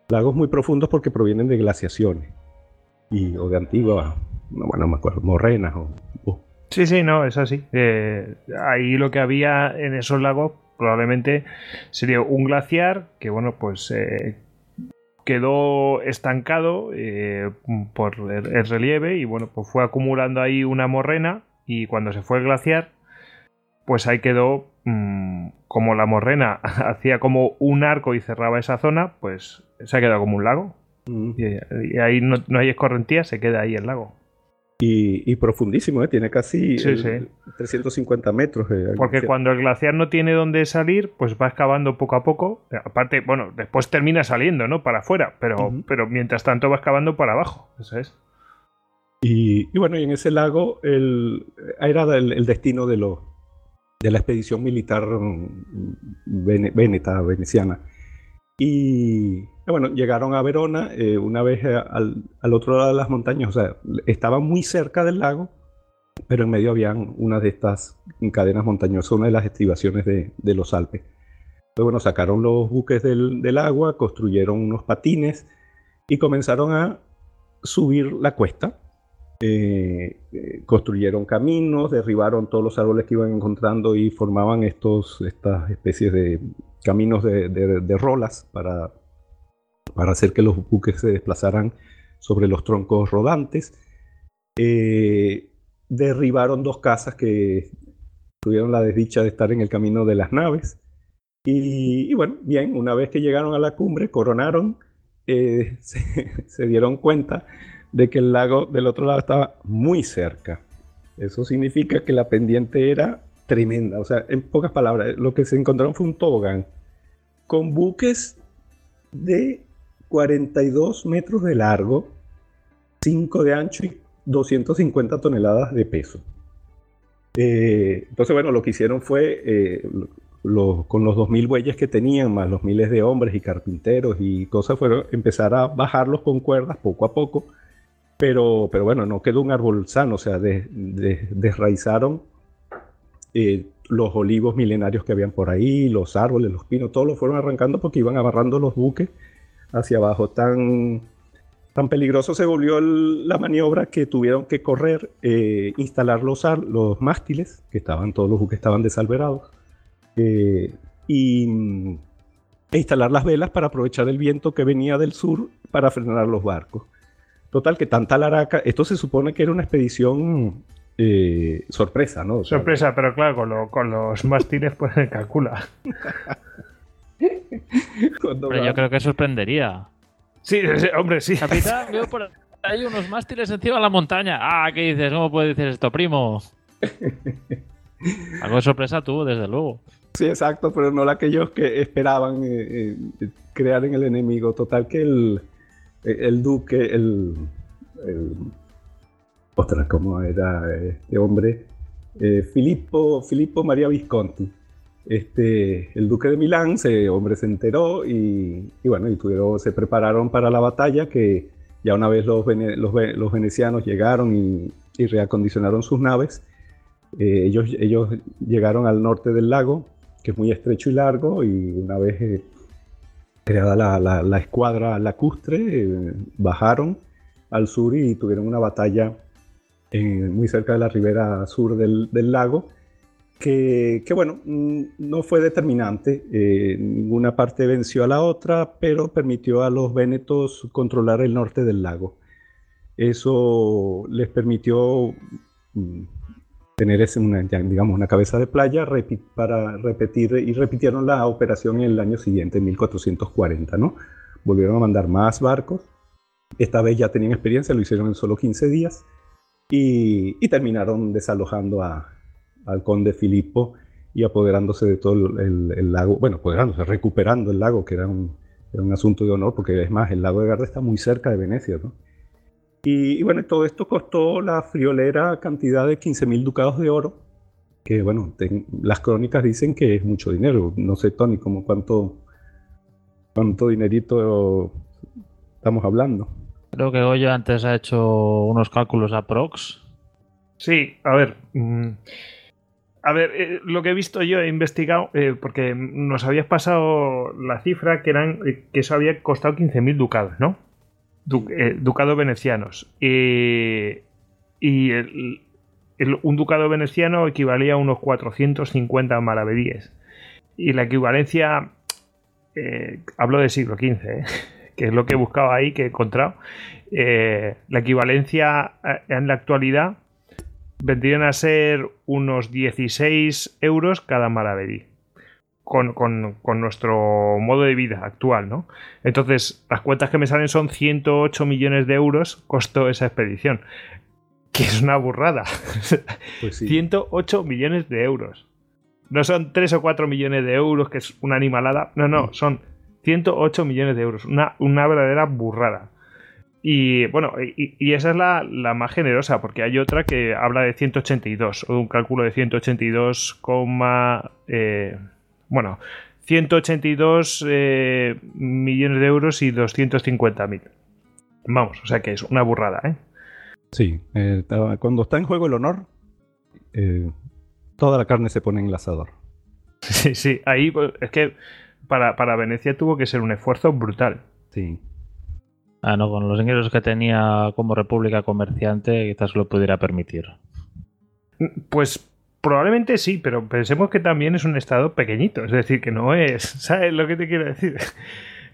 Speaker 2: Lagos muy profundos porque provienen de glaciaciones y, o de antiguas, bueno, me acuerdo, morrenas o,
Speaker 1: Sí, sí, no, es así. Eh, ahí lo que había en esos lagos probablemente sería un glaciar que, bueno, pues eh, quedó estancado eh, por el, relieve y bueno, pues fue acumulando ahí una morrena y cuando se fue el glaciar, pues ahí quedó mm, como la morrena hacía como un arco y cerraba esa zona, pues se ha quedado como un lago. Mm. Y, ahí no, no hay escorrentía, se queda ahí el lago.
Speaker 2: Y, profundísimo, ¿eh? tiene casi 350 metros.
Speaker 1: Eh, Porque cuando el glaciar no tiene dónde salir, pues va excavando poco a poco. Aparte, bueno, después termina saliendo, ¿no? Para afuera, pero, pero mientras tanto va excavando para abajo. Eso es.
Speaker 2: Y, bueno, y en ese lago el, era el, destino de, lo, de la expedición militar mm, veneta, veneciana. Y bueno, llegaron a Verona eh, una vez eh, al, otro lado de las montañas, o sea, estaban muy cerca del lago, pero en medio habían una de estas cadenas montañosas, una de las estribaciones de, los Alpes. Entonces, bueno, sacaron los buques del, agua, construyeron unos patines y comenzaron a subir la cuesta. Eh, construyeron caminos, derribaron todos los árboles que iban encontrando y formaban estos, estas especies de caminos de, rolas para, para hacer que los buques se desplazaran sobre los troncos rodantes. Eh, derribaron dos casas que tuvieron la desdicha de estar en el camino de las naves. Y, bueno, bien, una vez que llegaron a la cumbre, coronaron, eh, se, dieron cuenta de que el lago del otro lado estaba muy cerca. Eso significa que la pendiente era tremenda. O sea, en pocas palabras, lo que se encontraron fue un tobogán con buques de 42 metros de largo, 5 de ancho y 250 toneladas de peso. Eh, entonces, bueno, lo que hicieron fue, eh, con los 2.000 bueyes que tenían, más los miles de hombres y carpinteros y cosas, fueron empezar a bajarlos con cuerdas poco a poco. Pero, pero bueno, no quedó un árbol sano, o sea, desraizaron eh, los olivos milenarios que habían por ahí, los árboles, los pinos, todos los fueron arrancando porque iban agarrando los buques hacia abajo. Tan, Tan peligroso se volvió el- la maniobra que tuvieron que correr, eh, instalar los, los mástiles, que estaban, todos los buques estaban desalberados, eh, y e instalar las velas para aprovechar el viento que venía del sur para frenar los barcos. Total, que tanta laraca, esto se supone que era una expedición eh, sorpresa, ¿no? O sea,
Speaker 1: Sorpresa, pero claro, con, lo- con los mástiles pues se calcula.
Speaker 2: va-
Speaker 3: yo creo que sorprendería.
Speaker 1: Sí, sí, hombre, sí.
Speaker 3: Capitán, veo por ahí unos mástiles encima de la montaña. Ah, ¿qué dices? ¿Cómo puedes decir esto, primo? Algo de sorpresa tuvo, desde luego.
Speaker 2: Sí, exacto, pero no la que ellos que esperaban eh, eh, crear en el enemigo. Total que el, el duque, el, el ostras, ¿cómo era este hombre? Eh, Filippo, Filippo María Visconti. Este, el duque de Milán, ese hombre se enteró y, y bueno, y tuvieron, se prepararon para la batalla que ya una vez los, los, ve- los venecianos llegaron y, reacondicionaron sus naves, eh, ellos, ellos llegaron al norte del lago, que es muy estrecho y largo, y una vez eh, creada la, la- escuadra lacustre, eh, bajaron al sur y tuvieron una batalla muy cerca de la ribera sur del, del lago, que, bueno, mm, no fue determinante, eh, ninguna parte venció a la otra, pero permitió a los vénetos controlar el norte del lago. Eso les permitió mm, tener ese, una, digamos, una cabeza de playa para repetir, y repitieron la operación en el año siguiente, en 1440, ¿no? Volvieron a mandar más barcos, esta vez ya tenían experiencia, lo hicieron en solo 15 días, y, y terminaron desalojando a, al conde Filippo y apoderándose de todo el, el- el lago, bueno, apoderándose, recuperando el lago, que era un, era un asunto de honor, porque es más, el lago de Garda está muy cerca de Venecia, ¿no? Y, y bueno, todo esto costó la friolera cantidad de 15 mil ducados de oro, que bueno, ten- las crónicas dicen que es mucho dinero. No sé, Tony, como cuánto, cuánto dinerito estamos hablando.
Speaker 3: Creo que Goyo antes ha hecho unos cálculos a Prox.
Speaker 1: Sí, a ver. mm, A ver, eh, lo que he visto yo, he investigado, eh, porque nos habías pasado la cifra que eran eh, que eso había costado 15.000 ducados, ¿no? Du- eh, ducados venecianos. Y el- el- un ducado veneciano equivalía a unos 450 maravedíes. Y la equivalencia, eh, hablo del siglo XV, ¿eh? que es lo que he buscado ahí, que he encontrado. La equivalencia en la actualidad vendrían a ser unos 16 euros cada maravedí. Con, con- con nuestro modo de vida actual, ¿no? Entonces, las cuentas que me salen son 108 millones de euros costó esa expedición. Que es una burrada.
Speaker 2: Pues sí.
Speaker 1: 108 millones de euros. No son 3 o 4 millones de euros, que es una animalada. No, no, son 108 millones de euros. Una, una verdadera burrada. Y bueno, y, y esa es la, la más generosa, porque hay otra que habla de 182, o de un cálculo de 182, coma, eh, bueno, 182 eh, millones de euros y 250 mil. Vamos, o sea que es una burrada, ¿eh?
Speaker 2: Sí, eh, cuando está en juego el honor, eh, toda la carne se pone en el asador.
Speaker 1: Sí, sí, ahí pues, es que para, para Venecia tuvo que ser un esfuerzo brutal.
Speaker 2: Sí.
Speaker 3: Ah, no, con los ingresos que tenía como república comerciante, quizás lo pudiera permitir.
Speaker 1: Pues probablemente sí, pero pensemos que también es un estado pequeñito, es decir, que no es, ¿sabes lo que te quiero decir?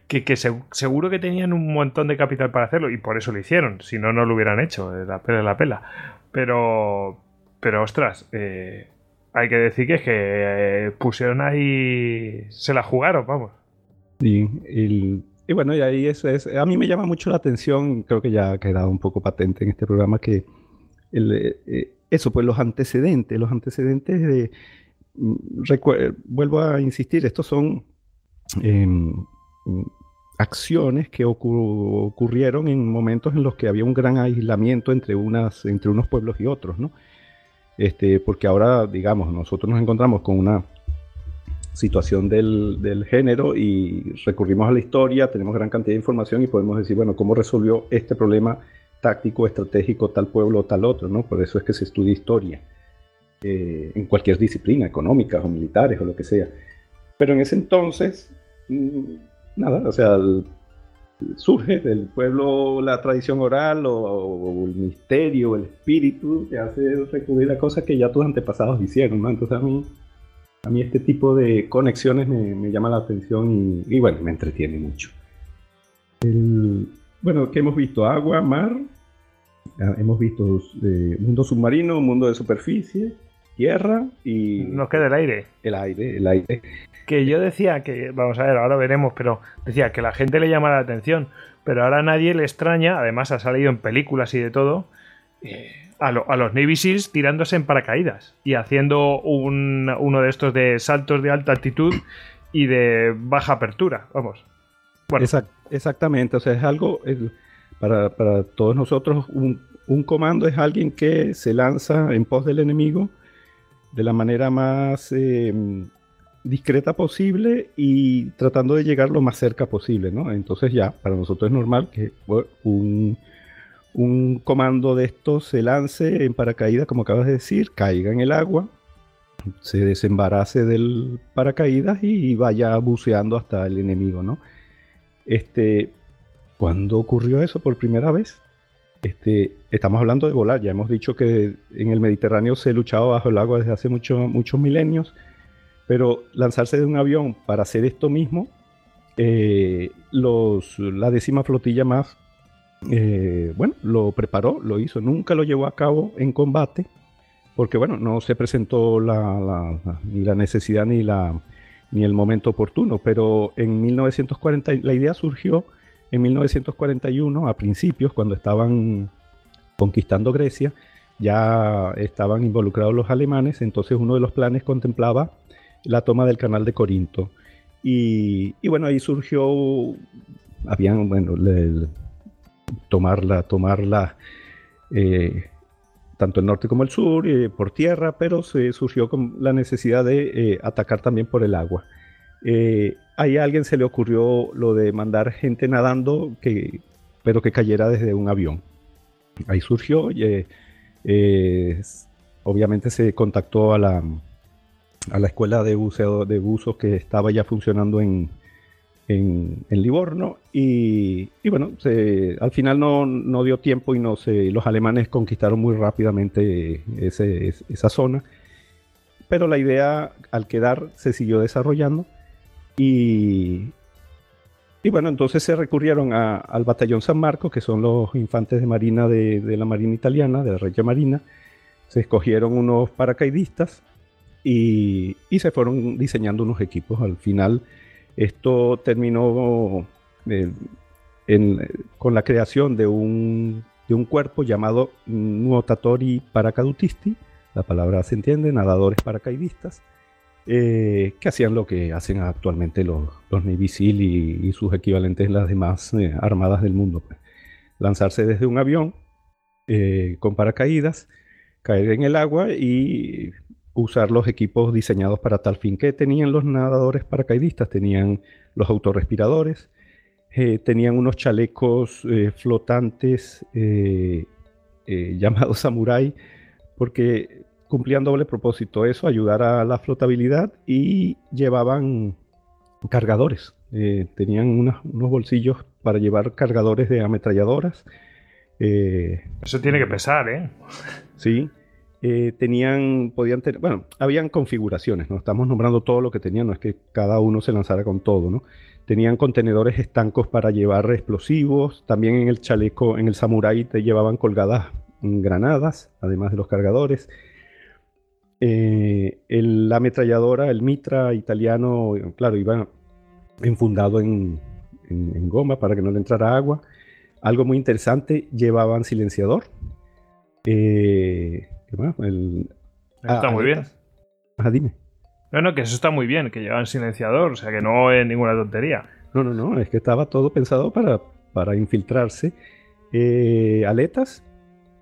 Speaker 1: Que, que se- seguro que tenían un montón de capital para hacerlo y por eso lo hicieron, si no, no lo hubieran hecho, la pela es la pela. Pero, pero ostras, eh, hay que decir que es que eh, pusieron ahí, se la jugaron, vamos.
Speaker 2: Y, el- y bueno, y ahí eso es, a mí me llama mucho la atención, creo que ya ha quedado un poco patente en este programa, que eh, eh, eso, pues los antecedentes, los antecedentes de, mm, recue- vuelvo a insistir, estos son em, acciones que ocur- ocurrieron en momentos en los que había un gran aislamiento entre, unas, entre unos pueblos y otros, ¿no? Este, porque ahora, digamos, nosotros nos encontramos con una situación del, del género y recurrimos a la historia, tenemos gran cantidad de información y podemos decir, bueno, ¿cómo resolvió este problema táctico, estratégico, tal pueblo o tal otro? ¿no? Por eso es que se estudia historia eh, en cualquier disciplina, económicas o militares o lo que sea. Pero en ese entonces, mm, nada, o sea, el- surge del pueblo la tradición oral o, el misterio, el espíritu, que hace recurrir a cosas que ya tus antepasados hicieron, ¿no? Entonces a mí, a mí este tipo de conexiones me, llama la atención y, bueno, me entretiene mucho. bueno, ¿qué hemos visto? Agua, mar, ah, hemos visto eh, mundo submarino, mundo de superficie, tierra y...
Speaker 1: Nos queda el aire.
Speaker 2: El aire, el aire.
Speaker 1: Que yo decía que, vamos a ver, ahora veremos, pero decía que la gente le llama la atención, pero ahora a nadie le extraña, además ha salido en películas y de todo, eh, a, los Navy SEALs tirándose en paracaídas y haciendo uno de estos de saltos de alta altitud y de baja apertura, vamos.
Speaker 2: Bueno. exactamente, o sea, es algo, para, todos nosotros, un, un comando es alguien que se lanza en pos del enemigo de la manera más eh, discreta posible y tratando de llegar lo más cerca posible, ¿no? Entonces ya, para nosotros es normal que un, comando de estos se lance en paracaídas, como acabas de decir, caiga en el agua, se desembarace del paracaídas y vaya buceando hasta el enemigo, ¿no? Este, ¿Cuándo ocurrió eso por primera vez? Este, estamos hablando de volar, ya hemos dicho que en el Mediterráneo se luchaba bajo el agua desde hace muchos milenios, pero lanzarse de un avión para hacer esto mismo, eh, la décima flotilla más, eh, bueno, lo preparó, lo hizo, nunca lo llevó a cabo en combate, porque bueno, no se presentó ni la necesidad ni, la, ni el momento oportuno, pero en 1940 la idea surgió en 1941, a principios, cuando estaban conquistando Grecia, ya estaban involucrados los alemanes, entonces uno de los planes contemplaba la toma del canal de Corinto. Y, bueno, ahí surgió, habían, bueno, tomarla, tomarla, eh, tanto el norte como el sur, eh, por tierra, pero se surgió con la necesidad de eh, atacar también por el agua. ahí a alguien se le ocurrió lo de mandar gente nadando, que, pero que cayera desde un avión. Ahí surgió, obviamente se contactó a la, a la escuela de buceo de buzos que estaba ya funcionando en, en, Livorno y, bueno, al final no, dio tiempo y no se, los alemanes conquistaron muy rápidamente esa zona, pero la idea al quedar se siguió desarrollando y, y bueno, entonces se recurrieron al batallón San Marcos, que son los infantes de marina de, de la Marina Italiana, de la Regia Marina, se escogieron unos paracaidistas y, se fueron diseñando unos equipos. Al final esto terminó eh, con la creación de un, de un cuerpo llamado Nuotatori Paracadutisti, la palabra se entiende, nadadores paracaidistas, eh, que hacían lo que hacen actualmente los, los Navy SEAL y, sus equivalentes en las demás eh, armadas del mundo. Pues. Lanzarse desde un avión con paracaídas, caer en el agua y usar los equipos diseñados para tal fin. que tenían los nadadores paracaidistas? Tenían los autorrespiradores, eh, tenían unos chalecos eh, flotantes eh, llamados samurai, porque cumplían doble propósito, eso, ayudar a la flotabilidad y llevaban cargadores. tenían unos bolsillos para llevar cargadores de ametralladoras.
Speaker 1: eso tiene que pesar, ¿eh?
Speaker 2: Sí, eh, tenían, podían tener, bueno, habían configuraciones, ¿no? Estamos nombrando todo lo que tenían, no es que cada uno se lanzara con todo, ¿no? Tenían contenedores estancos para llevar explosivos, también en el chaleco, en el samurai te llevaban colgadas granadas, además de los cargadores. Eh, la ametralladora, el Mitra italiano, claro, iba enfundado en, goma para que no le entrara agua. Algo muy interesante, llevaban silenciador. Eh,
Speaker 1: está muy bien.
Speaker 2: Ah, dime.
Speaker 1: No, no, que eso está muy bien, que llevan silenciador, o sea que no es ninguna tontería.
Speaker 2: No, no, no, es que estaba todo pensado para, para infiltrarse. Eh, aletas.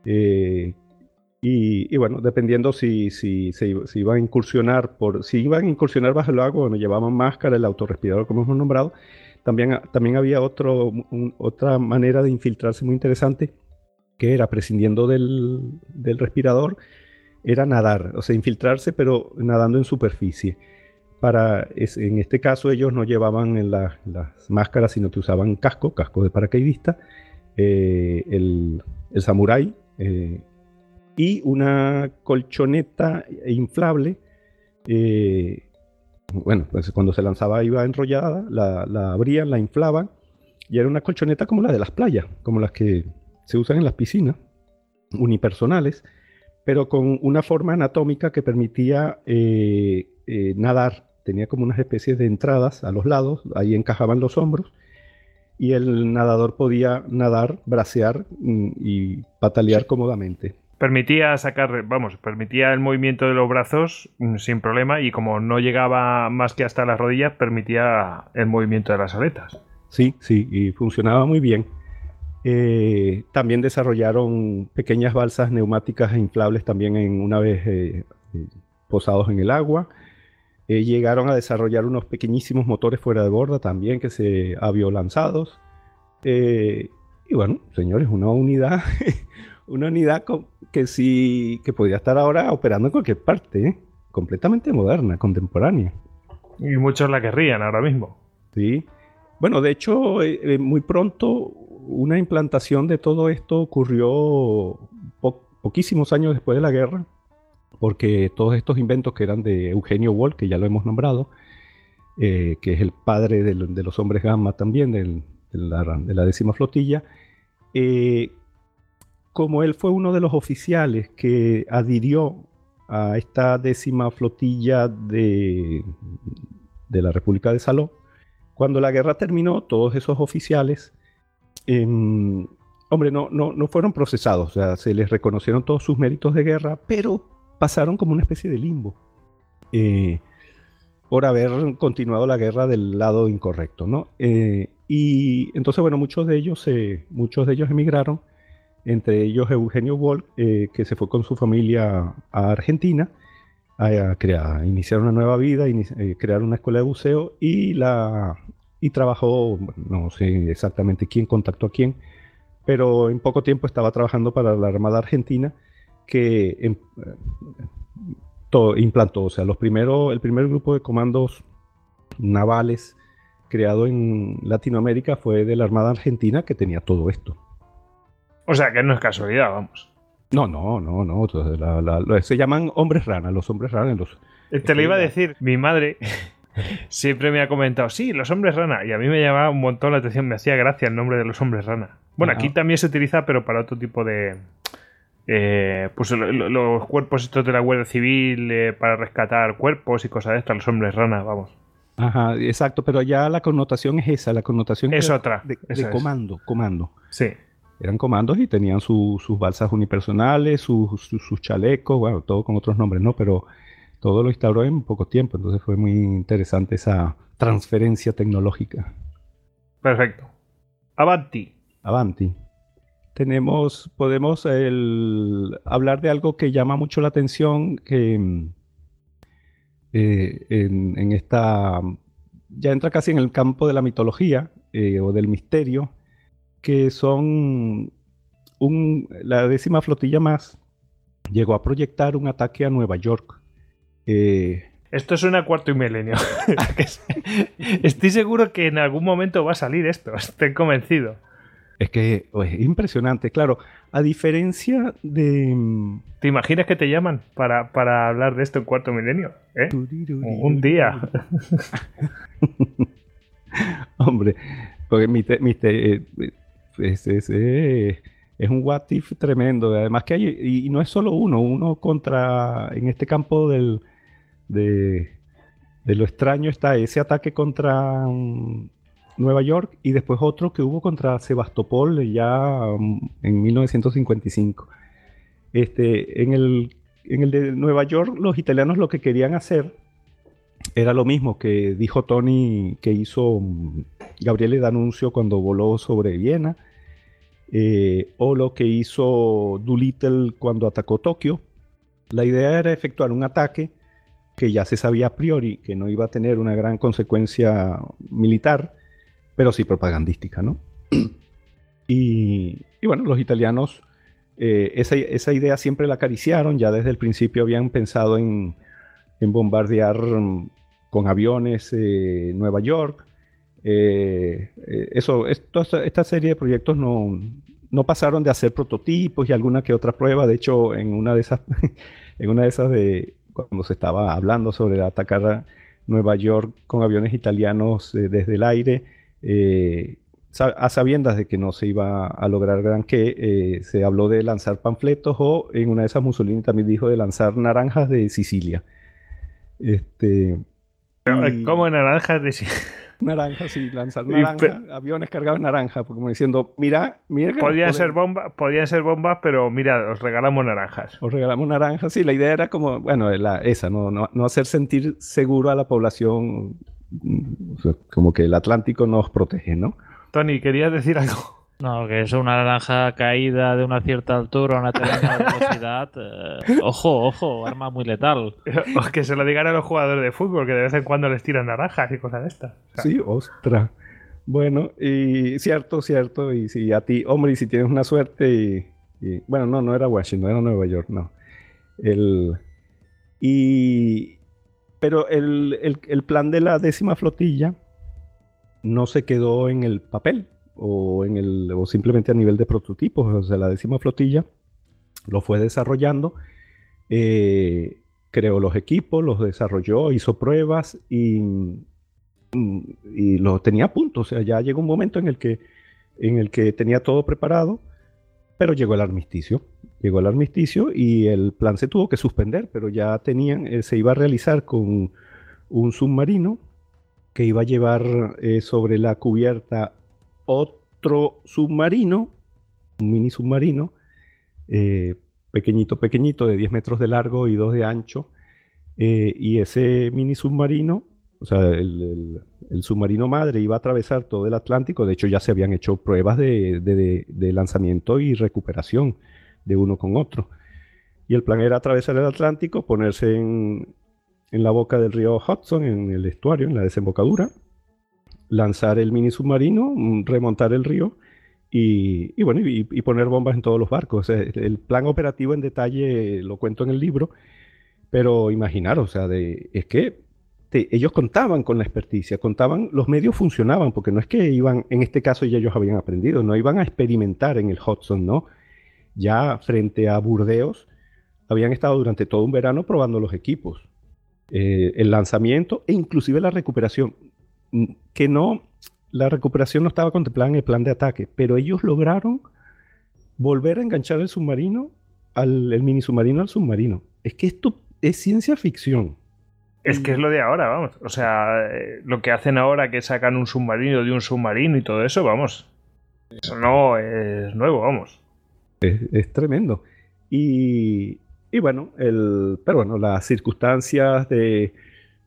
Speaker 2: Eh, y, bueno, dependiendo si, si, si, iban a incursionar por. Si iban a incursionar bajo el agua, bueno, llevaban máscara, el autorrespirador, como hemos nombrado. También, también había otro, otra manera de infiltrarse muy interesante que era prescindiendo del, respirador, era nadar, o sea, infiltrarse, pero nadando en superficie. para, en este caso ellos no llevaban en las máscaras, sino que usaban casco, casco de paracaidista, eh, el, el samurái eh, y una colchoneta inflable. Eh, bueno, pues cuando se lanzaba iba enrollada, la, la abrían, la inflaban y era una colchoneta como la de las playas, como las que se usan en las piscinas unipersonales, pero con una forma anatómica que permitía nadar tenía como unas especies de entradas a los lados, ahí encajaban los hombros y el nadador podía nadar, bracear mm, y patalear cómodamente.
Speaker 1: Permitía sacar, vamos, permitía el movimiento de los brazos mm, sin problema y como no llegaba más que hasta las rodillas, permitía el movimiento de las aletas.
Speaker 2: Sí, sí, y funcionaba muy bien. Eh, también desarrollaron pequeñas balsas neumáticas e inflables también en una vez eh, eh, posados en el agua. Eh, llegaron a desarrollar unos pequeñísimos motores fuera de borda también que se aviolanzados. Eh, y bueno, señores, una unidad, una unidad que sí, que podría estar ahora operando en cualquier parte, ¿eh? completamente moderna, contemporánea.
Speaker 1: Y muchos la querrían ahora mismo.
Speaker 2: Sí. Bueno, de hecho, muy pronto una implantación de todo esto ocurrió poquísimos años después de la guerra porque todos estos inventos que eran de Eugenio Wall, que ya lo hemos nombrado, eh, que es el padre de los hombres gamma también, de, la, décima flotilla, eh, como él fue uno de los oficiales que adhirió a esta décima flotilla de, de la República de Saló, cuando la guerra terminó, todos esos oficiales, em, hombre, no, no, no fueron procesados, o sea, se les reconocieron todos sus méritos de guerra, pero pasaron como una especie de limbo eh, por haber continuado la guerra del lado incorrecto, ¿no? Eh, y entonces, bueno, muchos de ellos, muchos de ellos emigraron, entre ellos Eugenio Wolf, eh, que se fue con su familia a Argentina a, crear, iniciar una nueva vida, crear una escuela de buceo y la y trabajó, no sé exactamente quién contactó a quién, pero en poco tiempo estaba trabajando para la Armada Argentina que em, implantó, o sea, los primeros, el primer grupo de comandos navales creado en Latinoamérica fue de la Armada Argentina que tenía todo esto.
Speaker 1: O sea, que no es casualidad, vamos.
Speaker 2: No, no, no, no. se llaman hombres rana, los hombres rana. Los,
Speaker 1: Te lo iba a decir, mi madre siempre me ha comentado, sí, los hombres rana. Y a mí me llamaba un montón la atención, me hacía gracia el nombre de los hombres rana. Bueno, aquí también se utiliza, pero para otro tipo de, eh, pues los cuerpos estos de la Guardia Civil eh, para rescatar cuerpos y cosas de estas, los hombres rana, vamos.
Speaker 2: Ajá, exacto, pero ya la connotación es esa, la connotación
Speaker 1: es otra.
Speaker 2: De, comando, comando.
Speaker 1: Sí.
Speaker 2: Eran comandos y tenían sus balsas unipersonales, sus, chalecos, bueno, todo con otros nombres, ¿no? Pero todo lo instauró en poco tiempo, entonces fue muy interesante esa transferencia tecnológica.
Speaker 1: Perfecto. Avanti.
Speaker 2: Avanti tenemos, podemos hablar de algo que llama mucho la atención, que eh, en, esta, ya entra casi en el campo de la mitología eh, o del misterio, que son la décima flotilla más llegó a proyectar un ataque a Nueva York.
Speaker 1: Eh, esto suena a cuarto y milenio. Estoy seguro que en algún momento va a salir esto, estoy convencido.
Speaker 2: Es que es impresionante, claro. A diferencia de. Mm,
Speaker 1: ¿Te imaginas que te llaman para, hablar de esto en cuarto milenio? ¿Eh? Un día.
Speaker 2: Hombre, porque mi, eh, es, eh, es, un what if tremendo. Además que hay, y no es solo uno, uno contra, en este campo del, de, lo extraño está ese ataque contra mm, Nueva York y después otro que hubo contra Sebastopol ya mm, en 1955. Este, en, el, en el de Nueva York los italianos lo que querían hacer era lo mismo que dijo Tony que hizo mm, Gabriele D'Annunzio cuando voló sobre Viena, eh, o lo que hizo Doolittle cuando atacó Tokio. La idea era efectuar un ataque que ya se sabía a priori que no iba a tener una gran consecuencia militar, pero sí propagandística, ¿no? y, bueno, los italianos eh, esa, idea siempre la acariciaron, ya desde el principio habían pensado en, bombardear mm, con aviones Nueva York. eso, esta serie de proyectos no, no pasaron de hacer prototipos y alguna que otra prueba. De hecho, en una de esas, en una de esas de cuando se estaba hablando sobre atacar a Nueva York con aviones italianos desde el aire, a sabiendas de que no se iba a lograr gran que, eh, se habló de lanzar panfletos o en una de esas Mussolini también dijo de lanzar naranjas de Sicilia. Este,
Speaker 1: ¿Cómo naranjas de Sicilia?
Speaker 2: Naranjas, sí, lanzar naranjas, aviones cargados de naranja, como diciendo, mira, mira.
Speaker 1: Podía ser bomba, podía ser bombas, pero mira, os regalamos naranjas.
Speaker 2: Os regalamos naranjas, sí, la idea era como, bueno, esa, no, no, hacer sentir seguro a la población, como que el Atlántico nos protege, ¿no?
Speaker 1: Tony, ¿querías decir algo?
Speaker 3: No, que es una naranja caída de una cierta altura, una determinada velocidad. Eh, ojo, ojo, arma muy letal.
Speaker 1: O que se lo digan a los jugadores de fútbol, que de vez en cuando les tiran naranjas y cosas de estas.
Speaker 2: sí, ostras. Bueno, y cierto, cierto. Y si a ti, hombre, y si tienes una suerte y, bueno, no, no era Washington, era Nueva York, no. El, y, pero el, el plan de la décima flotilla no se quedó en el papel o, en el, o simplemente a nivel de prototipos. O sea, la décima flotilla lo fue desarrollando, eh, creó los equipos, los desarrolló, hizo pruebas y, y los tenía a punto. O sea, ya llegó un momento en el que, en el que tenía todo preparado, pero llegó el armisticio. Llegó el armisticio y el plan se tuvo que suspender, pero ya tenían, eh, se iba a realizar con un submarino que iba a llevar eh, sobre la cubierta otro submarino, un mini submarino, eh, pequeñito, pequeñito, de 10 metros de largo y 2 de ancho. Eh, y ese mini submarino, o sea, el, submarino madre iba a atravesar todo el Atlántico. De hecho, ya se habían hecho pruebas de lanzamiento y recuperación de uno con otro. Y el plan era atravesar el Atlántico, ponerse en, en la boca del río Hudson, en el estuario, en la desembocadura, lanzar el mini submarino, mm, remontar el río y, bueno, y, poner bombas en todos los barcos. el plan operativo en detalle lo cuento en el libro, pero imaginaros, o sea, de, es que ellos contaban con la experticia, contaban, los medios funcionaban, porque no es que iban, en este caso ya ellos habían aprendido, no iban a experimentar en el Hudson, ¿no? Ya frente a Burdeos, habían estado durante todo un verano probando los equipos. Eh, el lanzamiento e inclusive la recuperación. Que no, la recuperación no estaba contemplada en el plan de ataque, pero ellos lograron volver a enganchar el submarino, al, el mini submarino al submarino. Es que esto es ciencia ficción.
Speaker 1: Es que es lo de ahora, vamos. O sea, eh, lo que hacen ahora que sacan un submarino de un submarino y todo eso, vamos. Eso no es nuevo, vamos.
Speaker 2: es tremendo. Y, y bueno, el, pero bueno, las circunstancias de...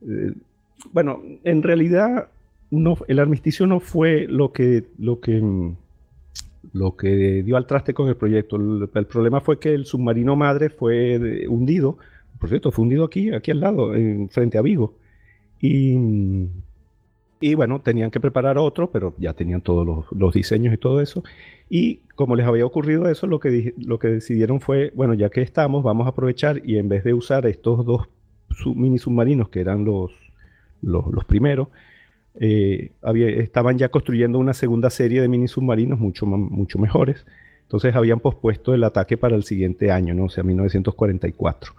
Speaker 2: Eh, bueno, en realidad no, el armisticio no fue lo que, lo que, lo que dio al traste con el proyecto. El, problema fue que el submarino madre fue hundido. Por cierto, fue hundido aquí, aquí al lado, en, frente a Vigo. Y, y bueno, tenían que preparar otro, pero ya tenían todos los, los diseños y todo eso. Y como les había ocurrido eso, lo que, lo que decidieron fue, bueno, ya que estamos, vamos a aprovechar y en vez de usar estos dos mini submarinos que eran los, los, primeros, eh, estaban ya construyendo una segunda serie de mini submarinos mucho, mucho mejores. Entonces habían pospuesto el ataque para el siguiente año, ¿no? O sea, 1944.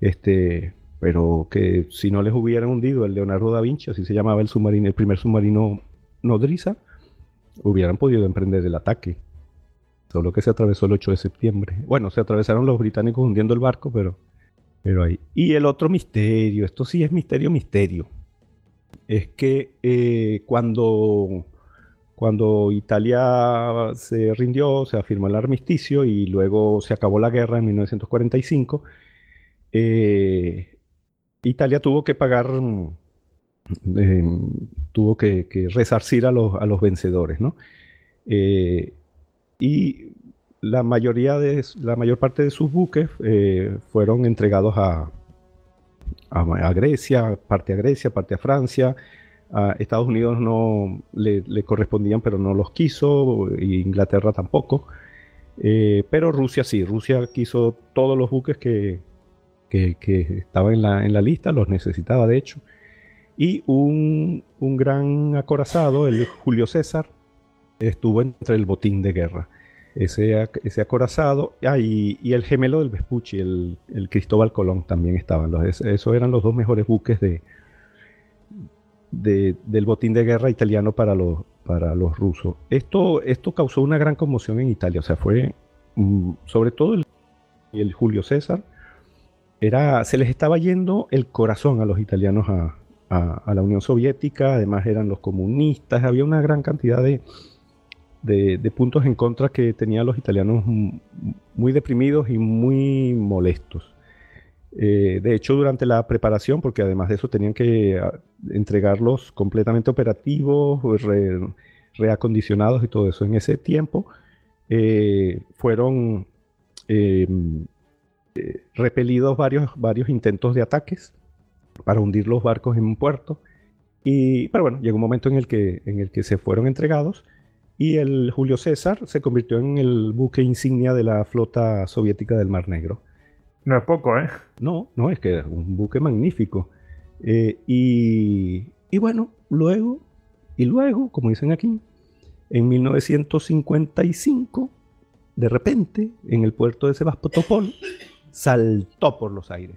Speaker 2: Este, pero que si no les hubieran hundido el Leonardo da Vinci, así se llamaba el submarino, el primer submarino nodriza, hubieran podido emprender el ataque. Solo que se atravesó el 8 de septiembre. Bueno, se atravesaron los británicos hundiendo el barco, pero, pero ahí. Y el otro misterio, esto sí es misterio, misterio. Es que eh, cuando, cuando Italia se rindió, se afirmó el armisticio y luego se acabó la guerra en 1945, eh, Italia tuvo que pagar, eh, tuvo que, resarcir a los, a los vencedores, ¿no? y la mayoría de la mayor parte de sus buques fueron entregados a, a, Grecia, parte a Grecia, parte a Francia. A Estados Unidos no le, correspondían, pero no los quiso, Inglaterra tampoco. Eh, pero Rusia sí, Rusia quiso todos los buques que, que, estaban en la, en la, lista, los necesitaba de hecho. Y un, un gran acorazado, el Julio César, estuvo entre el botín de guerra. Ese, ese acorazado ah, y, y, el gemelo del Vespucci, el, el, Cristóbal Colón, también estaban. Los, esos eran los dos mejores buques de, de, del botín de guerra italiano para los, para los rusos. Esto, esto causó una gran conmoción en Italia, o sea, fue mm, sobre todo el, el, Julio César, era, se les estaba yendo el corazón a los italianos a, a, a la Unión Soviética, además eran los comunistas, había una gran cantidad de, de, puntos en contra que tenían los italianos muy deprimidos y muy molestos. Eh, de hecho, durante la preparación, porque además de eso tenían que a, entregarlos completamente operativos, re, reacondicionados y todo eso, en ese tiempo eh, fueron eh, repelidos varios, varios intentos de ataques para hundir los barcos en un puerto. Y, pero bueno, llegó un momento en el que, en el que se fueron entregados y el Julio César se convirtió en el buque insignia de la flota soviética del Mar Negro.
Speaker 1: No es poco, ¿eh?
Speaker 2: No, no, es que es un buque magnífico. Eh, y, y, bueno, luego, y luego, como dicen aquí, en 1955, de repente, en el puerto de Sebastopol, saltó por los aires.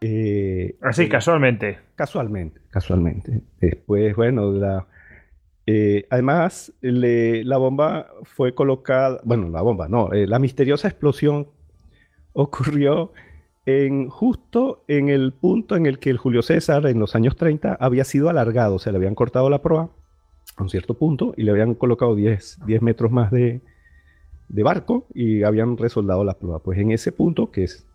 Speaker 1: Eh, Así, eh, casualmente.
Speaker 2: Casualmente, casualmente. Después, bueno, la, eh, además, le, la bomba fue colocada, bueno, la bomba, no, eh, la misteriosa explosión ocurrió en, justo en el punto en el que el Julio César, en los años 30, había sido alargado, o sea, le habían cortado la proa a un cierto punto y le habían colocado 10, 10 metros más de, de, barco y habían resoldado la proa. Pues en ese punto, que es...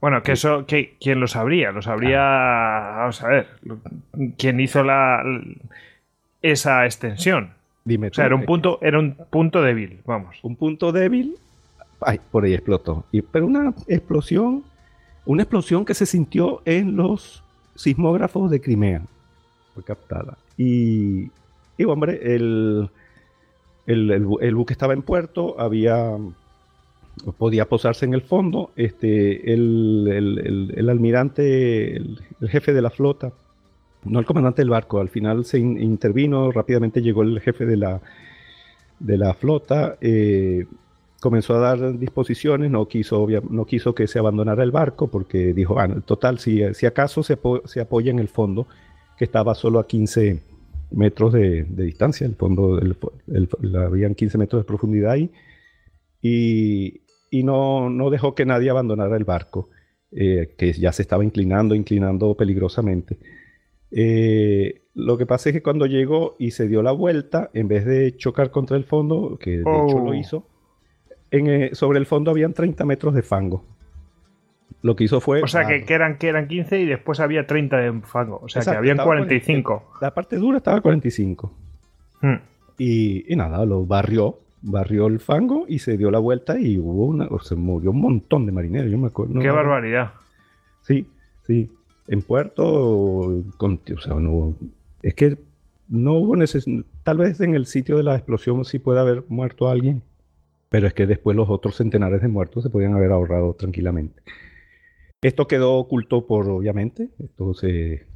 Speaker 1: Bueno, que eso, que, ¿quién lo sabría? Lo sabría, vamos a ver, ¿quién hizo la esa extensión.
Speaker 2: Dime
Speaker 1: o sea, era un punto, era un punto débil, vamos.
Speaker 2: Un punto débil, ay, por ahí explotó. Y, pero una explosión, una explosión que se sintió en los sismógrafos de Crimea. Fue captada. Y, y hombre, el, el, el, el, buque estaba en puerto, había podía posarse en el fondo. Este, el, el almirante, el, jefe de la flota, no el comandante del barco, al final se in intervino, rápidamente llegó el jefe de la, de la flota, eh, comenzó a dar disposiciones, no quiso, no quiso que se abandonara el barco porque dijo, bueno, total, si, si acaso se, apo se, apoya en el fondo, que estaba solo a 15 metros de, de distancia, el fondo, el, el, el, habían 15 metros de profundidad ahí, y, y no, no, dejó que nadie abandonara el barco, eh, que ya se estaba inclinando, inclinando peligrosamente. Eh, lo que pasa es que cuando llegó y se dio la vuelta, en vez de chocar contra el fondo, que de oh. hecho lo hizo, en, eh, sobre el fondo habían 30 metros de fango. Lo que hizo fue.
Speaker 1: O sea, que, que, eran, que eran 15 y después había 30 de fango. O sea, Exacto, que habían 45.
Speaker 2: 40, la parte dura estaba 45. Hmm. Y, y, nada, lo barrió. Barrió el fango y se dio la vuelta y hubo una. O se murió un montón de marineros. Yo me acuerdo.
Speaker 1: Qué no, barbaridad.
Speaker 2: Sí, sí en puerto, con, o sea, no, es que no hubo necesidad, tal vez en el sitio de la explosión sí puede haber muerto alguien, pero es que después los otros centenares de muertos se podían haber ahorrado tranquilamente. Esto quedó oculto por, obviamente, esto se,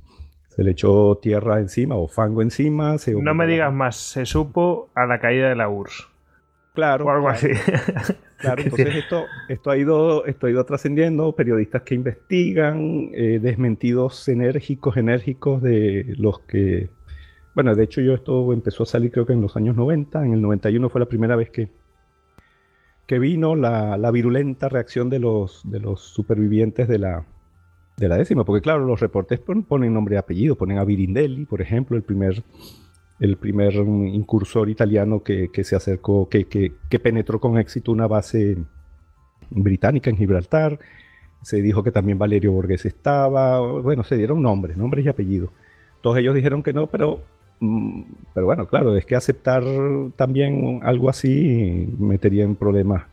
Speaker 2: se le echó tierra encima o fango encima. Se
Speaker 1: no me digas más, se supo a la caída de la URSS.
Speaker 2: Claro.
Speaker 1: O algo
Speaker 2: claro.
Speaker 1: así.
Speaker 2: Claro, entonces esto, esto ha ido, esto ha ido trascendiendo, periodistas que investigan, eh, desmentidos enérgicos, enérgicos de los que... Bueno, de hecho yo esto empezó a salir creo que en los años 90, en el 91 fue la primera vez que, que vino la, la virulenta reacción de los, de los supervivientes de la, de la décima, porque claro, los reportes ponen nombre y apellido, ponen a Virindelli, por ejemplo, el primer el primer incursor italiano que, que se acercó, que, que, que, penetró con éxito una base británica en Gibraltar. Se dijo que también Valerio Borges estaba. Bueno, se dieron nombres, nombres y apellidos. Todos ellos dijeron que no, pero, mm, pero bueno, claro, es que aceptar también algo así metería en problemas.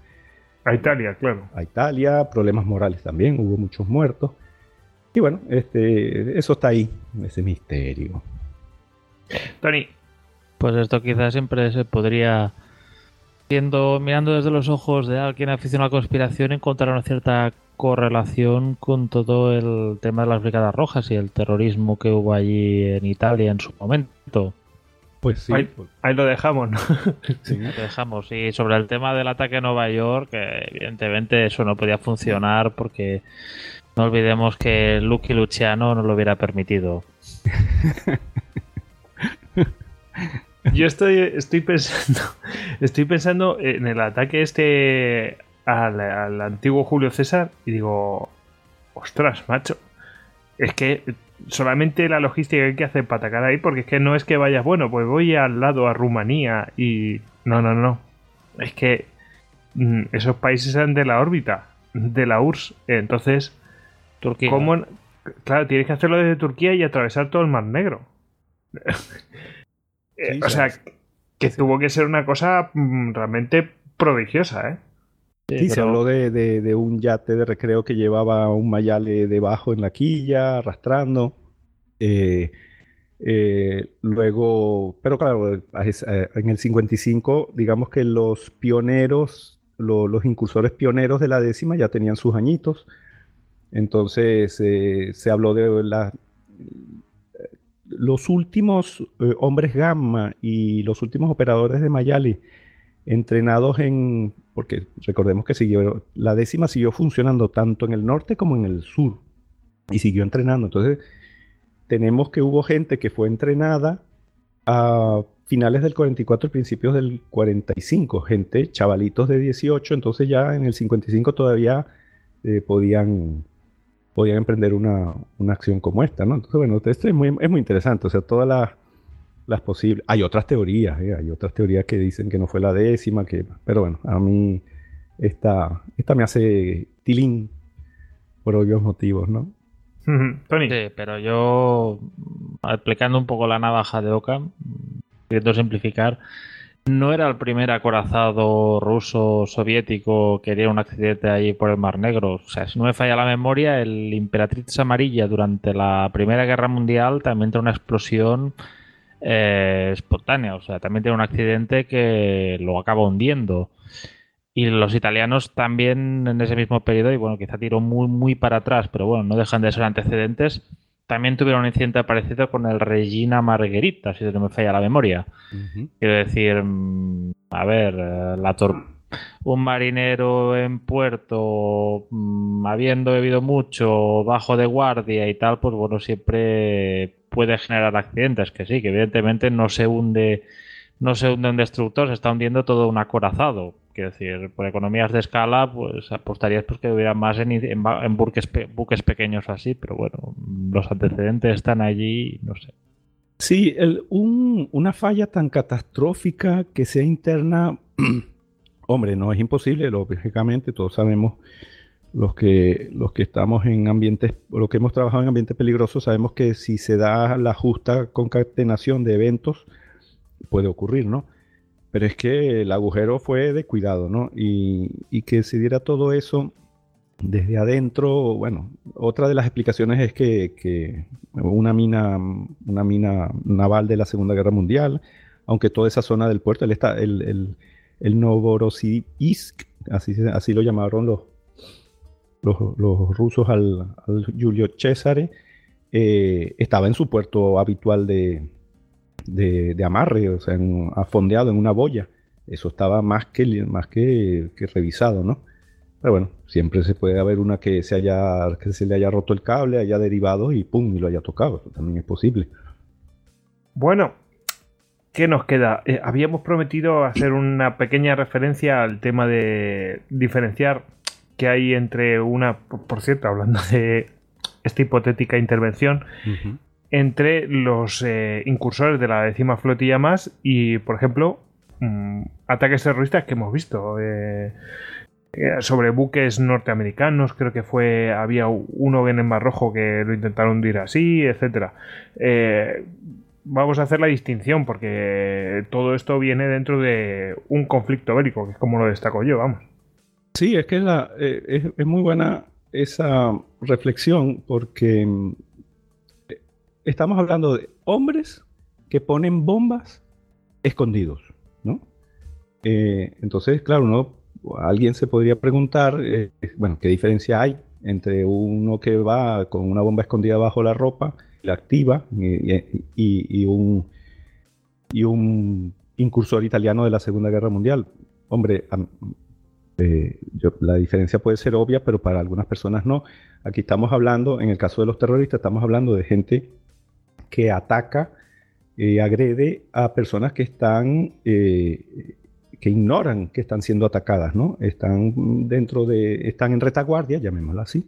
Speaker 1: A Italia, claro.
Speaker 2: A Italia, problemas morales también, hubo muchos muertos. Y bueno, este, eso está ahí, ese misterio.
Speaker 1: Tony,
Speaker 3: pues esto quizás siempre se podría Viendo, mirando desde los ojos de alguien aficionado a la conspiración, encontrar una cierta correlación con todo el tema de las Brigadas Rojas y el terrorismo que hubo allí en Italia en su momento.
Speaker 2: Pues sí.
Speaker 1: Ahí, ahí lo dejamos, ¿no?
Speaker 2: sí.
Speaker 3: Lo dejamos. Y sobre el tema del ataque a Nueva York, que evidentemente eso no podía funcionar porque no olvidemos que Lucky Luciano no lo hubiera permitido.
Speaker 1: Yo estoy, estoy pensando. Estoy pensando en el ataque este al, al antiguo Julio César y digo. Ostras, macho. Es que solamente la logística que hay que hacer para atacar ahí, porque es que no es que vayas, bueno, pues voy al lado a Rumanía y. No, no, no. Es que mm, esos países eran de la órbita, de la URSS. Entonces,
Speaker 3: Turquía.
Speaker 1: ¿cómo? Claro, tienes que hacerlo desde Turquía y atravesar todo el Mar Negro. Eh,
Speaker 2: Sí,
Speaker 1: o sea, que tuvo que ser una cosa mm, realmente prodigiosa, ¿eh?
Speaker 2: Sí, se
Speaker 3: pero-
Speaker 2: habló de, de- de un yate de recreo que llevaba un mayale debajo en la quilla, arrastrando. Eh, eh, luego, pero claro, eh, en el 55, digamos que los pioneros, lo- los incursores pioneros de la décima ya tenían sus añitos. Entonces, eh, se habló de la- los últimos eh, hombres gamma y los últimos operadores de Mayali entrenados en, porque recordemos que siguió, la décima siguió funcionando tanto en el norte como en el sur y siguió entrenando. Entonces, tenemos que hubo gente que fue entrenada a finales del 44 y principios del 45, gente, chavalitos de 18, entonces ya en el 55 todavía eh, podían, podían emprender una, una acción como esta, ¿no? Entonces, bueno, esto es muy, es muy interesante, o sea, todas las las posibles. Hay otras teorías, ¿eh? hay otras teorías que dicen que no fue la décima, que, pero bueno, a mí esta, esta me hace tilín por obvios motivos, ¿no?
Speaker 1: Tony,
Speaker 3: Sí, pero yo, mm, aplicando un poco la navaja de mm, queriendo simplificar, no era el primer acorazado ruso soviético que haría un accidente allí por el Mar Negro. O sea, si no me falla la memoria, el Imperatriz Amarilla durante la Primera Guerra Mundial también tiene una explosión eh, espontánea. O sea, también tiene un accidente que lo acaba hundiendo. Y los italianos también en ese mismo periodo, y bueno, quizá tiró muy, muy para atrás, pero bueno, no dejan de ser antecedentes. También tuvieron un incidente parecido con el Regina Margherita, si no me falla la memoria. Quiero decir, mm, a ver, eh, la un marinero en puerto, mm, habiendo bebido mucho, bajo de guardia y tal, pues bueno, siempre puede generar accidentes, que sí, que evidentemente no se hunde, no se hunde un destructor, se está hundiendo todo un acorazado. Quiero decir, por economías de escala, pues apostarías pues que hubiera más en, buques, buques pequeños así, pero bueno, los antecedentes están allí, no sé.
Speaker 2: Sí, el- un- una falla tan catastrófica que sea interna, hombre, no es imposible, lógicamente, todos sabemos, los que, los que estamos en ambientes, los que hemos trabajado en ambientes peligrosos, sabemos que si se da la justa concatenación de eventos, puede ocurrir, ¿no? Pero es que el agujero fue de cuidado, ¿no? Y, que se diera todo eso desde adentro, bueno, otra de las explicaciones es que, una mina, una mina naval de la Segunda Guerra Mundial, aunque toda esa zona del puerto, el, el, Novorossiysk, así, lo llamaron los, rusos al, Giulio Cesare, eh, estaba en su puerto habitual de, de, de amarre, o sea, en- afondeado en una boya. Eso estaba más que, más que, que revisado, ¿no? Pero bueno, siempre se puede haber una que se haya, que se le haya roto el cable, haya derivado y pum, y lo haya tocado. Eso también es posible.
Speaker 1: Bueno, ¿qué nos queda? Eh, habíamos prometido hacer una pequeña referencia al tema de diferenciar que hay entre una, por por cierto, hablando de esta hipotética intervención, entre los eh, incursores de la décima flotilla más y, por ejemplo, mm, ataques terroristas que hemos visto. eh, eh, sobre buques norteamericanos, creo que fue, había uno en el Mar Rojo que lo intentaron hundir así, etcétera. Eh, vamos a hacer la distinción porque todo esto viene dentro de un conflicto bélico, que es como lo destaco yo, vamos.
Speaker 2: Sí, es que es, muy buena esa reflexión porque mm, estamos hablando de hombres que ponen bombas escondidos, ¿no? Eh, entonces, claro, alguien se podría preguntar, eh, bueno, ¿qué diferencia hay entre uno que va con una bomba escondida bajo la ropa, la activa, y, un, y un incursor italiano de la Segunda Guerra Mundial? Hombre, eh, la diferencia puede ser obvia, pero para algunas personas no. Aquí estamos hablando, en el caso de los terroristas, estamos hablando de gente que ataca, y agrede a personas que están que ignoran que están siendo atacadas, ¿no? Están dentro de, están en retaguardia, llamémoslo así,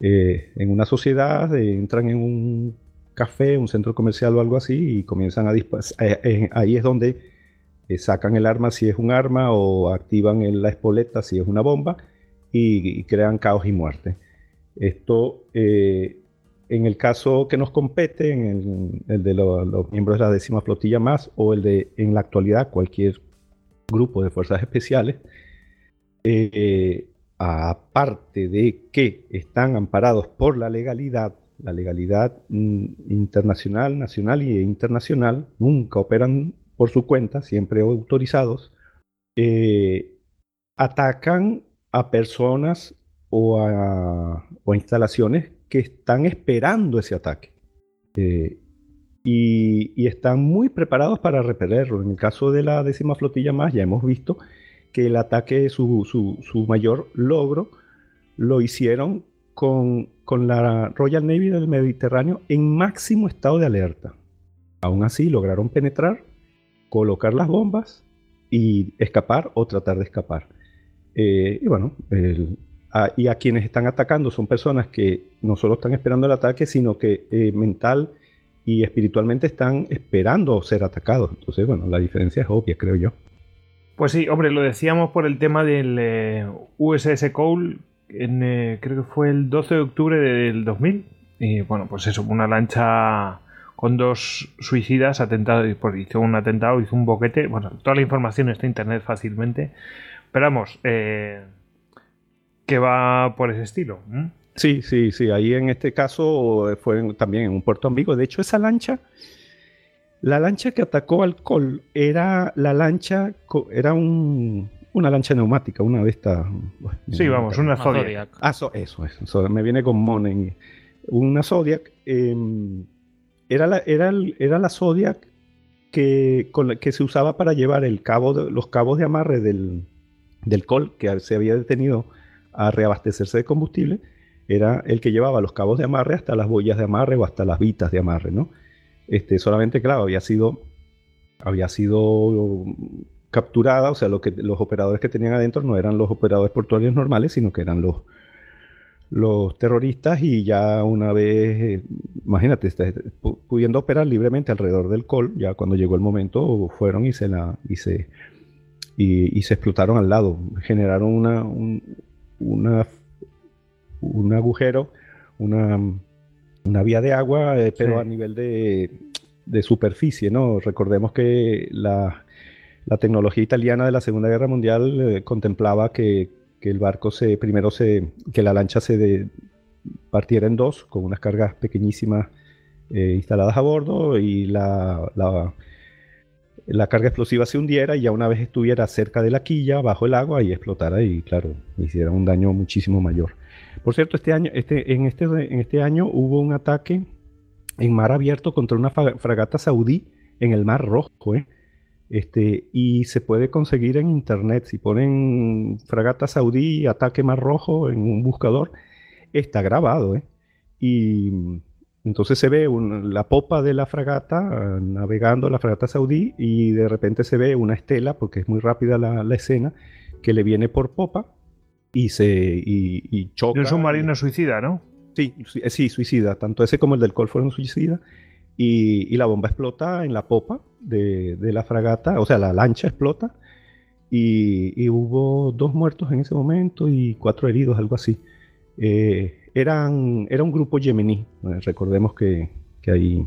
Speaker 2: eh, en una sociedad, eh, entran en un café, un centro comercial o algo así y comienzan a disparar. Eh, ahí es donde sacan el arma si es un arma o activan la espoleta si es una bomba y, crean caos y muerte. Esto, en el caso que nos compete, en el, de los miembros de la décima flotilla más o el de en la actualidad cualquier grupo de fuerzas especiales, eh, aparte de que están amparados por la legalidad, la legalidad mm, internacional, nacional e internacional, nunca operan por su cuenta, siempre autorizados, eh, atacan a personas o a, instalaciones que están esperando ese ataque. Eh, y, están muy preparados para repelerlo. En el caso de la décima flotilla más, ya hemos visto que el ataque, su, su, mayor logro, lo hicieron con, con, la Royal Navy del Mediterráneo en máximo estado de alerta. Aún así, lograron penetrar, colocar las bombas y escapar o tratar de escapar. Eh, y bueno, y a quienes están atacando son personas que no solo están esperando el ataque, sino que eh, mental y espiritualmente están esperando ser atacados. Entonces, bueno, la diferencia es obvia, creo yo.
Speaker 1: Pues sí, hombre, lo decíamos por el tema del eh, USS Cole, en, eh, creo que fue el 12 de octubre del 2000. Y bueno, pues eso, una lancha con dos suicidas atentado, pues hizo un atentado, hizo un boquete. Bueno, toda la información está en internet fácilmente. Pero vamos, eh, que va por ese estilo.
Speaker 2: Sí, sí, sí. Ahí en este caso fue también en un puerto ambiguo. De hecho, esa lancha, la lancha que atacó al Col era la lancha, era un, una lancha neumática, una de estas.
Speaker 1: Sí, vamos, una Zodiac.
Speaker 2: Ah, eso, eso, me viene con Monen. Una Zodiac. Em, era, la, era, era la Zodiac que, con que se usaba para llevar el cabo de, los cabos de amarre del, del Col, que se había detenido a reabastecerse de combustible era el que llevaba los cabos de amarre hasta las boyas de amarre o hasta las vitas de amarre, ¿no? Este, solamente, claro, había sido, había sido capturada, o sea, lo que, los operadores que tenían adentro no eran los operadores portuarios normales, sino que eran los, los terroristas y ya una vez, eh, imagínate, este, pudiendo operar libremente alrededor del col, ya cuando llegó el momento fueron y se la y se, y, se explotaron al lado, generaron una, una un agujero, una, vía de agua, eh, pero a nivel de, superficie, ¿no? Recordemos que la, tecnología italiana de la Segunda Guerra Mundial eh, contemplaba que, el barco se, primero se, que la lancha se partiera en dos, con unas cargas pequeñísimas eh, instaladas a bordo y la, la, carga explosiva se hundiera y ya una vez estuviera cerca de la quilla, bajo el agua, y explotara y claro, hiciera un daño muchísimo mayor. Por cierto, este año, este, en, este, en este año hubo un ataque en mar abierto contra una fragata saudí en el Mar Rojo, ¿eh? Este, y se puede conseguir en internet. Si ponen fragata saudí, ataque Mar Rojo en un buscador, está grabado. ¿eh? Y entonces se ve la popa de la fragata navegando la fragata saudí y de repente se ve una estela, porque es muy rápida la, la escena, que le viene por popa y se y, y choca.
Speaker 1: un submarino suicida, ¿no?
Speaker 2: Sí, sí, suicida. Tanto ese como el del Col fueron suicida. Y, y, la bomba explota en la popa de, de, la fragata, o sea, la lancha explota. Y, y, hubo dos muertos en ese momento y cuatro heridos, algo así. Eh, eran, era un grupo yemení. Eh, recordemos que, que ahí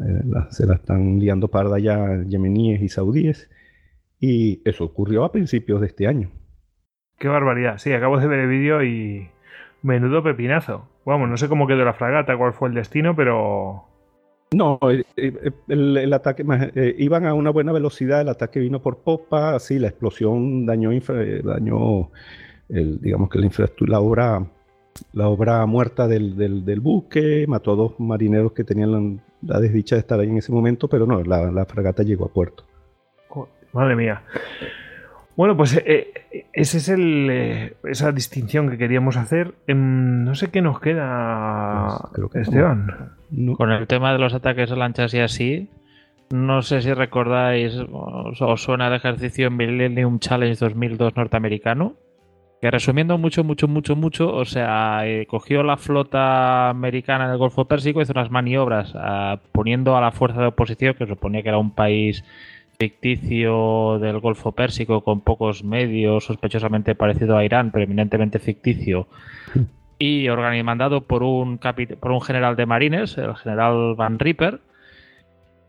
Speaker 2: eh, se la están liando parda ya yemeníes y saudíes. Y eso ocurrió a principios de este año.
Speaker 1: Qué barbaridad. Sí, acabo de ver el vídeo y. Menudo pepinazo. Vamos, no sé cómo quedó la fragata, cuál fue el destino, pero.
Speaker 2: No, eh, eh, el, el ataque eh, iban a una buena velocidad, el ataque vino por popa, así la explosión dañó, infra- dañó el, digamos que la infraestructura, la obra, la obra muerta del, del- del buque, mató a dos marineros que tenían la, la desdicha de estar ahí en ese momento, pero no, la, la fragata llegó a puerto.
Speaker 1: Madre mía. Bueno, pues eh, eh, esa es el, eh, esa distinción que queríamos hacer. Em, no sé qué nos queda,
Speaker 2: Pues creo que
Speaker 1: Esteban.
Speaker 2: No,
Speaker 3: Con el tema de los ataques a lanchas y así, no sé si recordáis, os, os suena el ejercicio Millennium Challenge 2002 norteamericano, que resumiendo mucho, mucho, mucho, mucho, o sea, eh, cogió la flota americana en el Golfo Pérsico, hizo unas maniobras ah, poniendo a la fuerza de oposición, que suponía que era un país ficticio del Golfo Pérsico con pocos medios, sospechosamente parecido a Irán, pero eminentemente ficticio, y mandado por un, por un general de marines, el general Van Ripper,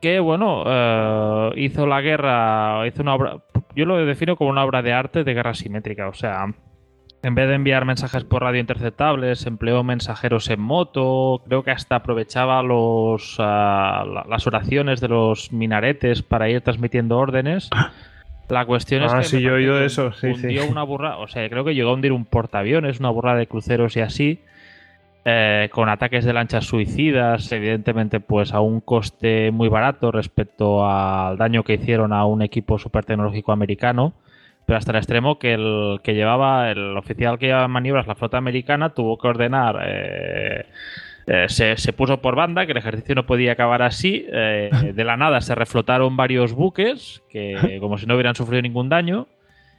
Speaker 3: que bueno, eh, hizo la guerra, hizo una obra, yo lo defino como una obra de arte de guerra simétrica, o sea, en vez de enviar mensajes por radio interceptables, empleó mensajeros en moto, creo que hasta aprovechaba los, ah, la- las oraciones de los minaretes para ir transmitiendo órdenes. La cuestión es
Speaker 1: Ah,
Speaker 3: que
Speaker 1: sí, yo he oído eso, sí,
Speaker 3: hundió
Speaker 1: sí.
Speaker 3: una burra, o sea, creo que llegó a hundir un portaaviones, una burra de cruceros y así, eh, con ataques de lanchas suicidas, evidentemente, pues a un coste muy barato respecto al daño que hicieron a un equipo super tecnológico americano, pero hasta el extremo que el que llevaba, el oficial que llevaba maniobras la flota americana, tuvo que ordenar. eh, eh, se, se puso por banda, que el ejercicio no podía acabar así. eh, de la nada se reflotaron varios buques, que como si no hubieran sufrido ningún daño.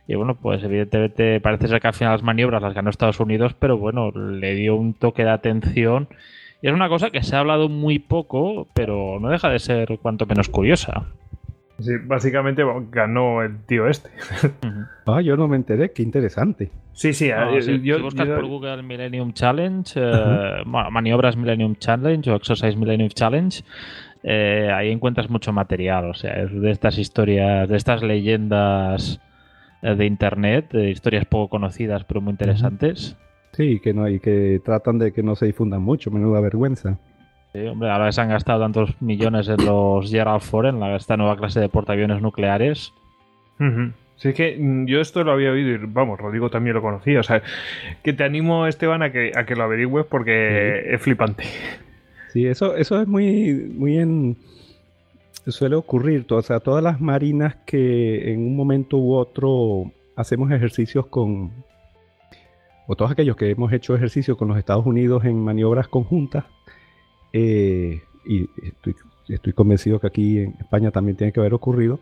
Speaker 3: Y bueno, pues evidentemente parece ser que al final las maniobras las ganó Estados Unidos, pero bueno, le dio un toque de atención. Y es una cosa que se ha hablado muy poco, pero no deja de ser cuanto menos curiosa.
Speaker 1: Sí, básicamente ganó el tío este.
Speaker 2: ah, yo no me enteré, qué interesante.
Speaker 1: Sí, sí.
Speaker 3: No, si,
Speaker 1: yo-
Speaker 3: si buscas
Speaker 1: yo-
Speaker 3: por Google Millennium Challenge, eh, bueno, maniobras Millennium Challenge o Exercise Millennium Challenge, eh, ahí encuentras mucho material. O sea, es de estas historias, de estas leyendas eh, de internet, de historias poco conocidas pero muy interesantes.
Speaker 2: Sí, que no hay, que tratan de que no se difundan mucho, menuda vergüenza.
Speaker 3: Sí, hombre, ahora que se han gastado tantos millones en los Gerald Ford, en la- esta nueva clase de portaaviones nucleares.
Speaker 1: Ujú. Sí, es que mm, yo esto lo había oído y vamos, Rodrigo también lo conocía. O sea, que te animo, Esteban, a que, a que lo averigües porque es flipante.
Speaker 2: Sí, eso, eso es muy, muy en. Suele ocurrir, to- o sea, todas las marinas que en un momento u otro hacemos ejercicios con. O todos aquellos que hemos hecho ejercicio con los Estados Unidos en maniobras conjuntas. Eh, y estoy, estoy convencido que aquí en España también tiene que haber ocurrido.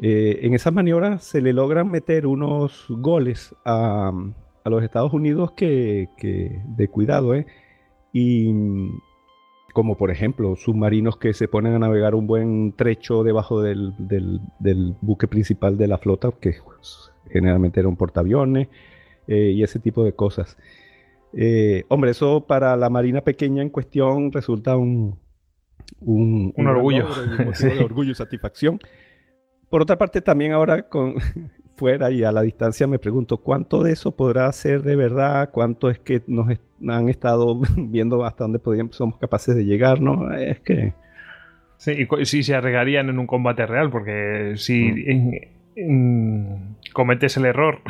Speaker 2: eh, en esas maniobras se le logran meter unos goles a, a los Estados Unidos que, que de cuidado, ¿eh? Y como por ejemplo submarinos que se ponen a navegar un buen trecho debajo del, del- del buque principal de la flota, que generalmente era un portaaviones, eh, y ese tipo de cosas. Eh, hombre, eso para la marina pequeña en cuestión resulta un, un,
Speaker 1: Un
Speaker 2: gran
Speaker 1: orgullo.
Speaker 2: logro un
Speaker 1: Sí.
Speaker 2: de orgullo y satisfacción. Por otra parte, también ahora con fuera y a la distancia me pregunto cuánto de eso podrá ser de verdad, cuánto es que nos est- han estado viendo hasta dónde podríamos, somos capaces de llegar, ¿no? Es que
Speaker 1: Sí, y si se arriesgarían en un combate real, porque si
Speaker 2: Mm.
Speaker 1: en- en- cometes el error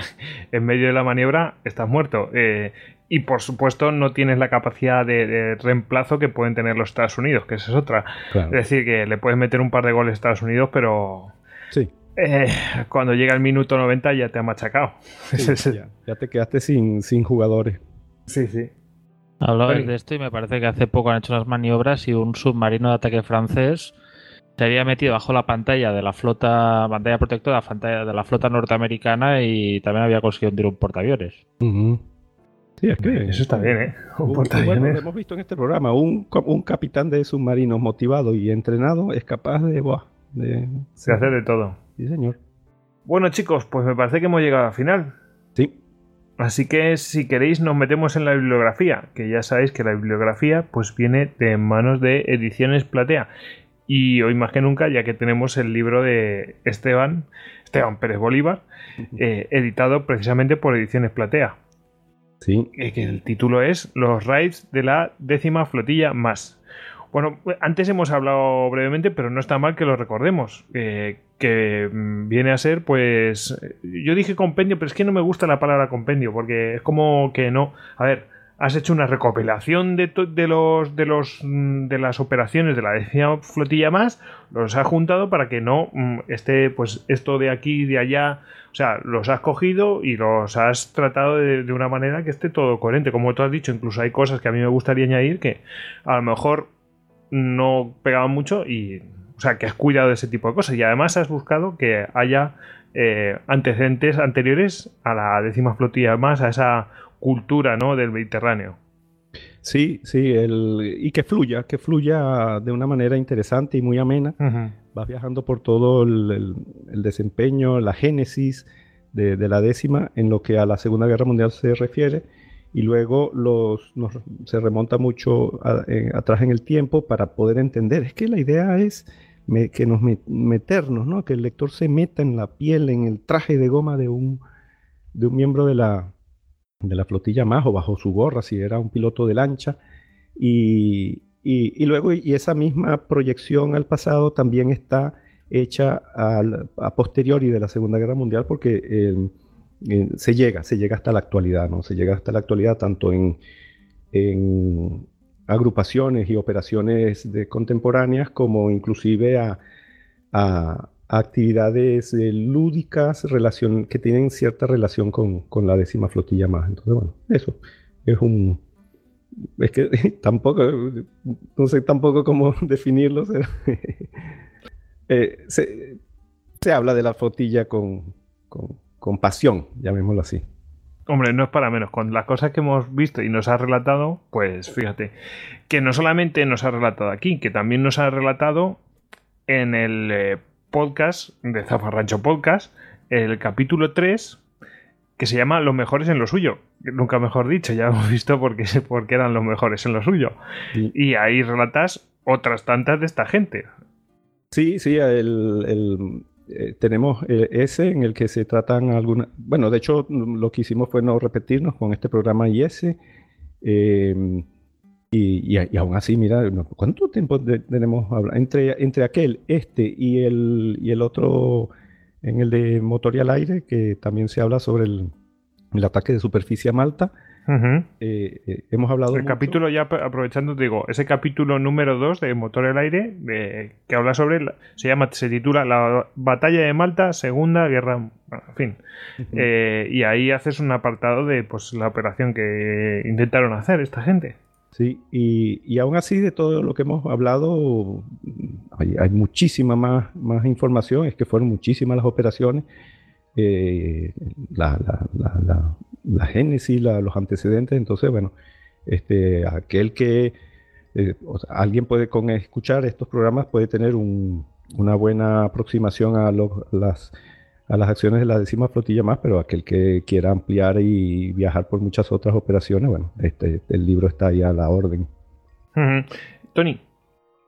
Speaker 1: en medio de la maniobra, estás muerto. Eh, y por supuesto, no tienes la capacidad de, de reemplazo que pueden tener los Estados Unidos, que esa es otra.
Speaker 2: claro,
Speaker 1: Es decir, que le puedes meter un par de goles a Estados Unidos, pero
Speaker 2: sí,
Speaker 1: eh, cuando llega el minuto 90 ya te ha machacado.
Speaker 2: sí, ya, ya te quedaste sin, sin jugadores.
Speaker 1: sí, sí.
Speaker 3: Hablabas
Speaker 1: Oye.
Speaker 3: de esto y me parece que hace poco han hecho unas maniobras y un submarino de ataque francés se había metido bajo la pantalla de la flota, pantalla protectora pantalla de la flota norteamericana y también había conseguido hundir un portaaviones.
Speaker 2: Ujú. Sí, es que
Speaker 1: Eso está bien, ¿eh? Un
Speaker 2: bueno, lo hemos visto en este programa, un capitán de submarinos motivado y entrenado es capaz de, buah, de,
Speaker 1: Se hace de todo.
Speaker 2: sí señor.
Speaker 1: Bueno, chicos, pues me parece que hemos llegado al final.
Speaker 2: Sí,
Speaker 1: Así que si queréis nos metemos en la bibliografía, que ya sabéis que la bibliografía pues viene de manos de Ediciones Platea. Y hoy más que nunca, ya que tenemos el libro de Esteban, Esteban Pérez Bolívar, eh, editado precisamente por Ediciones Platea. Eh, que el título es Los raids de la décima flotilla más. Bueno, antes hemos hablado brevemente, pero no está mal que lo recordemos. eh, que mm, viene a ser, pues. Yo dije compendio, pero es que no me gusta la palabra compendio, porque es como que no. A ver, has hecho una recopilación de, los de los mm, de las operaciones de la décima flotilla más, los has juntado para que no mm, esté, pues, esto de aquí de allá. O sea, los has cogido y los has tratado de, de una manera que esté todo coherente. Como tú has dicho, incluso hay cosas que a mí me gustaría añadir que a lo mejor no pegaban mucho y o sea que has cuidado de ese tipo de cosas y además has buscado que haya eh, antecedentes anteriores a la décima flotilla más a esa cultura ¿no? del Mediterráneo
Speaker 2: Sí, sí, el, y que fluya, que fluya de una manera interesante y muy amena. Vas viajando por todo el, el- el desempeño, la génesis de, de la décima en lo que a la Segunda Guerra Mundial se refiere. Y luego los, nos- se remonta mucho a- eh, atrás en el tiempo para poder entender. Es que la idea es me- que nos met- meternos, ¿no? Que el lector se meta en la piel, en el traje de goma de un, de un miembro de la, de la flotilla más o bajo su gorra si era un piloto de lancha. Y, y- luego, y esa misma proyección al pasado también está hecha a posteriori de la Segunda Guerra Mundial porque eh, eh, se llega, se llega hasta la actualidad, ¿no? Se llega hasta la actualidad tanto en, en agrupaciones y operaciones de contemporáneas como inclusive a actividades eh, lúdicas relacion- que tienen cierta relación con, con la décima flotilla más. Entonces, bueno, eso es un... Es que tampoco, no sé tampoco cómo definirlo. eh, se, se habla de la flotilla con, con, con pasión, llamémoslo así.
Speaker 1: Hombre, no es para menos. Con las cosas que hemos visto y nos ha relatado, pues fíjate, que no solamente nos ha relatado aquí, que también nos ha relatado en el eh, podcast de Zafarrancho Podcast, el capítulo 3, que se llama Los mejores en lo suyo. Nunca mejor dicho, ya hemos visto por qué, por qué eran los mejores en lo suyo.
Speaker 2: Sí.
Speaker 1: Y ahí relatas otras tantas de esta gente.
Speaker 2: Sí, sí, el, el, eh, tenemos eh, ese en el que se tratan algunas... Bueno, de hecho, lo que hicimos fue no repetirnos con este programa y ese. eh, y, y, y aún así, mira, ¿cuánto tiempo de- tenemos entre, entre aquel, este y el, y el otro, en el de motor y al aire, que también se habla sobre el, el ataque de superficie a Malta? Eh, eh, hemos hablado
Speaker 1: El
Speaker 2: mucho-
Speaker 1: capítulo, ya ap- aprovechando, te digo, ese capítulo número 2 de Motor al Aire, que habla sobre, la- se llama, se titula La Batalla de Malta, Segunda Guerra, bueno, en fin. Eh, y ahí haces un apartado de pues la operación que intentaron hacer esta gente.
Speaker 2: Sí, y, y aún así de todo lo que hemos hablado, hay, muchísima más, más información, es que fueron muchísimas las operaciones, eh, la, la, la, la- génesis, los antecedentes, entonces, bueno, este, aquel que, eh, alguien puede con escuchar estos programas puede tener un- una buena aproximación a los- las, a las acciones de la décima flotilla más, pero aquel que quiera ampliar y viajar por muchas otras operaciones, bueno, este, el libro está ahí a la orden.
Speaker 1: Tony,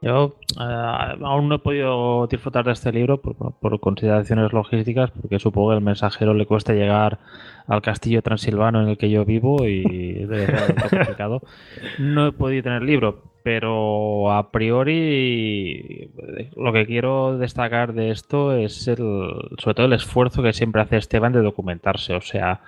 Speaker 3: Yo eh, aún no he podido disfrutar de este libro por, por consideraciones logísticas, porque supongo que el mensajero le cuesta llegar al castillo transilvano en el que yo vivo y debe ser algo complicado. No he podido tener el libro, pero a priori eh, lo que quiero destacar de esto es el, sobre todo el esfuerzo que siempre hace Esteban de documentarse. O sea,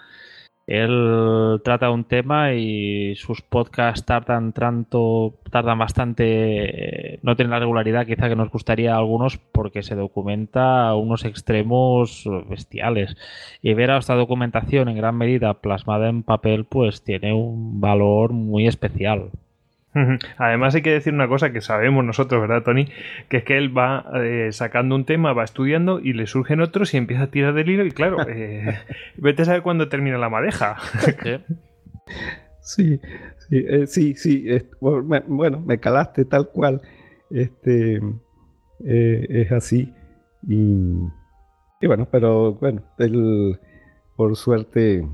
Speaker 3: él trata un tema y sus podcasts tardan tanto, tardan bastante, eh, no tienen la regularidad quizá que nos gustaría a algunos porque se documenta a unos extremos bestiales. Y ver a esta documentación en gran medida plasmada en papel pues tiene un valor muy especial.
Speaker 1: Además hay que decir una cosa que sabemos nosotros, ¿verdad, Tony? Que es que él va eh, sacando un tema, va estudiando y le surgen otros y empieza a tirar del hilo y claro, eh, vete a saber cuándo termina la madeja.
Speaker 2: Sí, sí, eh, sí, sí, es- bueno, me, bueno, me calaste tal cual, este, eh, es así, y, y bueno, pero bueno, el- por suerte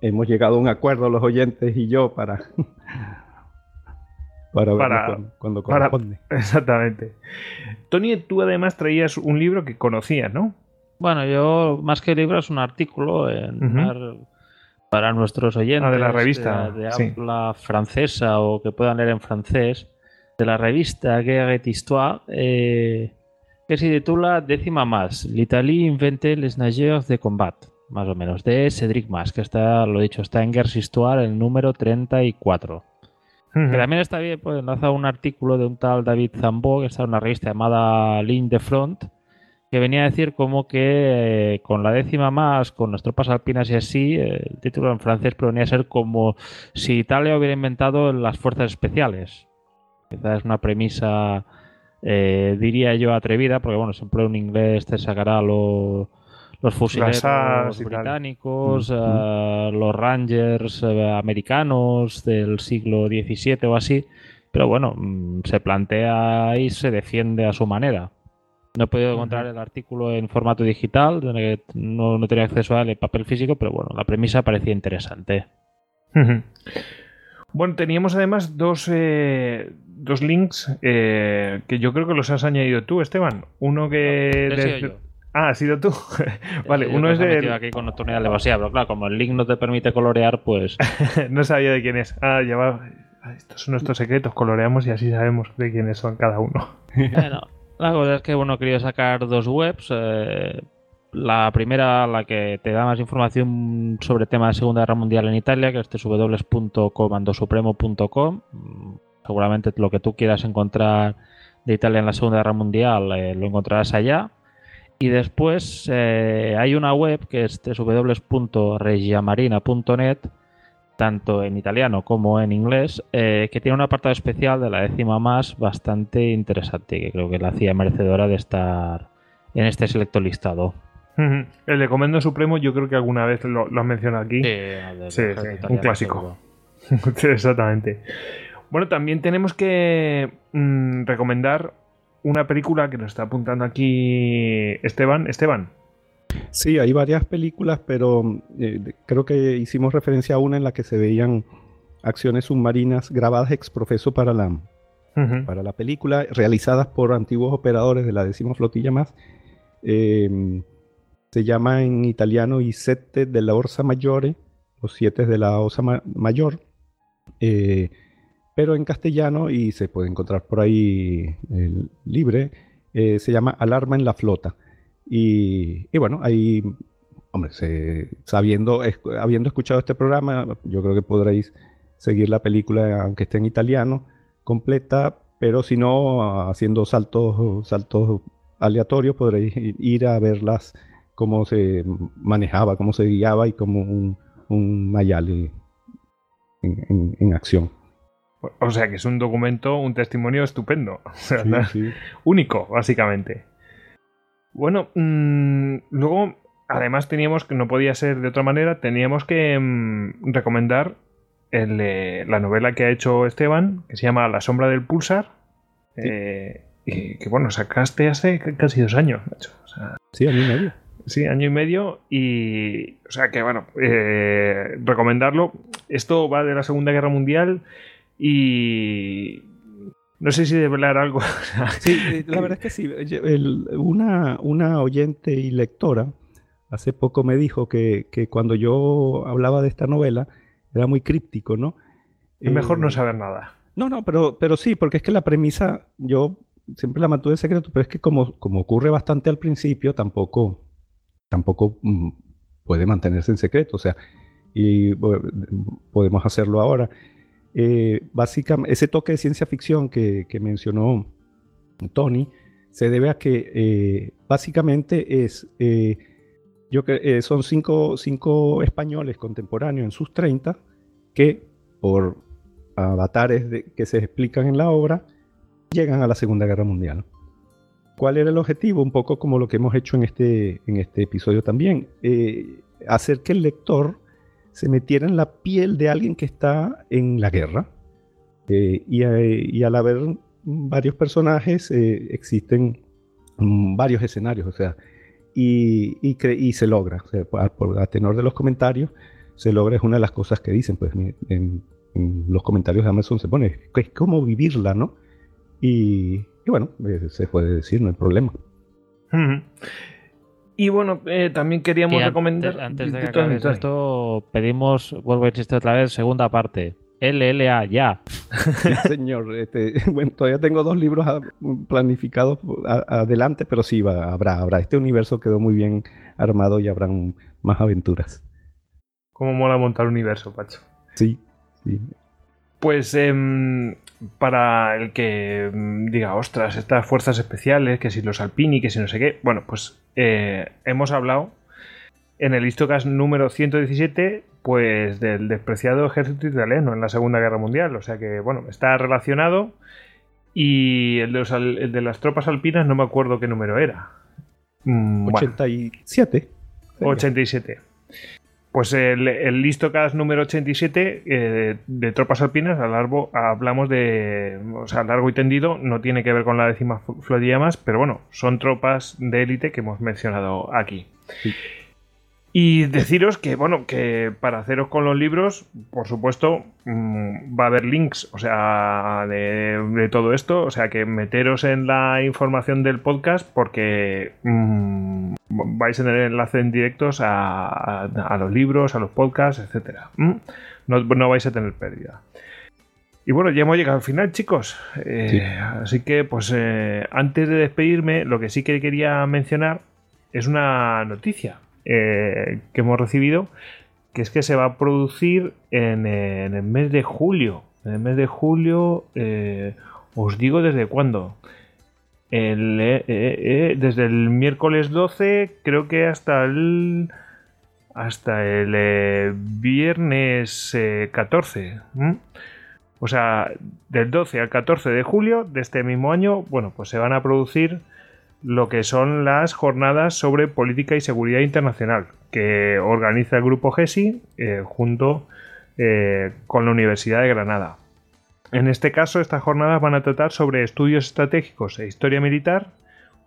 Speaker 2: hemos llegado a un acuerdo los oyentes y yo para, para, verlo cuando, cuando
Speaker 1: para-
Speaker 2: corresponde.
Speaker 1: Exactamente. Tony, tú además traías un libro que conocías, ¿no?
Speaker 3: Bueno, yo más que libro es un artículo en para nuestros oyentes
Speaker 1: Ah, de la revista,
Speaker 3: de, de
Speaker 1: sí.
Speaker 3: habla francesa o que puedan leer en francés de la revista Guerre d'Histoire, eh, que se titula Décima más, l'Italie invente les nageurs de combat, más o menos, de Cédric Mas, que está, lo dicho, está en Guerre Histoire, el número 34. Que también está bien, pues enlaza un artículo de un tal David Zambó, que está en una revista llamada Ligne de Front, que venía a decir como que eh, con la décima más, con las tropas alpinas y así, el título en francés pero venía a ser como si Italia hubiera inventado las fuerzas especiales. Quizás es una premisa, eh, diría yo, atrevida, porque bueno, siempre un inglés te sacará lo- los fusileros británicos, eh, los Rangers eh, americanos del siglo XVII o así, pero bueno, mm, se plantea y se defiende a su manera. No he podido encontrar el artículo en formato digital, donde no, no tenía acceso a él en papel físico, pero bueno, la premisa parecía interesante.
Speaker 1: Bueno, teníamos además dos, eh, dos links eh, que yo creo que los has añadido tú, Esteban. Uno que... De-. Ah, ha sido tú. vale,
Speaker 3: Yo
Speaker 1: uno es de...
Speaker 3: aquí con nocturnidad demasiado, pero claro, como el link no te permite colorear, pues
Speaker 1: no sabía de quién es. Ah, ya va. Ah, Estos son nuestros secretos, coloreamos y así sabemos de quiénes son cada uno.
Speaker 3: Bueno, la cosa es que bueno, he querido sacar dos webs. eh, la primera, la que te da más información sobre temas de Segunda Guerra Mundial en Italia, que es www.comandosupremo.com. Seguramente lo que tú quieras encontrar de Italia en la Segunda Guerra Mundial eh, lo encontrarás allá. Y después eh, hay una web que es www.regiamarina.net, tanto en italiano como en inglés, eh, que tiene un apartado especial de la décima más bastante interesante, que creo que la hacía merecedora de estar en este selecto listado.
Speaker 1: El de Comando Supremo yo creo que alguna vez lo, lo has mencionado aquí. Sí, sí, un clásico. Exactamente. Bueno, también tenemos que mm, recomendar una película que nos está apuntando aquí Esteban. Esteban.
Speaker 2: Sí, hay varias películas, pero eh, creo que hicimos referencia a una en la que se veían acciones submarinas grabadas ex profeso para la, para la película, realizadas por antiguos operadores de la décima flotilla más. Eh, se llama en italiano I sette della Orsa Maggiore, los siete de la Osa Ma- Mayor, eh, pero en castellano, y se puede encontrar por ahí eh, libre, eh, se llama Alarma en la Flota. Y, y bueno, ahí, hombre, se- sabiendo, habiendo escuchado este programa, yo creo que podréis seguir la película, aunque esté en italiano, completa, pero si no, haciendo saltos, saltos aleatorios, podréis ir a verlas cómo se manejaba, cómo se guiaba y como un, un Mayali en, en- en acción.
Speaker 1: O sea que es un documento, un testimonio estupendo.
Speaker 2: Sí, sí.
Speaker 1: único, básicamente. Bueno, mm, luego, además teníamos que, no podía ser de otra manera, teníamos que mm, recomendar el, eh, la novela que ha hecho Esteban, que se llama La sombra del pulsar, eh, y que bueno, sacaste hace casi dos años, macho. O sea,
Speaker 2: Sí, a mí medio.
Speaker 1: Sí, año y medio y... O sea que, bueno, eh, recomendarlo. Esto va de la Segunda Guerra Mundial y... No sé si develar algo.
Speaker 2: Sí, eh, la verdad es que sí. Una, una oyente y lectora hace poco me dijo que, que cuando yo hablaba de esta novela era muy críptico, ¿no?
Speaker 1: es mejor no
Speaker 2: Eh,
Speaker 1: saber nada.
Speaker 2: No, no, pero, pero sí, porque es que la premisa yo siempre la mantuve en secreto, pero es que como, como ocurre bastante al principio, tampoco, tampoco mm, puede mantenerse en secreto. O sea, y podemos hacerlo ahora. Eh, básicamente, ese toque de ciencia ficción que, que mencionó Tony se debe a que eh, básicamente es, eh, yo eh, son cinco, cinco españoles contemporáneos en sus 30 que por avatares de- que se explican en la obra llegan a la Segunda Guerra Mundial. ¿Cuál era el objetivo? Un poco como lo que hemos hecho en este, en este episodio también. eh, hacer que el lector se metiera en la piel de alguien que está en la guerra. Eh, y, eh, y al haber varios personajes, eh, existen mm, varios escenarios, o sea, y, se logra, o sea, a tenor de los comentarios, se logra, es una de las cosas que dicen, pues en, los comentarios de Amazon se pone, es como vivirla, ¿no? Y, bueno, se puede decir, no hay problema.
Speaker 1: Ujú. Y bueno, eh, también queríamos
Speaker 3: Y
Speaker 1: recomendar...
Speaker 3: Antes, de que
Speaker 1: Tony.
Speaker 3: esto, pedimos, vuelvo a insistir otra vez, segunda parte. LLA, ya.
Speaker 2: Sí, señor. Este, bueno, todavía tengo dos libros a- planificados adelante, pero sí, va, habrá, habrá. Este universo quedó muy bien armado y habrán más aventuras.
Speaker 1: Cómo mola montar universo, Pacho.
Speaker 2: Sí, sí.
Speaker 1: Pues em, para el que mm, diga, ostras, estas fuerzas especiales, que si los Alpini, que si no sé qué, bueno, pues eh, hemos hablado en el Histocast número 117, pues del despreciado ejército italiano en la Segunda Guerra Mundial, o sea que, bueno, está relacionado y el de, los el de las tropas alpinas no me acuerdo qué número era. Mm, bueno.
Speaker 2: 87.
Speaker 1: 87. Pues el, el Listocast número 87 eh, de tropas alpinas, a largo, hablamos de. O sea, largo y tendido, no tiene que ver con la décima fl- flotilla más, pero bueno, son tropas de élite que hemos mencionado aquí.
Speaker 2: Sí.
Speaker 1: Y deciros que, bueno, que para haceros con los libros, por supuesto, mm, va a haber links, o sea, de, de todo esto, o sea, que meteros en la información del podcast porque mm, vais a tener enlace en directos a, a- a los libros, a los podcasts, etcétera. ¿m? No, no vais a tener pérdida. Y bueno, ya hemos llegado al final, chicos. Eh,
Speaker 2: Sí.
Speaker 1: Así que, pues, eh, antes de despedirme, lo que sí que quería mencionar es una noticia eh, que hemos recibido, que es que se va a producir en, eh, el mes de julio. En el mes de julio, eh, os digo desde cuándo. Desde el miércoles 12, creo que hasta el. Hasta el viernes eh, 14. ¿m? O sea, del 12 al 14 de julio de este mismo año, bueno, pues se van a producir lo que son las jornadas sobre política y seguridad internacional que organiza el grupo GESI eh, junto eh, con la Universidad de Granada. En este caso, estas jornadas van a tratar sobre estudios estratégicos e historia militar,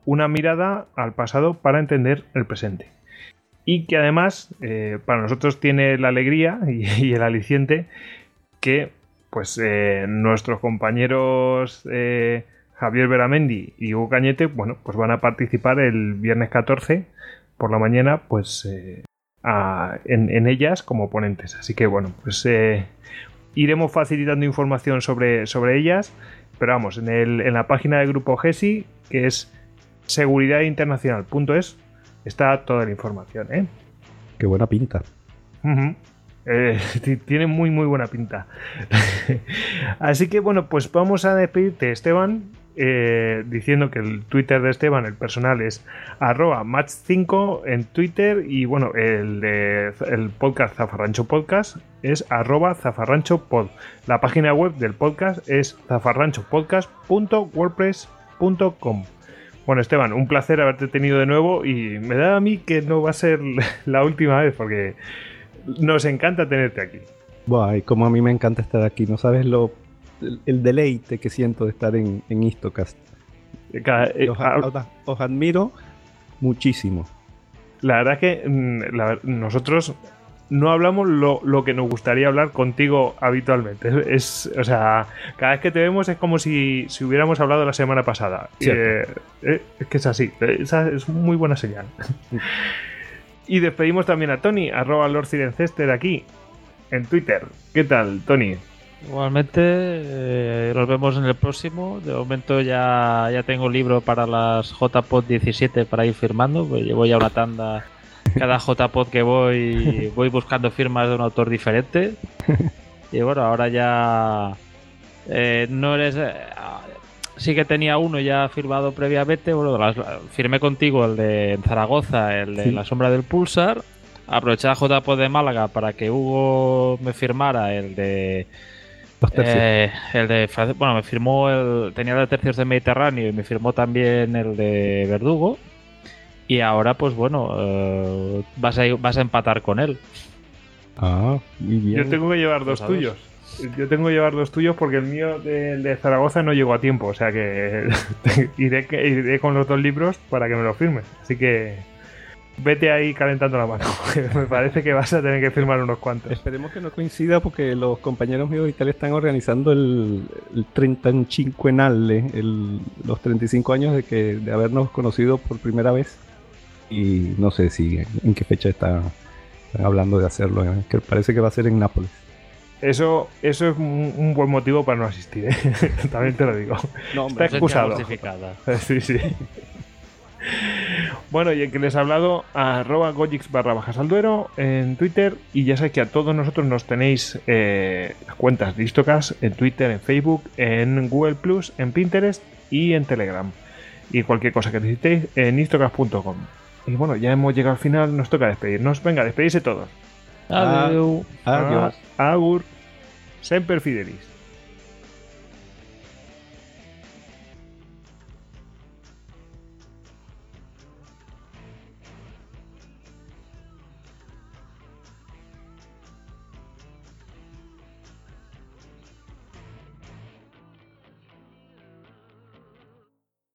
Speaker 1: una mirada al pasado para entender el presente. Y que además, eh, para nosotros tiene la alegría y, y el aliciente que pues nuestros compañeros Javier Beramendi y Hugo Cañete, bueno, pues van a participar el viernes 14 por la mañana, pues eh, a- en, en ellas como ponentes. Así que bueno, pues eh, iremos facilitando información sobre, sobre ellas, pero vamos, en, el- en la página del grupo GESI, que es seguridadinternacional.es, está toda la información, ¿eh?
Speaker 2: Qué buena pinta.
Speaker 1: Eh, ti- tiene muy muy buena pinta. Así que bueno, pues vamos a despedirte, Esteban, eh, diciendo que el Twitter de Esteban, el personal, es arroba match5 en Twitter y bueno, el, de, el podcast Zafarrancho Podcast es arroba zafarranchopod. La página web del podcast es zafarranchopodcast.wordpress.com. Bueno, Esteban, un placer haberte tenido de nuevo y me da a mí que no va a ser la última vez porque nos encanta tenerte aquí.
Speaker 2: Buah, y como a mí me encanta estar aquí, no sabes lo el, el deleite que siento de estar en, en Histocast.
Speaker 1: Cada- eh,
Speaker 2: Os,
Speaker 1: ah,
Speaker 2: os- os admiro muchísimo.
Speaker 1: La verdad que mm, la nosotros no hablamos lo, lo que nos gustaría hablar contigo habitualmente. Es, es- o sea, cada vez que te vemos es como si, si hubiéramos hablado la semana pasada. Eh, eh, es que es así. eh, Esa es muy buena señal. y despedimos también a Tony, arroba Lord Silencester aquí, en Twitter. ¿Qué tal, Tony?
Speaker 3: Igualmente, eh, nos vemos en el próximo. De momento ya, ya tengo libro para las JPod 17 para ir firmando. Pues llevo ya una tanda. Cada JPod que voy, voy buscando firmas de un autor diferente. Y bueno, ahora ya eh, no eres. eh, sí que tenía uno ya firmado previamente. Bueno, las- firmé contigo el de en Zaragoza, el de
Speaker 2: Sí.
Speaker 3: La Sombra del Pulsar. Aproveché a JPod de Málaga para que Hugo me firmara el de.
Speaker 2: Los tercios.
Speaker 3: Eh, el de bueno, me firmó el tenía de tercios del Mediterráneo y me firmó también el de Verdugo. Y ahora, pues bueno, eh, vas, a, vas a empatar con él.
Speaker 2: ah, muy bien.
Speaker 1: Yo tengo que llevar dos
Speaker 3: Pues
Speaker 1: tuyos. Yo tengo que llevar dos tuyos porque el mío de, de Zaragoza no llegó a tiempo. O sea que iré, que- iré con los dos libros para que me lo firmes. Así que vete ahí calentando la mano. me parece que vas a tener que firmar unos cuantos.
Speaker 2: Esperemos que no coincida porque los compañeros míos de Italia están organizando el, el 35 enale, el, los 35 años de que de habernos conocido por primera vez. Y no sé si en qué fecha está, están hablando de hacerlo, ¿eh? que parece que va a ser en Nápoles.
Speaker 1: Eso, eso es un, un buen motivo para no asistir, ¿eh? también te lo digo.
Speaker 2: No, hombre,
Speaker 1: Está excusado.
Speaker 3: justificada.
Speaker 1: Sí, sí. Bueno, y el que les ha hablado, arroba gojix barra bajas al duero en Twitter. Y ya sabéis que a todos nosotros nos tenéis eh, cuentas de Istocas en Twitter, en Facebook, en Google Plus, en Pinterest y en Telegram. Y cualquier cosa que necesitéis en istocas.com. Y bueno, ya hemos llegado al final, nos toca despedirnos. Venga, despedirse todos.
Speaker 3: Adiós.
Speaker 2: Adiós.
Speaker 1: Agur. Semper Fidelis.